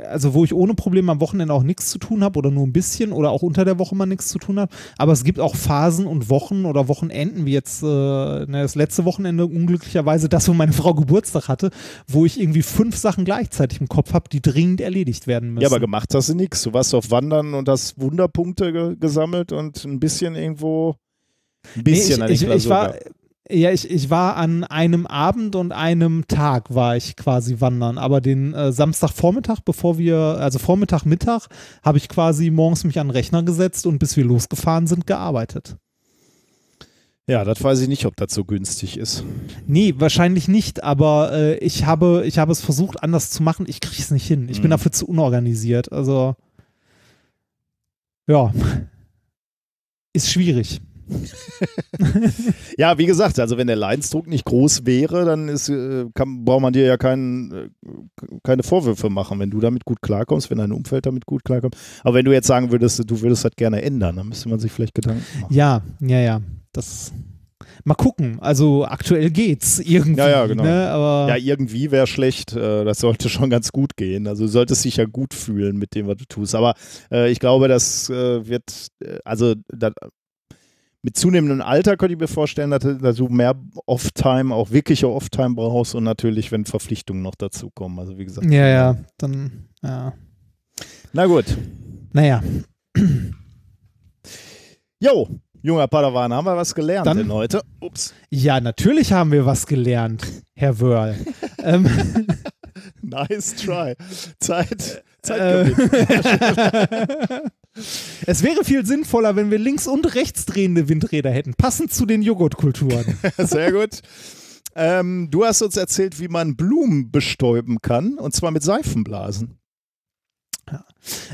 also wo ich ohne Probleme am Wochenende auch nichts zu tun habe oder nur ein bisschen oder auch unter der Woche mal nichts zu tun habe. Aber es gibt auch Phasen und Wochen oder Wochenenden, wie jetzt äh, ne, das letzte Wochenende unglücklicherweise, das, wo meine Frau Geburtstag hatte, wo ich irgendwie fünf Sachen gleichzeitig im Kopf habe, die dringend erledigt werden müssen. Ja, aber gemacht hast du nichts. Du warst auf Wandern und hast Wunderpunkte ge gesammelt und ein bisschen irgendwo. Ein bisschen nee, ich, ich, ich war, ja, ich, ich war an einem Abend und einem Tag war ich quasi wandern, aber den äh, Samstagvormittag, bevor wir, also Vormittag, Mittag, habe ich quasi morgens mich an den Rechner gesetzt und bis wir losgefahren sind, gearbeitet. Ja, das weiß ich nicht, ob das so günstig ist. Nee, wahrscheinlich nicht, aber äh, ich, habe, ich habe es versucht, anders zu machen. Ich kriege es nicht hin. Ich mhm. bin dafür zu unorganisiert. Also, ja, ist schwierig. Ja, wie gesagt, also wenn der Leidensdruck nicht groß wäre, dann ist, äh, kann, braucht man dir ja kein, äh, keine Vorwürfe machen, wenn du damit gut klarkommst, wenn dein Umfeld damit gut klarkommt. Aber wenn du jetzt sagen würdest, du würdest das gerne ändern, dann müsste man sich vielleicht Gedanken machen. Ja, ja, ja. Das mal gucken. Also aktuell geht's irgendwie. Ja, ja, genau. Ne? Ja, irgendwie wäre schlecht. Äh, das sollte schon ganz gut gehen. Also du solltest dich ja gut fühlen mit dem, was du tust. Aber äh, ich glaube, das äh, wird, also da, mit zunehmendem Alter könnte ich mir vorstellen, dass, dass du mehr Off-Time, auch wirkliche Off-Time brauchst und natürlich, wenn Verpflichtungen noch dazukommen. Also wie gesagt. Ja, ja, dann, ja. Na gut. Naja. Jo, junger Padawan, haben wir was gelernt dann, denn heute? Ups. Ja, natürlich haben wir was gelernt, Herr Wörl. ähm. Nice try. Zeit, Zeit äh, Es wäre viel sinnvoller, wenn wir links und rechts drehende Windräder hätten, passend zu den Joghurtkulturen. Sehr gut. Ähm, du hast uns erzählt, wie man Blumen bestäuben kann, und zwar mit Seifenblasen.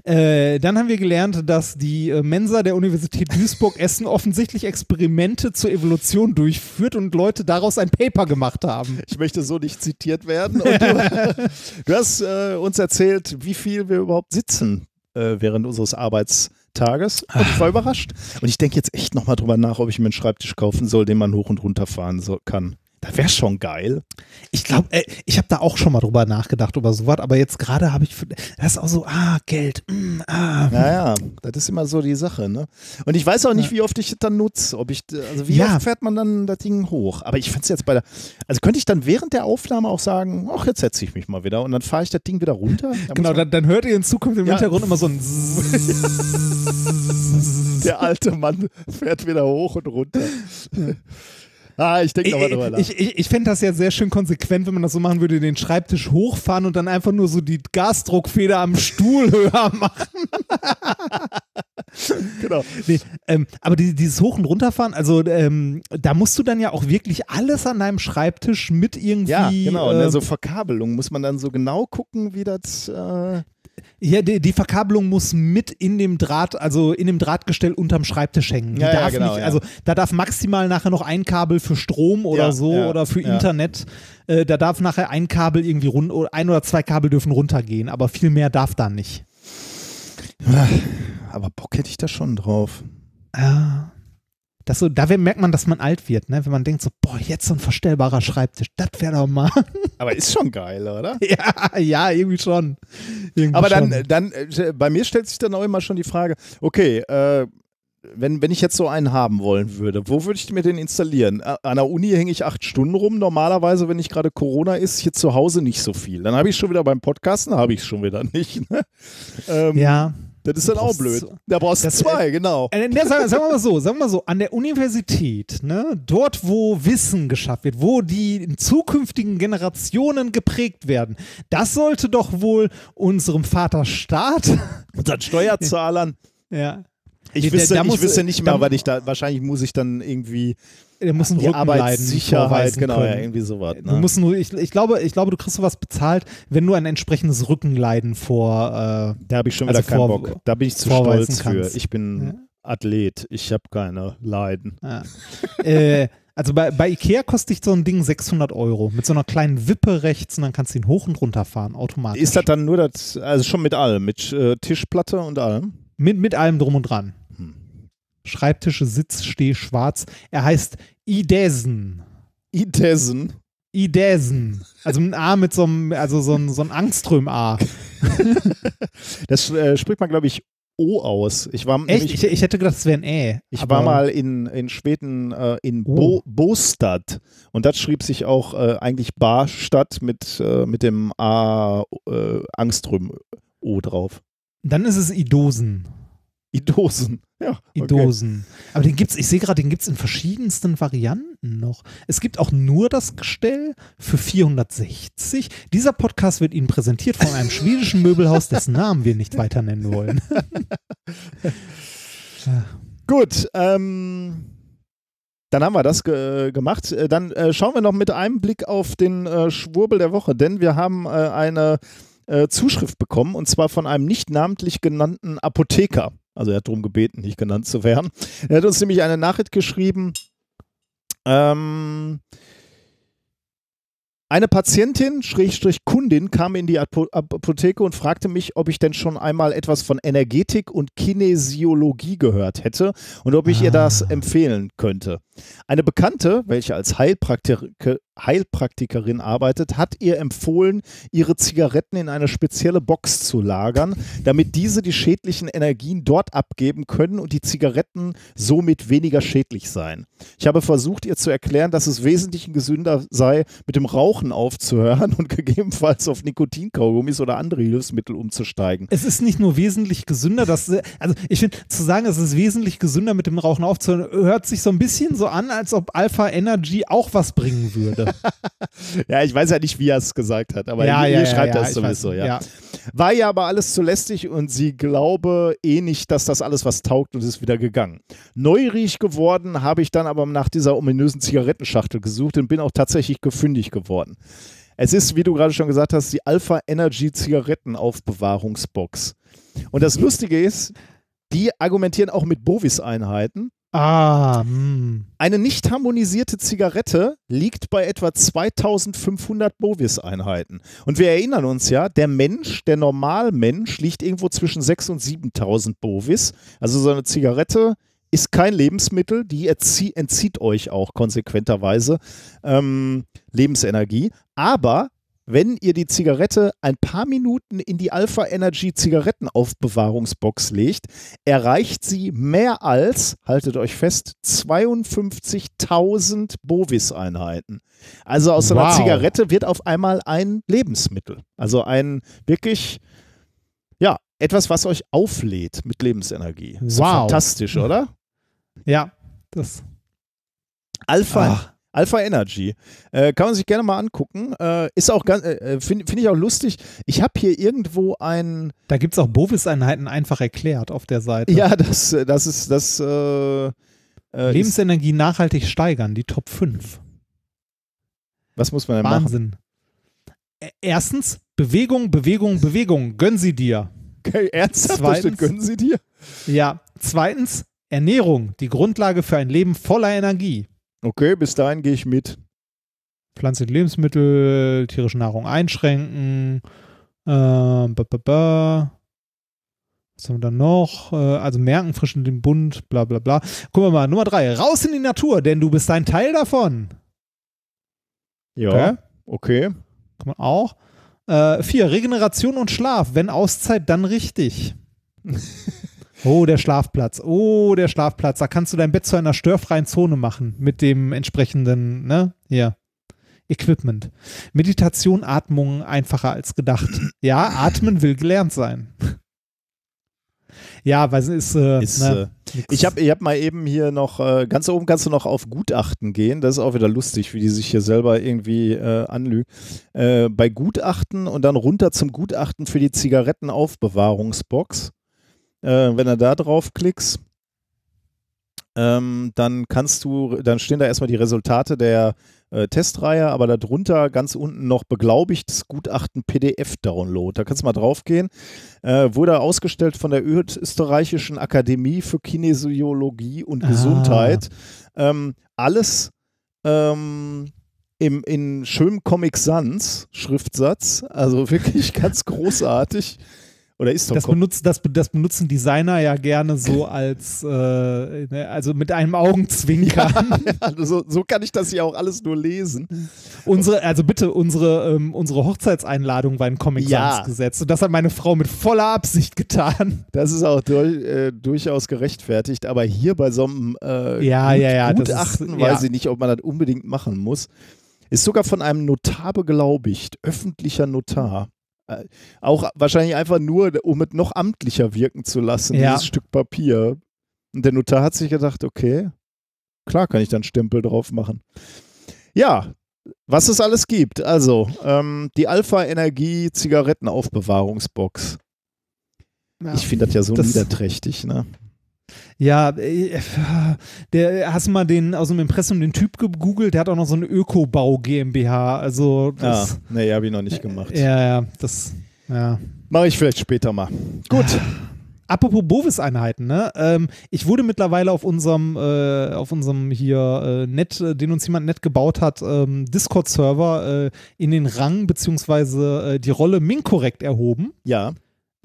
Äh, dann haben wir gelernt, dass die äh, Mensa der Universität Duisburg-Essen offensichtlich Experimente zur Evolution durchführt und Leute daraus ein Paper gemacht haben. Ich möchte so nicht zitiert werden. Du, du, hast äh, uns erzählt, wie viel wir überhaupt sitzen äh, während unseres Arbeitstages. Und ich war überrascht. Und ich denke jetzt echt nochmal drüber nach, ob ich mir einen Schreibtisch kaufen soll, den man hoch und runter fahren so, kann. Das wäre schon geil. Ich glaube, äh, ich habe da auch schon mal drüber nachgedacht, über sowas, aber jetzt gerade habe ich, das ist auch so, ah, Geld, mm, ah. Naja, das ist immer so die Sache, ne? Und ich weiß auch nicht, ja. wie oft ich das dann nutze, ob ich, also wie ja. oft fährt man dann das Ding hoch? Aber ich finde es jetzt bei der, also könnte ich dann während der Aufnahme auch sagen, ach, jetzt setze ich mich mal wieder und dann fahre ich das Ding wieder runter? Da genau, dann, dann, hört ihr in Zukunft im ja. Hintergrund immer so ein Der alte Mann fährt wieder hoch und runter. Ah, ich denke nochmal drüber nach. Ich, ich, ich fände das ja sehr schön konsequent, wenn man das so machen würde, den Schreibtisch hochfahren und dann einfach nur so die Gasdruckfeder am Stuhl höher machen. genau. Nee, ähm, aber die, dieses Hoch- und Runterfahren, also ähm, da musst du dann ja auch wirklich alles an deinem Schreibtisch mit irgendwie. Ja, genau. Äh, so Verkabelung muss man dann so genau gucken, wie das. Äh ja, die, die, Verkabelung muss mit in dem Draht, also in dem Drahtgestell unterm Schreibtisch hängen. Ja, ja, genau, nicht, also da darf maximal nachher noch ein Kabel für Strom oder so oder für Internet. Äh, da darf nachher ein Kabel irgendwie rund, ein oder zwei Kabel dürfen runtergehen, aber viel mehr darf da nicht. Aber Bock hätte ich da schon drauf. Ja. Das so, da merkt man, dass man alt wird, ne? wenn man denkt so, boah, jetzt so ein verstellbarer Schreibtisch, das wäre doch mal. Aber ist schon geil, oder? ja, ja, irgendwie schon. Irgendwie Aber dann, schon. dann, äh, bei mir stellt sich dann auch immer schon die Frage, okay, äh, wenn, wenn ich jetzt so einen haben wollen würde, wo würde ich mir den installieren? An der Uni hänge ich acht Stunden rum. Normalerweise, wenn nicht gerade Corona ist, hier zu Hause nicht so viel. Dann habe ich schon wieder beim Podcasten, habe ich schon wieder nicht. Ne? Ähm, ja. Das ist dann auch blöd. Da brauchst du zwei, äh, genau. Äh, ne, sagen, sagen, wir mal so, sagen wir mal so, an der Universität, ne, dort, wo Wissen geschafft wird, wo die zukünftigen Generationen geprägt werden, das sollte doch wohl unserem Vater Staat, unseren Steuerzahlern, ja. Ich wüsste, da, da ich wüsste nicht mehr, weil ich da, wahrscheinlich muss ich dann irgendwie der muss einen die Arbeitssicherheit, genau, ja, irgendwie sowas. Ne? Du musst nur, ich, ich, glaube, ich glaube, du kriegst sowas bezahlt, wenn du ein entsprechendes Rückenleiden vor. Äh, da habe ich schon wieder also keinen vor, Bock. Da bin ich zu stolz kannst. für. Ich bin ja? Athlet, ich habe keine Leiden. Ja. äh, also bei, bei Ikea kostet so ein Ding 600 Euro mit so einer kleinen Wippe rechts und dann kannst du ihn hoch und runter fahren, automatisch. Ist das dann nur das, also schon mit allem, mit äh, Tischplatte und allem? Mit, mit allem drum und dran. Schreibtische, Sitz, Steh, Schwarz. Er heißt Idesen. Idesen? Idäsen. Also ein A mit so einem, also so ein, so ein Angström-A. Das äh, spricht man, glaube ich, O aus. Ich war Echt? nämlich- Ich, ich hätte gedacht, es wäre ein Ä. Ich war mal in, in Schweden äh, in Oh. Bo Bostad und das schrieb sich auch äh, eigentlich Barstadt mit, äh, mit dem A äh, Angström O drauf. Dann ist es Idosen. Idosen. Ja. okay. Idosen. Aber den gibt's, ich sehe gerade, den gibt's in verschiedensten Varianten noch. Es gibt auch nur das Gestell für 460. Dieser Podcast wird Ihnen präsentiert von einem schwedischen Möbelhaus, dessen Namen wir nicht weiter nennen wollen. Gut, ähm, dann haben wir das ge gemacht. Äh, Dann äh, schauen wir noch mit einem Blick auf den äh, Schwurbel der Woche, denn wir haben äh, eine äh, Zuschrift bekommen und zwar von einem nicht namentlich genannten Apotheker. Also er hat darum gebeten, nicht genannt zu werden. Er hat uns nämlich eine Nachricht geschrieben. Ähm, eine Patientin, Schrägstrich Kundin, kam in die Apo Apotheke und fragte mich, ob ich denn schon einmal etwas von Energetik und Kinesiologie gehört hätte und ob ich ihr das Ah. empfehlen könnte. Eine Bekannte, welche als Heilpraktik Heilpraktikerin arbeitet, hat ihr empfohlen, ihre Zigaretten in eine spezielle Box zu lagern, damit diese die schädlichen Energien dort abgeben können und die Zigaretten somit weniger schädlich seien. Ich habe versucht, ihr zu erklären, dass es wesentlich gesünder sei, mit dem Rauchen aufzuhören und gegebenenfalls auf Nikotinkaugummis oder andere Hilfsmittel umzusteigen. Es ist nicht nur wesentlich gesünder, dass, also ich finde, zu sagen, es ist wesentlich gesünder mit dem Rauchen aufzuhören, hört sich so ein bisschen so an, als ob Alpha Energy auch was bringen würde. Ja, ich weiß ja nicht, wie er es gesagt hat, aber ja, ihr, ja, schreibt ja, das sowieso, weiß, ja. War ja aber alles zu lästig und sie glaube eh nicht, dass das alles was taugt und ist wieder gegangen. Neugierig geworden habe ich dann aber nach dieser ominösen Zigarettenschachtel gesucht und bin auch tatsächlich gefündig geworden. Es ist, wie du gerade schon gesagt hast, die Alpha Energy Zigarettenaufbewahrungsbox. Und das Lustige ist, die argumentieren auch mit Bovis-Einheiten. Ah, hm. Eine nicht harmonisierte Zigarette liegt bei etwa 2500 Bovis-Einheiten. Und wir erinnern uns ja, der Mensch, der Normalmensch, liegt irgendwo zwischen 6.000 und 7000 Bovis. Also so eine Zigarette ist kein Lebensmittel, die entzieht euch auch konsequenterweise ähm, Lebensenergie. Aber wenn ihr die Zigarette ein paar Minuten in die Alpha Energy Zigarettenaufbewahrungsbox legt, erreicht sie mehr als, haltet euch fest, 52.000 Bovis-Einheiten. Also aus so einer Wow. Zigarette wird auf einmal ein Lebensmittel. Also ein wirklich, ja, etwas, was euch auflädt mit Lebensenergie. Wow. fantastisch, oder? ja, das. Alpha, Ach. Alpha Energy. Äh, kann man sich gerne mal angucken. Äh, ist auch ganz, äh, finde find ich auch lustig. Ich habe hier irgendwo ein, Da gibt es auch Bovis-Einheiten einfach erklärt auf der Seite. ja, das, das ist, das, äh, äh, Lebensenergie nachhaltig steigern, die Top 5. was muss man denn machen? Wahnsinn. Erstens, Bewegung, Bewegung, Bewegung. Gönn sie dir. Okay, ernsthaft, Zweitens- gönnen sie dir? Ja. Zweitens, Ernährung, die Grundlage für ein Leben voller Energie. Okay, bis dahin gehe ich mit. Pflanzliche Lebensmittel, tierische Nahrung einschränken. Ähm, ba, ba, ba. Was haben wir dann noch? Äh, also merken, frischen den Bund, bla bla bla. Gucken wir mal, Nummer drei. Raus in die Natur, denn du bist ein Teil davon. Ja, Okay? okay. Kann man auch. Äh, vier, Regeneration und Schlaf. Wenn Auszeit, dann richtig. Oh, der Schlafplatz. Oh, der Schlafplatz. Da kannst du dein Bett zu einer störfreien Zone machen mit dem entsprechenden, ne? Hier. Equipment. Meditation, Atmung einfacher als gedacht. Ja, atmen will gelernt sein. Ja, weil es ist, äh, Ist, ne, äh. Ich habe ich hab mal eben hier noch, äh, ganz oben kannst du noch auf Gutachten gehen. Das ist auch wieder lustig, wie die sich hier selber irgendwie äh, anlügen. Äh, bei Gutachten und dann runter zum Gutachten für die Zigarettenaufbewahrungsbox. Äh, wenn du da draufklickst, ähm, dann kannst du, dann stehen da erstmal die Resultate der äh, Testreihe, aber darunter ganz unten noch beglaubigtes Gutachten PDF-Download. Da kannst du mal draufgehen. Äh, wurde ausgestellt von der Österreichischen Akademie für Kinesiologie und Ah. Gesundheit. Ähm, alles ähm, im, in schönem Comic Sans Schriftsatz, also wirklich ganz großartig. Oder ist Das, benutzt, das, das benutzen Designer ja gerne so als, äh, ne, also mit einem Augenzwinkern. also so, so kann ich das ja auch alles nur lesen. Unsere, also bitte, unsere, ähm, unsere Hochzeitseinladung war in Comic Ja. Gesetzt. Und das hat meine Frau mit voller Absicht getan. Das ist auch durch, äh, durchaus gerechtfertigt, aber hier bei so einem äh, Ja, ja, ja, das Gutachten ist- weiß ja. ich nicht, ob man das unbedingt machen muss. Ist sogar von einem Notar beglaubigt, öffentlicher Notar. Äh, auch wahrscheinlich einfach nur, um es noch amtlicher wirken zu lassen, Ja. dieses Stück Papier. Und der Notar hat sich gedacht, okay, klar kann ich dann Stempel drauf machen. Ja, was es alles gibt. Also, ähm, die Alpha-Energie Zigarettenaufbewahrungsbox. Ich finde das ja so Das- niederträchtig, ne? Ja, äh, der, hast du mal den aus dem Impressum den Typ gegoogelt? Der hat auch noch so eine Ökobau GmbH. Also, Ja, das, nee, habe ich noch nicht gemacht. ja, ja, das, ja. Mache ich vielleicht später mal. Gut. Apropos Bovis-Einheiten, ne? Ähm, ich wurde mittlerweile auf unserem, äh, auf unserem hier äh, Net, äh, den uns jemand nett gebaut hat, ähm, Discord-Server äh, in den Rang beziehungsweise äh, die Rolle Minkorrekt erhoben. Ja.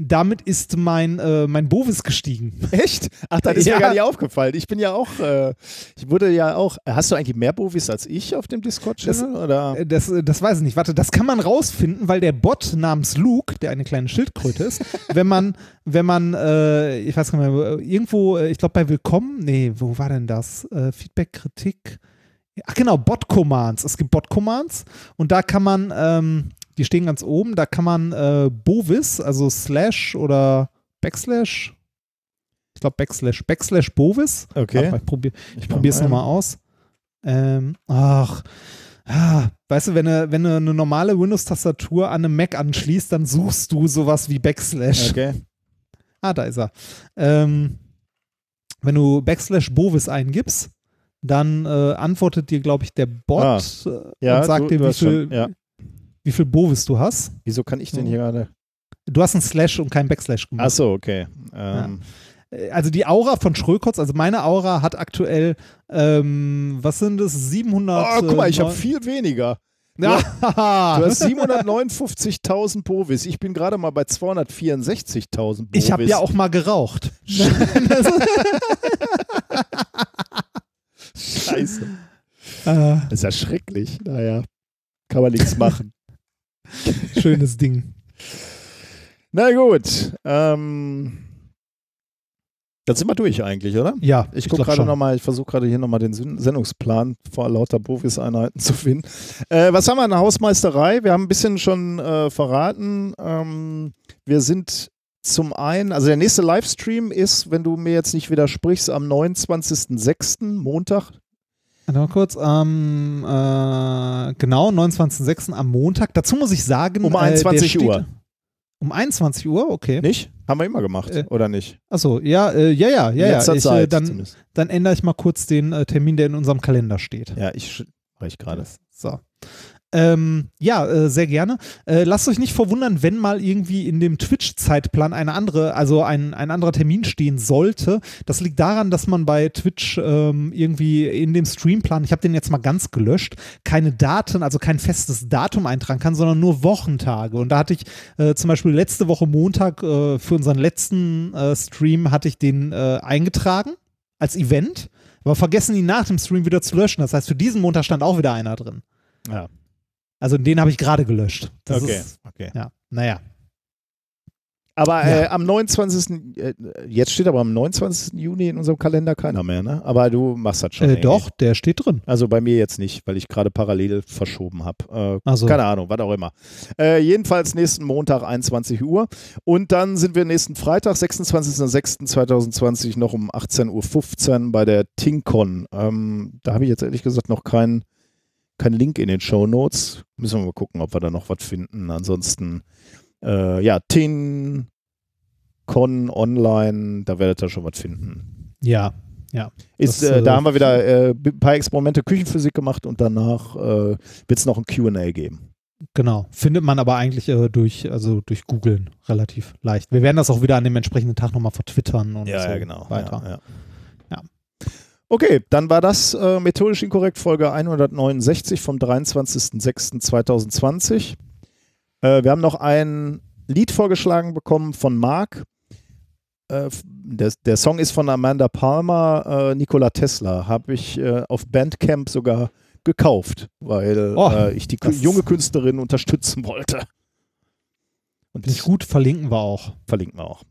Damit ist mein, äh, mein Bovis gestiegen. Echt? Ach, das ist Ja. mir gar nicht aufgefallen. Ich bin ja auch, äh, ich wurde ja auch, hast du eigentlich mehr Bovis als ich auf dem Discord-Channel? Oder? Äh, Das, äh, das weiß ich nicht. Warte, das kann man rausfinden, weil der Bot namens Luke, der eine kleine Schildkröte ist, wenn man, wenn man, äh, ich weiß gar nicht mehr, irgendwo, äh, ich glaube bei Willkommen, nee, wo war denn das? Feedback, Kritik. Ach genau, Bot-Commands. Es gibt Bot-Commands und da kann man, ähm, die stehen ganz oben, da kann man äh, Bovis, also Slash oder Backslash, ich glaube Backslash, Backslash Bovis. Okay. Mal, ich probiere Probier's nochmal aus. Ähm, ach, ah, weißt du, wenn du, wenn du eine normale Windows-Tastatur an einem Mac anschließt, dann suchst du sowas wie Backslash. Okay. Ah, da ist er. Ähm, wenn du Backslash Bovis eingibst, dann äh, antwortet dir, glaube ich, der Bot Ah, äh, Ja, und sagt du- dir, du wie hast schon- viel, ja. Wie viel Bovis du hast. Wieso kann ich denn hier gerade? Du hast einen Slash und keinen Backslash gemacht. Ach so, okay. Ähm, also die Aura von Schrökotz, also meine Aura hat aktuell, ähm, was sind es, 700. Oh, guck mal, ich äh, habe viel weniger. Ja. Du hast 759.000 Bovis. Ich bin gerade mal bei 264.000 Bovis. Ich habe ja auch mal geraucht. Scheiße. äh, Das ist ja schrecklich. Naja, kann man nichts machen. Schönes Ding. Na gut. Ähm, dann sind wir durch eigentlich, oder? Ja, Ich gucke gerade nochmal, ich versuche gerade hier nochmal den Sen- Sendungsplan vor lauter Bovis-Einheiten zu finden. Äh, was haben wir in der Hausmeisterei? Wir haben ein bisschen schon äh, verraten. Ähm, wir sind zum einen, also der nächste Livestream ist, wenn du mir jetzt nicht widersprichst, am 29.06. Montag. Mal kurz. Ähm, äh, genau, 29.06. am Montag. Dazu muss ich sagen. Um äh, der 21 steht- Uhr. Um 21 Uhr, okay. Nicht? Haben wir immer gemacht, Äh, oder nicht? Achso, ja, äh, ja, ja, ja, ja. Ich, äh, Zeit dann, dann ändere ich mal kurz den äh, Termin, der in unserem Kalender steht. Ja, ich mache ich gerade. So. Ähm, ja, äh, sehr gerne. Äh, lasst euch nicht verwundern, wenn mal irgendwie in dem Twitch-Zeitplan eine andere, also ein, ein anderer Termin stehen sollte. Das liegt daran, dass man bei Twitch ähm, irgendwie in dem Streamplan, ich habe den jetzt mal ganz gelöscht, keine Daten, also kein festes Datum eintragen kann, sondern nur Wochentage. Und da hatte ich äh, zum Beispiel letzte Woche Montag äh, für unseren letzten äh, Stream hatte ich den äh, eingetragen als Event, aber vergessen ihn nach dem Stream wieder zu löschen. Das heißt, für diesen Montag stand auch wieder einer drin. Ja. Also den habe ich gerade gelöscht. Das okay. Ist, okay. ja, naja. Aber Ja. äh, am 29. Äh, jetzt steht aber am 29. Juni in unserem Kalender keiner mehr, ne? Aber du machst das schon. Äh, doch, der steht drin. Also bei mir jetzt nicht, weil ich gerade parallel verschoben habe. Äh, Also. Keine Ahnung, was auch immer. Äh, jedenfalls nächsten Montag 21 Uhr. Und dann sind wir nächsten Freitag, 26.06.2020, noch um 18.15 Uhr bei der TINCON. Ähm, da habe ich jetzt ehrlich gesagt noch keinen kein Link in den Show Notes. Müssen wir mal gucken, ob wir da noch was finden. Ansonsten, äh, ja, TINCON online, da werdet ihr schon was finden. Ja, ja. Ist, Das, äh, da äh, haben wir wieder äh, ein paar Experimente Küchenphysik gemacht und danach äh, wird es noch ein QA geben. Genau. Findet man aber eigentlich äh, durch, also durch Googeln relativ leicht. Wir werden das auch wieder an dem entsprechenden Tag nochmal vertwittern und so weiter. genau. Ja, ja. Ja. Okay, dann war das äh, methodisch inkorrekt Folge 169 vom 23.06.2020. Äh, wir haben noch ein Lied vorgeschlagen bekommen von Mark. Äh, der, der, Song ist von Amanda Palmer, äh, Nikola Tesla. Habe ich äh, auf Bandcamp sogar gekauft, weil oh, äh, ich die junge Künstlerin unterstützen wollte. Und nicht gut, verlinken wir auch. Verlinken wir auch.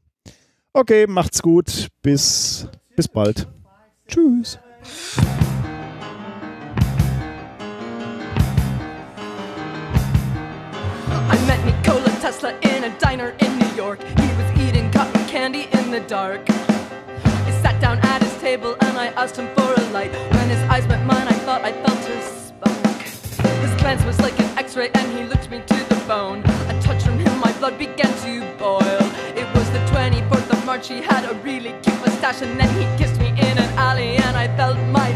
Okay, macht's gut. Bis, bis bald. Tschüss. I met Nikola Tesla in a diner in New York. He was eating cotton candy in the dark. I sat down at his table and I asked him for a light. When his eyes met mine, I thought I felt his spark. His glance was like an x ray and he looked me to the bone. A touch from him, my blood began to boil. It was the 24th of March, he had a really cute mustache and then he kissed me in an alley and I felt my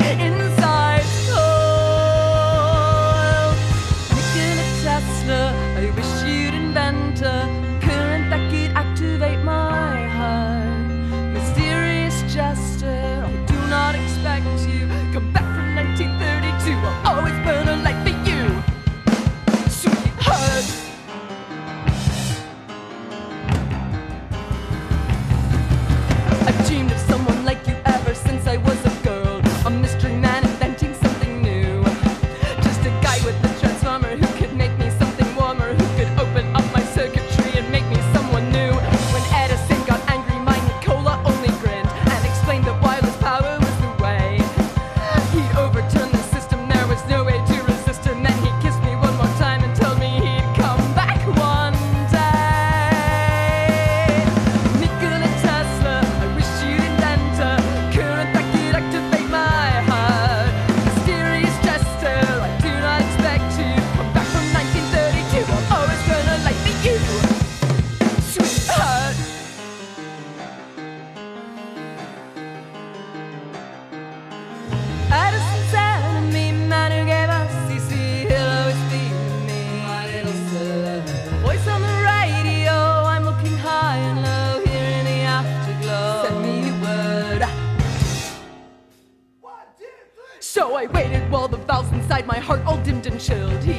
inside my heart all dimmed and chilled. He